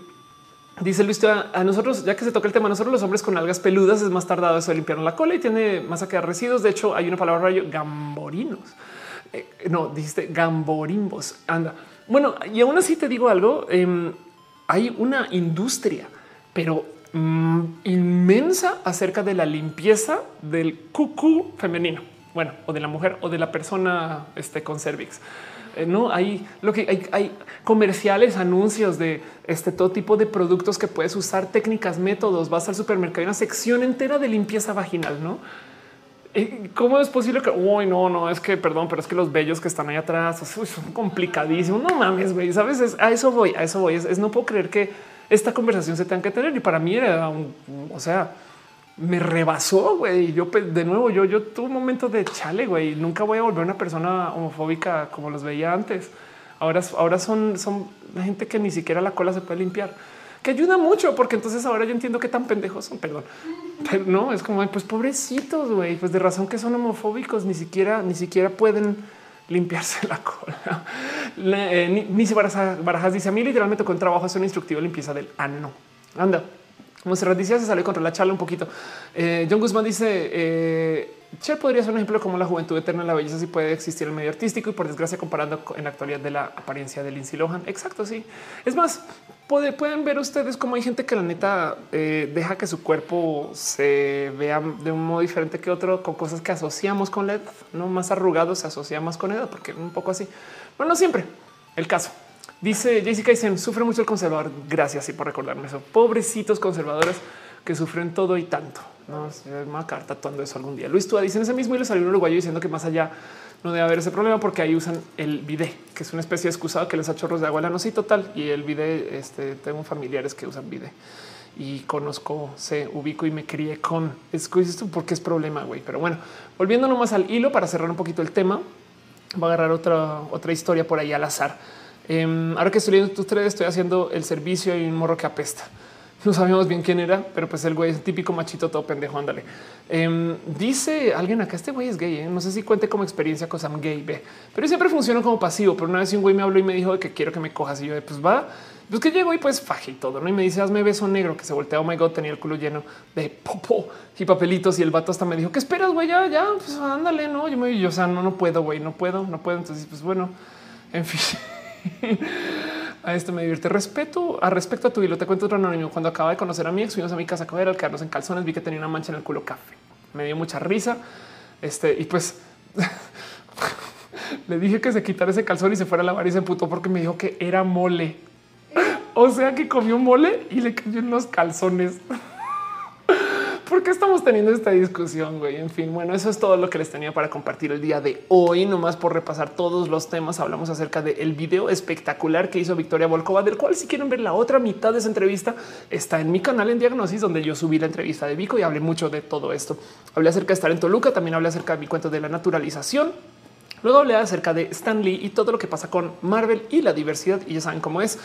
dice Luis a nosotros, ya que se toca el tema, nosotros los hombres con algas peludas es más tardado eso de limpiar la cola y tiene más a quedar residuos. De hecho, hay una palabra rayo gamborinos. Eh, no, dijiste gamborimbos. Anda. Bueno, y aún así te digo algo. Em, hay una industria, pero Mm, inmensa acerca de la limpieza del cucú femenino, bueno, o de la mujer o de la persona este, con cervix. Eh, no hay lo que hay, hay, comerciales, anuncios de este todo tipo de productos que puedes usar, técnicas, métodos. Vas al supermercado, hay una sección entera de limpieza vaginal, no? Eh, ¿Cómo es posible que uy, no, no es que perdón, pero es que los bellos que están ahí atrás son complicadísimos? No mames, güey. Sabes, a eso voy, a eso voy. es no puedo creer que esta conversación se tenga que tener. Y para mí era un, o sea, me rebasó, güey. Yo pues, de nuevo, yo, yo tuve un momento de chale, güey. Nunca voy a volver una persona homofóbica como los veía antes. Ahora, ahora son, son gente que ni siquiera la cola se puede limpiar, que ayuda mucho, porque entonces ahora yo entiendo qué tan pendejos son. Perdón, pero no es como pues pobrecitos, güey. Pues de razón que son homofóbicos, ni siquiera, ni siquiera pueden limpiarse la cola. Eh, ni se Barajas dice a mí literalmente con trabajo hacer un instructivo limpieza del ano. Anda. Monserrat dice se salió contra la charla un poquito. Eh, John Guzmán dice eh, Cher podría ser un ejemplo como la juventud eterna la belleza si puede existir en el medio artístico y por desgracia comparando en la actualidad de la apariencia de Lindsay Lohan. Exacto, sí. Es más, pueden ver ustedes cómo hay gente que la neta eh, deja que su cuerpo se vea de un modo diferente que otro con cosas que asociamos con la edad, no más arrugados se asocia más con edad, porque un poco así. Bueno, no siempre el caso. Dice Jessica Eisen, sufre mucho el conservador. Gracias y por recordarme eso. Pobrecitos conservadores que sufren todo y tanto. No me va a acabar tatuando eso algún día. Luis Tua dice en ese mismo y le salió un uruguayo diciendo que más allá no debe haber ese problema porque ahí usan el bidet, que es una especie de excusado que les da chorros de agua. No, sí, total. Y el bidet, este, tengo familiares que usan bidet y conozco, se ubico y me crié con es esto porque es problema, güey. Pero bueno, volviendo nomás al hilo para cerrar un poquito el tema, va a agarrar otra, otra historia por ahí al azar. Em, ahora que estoy leyendo tus tres, estoy haciendo el servicio y un morro que apesta no sabíamos bien quién era, pero pues el güey es típico machito todo pendejo. Ándale. Em, dice alguien acá: Este güey es gay. ¿eh? No sé si cuente como experiencia cosa gay, ve, pero siempre funciona como pasivo. Pero una vez un güey me habló y me dijo que quiero que me cojas. Y yo, pues va, pues que llego y pues faje y todo. ¿no? Y me dice: Hazme beso negro que se voltea. Oh my god, tenía el culo lleno de popo y papelitos. Y el vato hasta me dijo: ¿Qué esperas, güey? Ya, ya, pues ándale. No, yo me yo, o sea, no, no puedo, güey, no puedo, no puedo. Entonces, pues bueno, en fin. a esto me divierte. Respeto a respecto a tu hilo. Te cuento otro anónimo. Cuando acaba de conocer a mi ex, fuimos a mi casa a comer al quedarnos en calzones. Vi que tenía una mancha en el culo café. Me dio mucha risa. Este y pues le dije que se quitara ese calzón y se fuera a lavar y se emputó porque me dijo que era mole. O sea que comió mole y le cayó en los calzones. ¿Por qué estamos teniendo esta discusión? Güey? En fin, bueno, eso es todo lo que les tenía para compartir el día de hoy. Nomás por repasar todos los temas, hablamos acerca del video espectacular que hizo Victoria Volkova, del cual si quieren ver la otra mitad de esa entrevista está en mi canal en Diagnosis, donde yo subí la entrevista de Vico y hablé mucho de todo esto. Hablé acerca de estar en Toluca, también hablé acerca de mi cuento de la naturalización. Luego hablé acerca de Stan Lee y todo lo que pasa con Marvel y la diversidad. Y ya saben cómo es.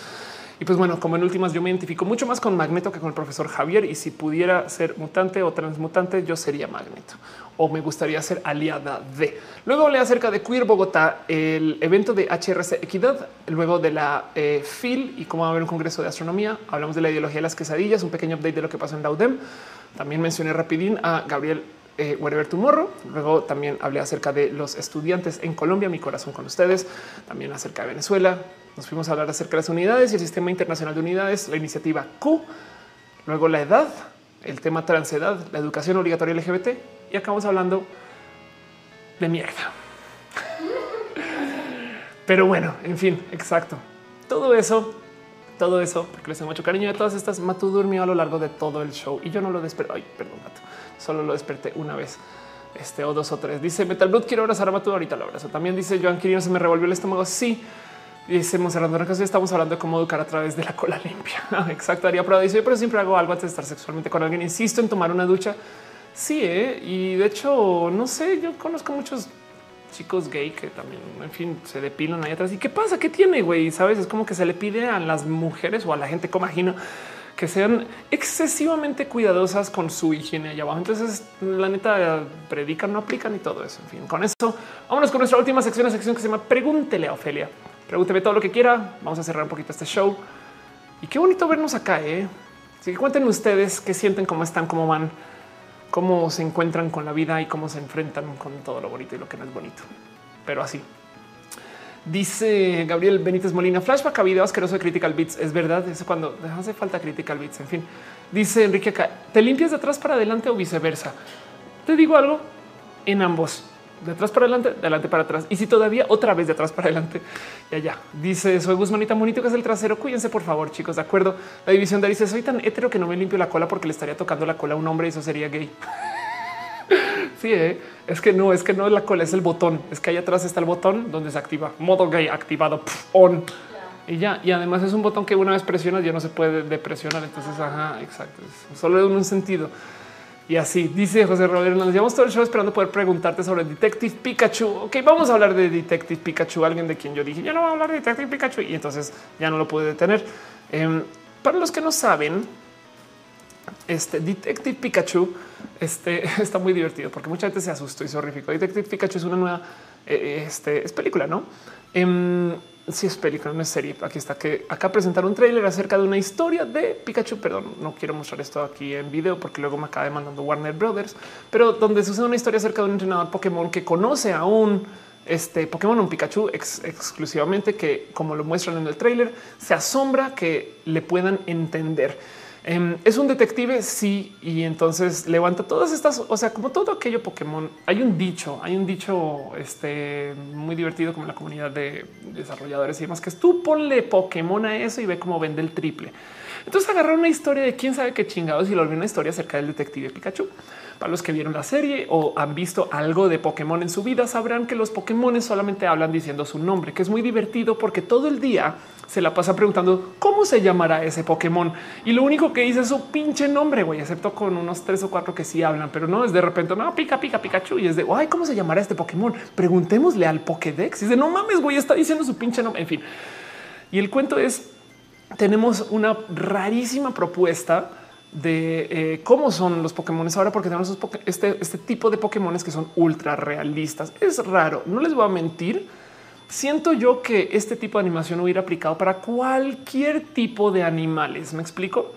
Y pues bueno, como en últimas yo me identifico mucho más con Magneto que con el profesor Javier y si pudiera ser mutante o transmutante, yo sería Magneto o me gustaría ser aliada de. Luego hablé acerca de Queer Bogotá, el evento de HRC Equidad, luego de la eh, FIL y cómo va a haber un congreso de astronomía. Hablamos de la ideología de las quesadillas, un pequeño update de lo que pasó en Daudem. También mencioné rapidín a Gabriel eh, Wherever Tomorrow. Luego también hablé acerca de los estudiantes en Colombia, mi corazón con ustedes, también acerca de Venezuela, nos fuimos a hablar acerca de las unidades y el sistema internacional de unidades, la iniciativa Q, luego la edad, el tema transedad, la educación obligatoria LGBT y acabamos hablando de mierda. Pero bueno, en fin, exacto. Todo eso, todo eso, porque les tengo mucho cariño de todas estas. Matu durmió a lo largo de todo el show y yo no lo desperté. Ay, perdón, Matu. Solo lo desperté una vez este o dos o tres. Dice Metal Blood, quiero abrazar a Matu. Ahorita lo abrazo. También dice Joan Quirino, se me revolvió el estómago. Sí, Dice Monserrat estamos hablando de cómo educar a través de la cola limpia. Exacto, haría prueba. Dice, pero siempre hago algo antes de estar sexualmente con alguien. Insisto en tomar una ducha. Sí, ¿eh? y de hecho, no sé, yo conozco muchos chicos gay que también, en fin, se depilan ahí atrás. ¿Y qué pasa? ¿Qué tiene, güey? Sabes, es como que se le pide a las mujeres o a la gente, como imagino, que sean excesivamente cuidadosas con su higiene allá abajo. Entonces, la neta, predican, no aplican y todo eso. En fin, con eso, vámonos con nuestra última sección, la sección que se llama Pregúntele a Ofelia. Pregúnteme todo lo que quiera. Vamos a cerrar un poquito este show. Y qué bonito vernos acá, ¿eh? Así que cuenten ustedes qué sienten, cómo están, cómo van, cómo se encuentran con la vida y cómo se enfrentan con todo lo bonito y lo que no es bonito. Pero así. Dice Gabriel Benítez Molina, flashback a video asqueroso de Critical Beats. Es verdad, eso cuando hace falta Critical Beats. En fin, dice Enrique acá, ¿te limpias de atrás para adelante o viceversa? Te digo algo, en ambos, de atrás para adelante, de adelante para atrás. Y si todavía otra vez de atrás para adelante, ya, ya. Dice, soy Guzmanita Monito, que es el trasero. Cuídense, por favor, chicos, ¿de acuerdo? La división de dice, soy tan hetero que no me limpio la cola porque le estaría tocando la cola a un hombre y eso sería gay. sí, ¿eh? Es que no, es que no es la cola, es el botón. Es que ahí atrás está el botón donde se activa modo gay activado on y ya. Y además es un botón que una vez presionas ya no se puede depresionar. Entonces, ajá, exacto. Solo en un sentido. Y así dice José Rodríguez. Nos llevamos todo el show esperando poder preguntarte sobre Detective Pikachu. Ok, vamos a hablar de Detective Pikachu, alguien de quien yo dije ya no voy a hablar de Detective Pikachu y entonces ya no lo pude detener. Em, para los que no saben, este Detective Pikachu este, está muy divertido porque mucha gente se asustó y se horrificó. Detective Pikachu es una nueva eh, este, es película, no? Eh, sí, es película, no es serie. Aquí está que acá presentar un tráiler acerca de una historia de Pikachu. Perdón, no quiero mostrar esto aquí en video porque luego me acaba demandando Warner Brothers, pero donde sucede una historia acerca de un entrenador Pokémon que conoce a un este Pokémon, un Pikachu exclusivamente que, como lo muestran en el tráiler, se asombra que le puedan entender. Em, es un detective, sí, y entonces levanta todas estas, o sea, como todo aquello Pokémon. Hay un dicho, hay un dicho este, muy divertido como la comunidad de desarrolladores y demás, que es tú ponle Pokémon a eso y ve cómo vende el triple. Entonces agarrar una historia de quién sabe qué chingados y lo volvió una historia acerca del detective Pikachu. Para los que vieron la serie o han visto algo de Pokémon en su vida, sabrán que los Pokémon solamente hablan diciendo su nombre, que es muy divertido porque todo el día se la pasa preguntando cómo se llamará ese Pokémon. Y lo único que dice es su pinche nombre, güey, excepto con unos tres o cuatro que sí hablan, pero no es de repente, no, pica, pica, Pikachu. Y es de, ay, ¿cómo se llamará este Pokémon? Preguntémosle al Pokédex. Y dice, no mames, güey, está diciendo su pinche nombre. En fin. Y el cuento es, tenemos una rarísima propuesta de eh, cómo son los Pokémon ahora, porque tenemos este, este tipo de Pokémon que son ultra realistas. Es raro, no les voy a mentir. Siento yo que este tipo de animación hubiera aplicado para cualquier tipo de animales. ¿Me explico?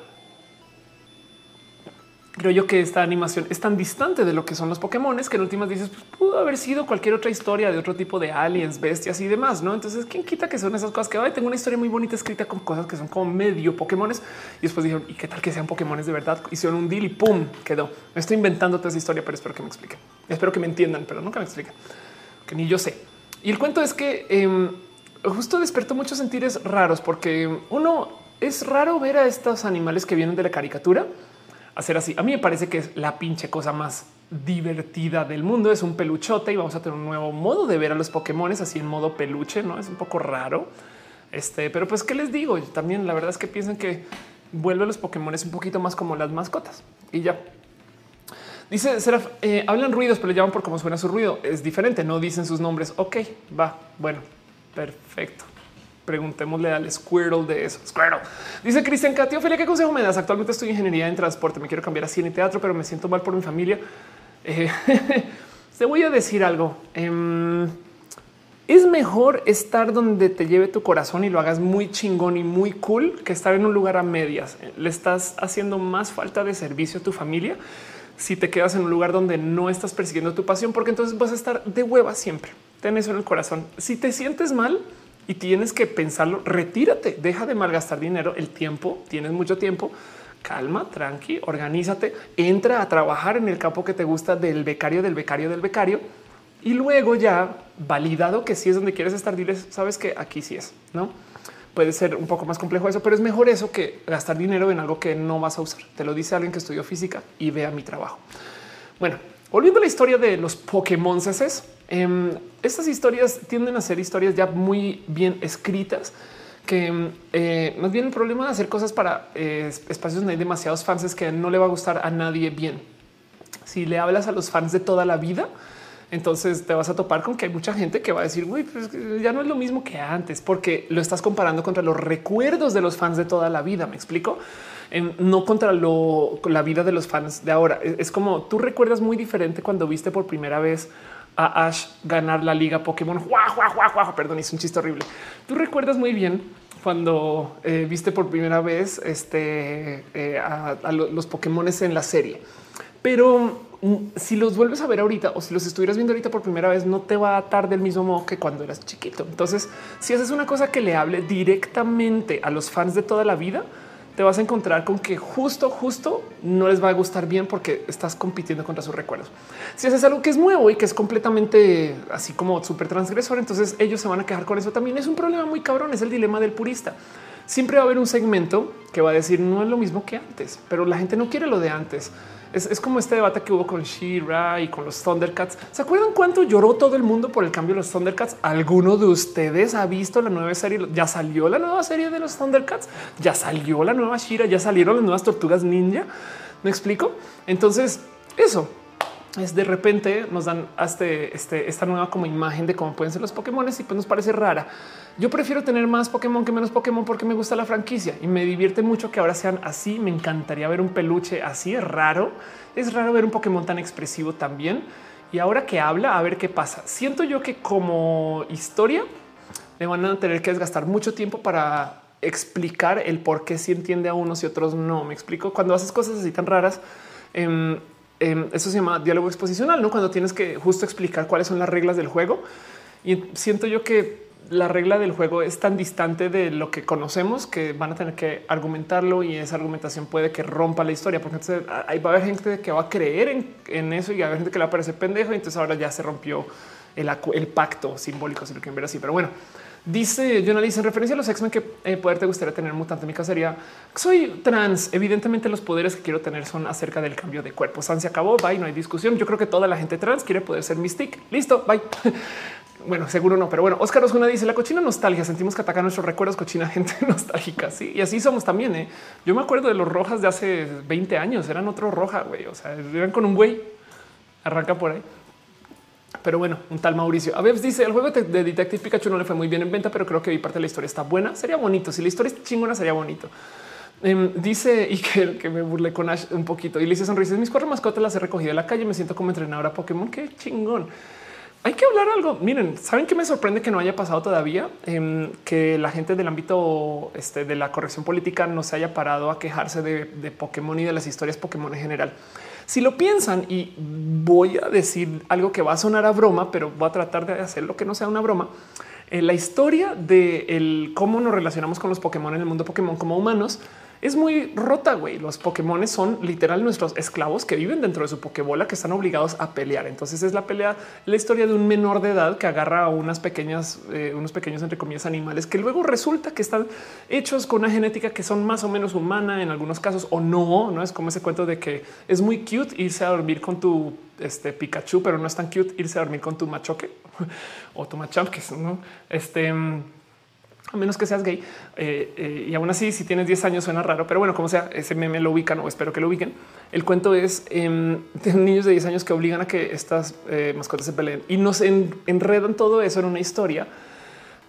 creo yo que esta animación es tan distante de lo que son los Pokémon que en últimas dices pues, pudo haber sido cualquier otra historia de otro tipo de aliens, bestias y demás. No, entonces quién quita que son esas cosas que tengo una historia muy bonita escrita con cosas que son como medio Pokémon y después dijeron y qué tal que sean Pokémon de verdad. Hicieron un deal y pum, quedó. Estoy inventando toda esa historia, pero espero que me expliquen. Espero que me entiendan, pero nunca me expliquen que ni yo sé. Y el cuento es que em, justo despertó muchos sentires raros porque uno es raro ver a estos animales que vienen de la caricatura hacer así. A mí me parece que es la pinche cosa más divertida del mundo. Es un peluchote y vamos a tener un nuevo modo de ver a los Pokémon así en modo peluche. No es un poco raro. Este, pero pues, ¿qué les digo? También la verdad es que piensan que vuelve a los Pokémon un poquito más como las mascotas y ya. Dice Seraf, eh, hablan ruidos, pero le llaman por cómo suena su ruido. Es diferente, no dicen sus nombres. Ok, va. Bueno, perfecto preguntémosle al Squirtle de eso. Squirtle dice Cristian Catio, Ophelia, ¿qué consejo me das? Actualmente estoy en ingeniería en transporte. Me quiero cambiar a cine y teatro, pero me siento mal por mi familia. Eh, te voy a decir algo. Em, es mejor estar donde te lleve tu corazón y lo hagas muy chingón y muy cool que estar en un lugar a medias. Le estás haciendo más falta de servicio a tu familia si te quedas en un lugar donde no estás persiguiendo tu pasión, porque entonces vas a estar de hueva siempre. Ten eso en el corazón. Si te sientes mal, y tienes que pensarlo. Retírate, deja de malgastar dinero, el tiempo, tienes mucho tiempo. Calma, tranqui, organízate, entra a trabajar en el campo que te gusta del becario, del becario, del becario. Y luego ya validado que si es donde quieres estar, diles, sabes que aquí sí es, no? Puede ser un poco más complejo eso, pero es mejor eso que gastar dinero en algo que no vas a usar. Te lo dice alguien que estudió física y vea mi trabajo. Bueno, volviendo a la historia de los Pokémon CCs, Em, estas historias tienden a ser historias ya muy bien escritas que em, eh, más el problema de hacer cosas para eh, espacios donde hay demasiados fans es que no le va a gustar a nadie bien. Si le hablas a los fans de toda la vida, Entonces te vas a topar con que hay mucha gente que va a decir, uy, pues ya no es lo mismo que antes, porque lo estás comparando contra los recuerdos de los fans de toda la vida. Me explico no contra la vida de los fans de ahora. Es, como tú recuerdas muy diferente cuando viste por primera vez a Ash ganar la liga Pokémon. Perdón, hice un chiste horrible. Tú recuerdas muy bien cuando eh, viste por primera vez este, eh, a, los Pokémon en la serie. Pero si los vuelves a ver ahorita o si los estuvieras viendo ahorita por primera vez, no te va a atar del mismo modo que cuando eras chiquito. Entonces, si haces una cosa que le hable directamente a los fans de toda la vida, te vas a encontrar con que justo, justo no les va a gustar bien porque estás compitiendo contra sus recuerdos. Si haces algo que es nuevo y que es completamente así como súper transgresor, entonces ellos se van a quejar con eso. También es un problema muy cabrón, es el dilema del purista. Siempre va a haber un segmento que va a decir no es lo mismo que antes, pero la gente no quiere lo de antes. Es, como este debate que hubo con Shira y con los Thundercats. ¿Se acuerdan cuánto lloró todo el mundo por el cambio de los Thundercats? ¿Alguno de ustedes ha visto la nueva serie? ¿Ya salió la nueva serie de los Thundercats? ¿Ya salió la nueva Shira? ¿Ya salieron las nuevas tortugas ninja? ¿Me explico? Entonces, eso es de repente nos dan hasta este, esta nueva como imagen de cómo pueden ser los Pokémon y pues nos parece rara. Yo prefiero tener más Pokémon que menos Pokémon porque me gusta la franquicia y me divierte mucho que ahora sean así. Me encantaría ver un peluche así. Es raro. Es raro ver un Pokémon tan expresivo también. Y ahora que habla, a ver qué pasa. Siento yo que como historia le van a tener que desgastar mucho tiempo para explicar el por qué si entiende a unos y otros no. Me explico cuando haces cosas así tan raras. Em, Em, eso se llama diálogo exposicional, ¿no? Cuando tienes que justo explicar cuáles son las reglas del juego. Y siento yo que la regla del juego es tan distante de lo que conocemos que van a tener que argumentarlo y esa argumentación puede que rompa la historia, porque entonces ahí va a haber gente que va a creer en, eso y va a haber gente que le va a pendejo. Y entonces ahora ya se rompió el, el pacto simbólico, si lo quieren ver así. Pero bueno, Dice Jonalice en referencia a los X-Men que eh, poder te gustaría tener mutante. Mi caso sería soy trans. Evidentemente, los poderes que quiero tener son acerca del cambio de cuerpo. San se acabó. Bye. No hay discusión. Yo creo que toda la gente trans quiere poder ser Mystic. Listo. Bye. bueno, seguro no, pero bueno, Oscar Osuna dice la cochina nostalgia. Sentimos que atacan nuestros recuerdos, cochina gente nostálgica. Sí, y así somos también. ¿eh? Yo me acuerdo de los rojas de hace 20 años. Eran otro roja, güey. O sea, eran con un güey. Arranca por ahí. Pero bueno, un tal Mauricio. A veces dice el juego de Detective Pikachu no le fue muy bien en venta, pero creo que vi parte de la historia está buena. Sería bonito. Si la historia es chingona, sería bonito. Em, dice y que, me burlé con Ash un poquito y le dice sonrisas. Mis cuatro mascotas las he recogido de la calle. Me siento como entrenadora Pokémon. Qué chingón. Hay que hablar algo. Miren, saben que me sorprende que no haya pasado todavía em, que la gente del ámbito este, de la corrección política no se haya parado a quejarse de, de Pokémon y de las historias Pokémon en general. Si lo piensan y voy a decir algo que va a sonar a broma, pero voy a tratar de hacer lo que no sea una broma. Eh, la historia de cómo nos relacionamos con los Pokémon en el mundo Pokémon como humanos es muy rota, güey. Los Pokémon son literal nuestros esclavos que viven dentro de su Pokébola que están obligados a pelear. Entonces es la pelea, la historia de un menor de edad que agarra a unas pequeñas, eh, unos pequeños, entre comillas, animales que luego resulta que están hechos con una genética que son más o menos humana en algunos casos o no. No es como ese cuento de que es muy cute irse a dormir con tu este Pikachu, pero no es tan cute irse a dormir con tu machoque o tu machamp, es no este a menos que seas gay. Eh, eh, y aún así, si tienes 10 años suena raro, pero bueno, como sea, ese meme lo ubican o espero que lo ubiquen. El cuento es de niños de 10 años que obligan a que estas eh, mascotas se peleen y nos enredan todo eso en una historia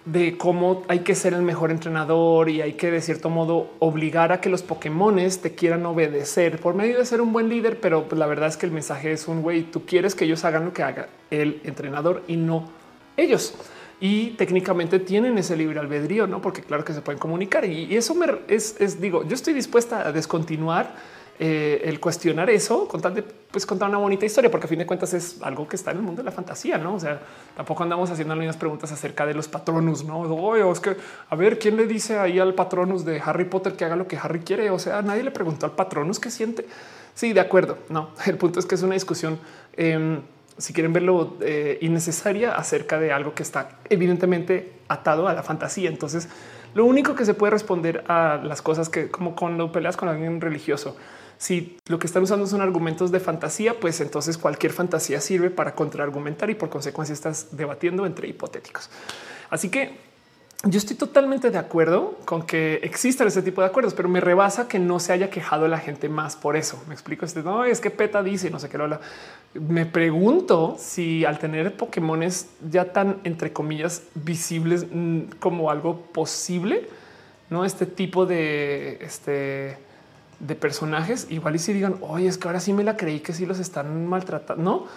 de cómo hay que ser el mejor entrenador y hay que de cierto modo obligar a que los Pokémones te quieran obedecer por medio de ser un buen líder. Pero pues, la verdad es que el mensaje es un güey, tú quieres que ellos hagan lo que haga el entrenador y no ellos y técnicamente tienen ese libre albedrío, no? Porque claro que se pueden comunicar y, eso me es, digo, yo estoy dispuesta a descontinuar eh, el cuestionar eso con tal de pues, contar una bonita historia, porque a fin de cuentas es algo que está en el mundo de la fantasía, no? O sea, tampoco andamos haciendo algunas preguntas acerca de los patronus, no? Oye, es que a ver quién le dice ahí al patronus de Harry Potter que haga lo que Harry quiere. O sea, nadie le preguntó al patronus qué siente. Sí, de acuerdo. No, el punto es que es una discusión. Em, si quieren verlo eh, innecesaria acerca de algo que está evidentemente atado a la fantasía. Entonces, lo único que se puede responder a las cosas que como cuando peleas con alguien religioso, si lo que están usando son argumentos de fantasía, pues entonces cualquier fantasía sirve para contraargumentar y por consecuencia estás debatiendo entre hipotéticos. Así que yo estoy totalmente de acuerdo con que existan ese tipo de acuerdos, pero me rebasa que no se haya quejado la gente más por eso. Me explico. Este no es que PETA dice no sé qué lo habla. Me pregunto si al tener Pokémones ya tan entre comillas visibles mm, como algo posible, no este tipo de este de personajes, igual y si digan, oye, es que ahora sí me la creí que sí los están maltratando. No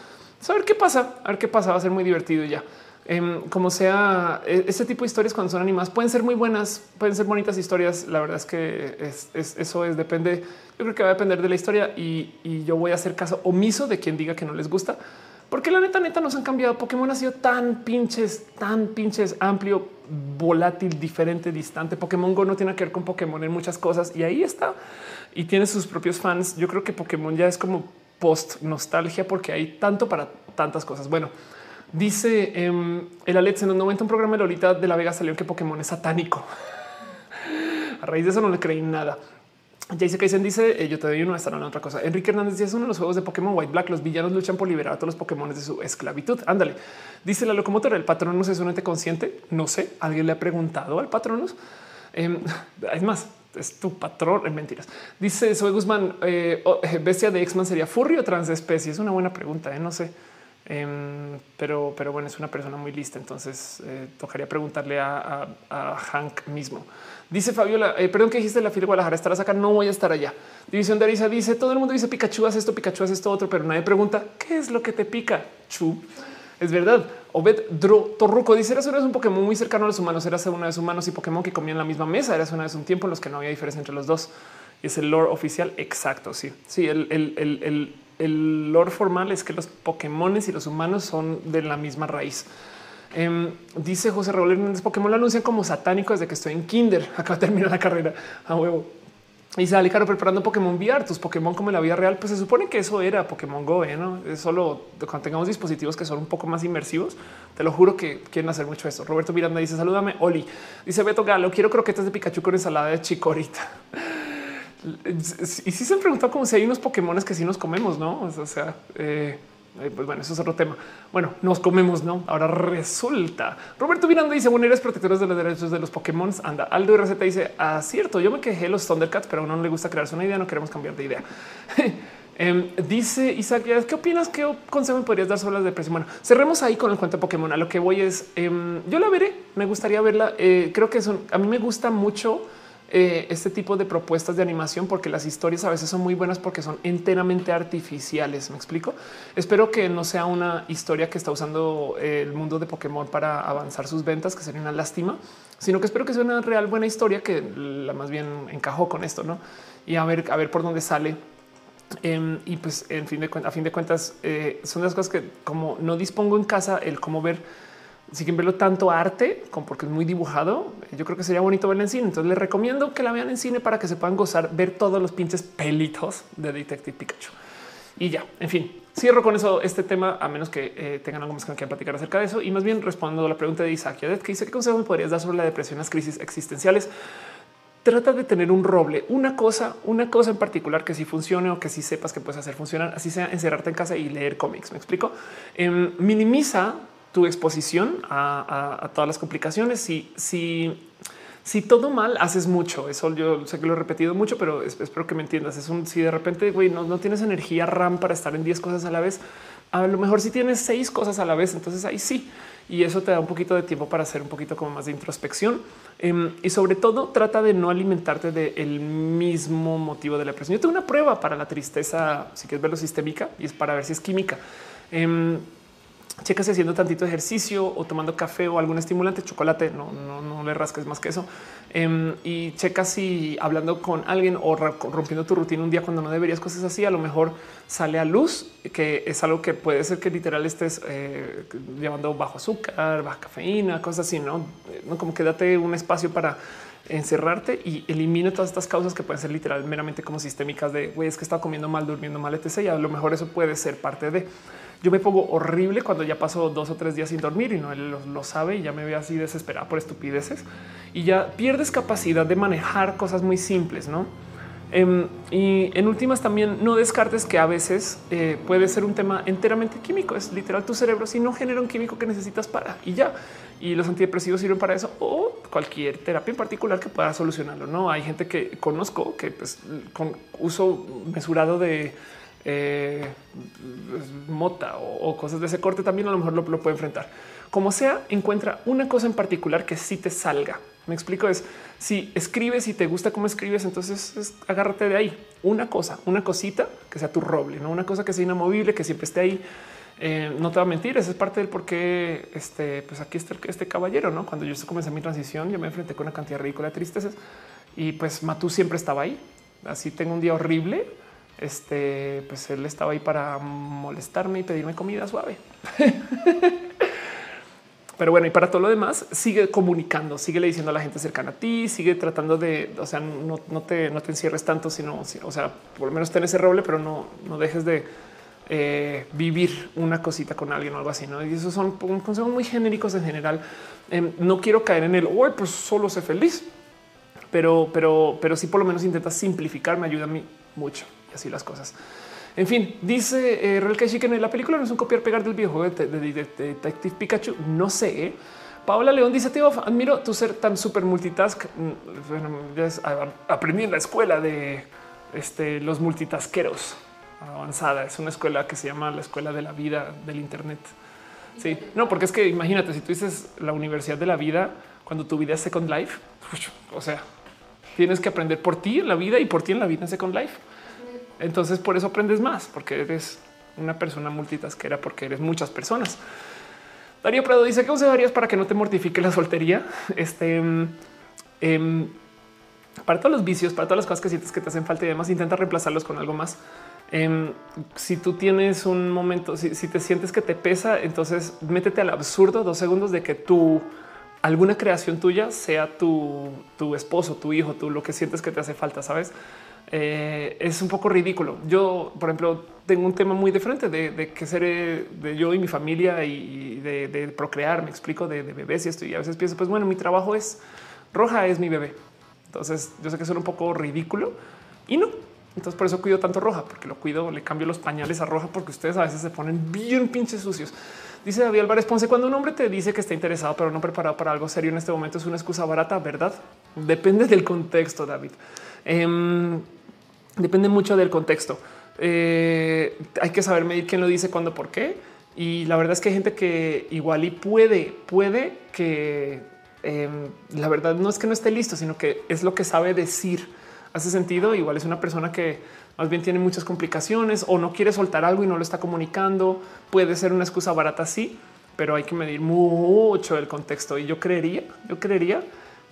saber qué pasa, a ver qué pasa. Va a ser muy divertido ya. Em, como sea, e, este tipo de historias cuando son animadas pueden ser muy buenas, pueden ser bonitas historias. La verdad es que eso es depende. Yo creo que va a depender de la historia y, y, yo voy a hacer caso omiso de quien diga que no les gusta, porque la neta, neta nos han cambiado. Pokémon ha sido tan pinches, tan pinches amplio, volátil, diferente, distante. Pokémon Go no tiene que ver con Pokémon en muchas cosas y ahí está y tiene sus propios fans. Yo creo que Pokémon ya es como post nostalgia porque hay tanto para tantas cosas. Bueno, Dice em, el Alex en los 90 un programa de Lolita de la Vega salió que Pokémon es satánico. A raíz de eso no le creí nada. Jason Kaisen dice: eh, Yo te doy uno, esta no otra cosa. Enrique Hernández dice: Es uno de los juegos de Pokémon White Black. Los villanos luchan por liberar a todos los Pokémon de su esclavitud. Ándale. Dice la locomotora: El patronus es un ente consciente. No sé. Alguien le ha preguntado al patronus. Eh, es más, es tu patrón en mentiras. Dice Soy Guzmán: eh, oh, Bestia de X-Man sería furry o transespecie. Es una buena pregunta. Eh, no sé. Em, pero, pero bueno, es una persona muy lista. Entonces eh, tocaría preguntarle a, Hank mismo. Dice Fabiola, eh, perdón que dijiste la fila de Guadalajara, estarás acá. No voy a estar allá. División de Arisa dice todo el mundo dice Pikachu hace esto, Pikachu hace esto otro, pero nadie pregunta qué es lo que te pica. Chu es verdad. Obed Dro Torruco dice: Eras una vez un Pokémon muy cercano a los humanos. Eras una vez humanos y Pokémon que comían la misma mesa. Eras una vez un tiempo en los que no había diferencia entre los dos. Y es el lore oficial. Exacto. Sí, sí, el, el, el el lore formal es que los Pokémones y los humanos son de la misma raíz. Em, dice José Raúl Hernández, Pokémon lo anuncian como satánico desde que estoy en Kinder. Acaba de terminar la carrera a huevo. Y sale caro preparando Pokémon VR, tus Pokémon como en la vida real. Pues se supone que eso era Pokémon Go, ¿eh? ¿no? Es solo cuando tengamos dispositivos que son un poco más inmersivos. Te lo juro que quieren hacer mucho eso. Roberto Miranda dice: Salúdame, Oli. Dice Beto Galo, quiero croquetas de Pikachu con ensalada de chicorita. Y si se han preguntado como si hay unos Pokémones que sí nos comemos, no? O sea, eh, pues bueno, eso es otro tema. Bueno, nos comemos, no? Ahora resulta. Roberto Miranda dice: Bueno, eres protectores de los derechos de los Pokémon. Anda, Aldo RZ dice: Ah, cierto, yo me quejé los Thundercats, pero a uno no le gusta crearse una idea. No queremos cambiar de idea. Em, dice Isaac, ¿qué opinas? ¿Qué consejo me podrías dar sobre las depresión? Bueno, cerremos ahí con el cuento de Pokémon. A lo que voy es, em, yo la veré, me gustaría verla. Eh, creo que son, a mí me gusta mucho eh, este tipo de propuestas de animación porque las historias a veces son muy buenas porque son enteramente artificiales. Me explico. Espero que no sea una historia que está usando eh, el mundo de Pokémon para avanzar sus ventas, que sería una lástima, sino que espero que sea una real buena historia que la más bien encajó con esto, no? Y a ver, a ver por dónde sale. Em, y pues en fin de a fin de cuentas eh, son las cosas que como no dispongo en casa el cómo ver si quieren verlo tanto arte como porque es muy dibujado, yo creo que sería bonito verlo en cine. Entonces les recomiendo que la vean en cine para que se puedan gozar, ver todos los pinches pelitos de Detective Pikachu. Y ya, en fin, cierro con eso este tema, a menos que eh, tengan algo más que quieran platicar acerca de eso. Y más bien respondo a la pregunta de Isaac Yadet, que dice qué consejo me podrías dar sobre la depresión, las crisis existenciales. Trata de tener un roble, una cosa, una cosa en particular que si funcione o que si sepas que puedes hacer funcionar, así sea encerrarte en casa y leer cómics. Me explico. Em, minimiza tu exposición a, todas las complicaciones. Si, si, si todo mal, haces mucho. Eso yo sé que lo he repetido mucho, pero espero que me entiendas. Es un si de repente no, tienes energía RAM para estar en 10 cosas a la vez. A lo mejor si tienes seis cosas a la vez, entonces ahí sí. Y eso te da un poquito de tiempo para hacer un poquito como más de introspección. Em, y sobre todo trata de no alimentarte del mismo motivo de la depresión. Yo tengo una prueba para la tristeza, si quieres verlo sistémica, y es para ver si es química. Em, checas haciendo tantito ejercicio o tomando café o algún estimulante, chocolate, no, no, no le rasques más que eso. Em, y checas si hablando con alguien o rompiendo tu rutina un día cuando no deberías cosas así, a lo mejor sale a luz, que es algo que puede ser que literal estés eh, llevando bajo azúcar, baja cafeína, cosas así, no, no como que date un espacio para encerrarte y elimina todas estas causas que pueden ser literal meramente como sistémicas de güey, es que está comiendo mal, durmiendo mal, etc. A lo mejor eso puede ser parte de yo me pongo horrible cuando ya paso dos o tres días sin dormir y no él lo, sabe y ya me ve así desesperada por estupideces y ya pierdes capacidad de manejar cosas muy simples, no? Em, y en últimas también no descartes que a veces eh, puede ser un tema enteramente químico. Es literal tu cerebro si no genera un químico que necesitas para y ya. Y los antidepresivos sirven para eso o cualquier terapia en particular que pueda solucionarlo. No hay gente que conozco que pues, con uso mesurado de eh, mota o, cosas de ese corte también a lo mejor lo puede enfrentar. Como sea, encuentra una cosa en particular que sí te salga. Me explico es si escribes y te gusta cómo escribes, entonces agárrate de ahí una cosa, una cosita que sea tu roble, no una cosa que sea inamovible, que siempre esté ahí. Eh, no te va a mentir, esa es parte del por qué este, pues aquí está este caballero. No, cuando yo comencé mi transición, yo me enfrenté con una cantidad ridícula de tristezas y pues Matú siempre estaba ahí. Así tengo un día horrible. Este, pues él estaba ahí para molestarme y pedirme comida suave. Pero bueno, y para todo lo demás, sigue comunicando, sigue le diciendo a la gente cercana a ti, sigue tratando de, o sea, no, te, no te encierres tanto, sino, o sea, por lo menos ten ese roble, pero no, no dejes de eh, vivir una cosita con alguien o algo así. ¿no? Y esos son consejos muy genéricos en general. Em, no quiero caer en el hoy, pues solo sé feliz, pero, pero, pero sí por lo menos intenta simplificar, me ayuda a mí mucho y así las cosas. En fin, dice eh, Real que en la película no es un copiar pegar del videojuego de, Detective Pikachu. No sé. ¿eh? Paola León dice: Tío, admiro tu ser tan súper multitask. Mm, bueno, ya aprendí en la escuela de este, los multitasqueros avanzada. Es una escuela que se llama la escuela de la vida del Internet. Sí, no, porque es que imagínate si tú dices la universidad de la vida cuando tu vida es Second Life, o sea, tienes que aprender por ti en la vida y por ti en la vida en Second Life. Entonces por eso aprendes más, porque eres una persona multitasquera, porque eres muchas personas. Darío Prado dice que consejarías para que no te mortifique la soltería. Este em, para todos los vicios, para todas las cosas que sientes que te hacen falta y además intenta reemplazarlos con algo más. Em, si tú tienes un momento, si, te sientes que te pesa, entonces métete al absurdo dos segundos de que tú alguna creación tuya sea tu, tu esposo, tu hijo, tú lo que sientes que te hace falta, sabes? Eh, es un poco ridículo. Yo, por ejemplo, tengo un tema muy diferente de, de que ser de yo y mi familia y de, procrear. Me explico de, bebés y esto. Y a veces pienso, pues bueno, mi trabajo es roja, es mi bebé. Entonces yo sé que suena un poco ridículo y no. Entonces por eso cuido tanto roja, porque lo cuido, le cambio los pañales a roja porque ustedes a veces se ponen bien pinches sucios. Dice David Álvarez Ponce, cuando un hombre te dice que está interesado pero no preparado para algo serio en este momento es una excusa barata, ¿verdad? Depende del contexto, David. Em, Depende mucho del contexto. Eh, hay que saber medir quién lo dice, cuándo, por qué. Y la verdad es que hay gente que igual y puede, puede que em, la verdad no es que no esté listo, sino que es lo que sabe decir. Hace sentido. Igual es una persona que más bien tiene muchas complicaciones o no quiere soltar algo y no lo está comunicando. Puede ser una excusa barata, sí, pero hay que medir mucho el contexto. Y yo creería, yo creería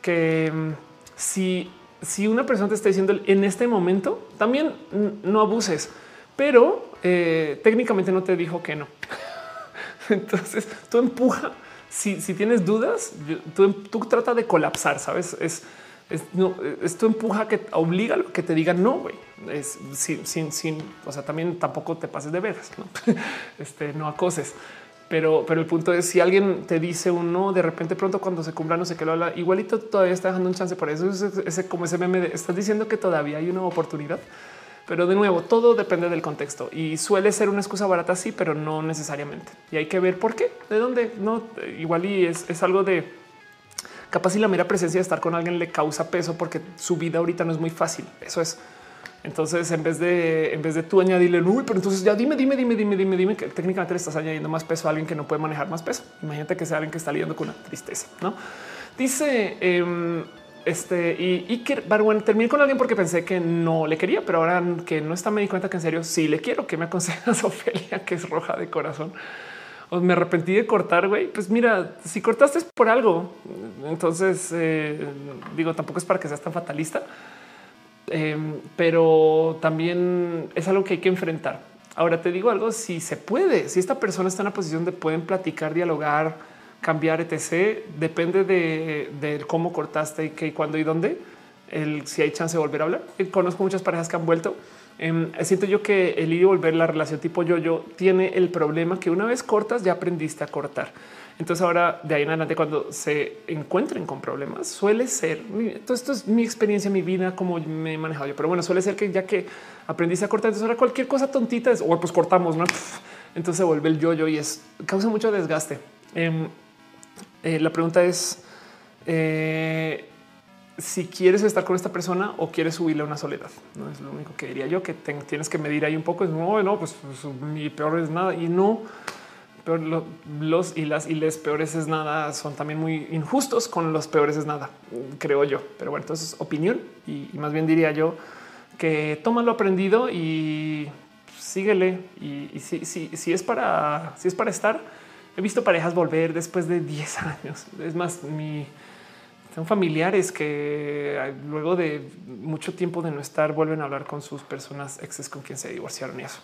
que em, si si una persona te está diciendo en este momento, también no abuses, pero eh, técnicamente no te dijo que no. Entonces tú empuja. Si, tienes dudas, tú, tú, trata de colapsar, sabes? Es, es, no, esto empuja que obliga a que te digan no, güey. Es sin, sin, sin, o sea, también tampoco te pases de veras, este, no acoses. Pero, pero el punto es si alguien te dice un no, de repente pronto cuando se cumpla no sé qué lo habla, igualito todavía está dejando un chance para eso. Es como ese meme de estás diciendo que todavía hay una oportunidad. Pero de nuevo, todo depende del contexto y suele ser una excusa barata, sí, pero no necesariamente. Y hay que ver por qué, de dónde, no igual y es, es algo de capaz y la mera presencia de estar con alguien le causa peso porque su vida ahorita no es muy fácil. Eso es. Entonces, en vez de en vez de tú añadirle, uy, pero entonces ya dime, dime, dime, dime, dime, dime que técnicamente le estás añadiendo más peso a alguien que no puede manejar más peso. Imagínate que sea alguien que está lidiando con una tristeza, no? Dice em, este y, que bueno, terminé con alguien porque pensé que no le quería, pero ahora que no está, me di cuenta que en serio sí le quiero. que me aconsejas, Ofelia, que es roja de corazón? O me arrepentí de cortar, güey. Pues mira, si cortaste por algo. Entonces, eh, digo, tampoco es para que seas tan fatalista Em, pero también es algo que hay que enfrentar. Ahora te digo algo, si se puede, si esta persona está en la posición de pueden platicar, dialogar, cambiar, etc., depende de, cómo cortaste y qué, cuándo y dónde, el, si hay chance de volver a hablar. Eh, conozco muchas parejas que han vuelto. Em, siento yo que el ir y volver la relación tipo yo-yo tiene el problema que una vez cortas ya aprendiste a cortar. Entonces ahora de ahí en adelante cuando se encuentren con problemas suele ser, todo esto es mi experiencia, mi vida, como me he manejado yo, pero bueno, suele ser que ya que aprendiste a cortar, entonces ahora cualquier cosa tontita es, o pues cortamos, ¿no? Entonces se vuelve el yo-yo y es, causa mucho desgaste. Em, eh, la pregunta es eh, si quieres estar con esta persona o quieres subirle a una soledad. No es lo único que diría yo que tienes que medir ahí un poco. Es no, no, pues, pues mi peor es nada y no los y las y les peores es nada son también muy injustos con los peores es nada, creo yo. Pero bueno, entonces opinión y, más bien diría yo que toma lo aprendido y síguele. Y, si, si, es para si es para estar, he visto parejas volver después de 10 años. Es más, mi son familiares que luego de mucho tiempo de no estar vuelven a hablar con sus personas exes con quien se divorciaron y eso.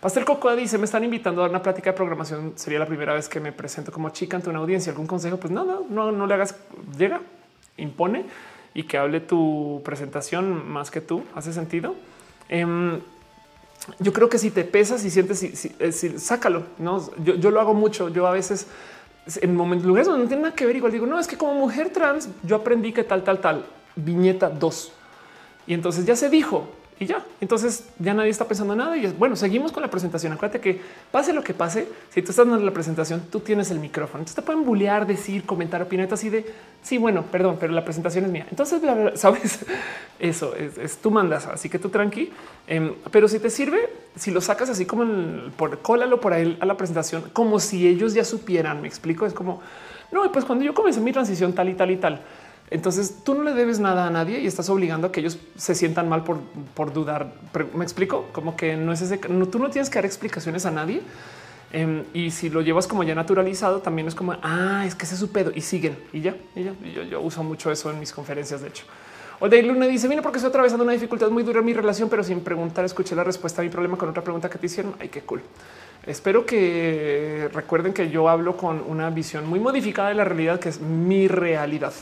Pastel Cocoa dice me están invitando a dar una plática de programación. Sería la primera vez que me presento como chica ante una audiencia. ¿Algún consejo? Pues no, no, no, no le hagas. Llega, impone y que hable tu presentación más que tú. Hace sentido. Em, yo creo que si te pesas y sientes, si, eh, sácalo. No, yo, yo, lo hago mucho. Yo a veces en momentos, lugares donde no tiene nada que ver, igual digo, no es que como mujer trans, yo aprendí que tal, tal, tal viñeta 2 y entonces ya se dijo y ya. Entonces ya nadie está pensando nada y bueno, seguimos con la presentación. Acuérdate que pase lo que pase, si tú estás dando la presentación, tú tienes el micrófono. Entonces te pueden bullear, decir, comentar, opinar así de sí, bueno, perdón, pero la presentación es mía. Entonces, sabes, eso es, tú mandas, así que tú tranqui. Em, pero si te sirve, si lo sacas así como el, por cólalo por ahí a la presentación, como si ellos ya supieran. Me explico. Es como no, pues cuando yo comencé mi transición tal y tal y tal entonces tú no le debes nada a nadie y estás obligando a que ellos se sientan mal por, por dudar. me explico como que no es ese. No, tú no tienes que dar explicaciones a nadie. Em, y si lo llevas como ya naturalizado, también es como ah, es que ese es su pedo y siguen y ya. Y ya. yo, yo, uso mucho eso en mis conferencias. De hecho, de Luna dice: Vine porque estoy atravesando una dificultad muy dura en mi relación, pero sin preguntar, escuché la respuesta a mi problema con otra pregunta que te hicieron. Ay, qué cool. Espero que recuerden que yo hablo con una visión muy modificada de la realidad, que es mi realidad.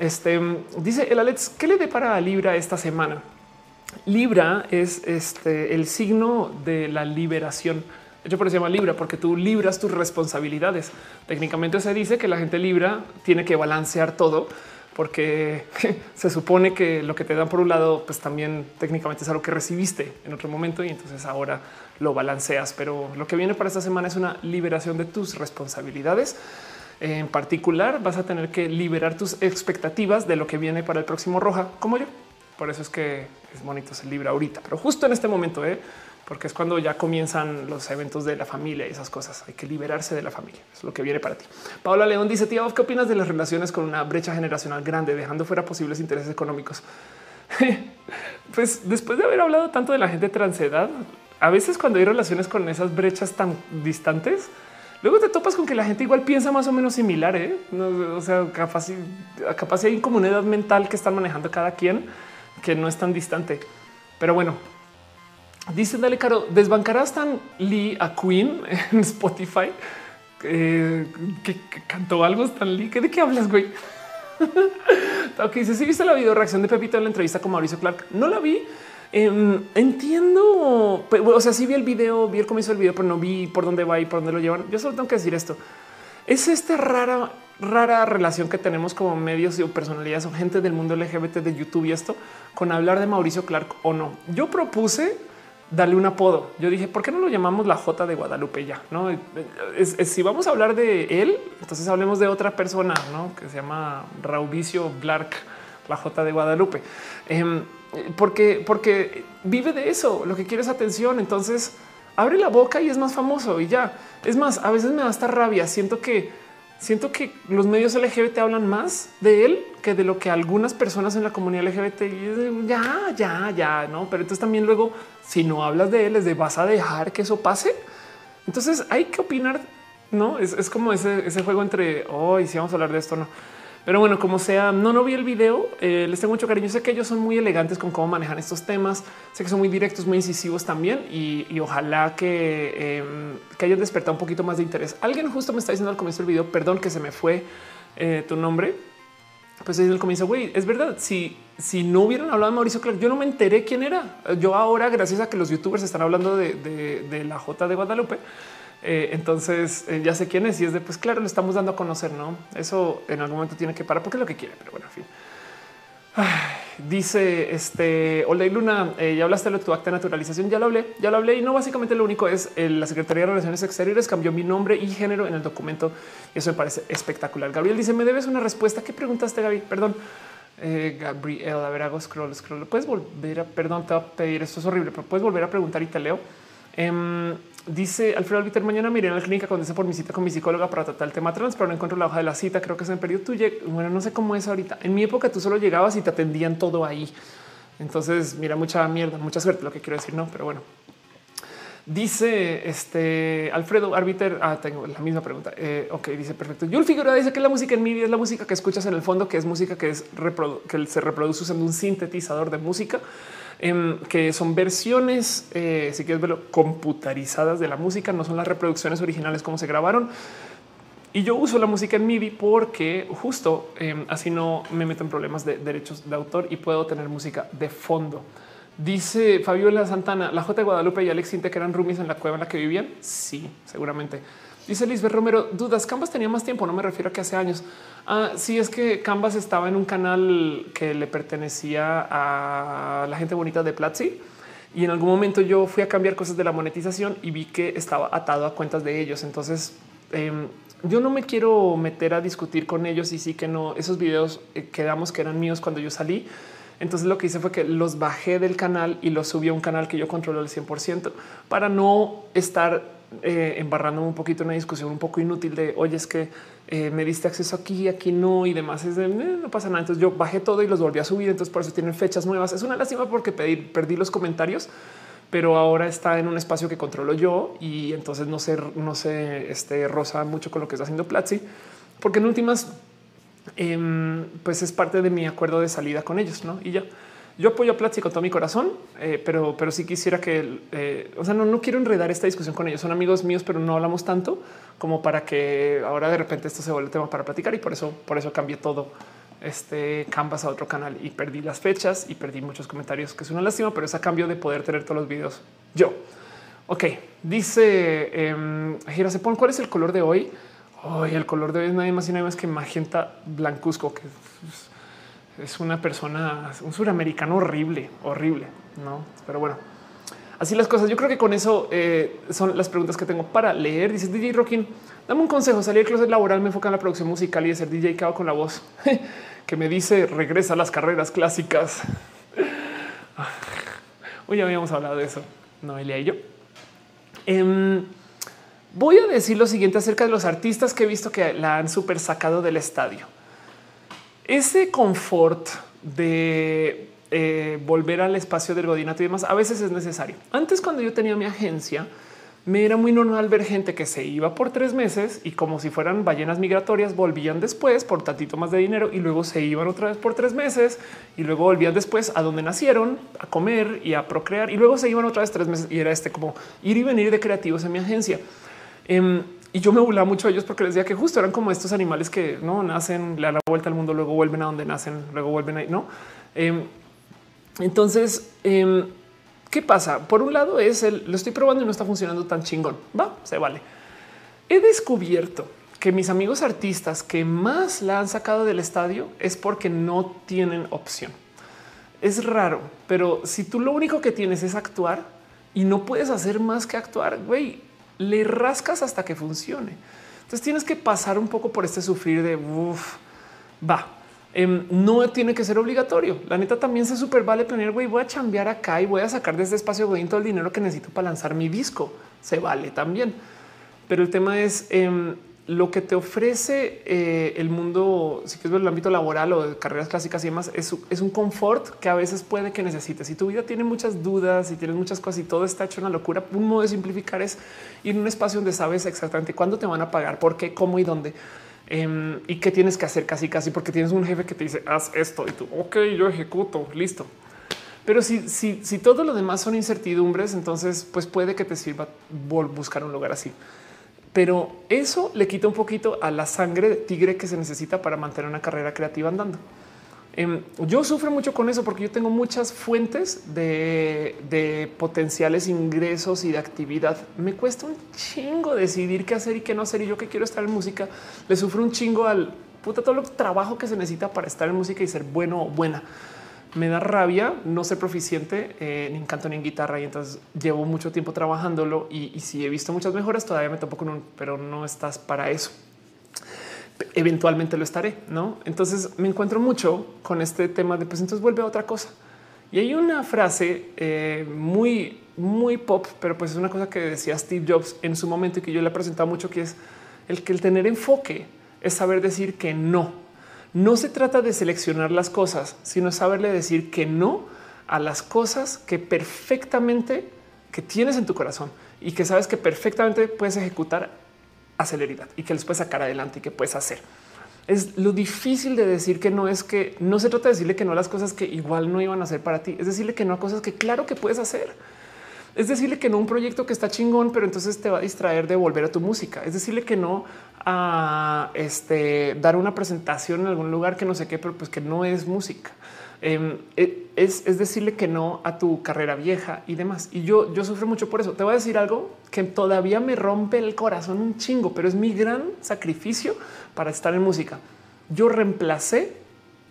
Este dice el Alex, ¿qué le depara a Libra esta semana? Libra es este, el signo de la liberación. De hecho, por eso se llama Libra, porque tú libras tus responsabilidades. Técnicamente se dice que la gente Libra tiene que balancear todo, porque se supone que lo que te dan por un lado, pues también técnicamente es algo que recibiste en otro momento y entonces ahora lo balanceas. Pero lo que viene para esta semana es una liberación de tus responsabilidades en particular vas a tener que liberar tus expectativas de lo que viene para el próximo roja, como yo. Por eso es que es bonito ser libre ahorita, pero justo en este momento, ¿eh? porque es cuando ya comienzan los eventos de la familia y esas cosas. Hay que liberarse de la familia. Es lo que viene para ti. Paola León dice: Tía, ¿qué opinas de las relaciones con una brecha generacional grande, dejando fuera posibles intereses económicos? pues después de haber hablado tanto de la gente transedad, a veces cuando hay relaciones con esas brechas tan distantes, Luego te topas con que la gente igual piensa más o menos similar. ¿eh? o sea, capaz, capaz hay comunidad mental que están manejando cada quien que no es tan distante. Pero bueno, dice Dale Caro, desbancarás tan Lee a Queen en Spotify eh, que, cantó algo tan Lee. ¿De qué hablas, güey? ok, dice si viste la video reacción de Pepito en la entrevista con Mauricio Clark. No la vi, Em, entiendo, o sea, sí vi el video, vi el comienzo del video, pero no vi por dónde va y por dónde lo llevan. Yo solo tengo que decir esto. Es esta rara, rara relación que tenemos como medios y personalidades o gente del mundo LGBT de YouTube y esto con hablar de Mauricio Clark o no. Yo propuse darle un apodo. Yo dije, ¿por qué no lo llamamos la J de Guadalupe ya? No si vamos a hablar de él, entonces hablemos de otra persona ¿no? que se llama Raubicio Blark, la J de Guadalupe. Em, porque, porque vive de eso. Lo que quiere es atención. Entonces abre la boca y es más famoso y ya. Es más, a veces me da esta rabia. Siento que siento que los medios LGBT hablan más de él que de lo que algunas personas en la comunidad LGBT ya, ya, ya, no. Pero entonces también luego, si no hablas de él, es de vas a dejar que eso pase. Entonces hay que opinar. No es, como ese, ese, juego entre hoy, si vamos a hablar de esto, no. Pero bueno, como sea, no, no vi el video. Eh, les tengo mucho cariño. Sé que ellos son muy elegantes con cómo manejan estos temas. Sé que son muy directos, muy incisivos también y, ojalá que, em, que, hayan despertado un poquito más de interés. Alguien justo me está diciendo al comienzo del video, perdón que se me fue eh, tu nombre. Pues en el comienzo, güey, es verdad. Si, si no hubieran hablado de Mauricio Clark, yo no me enteré quién era. Yo ahora, gracias a que los youtubers están hablando de, de la J de Guadalupe, Eh, entonces eh, ya sé quién es y es de pues claro, le estamos dando a conocer, no? Eso en algún momento tiene que parar porque es lo que quiere, pero bueno, en fin. dice este Hola Luna, eh, ya hablaste de tu acta de naturalización. Ya lo hablé, ya lo hablé. Y no, básicamente lo único es la Secretaría de Relaciones Exteriores cambió mi nombre y género en el documento. Eso me parece espectacular. Gabriel dice: Me debes una respuesta. ¿Qué preguntaste, Gaby? Perdón. Gabriel, a ver, hago scroll, scroll. Puedes volver a perdón, te voy a pedir. Esto es horrible, pero puedes volver a preguntar y te leo. Em, dice Alfredo Albiter, mañana miré a la clínica cuando hice por mi cita con mi psicóloga para tratar el tema trans, pero no encuentro la hoja de la cita. Creo que se me perdió. Tú, bueno, no sé cómo es ahorita. En mi época tú solo llegabas y te atendían todo ahí. Entonces, mira, mucha mierda, mucha suerte, lo que quiero decir, no, pero bueno. Dice este Alfredo Arbiter. Ah, tengo la misma pregunta. Eh, ok, dice perfecto. Yul Figueroa dice que la música en MIDI es la música que escuchas en el fondo, que es música que es que se reproduce usando un sintetizador de música. Em, que son versiones, eh, si quieres verlo, computarizadas de la música, no son las reproducciones originales como se grabaron. Y yo uso la música en MIDI porque justo em, así no me meto en problemas de derechos de autor y puedo tener música de fondo. Dice Fabiola Santana, la J de Guadalupe y Alex Sinte que eran roomies en la cueva en la que vivían. Sí, seguramente. Dice Lisbeth Romero, dudas, Canvas tenía más tiempo, no me refiero a que hace años. Ah, sí, es que Canvas estaba en un canal que le pertenecía a la gente bonita de Platzi. Y en algún momento yo fui a cambiar cosas de la monetización y vi que estaba atado a cuentas de ellos. Entonces em, yo no me quiero meter a discutir con ellos y sí que no. Esos videos eh, quedamos que eran míos cuando yo salí. Entonces lo que hice fue que los bajé del canal y los subí a un canal que yo controlo al 100% para no estar eh, embarrando un poquito una discusión un poco inútil de oye, es que eh, me diste acceso aquí, aquí no y demás. Es de eh, no pasa nada. Entonces yo bajé todo y los volví a subir. Entonces por eso tienen fechas nuevas. Es una lástima porque perdí los comentarios, pero ahora está en un espacio que controlo yo y entonces no sé, no sé, este rosa mucho con lo que está haciendo Platzi, porque en últimas, em, pues es parte de mi acuerdo de salida con ellos, no? Y ya. Yo apoyo a Platzi con todo mi corazón, eh, pero, pero sí quisiera que, eh, o sea, no, no quiero enredar esta discusión con ellos. Son amigos míos, pero no hablamos tanto como para que ahora de repente esto se vuelva tema para platicar y por eso, por eso cambié todo este Canvas a otro canal y perdí las fechas y perdí muchos comentarios, que es una lástima, pero es a cambio de poder tener todos los videos yo. Ok, dice eh, Gira Sepón, ¿cuál es el color de hoy? Hoy el color de hoy es nadie más y nada más que magenta blancuzco, que una persona, un suramericano horrible, horrible, no? Pero bueno, así las cosas. Yo creo que con eso eh, son las preguntas que tengo para leer. Dice DJ Rockin, dame un consejo. Salir del closet laboral, me enfoca en la producción musical y de ser DJ cao con la voz que me dice regresa a las carreras clásicas. Hoy ya habíamos hablado de eso, Noelia y yo. Em, voy a decir lo siguiente acerca de los artistas que he visto que la han super sacado del estadio ese confort de eh, volver al espacio del godinato y demás a veces es necesario. Antes, cuando yo tenía mi agencia, me era muy normal ver gente que se iba por tres meses y como si fueran ballenas migratorias, volvían después por tantito más de dinero y luego se iban otra vez por tres meses y luego volvían después a donde nacieron a comer y a procrear y luego se iban otra vez tres meses y era este como ir y venir de creativos en mi agencia. Em, y yo me burlaba mucho a ellos porque les decía que justo eran como estos animales que no nacen, le dan la vuelta al mundo, luego vuelven a donde nacen, luego vuelven ahí, no? Em, entonces, em, ¿qué pasa? Por un lado es el lo estoy probando y no está funcionando tan chingón. Va, se vale. He descubierto que mis amigos artistas que más la han sacado del estadio es porque no tienen opción. Es raro, pero si tú lo único que tienes es actuar y no puedes hacer más que actuar, güey, le rascas hasta que funcione. Entonces tienes que pasar un poco por este sufrir de uff, va. Em, no tiene que ser obligatorio. La neta también se super vale tener güey. Voy a chambear acá y voy a sacar de este espacio todo el dinero que necesito para lanzar mi disco. Se vale también. Pero el tema es em, lo que te ofrece eh, el mundo, si quieres ver el ámbito laboral o de carreras clásicas y demás, es, un confort que a veces puede que necesites. Si tu vida tiene muchas dudas y tienes muchas cosas y todo está hecho una locura, un modo de simplificar es ir a un espacio donde sabes exactamente cuándo te van a pagar, por qué, cómo y dónde. Em, y qué tienes que hacer casi casi porque tienes un jefe que te dice haz esto y tú ok yo ejecuto listo pero si, si, si todo lo demás son incertidumbres entonces pues puede que te sirva buscar un lugar así pero eso le quita un poquito a la sangre de tigre que se necesita para mantener una carrera creativa andando. Em, yo sufro mucho con eso porque yo tengo muchas fuentes de, potenciales ingresos y de actividad. Me cuesta un chingo decidir qué hacer y qué no hacer. Y yo que quiero estar en música, le sufro un chingo al puta todo el trabajo que se necesita para estar en música y ser bueno o buena. Me da rabia no ser proficiente eh, en canto ni en guitarra y entonces llevo mucho tiempo trabajándolo y, si he visto muchas mejoras todavía me topo con un, pero no estás para eso eventualmente lo estaré, ¿no? Entonces me encuentro mucho con este tema de pues entonces vuelve a otra cosa. Y hay una frase eh, muy, muy pop, pero pues es una cosa que decía Steve Jobs en su momento y que yo le he presentado mucho, que es el que el tener enfoque es saber decir que no. No se trata de seleccionar las cosas, sino saberle decir que no a las cosas que perfectamente que tienes en tu corazón y que sabes que perfectamente puedes ejecutar aceleridad y que les puedes sacar adelante y que puedes hacer. Es lo difícil de decir que no es que no se trata de decirle que no a las cosas que igual no iban a hacer para ti. Es decirle que no a cosas que claro que puedes hacer. Es decirle que no a un proyecto que está chingón, pero entonces te va a distraer de volver a tu música. Es decirle que no a este, dar una presentación en algún lugar que no sé qué, pero pues que no es música. Em, e, es, decirle que no a tu carrera vieja y demás. Y yo, yo sufro mucho por eso. Te voy a decir algo que todavía me rompe el corazón un chingo, pero es mi gran sacrificio para estar en música. Yo reemplacé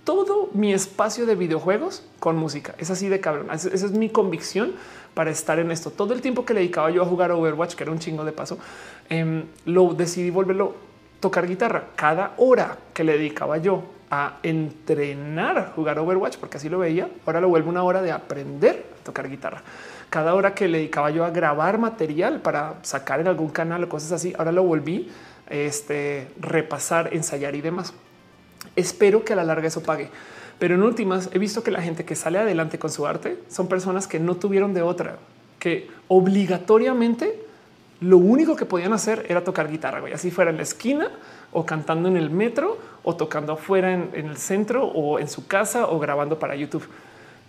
todo mi espacio de videojuegos con música. Es así de cabrón. Esa es mi convicción para estar en esto. Todo el tiempo que le dedicaba yo a jugar Overwatch, que era un chingo de paso, em, lo decidí volverlo tocar guitarra. Cada hora que le dedicaba yo a entrenar a jugar Overwatch, porque así lo veía. Ahora lo vuelvo una hora de aprender a tocar guitarra. Cada hora que le dedicaba yo a grabar material para sacar en algún canal o cosas así, ahora lo volví este repasar, ensayar y demás. Espero que a la larga eso pague. Pero en últimas he visto que la gente que sale adelante con su arte son personas que no tuvieron de otra, que obligatoriamente lo único que podían hacer era tocar guitarra, güey. Así fuera en la esquina o cantando en el metro o tocando afuera en, el centro o en su casa o grabando para YouTube,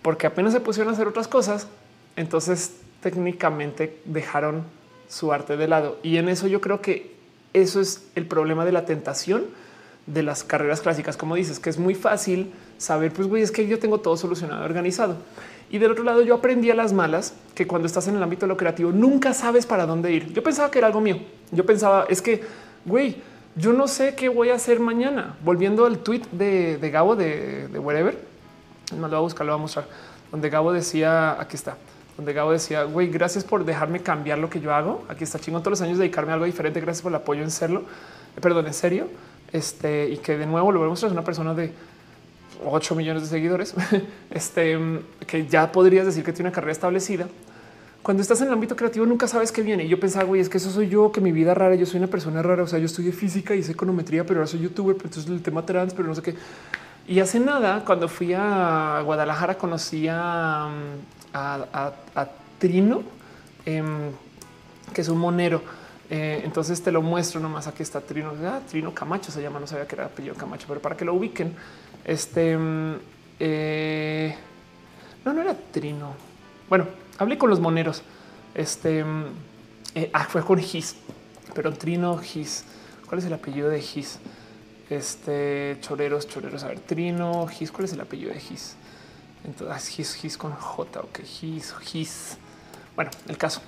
porque apenas se pusieron a hacer otras cosas. Entonces técnicamente dejaron su arte de lado. Y en eso yo creo que eso es el problema de la tentación de las carreras clásicas, como dices, que es muy fácil saber, pues güey, es que yo tengo todo solucionado, organizado. Y del otro lado, yo aprendí a las malas que cuando estás en el ámbito de lo creativo nunca sabes para dónde ir. Yo pensaba que era algo mío. Yo pensaba, es que, güey, yo no sé qué voy a hacer mañana. Volviendo al tweet de, Gabo de, de Wherever, no lo voy a buscar, lo voy a mostrar, donde Gabo decía, aquí está, donde Gabo decía, güey, gracias por dejarme cambiar lo que yo hago. Aquí está chingón todos los años dedicarme a algo diferente. Gracias por el apoyo en serlo. Eh, perdón, en serio. Este, y que de nuevo lo mostrar, es una persona de 8 millones de seguidores, este, que ya podrías decir que tiene una carrera establecida. Cuando estás en el ámbito creativo nunca sabes qué viene. Y yo pensaba, güey, es que eso soy yo, que mi vida rara, yo soy una persona rara, o sea, yo estudié física hice econometría, pero ahora soy youtuber, entonces el tema trans, pero no sé qué. Y hace nada, cuando fui a Guadalajara, conocí a, a, Trino, em, que es un monero. Eh, entonces te lo muestro nomás. Aquí está Trino, ah, Trino Camacho se llama, no sabía que era apellido Camacho, pero para que lo ubiquen, este mm, eh, no, no era Trino. Bueno, hablé con los moneros. Este mm, eh, ah, fue con Gis, pero Trino Gis. ¿Cuál es el apellido de Gis? Este choreros, choreros. A ver, Trino Gis. ¿Cuál es el apellido de Gis? Entonces, ah, Gis, Gis con J. Ok, Gis, Gis. Bueno, el caso.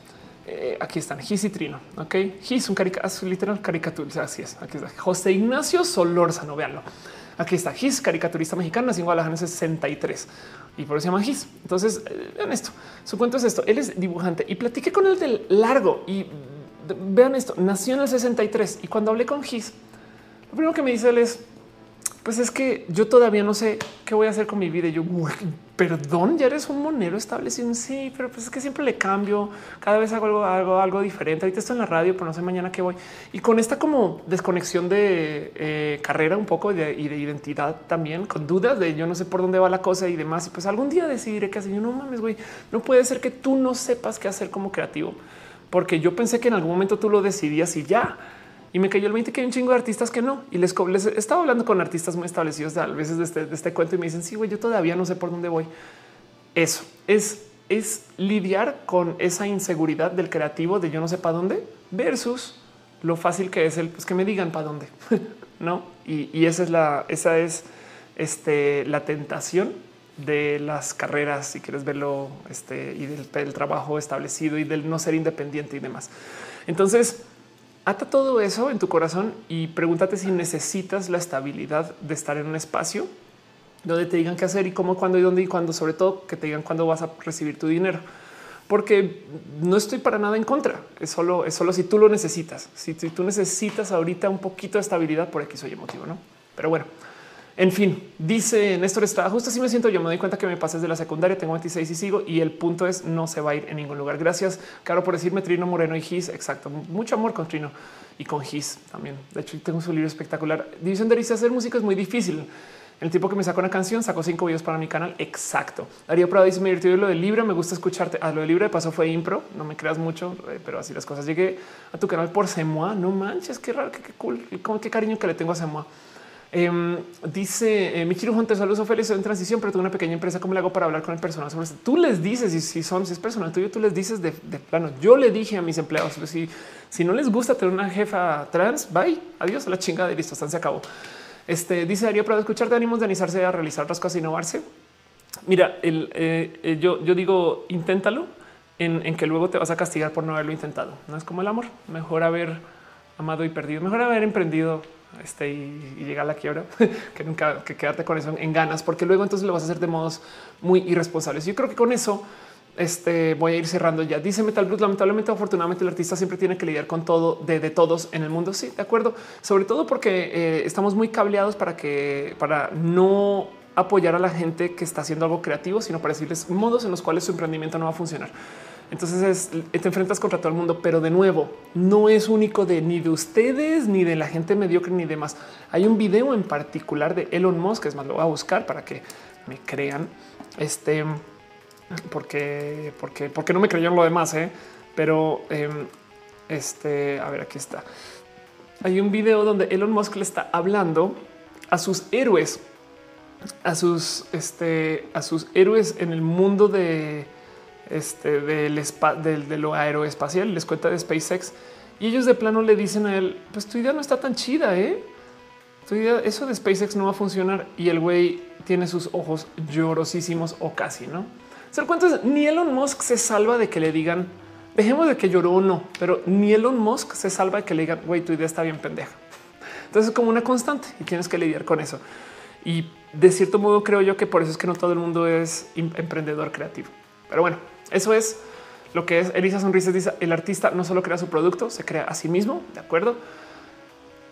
Eh, aquí están Gis y Trino. Ok, Gis, un caricatura, literal caricatura. Así es. Aquí está José Ignacio Solórzano. Veanlo. Aquí está Gis, caricaturista mexicano, nació en Guadalajara en 63 y por eso se llama Gis. Entonces, eh, vean esto. Su cuento es esto. Él es dibujante y platiqué con él del largo y vean esto. Nació en el 63 y cuando hablé con Gis, lo primero que me dice él es pues es que yo todavía no sé qué voy a hacer con mi vida. Y yo, perdón, ya eres un monero establecido. Sí, pero pues es que siempre le cambio. Cada vez hago algo, algo, algo diferente. Ahorita estoy en la radio, pero no sé mañana qué voy. Y con esta como desconexión de eh, carrera un poco y de identidad también, con dudas de yo no sé por dónde va la cosa y demás. Pues algún día decidiré qué hacer. Yo no mames, güey. No puede ser que tú no sepas qué hacer como creativo, porque yo pensé que en algún momento tú lo decidías y ya y me cayó el 20 que hay un chingo de artistas que no. Y les, les estaba hablando con artistas muy establecidos a veces este, de este cuento y me dicen, sí, güey, yo todavía no sé por dónde voy. Eso es, es lidiar con esa inseguridad del creativo de yo no sé para dónde versus lo fácil que es el pues que me digan para dónde, no? Y, esa es la, esa es este, la tentación de las carreras, si quieres verlo, este, y del trabajo establecido y del no ser independiente y demás. Entonces, ata todo eso en tu corazón y pregúntate si necesitas la estabilidad de estar en un espacio donde te digan qué hacer y cómo, cuándo y dónde y cuándo, sobre todo que te digan cuándo vas a recibir tu dinero. Porque no estoy para nada en contra. Es solo, es solo si tú lo necesitas. Si, tú necesitas ahorita un poquito de estabilidad por X o Y motivo, no? Pero bueno, en fin, dice Néstor Estrada, justo así me siento. Yo me doy cuenta que me pasé de la secundaria, tengo 26 y sigo. Y el punto es no se va a ir en ningún lugar. Gracias, Caro, por decirme Trino Moreno y Gis. Exacto. Mucho amor con Trino y con Gis también. De hecho, tengo su libro espectacular. División de Risa, hacer música es muy difícil. El tipo que me sacó una canción sacó cinco videos para mi canal. Exacto. Darío Prado dice: Me divertido lo del libro. Me gusta escucharte. A ah, lo del libro de paso fue impro. No me creas mucho, eh, pero así las cosas. Llegué a tu canal por Semoa. No manches, qué raro, qué, cool. Como qué cariño que le tengo a Semoa. Em, dice eh, Michiru Hunter, saludos feliz en transición, pero tengo una pequeña empresa. ¿Cómo le hago para hablar con el personal? Tú les dices y si son, si es personal tuyo, tú les dices de, plano. Yo le dije a mis empleados, si, si no les gusta tener una jefa trans, bye, adiós a la chingada y listo, se acabó. Este dice Darío, para escucharte ánimos de analizarse a realizar otras cosas, innovarse. Mira, el, eh, eh, yo, yo digo, inténtalo en, que luego te vas a castigar por no haberlo intentado. No es como el amor. Mejor haber amado y perdido, mejor haber emprendido este, y, y, llegar a la quiebra que nunca que quedarte con eso en, ganas, porque luego entonces lo vas a hacer de modos muy irresponsables. Yo creo que con eso este, voy a ir cerrando ya. Dice Metal Blues, lamentablemente, afortunadamente, el artista siempre tiene que lidiar con todo de, de todos en el mundo. Sí, de acuerdo. Sobre todo porque eh, estamos muy cableados para que para no apoyar a la gente que está haciendo algo creativo, sino para decirles modos en los cuales su emprendimiento no va a funcionar. Entonces te enfrentas contra todo el mundo, pero de nuevo, no es único de ni de ustedes, ni de la gente mediocre, ni demás. Hay un video en particular de Elon Musk, es más, lo voy a buscar para que me crean. Este, porque, porque, porque no me creyeron lo demás, ¿eh? pero em, este, a ver, aquí está. Hay un video donde Elon Musk le está hablando a sus héroes, a sus, este, a sus héroes en el mundo de este, del, de lo aeroespacial, les cuenta de SpaceX y ellos de plano le dicen a él, pues tu idea no está tan chida, ¿eh? Tu idea, eso de SpaceX no va a funcionar y el güey tiene sus ojos llorosísimos o casi, ¿no? Se cuenta ni Elon Musk se salva de que le digan, dejemos de que lloró o no, pero ni Elon Musk se salva de que le digan, güey, tu idea está bien pendeja. Entonces es como una constante y tienes que lidiar con eso. Y de cierto modo creo yo que por eso es que no todo el mundo es emprendedor creativo. Pero bueno, eso es lo que es Elisa Sonrisas. Dice el artista no solo crea su producto, se crea a sí mismo. De acuerdo.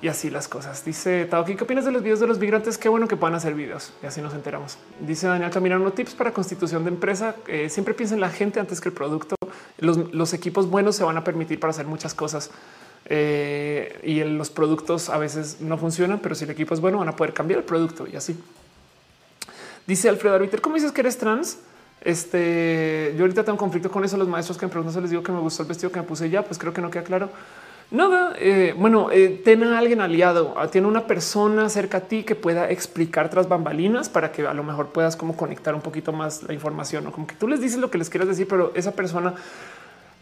Y así las cosas. Dice Taoki, ¿qué opinas de los videos de los migrantes? Qué bueno que puedan hacer videos y así nos enteramos. Dice Daniel Camirano, tips para constitución de empresa. Eh, siempre piensa en la gente antes que el producto. Los, equipos buenos se van a permitir para hacer muchas cosas eh, y los productos a veces no funcionan, pero si el equipo es bueno, van a poder cambiar el producto y así. Dice Alfredo Arbiter, ¿cómo dices que eres trans? Este, yo ahorita tengo conflicto con eso. Los maestros que me preguntan, se les digo que me gustó el vestido que me puse ya, pues creo que no queda claro. Nada, eh, bueno, eh, ten a alguien aliado, ah, tiene una persona cerca a ti que pueda explicar tras bambalinas para que a lo mejor puedas como conectar un poquito más la información, o como que tú les dices lo que les quieras decir, pero esa persona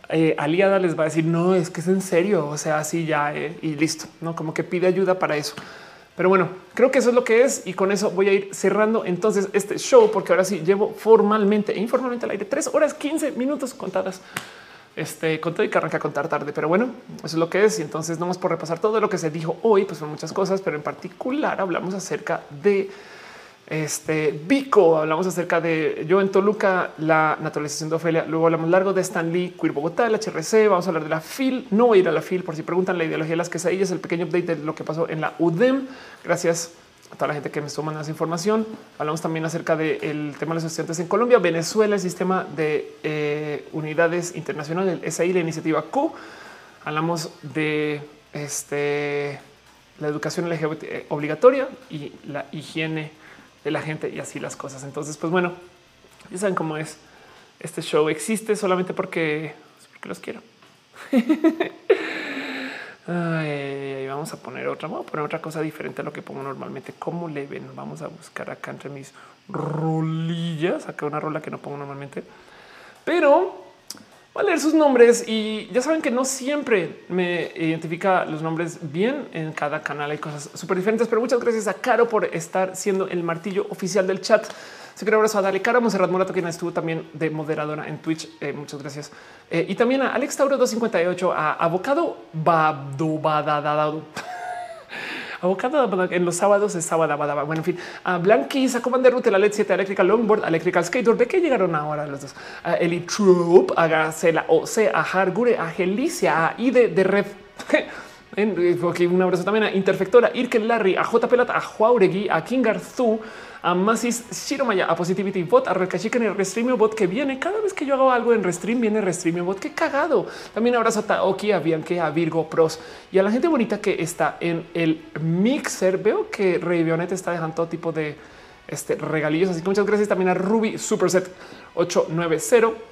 eh, aliada les va a decir no, es que es en serio, o sea, así ya y listo, no como que pide ayuda para eso. Pero bueno, creo que eso es lo que es y con eso voy a ir cerrando entonces este show porque ahora sí llevo formalmente e informalmente al aire tres horas 15 minutos contadas. Este con y que arranca a contar tarde, pero bueno, eso es lo que es. Y entonces no vamos por repasar todo lo que se dijo hoy, pues son muchas cosas, pero en particular hablamos acerca de este Vico, hablamos acerca de yo en Toluca, la naturalización de Ofelia. Luego hablamos largo de Stan Lee, Queer Bogotá, el HRC. Vamos a hablar de la FIL. No voy a ir a la FIL por si preguntan la ideología de las quesadillas, el pequeño update de lo que pasó en la UDEM. Gracias a toda la gente que me estuvo mandando esa información. Hablamos también acerca del tema de los estudiantes en Colombia, Venezuela, el sistema de eh, unidades internacionales, el SAI, la iniciativa Q. Hablamos de este, la educación LGBT eh, obligatoria y la higiene de la gente y así las cosas. Entonces, pues bueno, ya saben cómo es. Este show existe solamente porque, porque los quiero. Ay, vamos a poner otra, vamos a poner otra cosa diferente a lo que pongo normalmente. ¿Cómo le ven? Vamos a buscar acá entre mis rolillas, acá una rola que no pongo normalmente. Pero Voy a leer sus nombres y ya saben que no siempre me identifica los nombres bien en cada canal. Hay cosas súper diferentes, pero muchas gracias a Caro por estar siendo el martillo oficial del chat. Se quiero abrazo a Dale Caro, Monserrat Morato, quien estuvo también de moderadora en Twitch. Eh, muchas gracias. Eh, y también a Alex Tauro 258, a Avocado Babdo Abocado en los sábados es sábado. Bueno, en fin, a Blanquis, a Commander Route, la LED 7, Electrical Longboard, Electrical Skateboard. ¿De qué llegaron ahora los dos? A Eli Troop, a Gacela OC, a Hargure, a Gelicia, a Ide de Red. un abrazo también a Interfectora, Irkel Larry, a J Pelata, a Juauregui, a King Arzu, a Masis Shiromaya, a Positivity Bot, a Recachican y Restreamio Bot que viene cada vez que yo hago algo en Restream, viene Restreamio Bot. Qué cagado. También abrazo a Taoki, a Bianque, a Virgo Pros y a la gente bonita que está en el mixer. Veo que Revionet está dejando todo tipo de este, regalillos. Así que muchas gracias también a Ruby Superset 890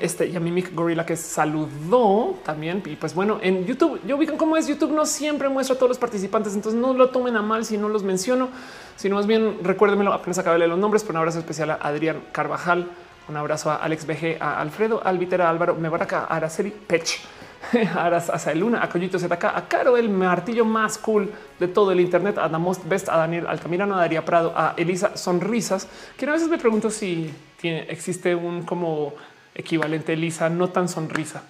este y a Mimic Gorilla que saludó también. Y pues bueno, en YouTube, yo ubican cómo es YouTube, no siempre muestra a todos los participantes, entonces no lo tomen a mal si no los menciono, sino más bien recuérdenmelo, apenas acabé de los nombres, pero un abrazo especial a Adrián Carvajal, un abrazo a Alex BG, a Alfredo, Albitera, Álvaro, Mebaraka, a Araceli Pech, a Aras Luna, a Coyito ZK, a Caro, el martillo más cool de todo el Internet, a Most Best, a Daniel Altamirano, a Daría Prado, a Elisa Sonrisas, que a veces me pregunto si existe un como equivalente Elisa, no tan sonrisa,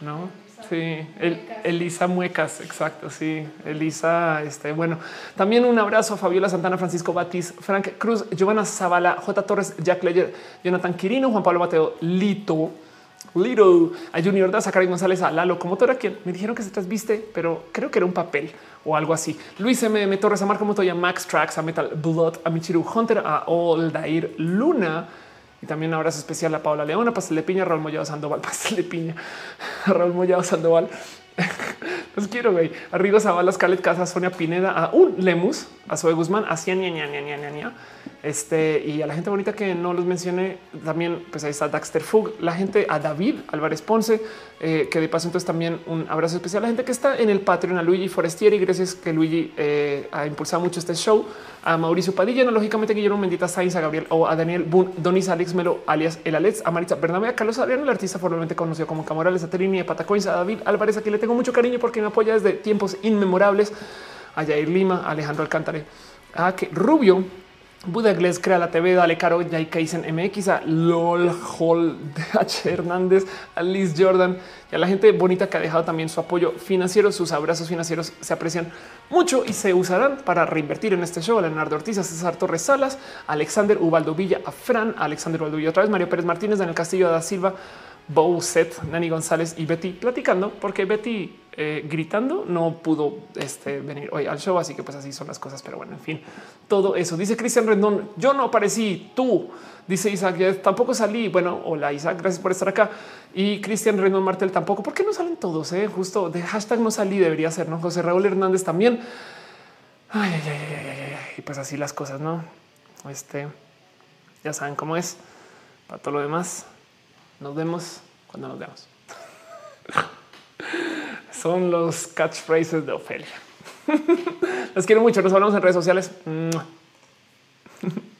no? Sí, el, Elisa Muecas, exacto. Sí, Elisa. Este bueno, también un abrazo a Fabiola Santana, Francisco Batis, Frank Cruz, Giovanna Zavala, J. Torres, Jack Leyer, Jonathan Quirino, Juan Pablo Mateo, Lito, Lito, a Junior Daza, Karim González, a Lalo, como todo quien me dijeron que se trasviste, pero creo que era un papel o algo así. Luis M. Torres, a Marco Motoya, Max Tracks, a Metal Blood, a Michiru Hunter, a Oldair Luna. Y también un abrazo especial a Paula Leona, Pastel de Piña, Raúl Mollado Sandoval, Pastel de Piña, Raúl Mollado Sandoval. Los quiero, güey. Arriba Zavala, Scarlett Casa, Sonia Pineda, a un Lemus, a Zoe Guzmán, a Cien, este y a la gente bonita que no los mencioné también, pues ahí está Daxter Fug, la gente a David Álvarez Ponce, eh, que de paso entonces también un abrazo especial. A la gente que está en el Patreon, a Luigi Forestieri, gracias que Luigi eh, ha impulsado mucho este show, a Mauricio Padilla, no, lógicamente Guillermo Mendita Sainz, a Gabriel o a Daniel Boone, Donis Alex Melo, alias El Alex, a Maritza Bernabé, a Carlos Adriano, el artista formalmente conocido como Camorales, a Terini, de Patacoins, a David Álvarez, aquí le tengo mucho cariño porque me apoya desde tiempos inmemorables, a Jair Lima, a Alejandro Alcántara, a que Rubio, Buda Gles crea la TV, dale caro, ya Kaisen MX, a LOL Hall, H. Hernández, a Liz Jordan y a la gente bonita que ha dejado también su apoyo financiero. Sus abrazos financieros se aprecian mucho y se usarán para reinvertir en este show. A Leonardo Ortiz, a César Torres Salas, a Alexander Ubaldo Villa, a Fran, a Alexander Ubaldo Villa, otra vez Mario Pérez Martínez, Daniel Castillo, a Da Silva, Bowset, Nani González y Betty platicando, porque Betty eh, gritando no pudo este, venir hoy al show, así que pues así son las cosas. Pero bueno, en fin, todo eso. Dice Cristian Rendón, yo no aparecí, tú. Dice Isaac, tampoco salí. Bueno, hola Isaac, gracias por estar acá. Y Cristian Rendón Martel tampoco. ¿Por qué no salen todos? Eh? Justo de hashtag no salí debería ser, ¿no? José Raúl Hernández también. Ay, ay, ay, ay, ay, Y pues así las cosas, ¿no? Este, ya saben cómo es. Para todo lo demás, nos vemos cuando nos veamos. Son los catchphrases de Ofelia. Los quiero mucho. Nos hablamos en redes sociales.